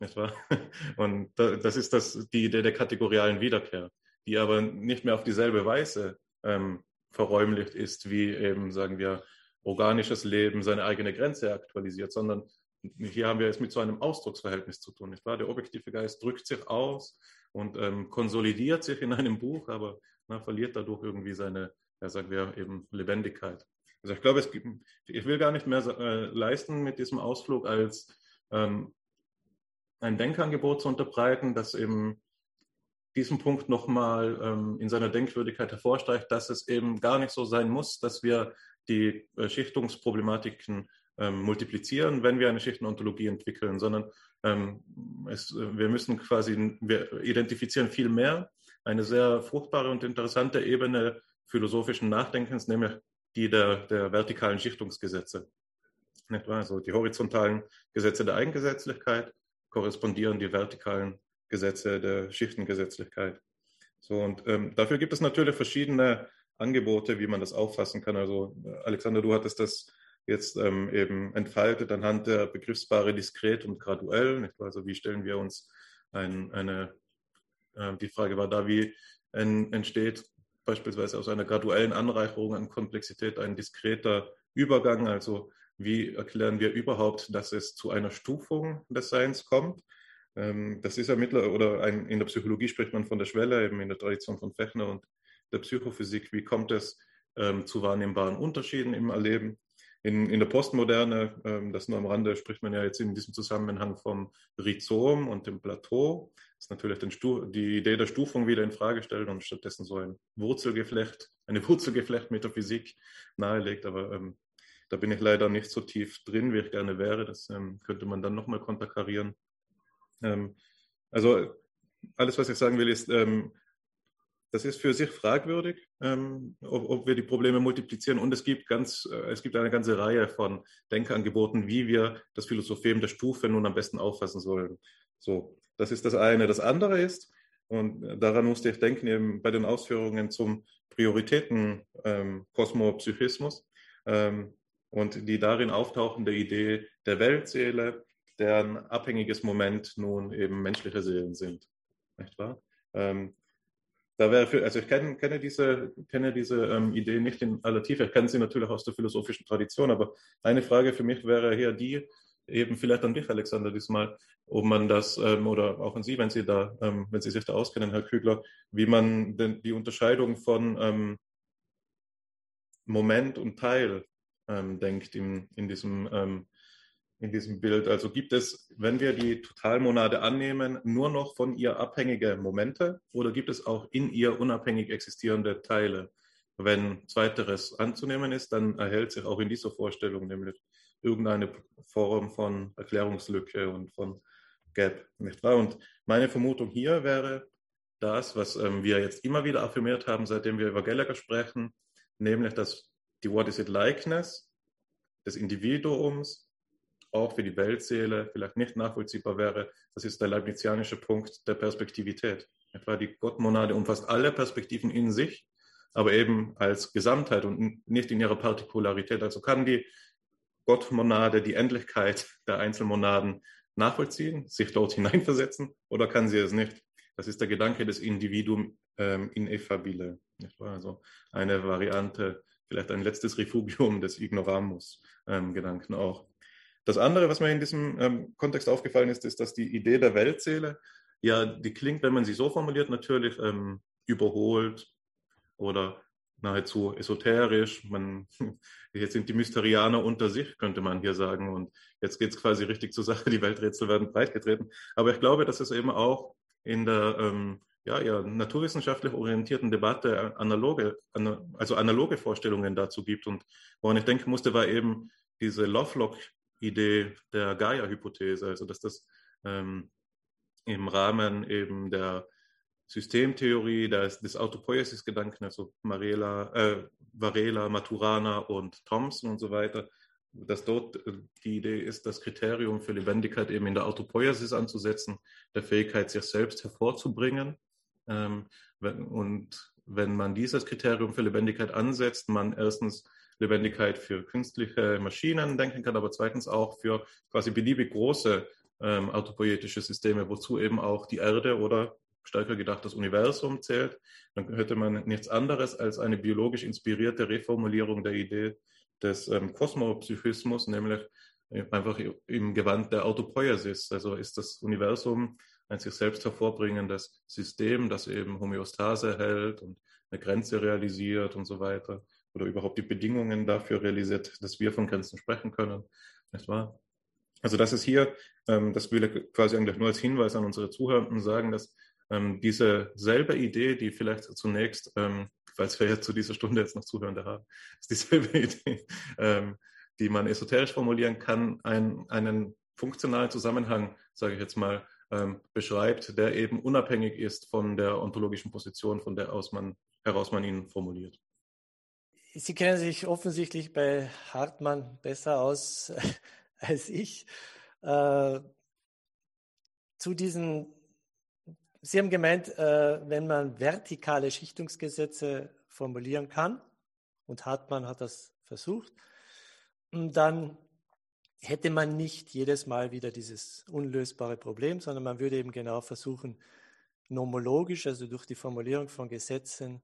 Nicht wahr? <laughs> Und das ist das, die Idee der kategorialen Wiederkehr, die aber nicht mehr auf dieselbe Weise ähm, verräumlicht ist, wie eben, sagen wir, organisches Leben seine eigene Grenze aktualisiert, sondern hier haben wir es mit so einem Ausdrucksverhältnis zu tun, nicht wahr? Der objektive Geist drückt sich aus und ähm, konsolidiert sich in einem Buch, aber na, verliert dadurch irgendwie seine, ja, sagen wir, eben Lebendigkeit. Also ich glaube, es gibt, ich will gar nicht mehr äh, leisten mit diesem Ausflug als ähm, ein Denkangebot zu unterbreiten, das eben diesen Punkt nochmal ähm, in seiner Denkwürdigkeit hervorstreicht, dass es eben gar nicht so sein muss, dass wir die äh, Schichtungsproblematiken ähm, multiplizieren, wenn wir eine Schichtenontologie entwickeln, sondern es, wir müssen quasi, wir identifizieren viel mehr eine sehr fruchtbare und interessante Ebene philosophischen Nachdenkens, nämlich die der, der vertikalen Schichtungsgesetze. Also die horizontalen Gesetze der Eigengesetzlichkeit korrespondieren die vertikalen Gesetze der Schichtengesetzlichkeit. So, und ähm, dafür gibt es natürlich verschiedene Angebote, wie man das auffassen kann. Also Alexander, du hattest das jetzt ähm, eben entfaltet anhand der Begriffspaare diskret und graduell. Nicht? Also wie stellen wir uns ein, eine, äh, die Frage war da, wie ein, entsteht beispielsweise aus einer graduellen Anreicherung an Komplexität ein diskreter Übergang, also wie erklären wir überhaupt, dass es zu einer Stufung des Seins kommt? Ähm, das ist ja mittlerweile, oder ein, in der Psychologie spricht man von der Schwelle, eben in der Tradition von Fechner und der Psychophysik. Wie kommt es ähm, zu wahrnehmbaren Unterschieden im Erleben? In, in der Postmoderne, ähm, das nur am Rande, spricht man ja jetzt in diesem Zusammenhang vom Rhizom und dem Plateau, das natürlich den die Idee der Stufung wieder in Frage stellt und stattdessen so ein Wurzelgeflecht, eine Wurzelgeflecht-Metaphysik nahelegt. Aber ähm, da bin ich leider nicht so tief drin, wie ich gerne wäre. Das ähm, könnte man dann nochmal konterkarieren. Ähm, also alles, was ich sagen will, ist, ähm, das ist für sich fragwürdig, ähm, ob, ob, wir die Probleme multiplizieren. Und es gibt, ganz, äh, es gibt eine ganze Reihe von Denkangeboten, wie wir das Philosophem der Stufe nun am besten auffassen sollen. So, das ist das eine. Das andere ist, und daran musste ich denken, eben bei den Ausführungen zum Prioritäten ähm. Ähm, und die darin auftauchende Idee der Weltseele, deren abhängiges Moment nun eben menschliche Seelen sind. Nicht wahr? Da wäre für, also ich kenne, kenne diese, kenne diese ähm, Idee nicht in aller Tiefe. Ich kenne sie natürlich aus der philosophischen Tradition, aber eine Frage für mich wäre hier die, eben vielleicht an dich, Alexander, diesmal, ob man das, ähm, oder auch an Sie, wenn Sie da, ähm, wenn Sie sich da auskennen, Herr Kügler, wie man denn die Unterscheidung von ähm, Moment und Teil ähm, denkt in, in, diesem, ähm, in diesem Bild. Also gibt es, wenn wir die Totalmonade annehmen, nur noch von ihr abhängige Momente oder gibt es auch in ihr unabhängig existierende Teile? wenn Zweiteres anzunehmen ist, dann erhält sich auch in dieser Vorstellung nämlich irgendeine Form von Erklärungslücke und von Gap, nicht wahr? Und meine Vermutung hier wäre das, was ähm, wir jetzt immer wieder affirmiert haben, seitdem wir über Gallagher sprechen, nämlich dass die What is it likeness des Individuums auch für die Weltseele vielleicht nicht nachvollziehbar wäre. Das ist der leibnizianische Punkt der Perspektivität. Etwa die Gottmonade umfasst alle Perspektiven in sich, aber eben als Gesamtheit und nicht in ihrer Partikularität. Also kann die Gottmonade die Endlichkeit der Einzelmonaden nachvollziehen, sich dort <laughs> hineinversetzen oder kann sie es nicht? Das ist der Gedanke des Individuum ähm, ineffabile. Also eine Variante, vielleicht ein letztes Refugium des Ignoramus-Gedanken ähm, auch. Das andere, was mir in diesem ähm, Kontext aufgefallen ist, ist, dass die Idee der Weltseele, ja, die klingt, wenn man sie so formuliert, natürlich ähm, überholt oder nahezu esoterisch. Man, <laughs> jetzt sind die Mysterianer unter sich, könnte man hier sagen. Und jetzt geht es quasi richtig zur Sache. Die Welträtsel werden breitgetreten. Aber ich glaube, dass es eben auch in der ähm, ja, ja, naturwissenschaftlich orientierten Debatte analoge, also analoge Vorstellungen dazu gibt. Und woran ich denken musste, war eben diese Lovelock-Idee der Gaia-Hypothese, also dass das ähm, im Rahmen eben der Systemtheorie des, des Autopoiesis-Gedanken, also Marela, äh, Varela, Maturana und Thomson und so weiter, dass dort äh, die Idee ist, das Kriterium für Lebendigkeit eben in der Autopoiesis anzusetzen, der Fähigkeit, sich selbst hervorzubringen. Ähm, und wenn man dieses Kriterium für Lebendigkeit ansetzt, man erstens Lebendigkeit für künstliche Maschinen denken kann, aber zweitens auch für quasi beliebig große ähm, autopoietische Systeme, wozu eben auch die Erde oder stärker gedacht das Universum zählt, dann hätte man nichts anderes als eine biologisch inspirierte Reformulierung der Idee des ähm, Kosmopsychismus, nämlich einfach im Gewand der Autopoiesis. Also ist das Universum ein sich selbst hervorbringendes System, das eben Homöostase hält und eine Grenze realisiert und so weiter oder überhaupt die Bedingungen dafür realisiert, dass wir von Grenzen sprechen können. Nicht wahr? Also das ist hier, ähm, das will ich quasi eigentlich nur als Hinweis an unsere Zuhörenden sagen, dass ähm, diese selbe Idee, die vielleicht zunächst ähm, falls wir jetzt zu dieser Stunde jetzt noch Zuhörende haben, <laughs> ist dieselbe Idee, ähm, die man esoterisch formulieren kann, ein, einen funktionalen Zusammenhang, sage ich jetzt mal, ähm, beschreibt, der eben unabhängig ist von der ontologischen Position, von der aus man, heraus man ihn formuliert. Sie kennen sich offensichtlich bei Hartmann besser aus <laughs> als ich. Äh, zu diesen Sie haben gemeint, äh, wenn man vertikale Schichtungsgesetze formulieren kann, und Hartmann hat das versucht, dann hätte man nicht jedes Mal wieder dieses unlösbare Problem, sondern man würde eben genau versuchen, nomologisch, also durch die Formulierung von Gesetzen,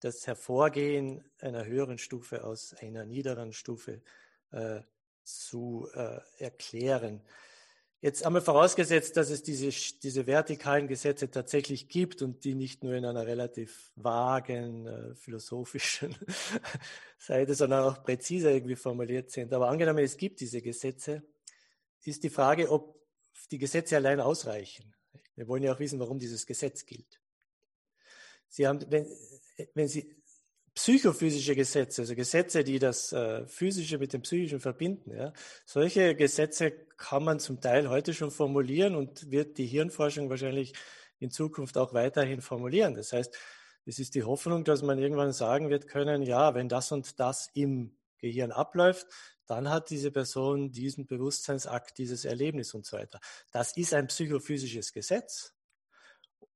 das Hervorgehen einer höheren Stufe aus einer niederen Stufe äh, zu äh, erklären. Jetzt einmal vorausgesetzt, dass es diese, diese vertikalen Gesetze tatsächlich gibt und die nicht nur in einer relativ vagen, äh, philosophischen <laughs> Seite, sondern auch präziser irgendwie formuliert sind. Aber angenommen, es gibt diese Gesetze, ist die Frage, ob die Gesetze allein ausreichen. Wir wollen ja auch wissen, warum dieses Gesetz gilt. Sie haben, wenn, wenn Sie psychophysische Gesetze, also Gesetze, die das äh, Physische mit dem Psychischen verbinden. Ja. Solche Gesetze kann man zum Teil heute schon formulieren und wird die Hirnforschung wahrscheinlich in Zukunft auch weiterhin formulieren. Das heißt, es ist die Hoffnung, dass man irgendwann sagen wird können, ja, wenn das und das im Gehirn abläuft, dann hat diese Person diesen Bewusstseinsakt, dieses Erlebnis und so weiter. Das ist ein psychophysisches Gesetz.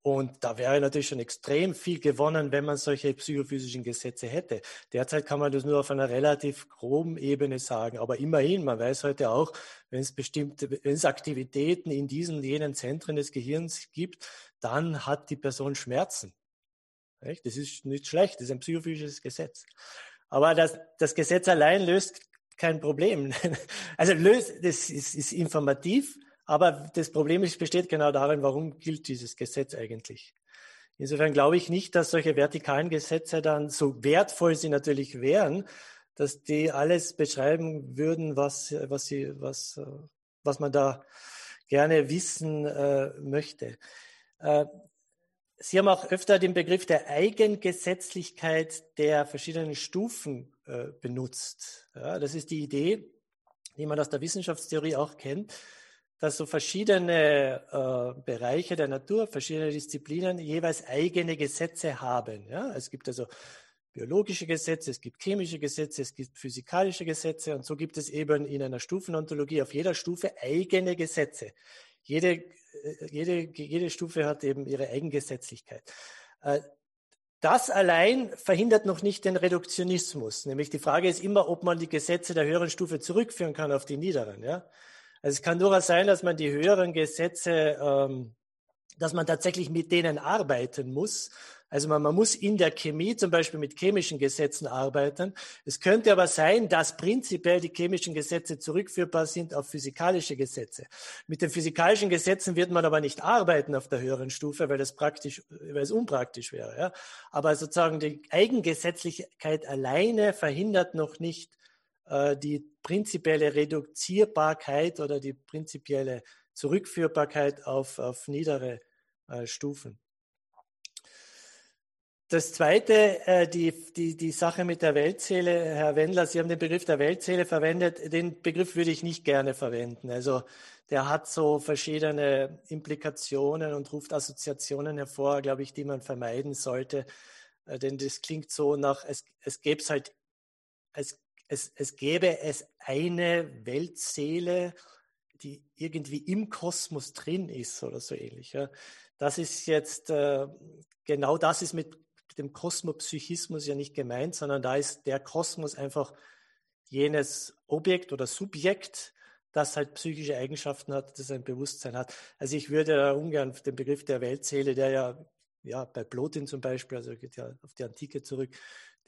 Und da wäre natürlich schon extrem viel gewonnen, wenn man solche psychophysischen Gesetze hätte. Derzeit kann man das nur auf einer relativ groben Ebene sagen. Aber immerhin, man weiß heute auch, wenn es bestimmte, wenn es Aktivitäten in diesen, jenen Zentren des Gehirns gibt, dann hat die Person Schmerzen. Das ist nicht schlecht, das ist ein psychophysisches Gesetz. Aber das, das Gesetz allein löst kein Problem. <laughs> Also löst, das ist, ist informativ, aber das Problem ist, besteht genau darin, warum gilt dieses Gesetz eigentlich? Insofern glaube ich nicht, dass solche vertikalen Gesetze dann, so wertvoll sie natürlich wären, dass die alles beschreiben würden, was, was, sie, was, was man da gerne wissen äh, möchte. Äh, Sie haben auch öfter den Begriff der Eigengesetzlichkeit der verschiedenen Stufen äh, benutzt. Ja, das ist die Idee, die man aus der Wissenschaftstheorie auch kennt, dass so verschiedene äh, Bereiche der Natur, verschiedene Disziplinen jeweils eigene Gesetze haben. Ja? Es gibt also biologische Gesetze, es gibt chemische Gesetze, es gibt physikalische Gesetze und so gibt es eben in einer Stufenontologie auf jeder Stufe eigene Gesetze. Jede, äh, jede, jede Stufe hat eben ihre Eigengesetzlichkeit. Äh, das allein verhindert noch nicht den Reduktionismus. Nämlich die Frage ist immer, ob man die Gesetze der höheren Stufe zurückführen kann auf die niederen. Ja? Also es kann durchaus sein, dass man die höheren Gesetze, ähm, dass man tatsächlich mit denen arbeiten muss also man, man muss in der Chemie zum Beispiel mit chemischen Gesetzen arbeiten. Es könnte aber sein, dass prinzipiell die chemischen Gesetze zurückführbar sind auf physikalische Gesetze. Mit den physikalischen Gesetzen wird man aber nicht arbeiten auf der höheren Stufe, weil das praktisch, weil es unpraktisch wäre. Ja? Aber sozusagen die Eigengesetzlichkeit alleine verhindert noch nicht äh, die prinzipielle Reduzierbarkeit oder die prinzipielle Zurückführbarkeit auf, auf niedere äh, Stufen. Das zweite, äh, die, die, die Sache mit der Weltseele, Herr Wendler, Sie haben den Begriff der Weltseele verwendet. Den Begriff würde ich nicht gerne verwenden. Also der hat so verschiedene Implikationen und ruft Assoziationen hervor, glaube ich, die man vermeiden sollte. Äh, denn das klingt so nach, es, es gäbe es halt, es, es, es gäbe es eine Weltseele, die irgendwie im Kosmos drin ist oder so ähnlich. Ja. Das ist jetzt, äh, genau das ist mit dem Kosmopsychismus ja nicht gemeint, sondern da ist der Kosmos einfach jenes Objekt oder Subjekt, das halt psychische Eigenschaften hat, das ein Bewusstsein hat. Also ich würde da ungern den Begriff der Weltseele, der ja, ja bei Plotin zum Beispiel, also geht ja auf die Antike zurück,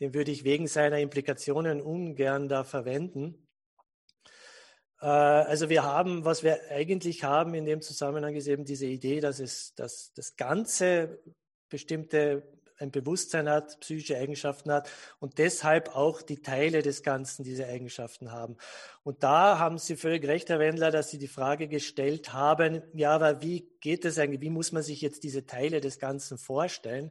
den würde ich wegen seiner Implikationen ungern da verwenden. Äh, also wir haben, was wir eigentlich haben in dem Zusammenhang ist eben diese Idee, dass es, dass das Ganze bestimmte ein Bewusstsein hat, psychische Eigenschaften hat und deshalb auch die Teile des Ganzen diese Eigenschaften haben. Und da haben Sie völlig recht, Herr Wendler, dass Sie die Frage gestellt haben, ja, aber wie geht es eigentlich, wie muss man sich jetzt diese Teile des Ganzen vorstellen?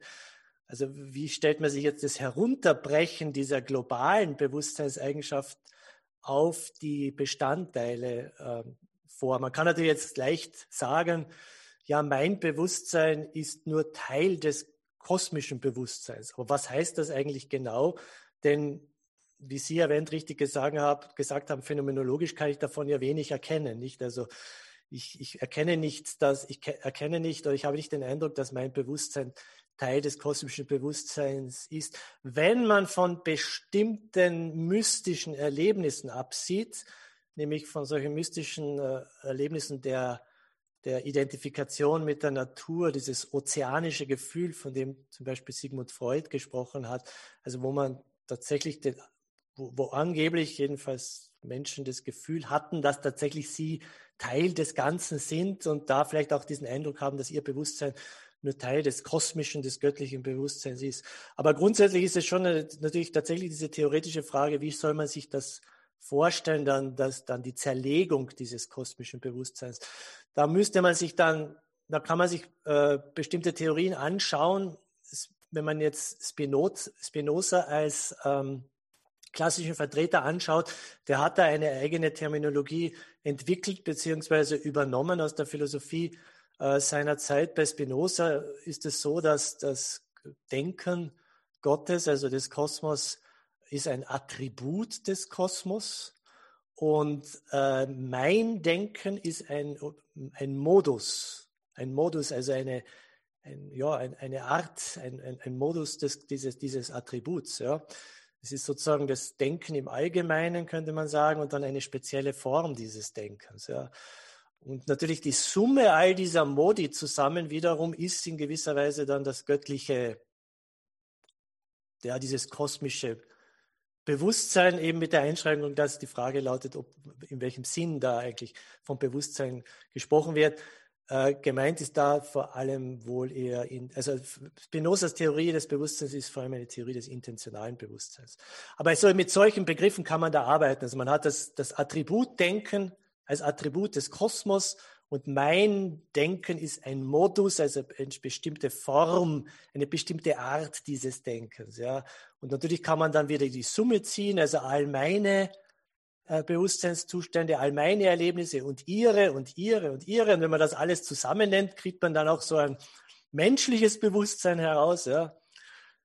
Also wie stellt man sich jetzt das Herunterbrechen dieser globalen Bewusstseinseigenschaft auf die Bestandteile äh, vor? Man kann natürlich jetzt leicht sagen, ja, mein Bewusstsein ist nur Teil des kosmischen Bewusstseins. Aber was heißt das eigentlich genau? Denn wie Sie erwähnt richtig gesagt haben, phänomenologisch kann ich davon ja wenig erkennen, nicht? Also ich, ich erkenne nicht, dass ich erkenne nicht oder ich habe nicht den Eindruck, dass mein Bewusstsein Teil des kosmischen Bewusstseins ist. Wenn man von bestimmten mystischen Erlebnissen absieht, nämlich von solchen mystischen äh, Erlebnissen der der Identifikation mit der Natur, dieses ozeanische Gefühl, von dem zum Beispiel Sigmund Freud gesprochen hat, also wo man tatsächlich, den, wo, wo angeblich jedenfalls Menschen das Gefühl hatten, dass tatsächlich sie Teil des Ganzen sind und da vielleicht auch diesen Eindruck haben, dass ihr Bewusstsein nur Teil des kosmischen, des göttlichen Bewusstseins ist. Aber grundsätzlich ist es schon natürlich tatsächlich diese theoretische Frage, wie soll man sich das vorstellen, dann, dass dann die Zerlegung dieses kosmischen Bewusstseins. Da müsste man sich dann, da kann man sich äh, bestimmte Theorien anschauen. Wenn man jetzt Spinoza, als ähm, klassischen Vertreter anschaut, der hat da eine eigene Terminologie entwickelt beziehungsweise übernommen aus der Philosophie äh, seiner Zeit. Bei Spinoza ist es so, dass das Denken Gottes, also des Kosmos, ist ein Attribut des Kosmos und äh, mein Denken ist ein, ein Modus, ein Modus, also eine, ein, ja, ein, eine Art, ein, ein, ein Modus des, dieses, dieses Attributs. Ja. Es ist sozusagen das Denken im Allgemeinen, könnte man sagen, und dann eine spezielle Form dieses Denkens. Ja. Und natürlich die Summe all dieser Modi zusammen wiederum ist in gewisser Weise dann das göttliche, ja, dieses kosmische Bewusstsein eben mit der Einschränkung, dass die Frage lautet, ob, in welchem Sinn da eigentlich vom Bewusstsein gesprochen wird. Äh, gemeint ist da vor allem wohl eher in, also Spinozas Theorie des Bewusstseins ist vor allem eine Theorie des intentionalen Bewusstseins. Aber so, mit solchen Begriffen kann man da arbeiten. Also man hat das, das Attributdenken als Attribut des Kosmos Und mein Denken ist ein Modus, also eine bestimmte Form, eine bestimmte Art dieses Denkens. Ja. Und natürlich kann man dann wieder die Summe ziehen, also all meine äh, Bewusstseinszustände, all meine Erlebnisse und ihre und ihre und ihre. Und wenn man das alles zusammennennt, kriegt man dann auch so ein menschliches Bewusstsein heraus, ja,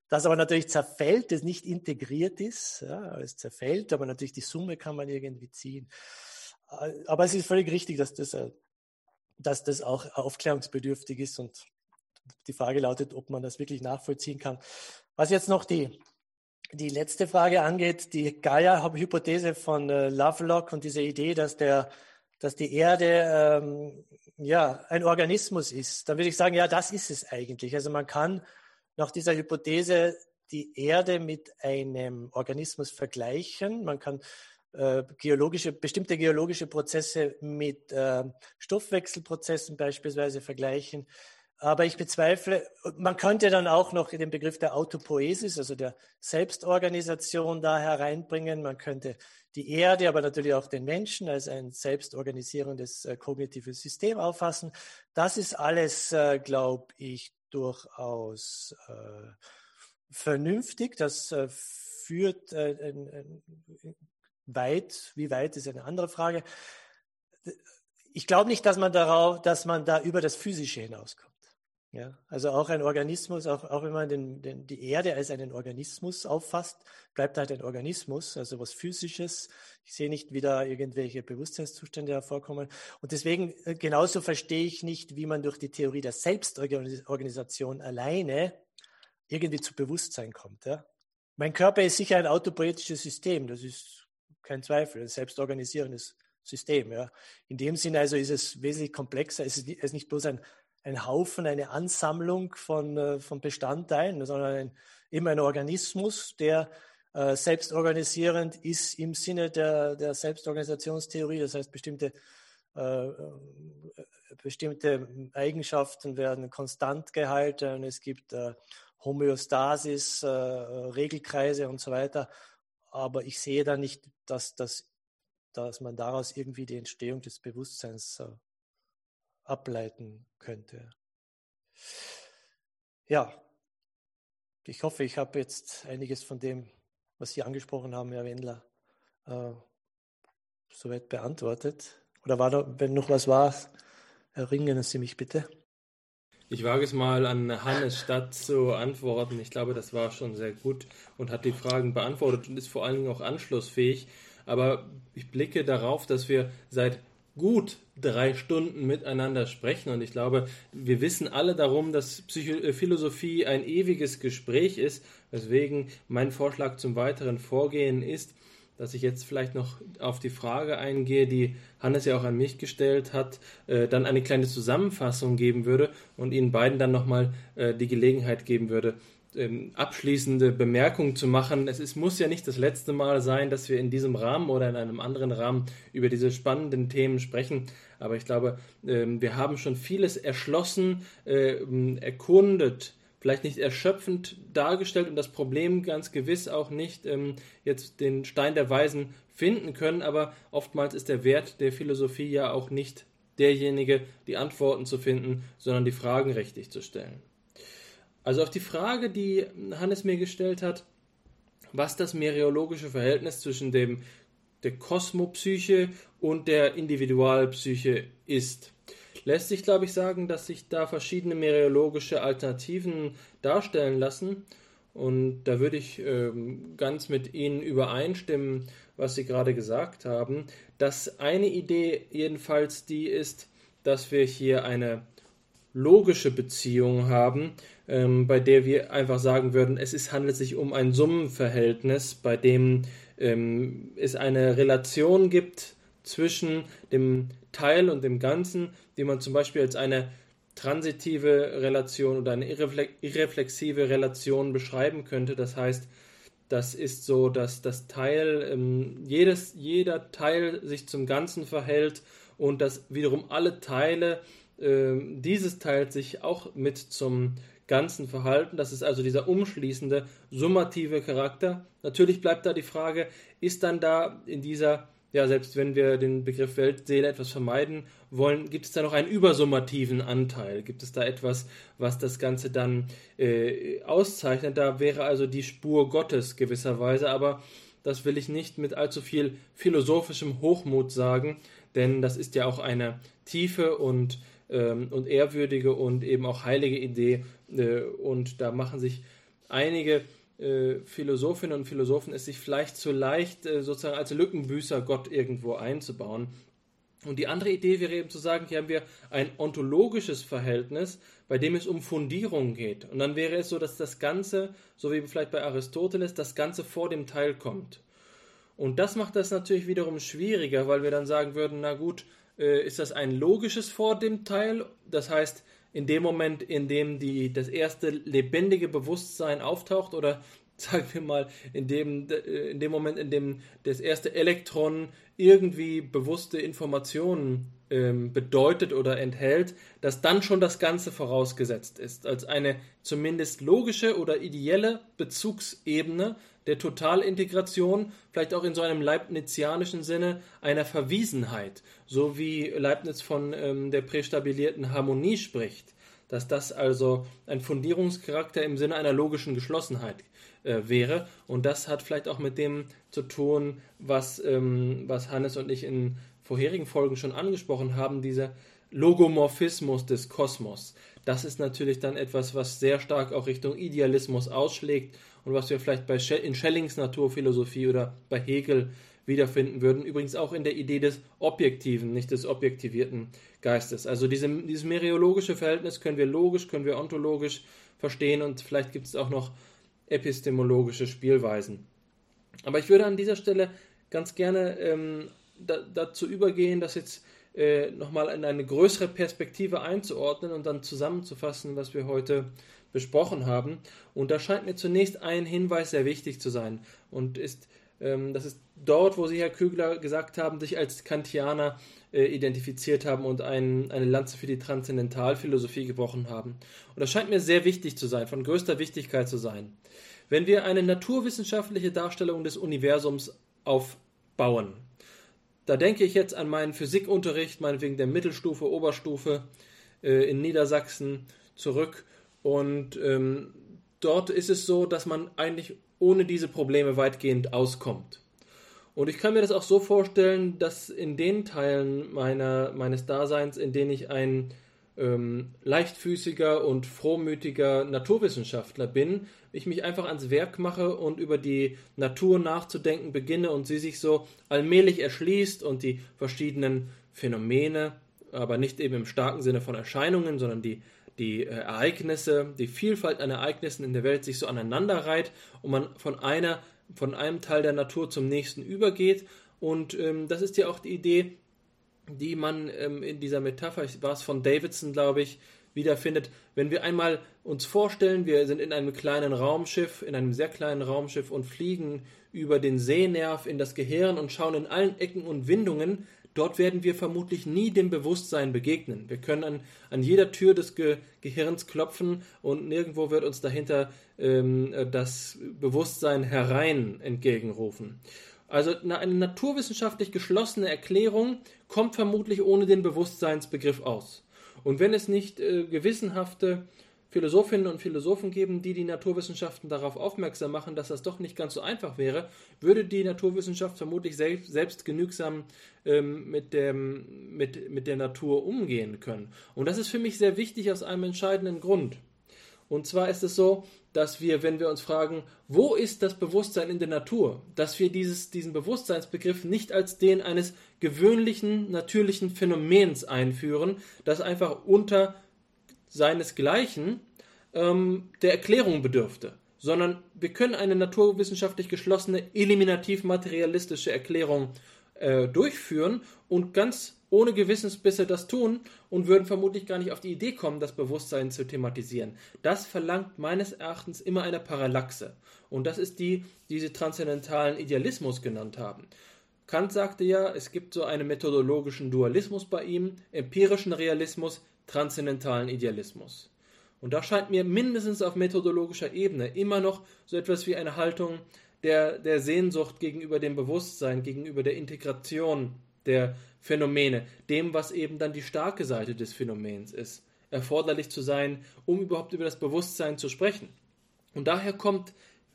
das aber natürlich zerfällt, das nicht integriert ist. Ja, es zerfällt, aber natürlich die Summe kann man irgendwie ziehen. Aber es ist völlig richtig, dass das äh, dass das auch aufklärungsbedürftig ist und die Frage lautet, ob man das wirklich nachvollziehen kann. Was jetzt noch die, die letzte Frage angeht, die Gaia-Hypothese von äh, Lovelock und diese Idee, dass, der, dass die Erde ähm, ja, ein Organismus ist, dann würde ich sagen, ja, das ist es eigentlich. Also man kann nach dieser Hypothese die Erde mit einem Organismus vergleichen. Man kann äh, geologische, bestimmte geologische Prozesse mit äh, Stoffwechselprozessen beispielsweise vergleichen. Aber ich bezweifle, man könnte dann auch noch den Begriff der Autopoesis, also der Selbstorganisation da hereinbringen. Man könnte die Erde, aber natürlich auch den Menschen als ein selbstorganisierendes äh, kognitives System auffassen. Das ist alles, äh, glaube ich, durchaus äh, vernünftig. Das äh, führt äh, weit, wie weit ist eine andere Frage. Ich glaube nicht, dass man darauf, dass man da über das Physische hinauskommt. Ja, also auch ein Organismus, auch, auch wenn man den, den, die Erde als einen Organismus auffasst, bleibt halt ein Organismus, also was Physisches. Ich sehe nicht, wie da irgendwelche Bewusstseinszustände hervorkommen. Und deswegen äh, genauso verstehe ich nicht, wie man durch die Theorie der Selbstorganisation alleine irgendwie zu Bewusstsein kommt. Ja? Mein Körper ist sicher ein autopoetisches System, das ist kein Zweifel, ein selbstorganisierendes System. Ja. In dem Sinne also ist es wesentlich komplexer. Es ist nicht bloß ein, ein Haufen, eine Ansammlung von, äh, von Bestandteilen, sondern ein, eben ein Organismus, der äh, selbstorganisierend ist im Sinne der, der Selbstorganisationstheorie. Das heißt, bestimmte, äh, äh bestimmte Eigenschaften werden konstant gehalten. Es gibt Homöostasis, Regelkreise und so weiter aber ich sehe da nicht, dass, dass, dass man daraus irgendwie die Entstehung des Bewusstseins äh, ableiten könnte. Ja, ich hoffe, ich habe jetzt einiges von dem, was Sie angesprochen haben, Herr Wendler, äh, soweit beantwortet. Oder war da, wenn noch was war, erinnern Sie mich bitte. Ich wage es mal an Hannes Stadt zu antworten. Ich glaube, das war schon sehr gut und hat die Fragen beantwortet und ist vor allen Dingen auch anschlussfähig. Aber ich blicke darauf, dass wir seit gut drei Stunden miteinander sprechen und ich glaube, wir wissen alle darum, dass Psycho äh, Philosophie ein ewiges Gespräch ist, weswegen mein Vorschlag zum weiteren Vorgehen ist, dass ich jetzt vielleicht noch auf die Frage eingehe, die Hannes ja auch an mich gestellt hat, äh, dann eine kleine Zusammenfassung geben würde und Ihnen beiden dann nochmal äh, die Gelegenheit geben würde, ähm, abschließende Bemerkungen zu machen. Es ist, muss ja nicht das letzte Mal sein, dass wir in diesem Rahmen oder in einem anderen Rahmen über diese spannenden Themen sprechen. Aber ich glaube, ähm, wir haben schon vieles erschlossen, äh, erkundet, vielleicht nicht erschöpfend dargestellt und das Problem ganz gewiss auch nicht ähm, jetzt den Stein der Weisen finden können, aber oftmals ist der Wert der Philosophie ja auch nicht derjenige, die Antworten zu finden, sondern die Fragen richtig zu stellen. Also auf die Frage, die Hannes mir gestellt hat, was das mereologische Verhältnis zwischen dem der Kosmopsyche und der Individualpsyche ist lässt sich, glaube ich, sagen, dass sich da verschiedene mereologische Alternativen darstellen lassen. Und da würde ich ähm, ganz mit Ihnen übereinstimmen, was Sie gerade gesagt haben. Dass eine Idee jedenfalls die ist, dass wir hier eine logische Beziehung haben, ähm, bei der wir einfach sagen würden, es ist, handelt sich um ein Summenverhältnis, bei dem ähm, es eine Relation gibt zwischen dem Teil und dem Ganzen, die man zum Beispiel als eine transitive Relation oder eine irreflexive Relation beschreiben könnte. Das heißt, das ist so, dass das Teil, ähm, jedes, jeder Teil sich zum Ganzen verhält und dass wiederum alle Teile äh, dieses Teils sich auch mit zum Ganzen verhalten. Das ist also dieser umschließende, summative Charakter. Natürlich bleibt da die Frage, ist dann da in dieser ja, selbst wenn wir den Begriff Weltseele etwas vermeiden wollen, gibt es da noch einen übersummativen Anteil? Gibt es da etwas, was das Ganze dann äh, auszeichnet? Da wäre also die Spur Gottes gewisserweise, aber das will ich nicht mit allzu viel philosophischem Hochmut sagen, denn das ist ja auch eine tiefe und, ähm, und ehrwürdige und eben auch heilige Idee äh, und da machen sich einige äh, Philosophinnen und Philosophen es sich vielleicht zu leicht, äh, sozusagen als Lückenbüßer Gott irgendwo einzubauen. Und die andere Idee wäre eben zu sagen, hier haben wir ein ontologisches Verhältnis, bei dem es um Fundierung geht. Und dann wäre es so, dass das Ganze, so wie vielleicht bei Aristoteles, das Ganze vor dem Teil kommt. Und das macht das natürlich wiederum schwieriger, weil wir dann sagen würden, na gut, äh, ist das ein logisches vor dem Teil? Das heißt, in dem Moment, in dem die, das erste lebendige Bewusstsein auftaucht oder <laughs> sagen wir mal, in dem, äh, in dem Moment, in dem das erste Elektron irgendwie bewusste Informationen ähm, bedeutet oder enthält, dass dann schon das Ganze vorausgesetzt ist, als eine zumindest logische oder ideelle Bezugsebene der Totalintegration, vielleicht auch in so einem leibnizianischen Sinne einer Verwiesenheit, so wie Leibniz von ähm, der prästabilierten Harmonie spricht, dass das also ein Fundierungscharakter im Sinne einer logischen Geschlossenheit äh, wäre. Und das hat vielleicht auch mit dem zu tun, was, ähm, was Hannes und ich in vorherigen Folgen schon angesprochen haben, dieser Logomorphismus des Kosmos. Das ist natürlich dann etwas, was sehr stark auch Richtung Idealismus ausschlägt und was wir vielleicht bei in Schellings Naturphilosophie oder bei Hegel wiederfinden würden. Übrigens auch in der Idee des objektiven, nicht des objektivierten Geistes. Also diese, dieses meriologische Verhältnis können wir logisch, können wir ontologisch verstehen und vielleicht gibt es auch noch epistemologische Spielweisen. Aber ich würde an dieser Stelle ganz gerne ähm, da, dazu übergehen, das jetzt äh, nochmal in eine größere Perspektive einzuordnen und dann zusammenzufassen, was wir heute besprochen haben. Und da scheint mir zunächst ein Hinweis sehr wichtig zu sein. Und ist, ähm, das ist dort, wo Sie, Herr Kügler, gesagt haben, sich als Kantianer äh, identifiziert haben und ein, eine Lanze für die Transzendentalphilosophie gebrochen haben. Und das scheint mir sehr wichtig zu sein, von größter Wichtigkeit zu sein. Wenn wir eine naturwissenschaftliche Darstellung des Universums aufbauen, da denke ich jetzt an meinen Physikunterricht, meinetwegen der Mittelstufe, Oberstufe äh, in Niedersachsen zurück und ähm, dort ist es so, dass man eigentlich ohne diese Probleme weitgehend auskommt. Und ich kann mir das auch so vorstellen, dass in den Teilen meiner, meines Daseins, in denen ich ein ähm, leichtfüßiger und frohmütiger Naturwissenschaftler bin, ich mich einfach ans Werk mache und über die Natur nachzudenken beginne und sie sich so allmählich erschließt und die verschiedenen Phänomene, aber nicht eben im starken Sinne von Erscheinungen, sondern die die äh, Ereignisse, die Vielfalt an Ereignissen in der Welt sich so aneinander reiht und man von einer, von einem Teil der Natur zum nächsten übergeht. Und ähm, das ist ja auch die Idee, die man ähm, in dieser Metapher, war es von Davidson, glaube ich, wiederfindet. Wenn wir einmal uns vorstellen, wir sind in einem kleinen Raumschiff, in einem sehr kleinen Raumschiff und fliegen über den Sehnerv in das Gehirn und schauen in allen Ecken und Windungen Dort werden wir vermutlich nie dem Bewusstsein begegnen. Wir können an, an jeder Tür des Ge Gehirns klopfen und nirgendwo wird uns dahinter ähm, das Bewusstsein herein entgegenrufen. Also eine naturwissenschaftlich geschlossene Erklärung kommt vermutlich ohne den Bewusstseinsbegriff aus. Und wenn es nicht äh, gewissenhafte Philosophinnen und Philosophen geben, die die Naturwissenschaften darauf aufmerksam machen, dass das doch nicht ganz so einfach wäre, würde die Naturwissenschaft vermutlich selbst, selbst genügsam ähm, mit, dem, mit, mit der Natur umgehen können. Und das ist für mich sehr wichtig aus einem entscheidenden Grund. Und zwar ist es so, dass wir, wenn wir uns fragen, wo ist das Bewusstsein in der Natur, dass wir dieses, diesen Bewusstseinsbegriff nicht als den eines gewöhnlichen, natürlichen Phänomens einführen, das einfach unter seinesgleichen ähm, der Erklärung bedürfte, sondern wir können eine naturwissenschaftlich geschlossene, eliminativ-materialistische Erklärung äh, durchführen und ganz ohne Gewissensbisse das tun und würden vermutlich gar nicht auf die Idee kommen, das Bewusstsein zu thematisieren. Das verlangt meines Erachtens immer eine Parallaxe. Und das ist die, die sie transzendentalen Idealismus genannt haben. Kant sagte ja, es gibt so einen methodologischen Dualismus bei ihm, empirischen Realismus, transzendentalen Idealismus. Und da scheint mir mindestens auf methodologischer Ebene immer noch so etwas wie eine Haltung der, der Sehnsucht gegenüber dem Bewusstsein, gegenüber der Integration der Phänomene, dem, was eben dann die starke Seite des Phänomens ist, erforderlich zu sein, um überhaupt über das Bewusstsein zu sprechen. Und daher kommt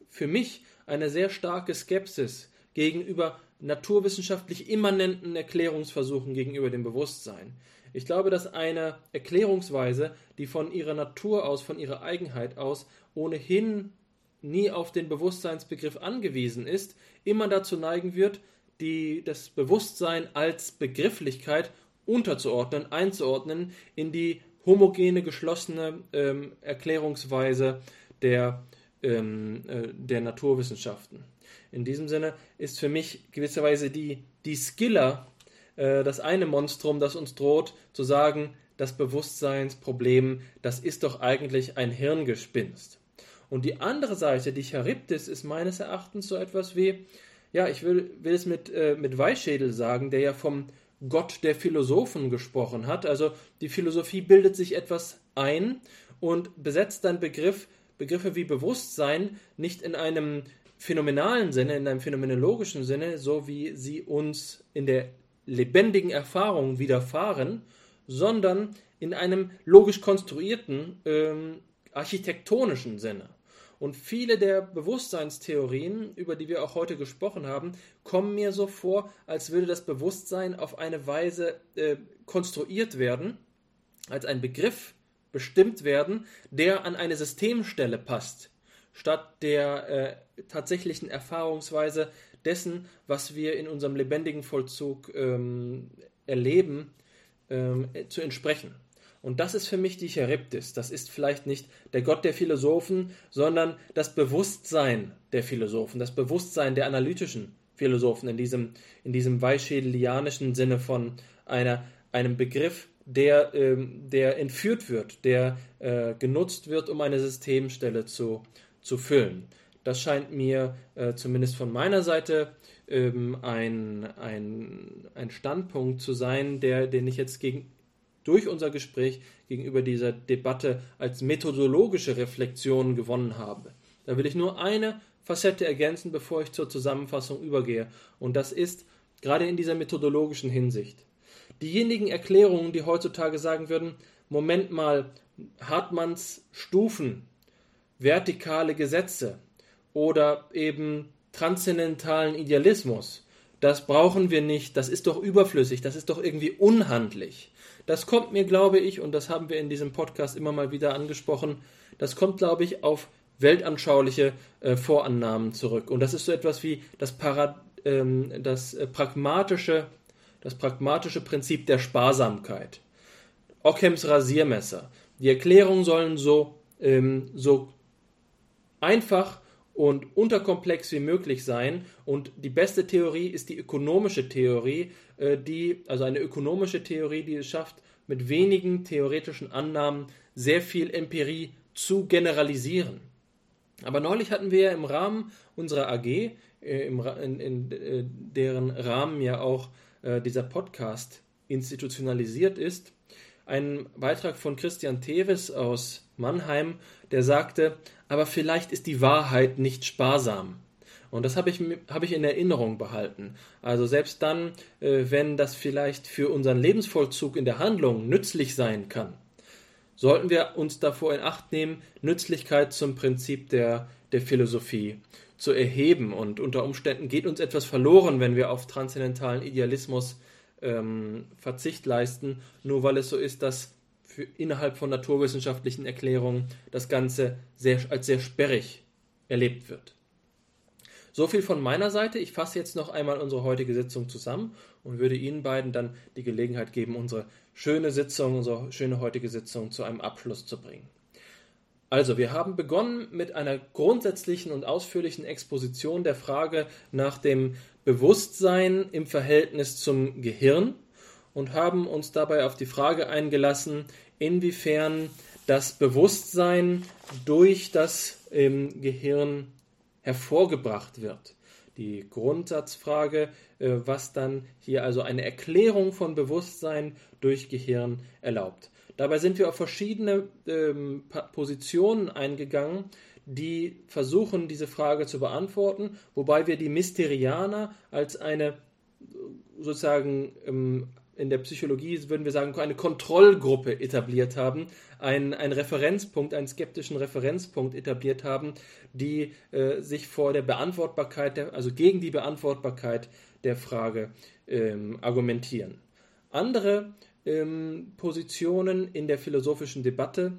für mich eine sehr starke Skepsis gegenüber naturwissenschaftlich immanenten Erklärungsversuchen gegenüber dem Bewusstsein. Ich glaube, dass eine Erklärungsweise, die von ihrer Natur aus, von ihrer Eigenheit aus ohnehin nie auf den Bewusstseinsbegriff angewiesen ist, immer dazu neigen wird, die, das Bewusstsein als Begrifflichkeit unterzuordnen, einzuordnen in die homogene, geschlossene ähm, Erklärungsweise der, ähm, äh, der Naturwissenschaften. In diesem Sinne ist für mich gewisserweise die, die Skiller äh, das eine Monstrum, das uns droht, zu sagen, das Bewusstseinsproblem, das ist doch eigentlich ein Hirngespinst. Und die andere Seite, die Charybdis, ist meines Erachtens so etwas wie, ja, ich will, will es mit, äh, mit Weichschädel sagen, der ja vom Gott der Philosophen gesprochen hat. Also die Philosophie bildet sich etwas ein und besetzt dann Begriff, Begriffe wie Bewusstsein nicht in einem phänomenalen Sinne, in einem phänomenologischen Sinne, so wie sie uns in der lebendigen Erfahrung widerfahren, sondern in einem logisch konstruierten ähm, architektonischen Sinne. Und viele der Bewusstseinstheorien, über die wir auch heute gesprochen haben, kommen mir so vor, als würde das Bewusstsein auf eine Weise äh, konstruiert werden, als ein Begriff bestimmt werden, der an eine Systemstelle passt, statt der äh, tatsächlichen Erfahrungsweise dessen, was wir in unserem lebendigen Vollzug ähm, erleben, ähm, zu entsprechen. Und das ist für mich die Charybdis. Das ist vielleicht nicht der Gott der Philosophen, sondern das Bewusstsein der Philosophen, das Bewusstsein der analytischen Philosophen in diesem, in diesem weichschädelianischen Sinne von einer, einem Begriff, der, ähm, der entführt wird, der äh, genutzt wird, um eine Systemstelle zu, zu füllen. Das scheint mir äh, zumindest von meiner Seite ähm, ein, ein, ein Standpunkt zu sein, der, den ich jetzt gegen, durch unser Gespräch gegenüber dieser Debatte als methodologische Reflexion gewonnen habe. Da will ich nur eine Facette ergänzen, bevor ich zur Zusammenfassung übergehe. Und das ist gerade in dieser methodologischen Hinsicht. Diejenigen Erklärungen, die heutzutage sagen würden, Moment mal, Hartmanns Stufen, vertikale Gesetze, oder eben transzendentalen Idealismus. Das brauchen wir nicht, das ist doch überflüssig, das ist doch irgendwie unhandlich. Das kommt mir, glaube ich, und das haben wir in diesem Podcast immer mal wieder angesprochen, das kommt, glaube ich, auf weltanschauliche äh, Vorannahmen zurück. Und das ist so etwas wie das, Parad ähm, das, äh, pragmatische, das pragmatische Prinzip der Sparsamkeit. Ockhams Rasiermesser. Die Erklärungen sollen so, ähm, so einfach und unterkomplex wie möglich sein. Und die beste Theorie ist die ökonomische Theorie, äh, die, also eine ökonomische Theorie, die es schafft, mit wenigen theoretischen Annahmen sehr viel Empirie zu generalisieren. Aber neulich hatten wir ja im Rahmen unserer AG, äh, in, in äh, deren Rahmen ja auch dieser Podcast institutionalisiert ist, einen Beitrag von Christian Teves aus Mannheim, der sagte, aber vielleicht ist die Wahrheit nicht sparsam. Und das habe ich, hab ich in Erinnerung behalten. Also selbst dann, äh, wenn das vielleicht für unseren Lebensvollzug in der Handlung nützlich sein kann, sollten wir uns davor in Acht nehmen, Nützlichkeit zum Prinzip der, der Philosophie zu erheben. Und unter Umständen geht uns etwas verloren, wenn wir auf transzendentalen Idealismus ähm, Verzicht leisten, nur weil es so ist, dass für, innerhalb von naturwissenschaftlichen Erklärungen das Ganze sehr, als sehr sperrig erlebt wird. So viel von meiner Seite. Ich fasse jetzt noch einmal unsere heutige Sitzung zusammen und würde Ihnen beiden dann die Gelegenheit geben, unsere schöne Sitzung, unsere schöne heutige Sitzung zu einem Abschluss zu bringen. Also, wir haben begonnen mit einer grundsätzlichen und ausführlichen Exposition der Frage nach dem Bewusstsein im Verhältnis zum Gehirn und haben uns dabei auf die Frage eingelassen, inwiefern das Bewusstsein durch das ähm, Gehirn hervorgebracht wird. Die Grundsatzfrage, äh, was dann hier also eine Erklärung von Bewusstsein durch Gehirn erlaubt. Dabei sind wir auf verschiedene ähm, Positionen eingegangen, die versuchen, diese Frage zu beantworten, wobei wir die Mysterianer als eine sozusagen ähm, in der Psychologie würden wir sagen, eine Kontrollgruppe etabliert haben, einen, einen Referenzpunkt, einen skeptischen Referenzpunkt etabliert haben, die äh, sich vor der Beantwortbarkeit, der, also gegen die Beantwortbarkeit der Frage ähm, argumentieren. Andere ähm, Positionen in der philosophischen Debatte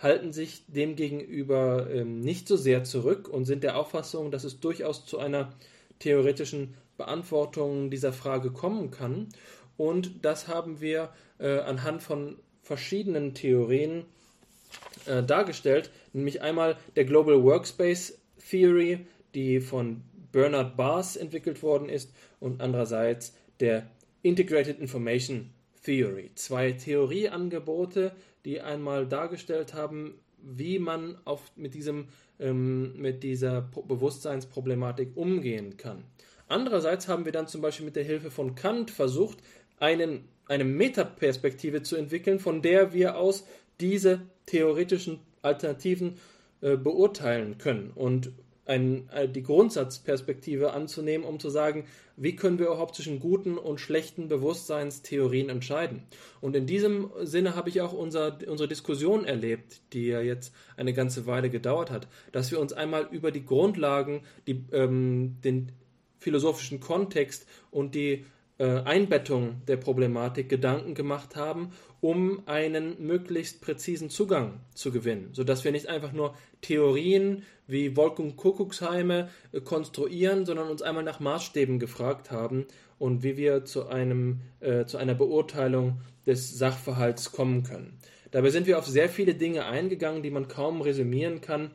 halten sich demgegenüber ähm, nicht so sehr zurück und sind der Auffassung, dass es durchaus zu einer theoretischen Beantwortung dieser Frage kommen kann. Und das haben wir äh, anhand von verschiedenen Theorien äh, dargestellt, nämlich einmal der Global Workspace Theory, die von Bernard Bass entwickelt worden ist, und andererseits der Integrated Information Theory. Zwei Theorieangebote, die einmal dargestellt haben, wie man auf, mit, diesem, ähm, mit dieser Bewusstseinsproblematik umgehen kann. Andererseits haben wir dann zum Beispiel mit der Hilfe von Kant versucht, einen, eine Metaperspektive zu entwickeln, von der wir aus diese theoretischen Alternativen äh, beurteilen können und ein, äh, die Grundsatzperspektive anzunehmen, um zu sagen, wie können wir überhaupt zwischen guten und schlechten Bewusstseinstheorien entscheiden. Und in diesem Sinne habe ich auch unser, unsere Diskussion erlebt, die ja jetzt eine ganze Weile gedauert hat, dass wir uns einmal über die Grundlagen, die, ähm, den philosophischen Kontext und die Einbettung der Problematik Gedanken gemacht haben, um einen möglichst präzisen Zugang zu gewinnen, sodass wir nicht einfach nur Theorien wie Wolkenkuckucksheime äh, konstruieren, sondern uns einmal nach Maßstäben gefragt haben und wie wir zu, einem, äh, zu einer Beurteilung des Sachverhalts kommen können. Dabei sind wir auf sehr viele Dinge eingegangen, die man kaum resümieren kann.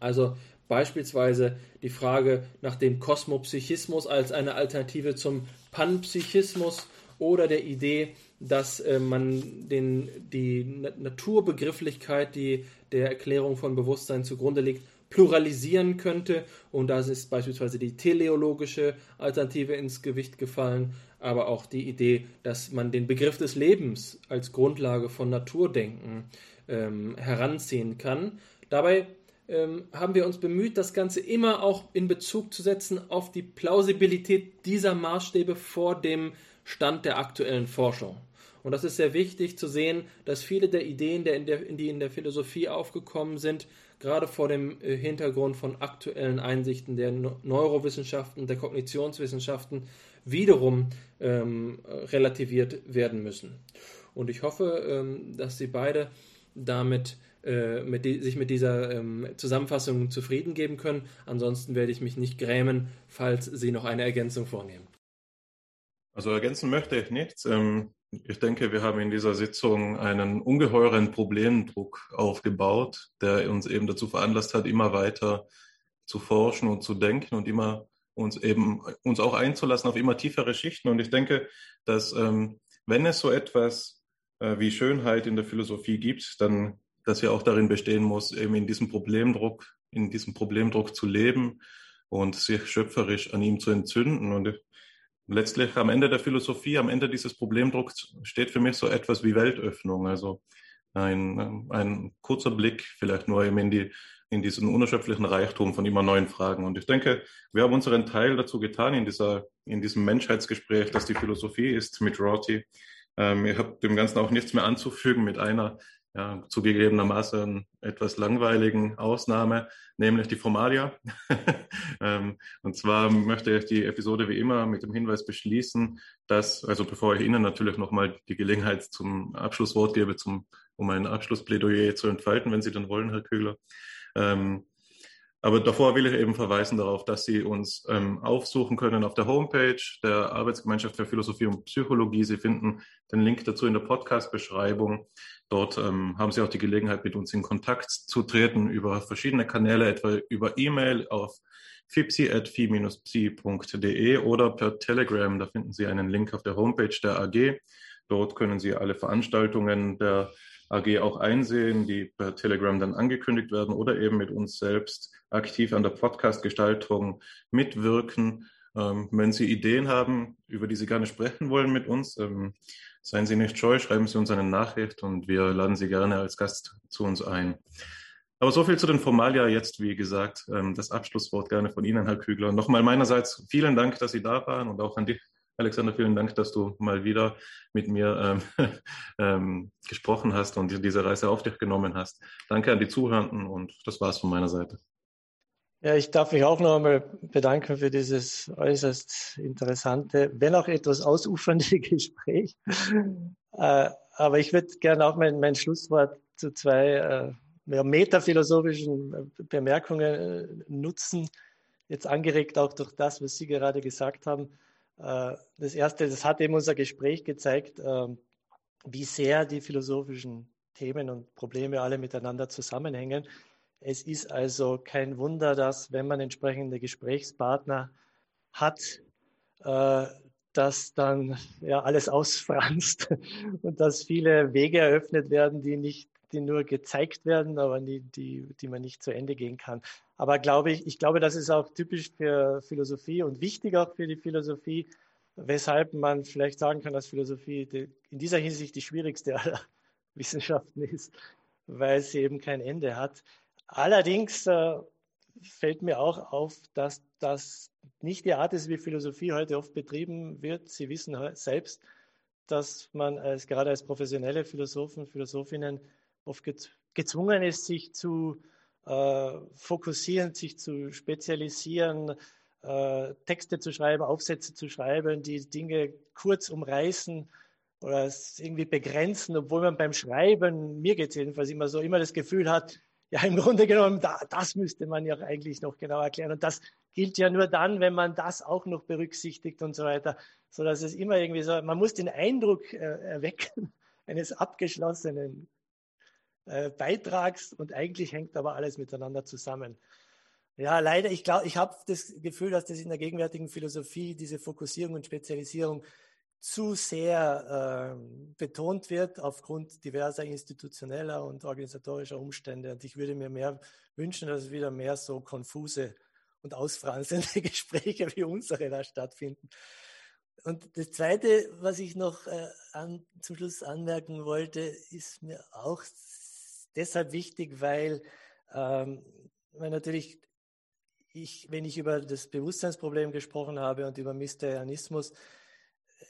Also beispielsweise die Frage nach dem Kosmopsychismus als eine Alternative zum Panpsychismus oder der Idee, dass äh, man den, die Naturbegrifflichkeit, die der Erklärung von Bewusstsein zugrunde liegt, pluralisieren könnte. Und da ist beispielsweise die teleologische Alternative ins Gewicht gefallen, aber auch die Idee, dass man den Begriff des Lebens als Grundlage von Naturdenken ähm, heranziehen kann. Dabei ähm, haben wir uns bemüht, das Ganze immer auch in Bezug zu setzen auf die Plausibilität dieser Maßstäbe vor dem Stand der aktuellen Forschung. Und das ist sehr wichtig zu sehen, dass viele der Ideen, die in der Philosophie aufgekommen sind, gerade vor dem äh, Hintergrund von aktuellen Einsichten der Neurowissenschaften, der Kognitionswissenschaften, wiederum ähm, relativiert werden müssen. Und ich hoffe, ähm, dass Sie beide damit äh, mit sich mit dieser ähm, Zusammenfassung zufrieden geben können. Ansonsten werde ich mich nicht grämen, falls Sie noch eine Ergänzung vornehmen. Also ergänzen möchte ich nichts. Ähm, ich denke, wir haben in dieser Sitzung einen ungeheuren Problemdruck aufgebaut, der uns eben dazu veranlasst hat, immer weiter zu forschen und zu denken und immer uns eben uns auch einzulassen auf immer tiefere Schichten. Und ich denke, dass ähm, wenn es so etwas äh, wie Schönheit in der Philosophie gibt, dann dass ja auch darin bestehen muss, eben in diesem Problemdruck, in diesem Problemdruck zu leben und sich schöpferisch an ihm zu entzünden. Und letztlich am Ende der Philosophie, am Ende dieses Problemdrucks steht für mich so etwas wie Weltöffnung. Also ein, ein kurzer Blick vielleicht nur eben in, die, in diesen unerschöpflichen Reichtum von immer neuen Fragen. Und ich denke, wir haben unseren Teil dazu getan in, dieser, in diesem Menschheitsgespräch, das die Philosophie ist mit Rorty. Ähm, ihr habt dem Ganzen auch nichts mehr anzufügen mit einer ja, zugegebenermaßen etwas langweiligen Ausnahme, nämlich die Formalia. <laughs> Ähm, und zwar möchte ich die Episode wie immer mit dem Hinweis beschließen, dass, also bevor ich Ihnen natürlich nochmal die Gelegenheit zum Abschlusswort gebe, zum, um ein Abschlussplädoyer zu entfalten, wenn Sie dann wollen, Herr Kögler. Ähm, aber davor will ich eben verweisen darauf, dass Sie uns ähm, aufsuchen können auf der Homepage der Arbeitsgemeinschaft für Philosophie und Psychologie. Sie finden den Link dazu in der Podcast-Beschreibung. Dort ähm, haben Sie auch die Gelegenheit, mit uns in Kontakt zu treten über verschiedene Kanäle, etwa über E-Mail auf fipsi.phi-psi.de oder per Telegram. Da finden Sie einen Link auf der Homepage der AG. Dort können Sie alle Veranstaltungen der AG auch einsehen, die per Telegram dann angekündigt werden oder eben mit uns selbst aktiv an der Podcast-Gestaltung mitwirken. Ähm, wenn Sie Ideen haben, über die Sie gerne sprechen wollen mit uns, ähm, Seien Sie nicht scheu, schreiben Sie uns eine Nachricht und wir laden Sie gerne als Gast zu uns ein. Aber so viel zu den Formalia jetzt, wie gesagt, ähm, das Abschlusswort gerne von Ihnen, Herr Kügler. Nochmal meinerseits vielen Dank, dass Sie da waren und auch an dich, Alexander, vielen Dank, dass du mal wieder mit mir ähm, <laughs> ähm, gesprochen hast und diese Reise auf dich genommen hast. Danke an die Zuhörenden und das war's von meiner Seite. Ja, ich darf mich auch noch einmal bedanken für dieses äußerst interessante, wenn auch etwas ausufernde <laughs> Gespräch. Äh, aber ich würde gerne auch mein, mein Schlusswort zu zwei äh, metaphilosophischen äh, Bemerkungen äh, nutzen, jetzt angeregt auch durch das, was Sie gerade gesagt haben. Äh, das erste, das hat eben unser Gespräch gezeigt, ähm, wie sehr die philosophischen Themen und Probleme alle miteinander zusammenhängen. Es ist also kein Wunder, dass wenn man entsprechende Gesprächspartner hat, dass dann ja alles <laughs> ausfranst und dass viele Wege eröffnet werden, die nicht die nur gezeigt werden, aber die, die, die man nicht zu Ende gehen kann. Aber glaube ich, ich glaube, das ist auch typisch für Philosophie und wichtig auch für die Philosophie, weshalb man vielleicht sagen kann, dass Philosophie die, in dieser Hinsicht die schwierigste aller <laughs> Wissenschaften ist, weil sie eben kein Ende hat. Allerdings äh, fällt mir auch auf, dass das nicht die Art ist, wie Philosophie heute oft betrieben wird. Sie wissen selbst, dass man als, gerade als professionelle Philosophen, Philosophinnen oft gezwungen ist, sich zu äh, fokussieren, sich zu spezialisieren, äh, Texte zu schreiben, Aufsätze zu schreiben, die Dinge kurz umreißen oder es irgendwie begrenzen, obwohl man beim Schreiben, mir geht es jedenfalls immer so, immer das Gefühl hat, ja, im Grunde genommen, da, das müsste man ja eigentlich noch genau erklären. Und das gilt ja nur dann, wenn man das auch noch berücksichtigt und so weiter, so dass es immer irgendwie so, man muss den Eindruck äh, erwecken <laughs> eines abgeschlossenen äh, Beitrags und eigentlich hängt aber alles miteinander zusammen. Ja, leider, ich glaube, ich habe das Gefühl, dass das in der gegenwärtigen Philosophie, diese Fokussierung und Spezialisierung zu sehr äh, betont wird aufgrund diverser institutioneller und organisatorischer Umstände. Und ich würde mir mehr wünschen, dass es wieder mehr so konfuse und ausfranzende <laughs> Gespräche wie unsere da stattfinden. Und das Zweite, was ich noch äh, an, zum Schluss anmerken wollte, ist mir auch deshalb wichtig, weil, ähm, weil natürlich ich, wenn ich über das Bewusstseinsproblem gesprochen habe und über Mysterianismus,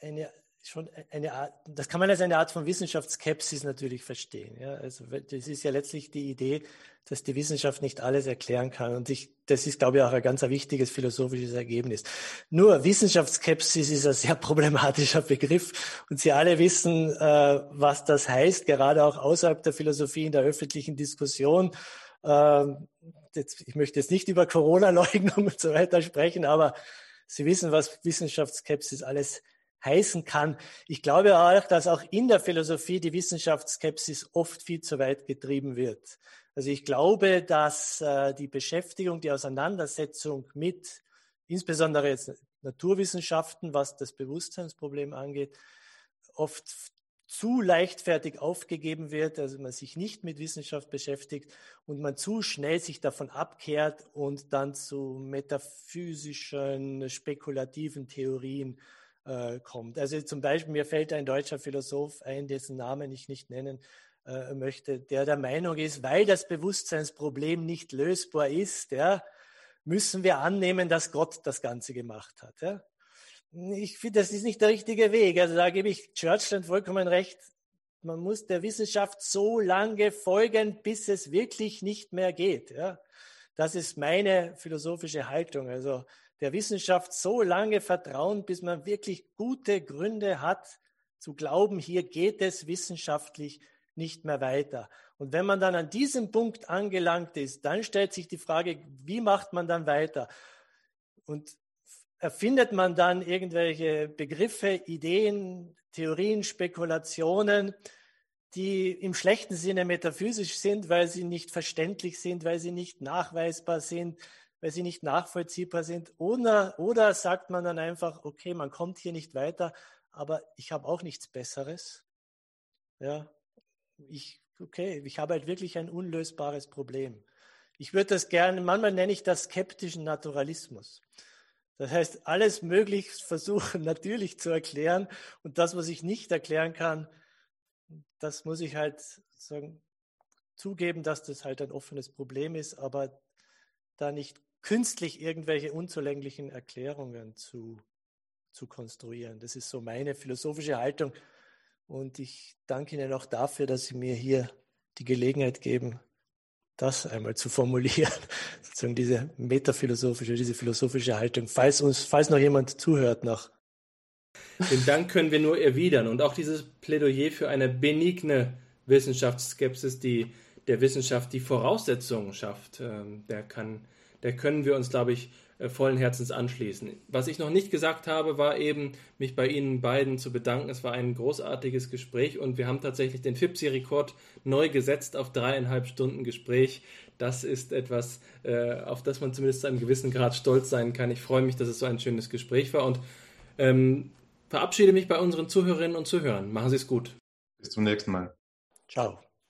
eine schon eine Art, das kann man als eine Art von Wissenschaftsskepsis natürlich verstehen. Ja? Also das ist ja letztlich die Idee, dass die Wissenschaft nicht alles erklären kann. Und ich, das ist, glaube ich, auch ein ganz wichtiges philosophisches Ergebnis. Nur Wissenschaftsskepsis ist ein sehr problematischer Begriff. Und Sie alle wissen, äh, was das heißt, gerade auch außerhalb der Philosophie in der öffentlichen Diskussion. Äh, jetzt, ich möchte jetzt nicht über Corona-Leugnung <laughs> und so weiter sprechen, aber Sie wissen, was Wissenschaftsskepsis alles heißen kann. Ich glaube auch, dass auch in der Philosophie die Wissenschaftsskepsis oft viel zu weit getrieben wird. Also ich glaube, dass äh, die Beschäftigung, die Auseinandersetzung mit insbesondere jetzt Naturwissenschaften, was das Bewusstseinsproblem angeht, oft zu leichtfertig aufgegeben wird, also man sich nicht mit Wissenschaft beschäftigt und man zu schnell sich davon abkehrt und dann zu metaphysischen, spekulativen Theorien äh, kommt. Also zum Beispiel, mir fällt ein deutscher Philosoph ein, dessen Namen ich nicht nennen äh, möchte, der der Meinung ist, weil das Bewusstseinsproblem nicht lösbar ist, ja, müssen wir annehmen, dass Gott das Ganze gemacht hat. Ja. Ich finde, das ist nicht der richtige Weg. Also da gebe ich Churchland vollkommen recht. Man muss der Wissenschaft so lange folgen, bis es wirklich nicht mehr geht. Ja. Das ist meine philosophische Haltung. Also der Wissenschaft so lange vertrauen, bis man wirklich gute Gründe hat zu glauben, hier geht es wissenschaftlich nicht mehr weiter. Und wenn man dann an diesem Punkt angelangt ist, dann stellt sich die Frage, wie macht man dann weiter? Und erfindet man dann irgendwelche Begriffe, Ideen, Theorien, Spekulationen, die im schlechten Sinne metaphysisch sind, weil sie nicht verständlich sind, weil sie nicht nachweisbar sind, weil sie nicht nachvollziehbar sind. Oder, oder sagt man dann einfach, okay, man kommt hier nicht weiter, aber ich habe auch nichts Besseres. Ja, ich, okay, ich habe halt wirklich ein unlösbares Problem. Ich würde das gerne, manchmal nenne ich das skeptischen Naturalismus. Das heißt, alles möglich versuchen <laughs> natürlich zu erklären und das, was ich nicht erklären kann, das muss ich halt sagen, zugeben, dass das halt ein offenes Problem ist, aber da nicht künstlich irgendwelche unzulänglichen Erklärungen zu, zu konstruieren. Das ist so meine philosophische Haltung. Und ich danke Ihnen auch dafür, dass Sie mir hier die Gelegenheit geben, das einmal zu formulieren, <laughs> sozusagen diese metaphilosophische, diese philosophische Haltung, falls uns, falls noch jemand zuhört nach. <laughs> Den Dank können wir nur erwidern und auch dieses Plädoyer für eine benigne Wissenschaftsskepsis, die der Wissenschaft die Voraussetzungen schafft, ähm, der kann, der können wir uns, glaube ich, äh, vollen Herzens anschließen. Was ich noch nicht gesagt habe, war eben, mich bei Ihnen beiden zu bedanken. Es war ein großartiges Gespräch und wir haben tatsächlich den FIPSI-Rekord neu gesetzt auf dreieinhalb Stunden Gespräch. Das ist etwas, äh, auf das man zumindest zu einem gewissen Grad stolz sein kann. Ich freue mich, dass es so ein schönes Gespräch war und ähm, verabschiede mich bei unseren Zuhörerinnen und Zuhörern. Machen Sie es gut. Bis zum nächsten Mal. Ciao.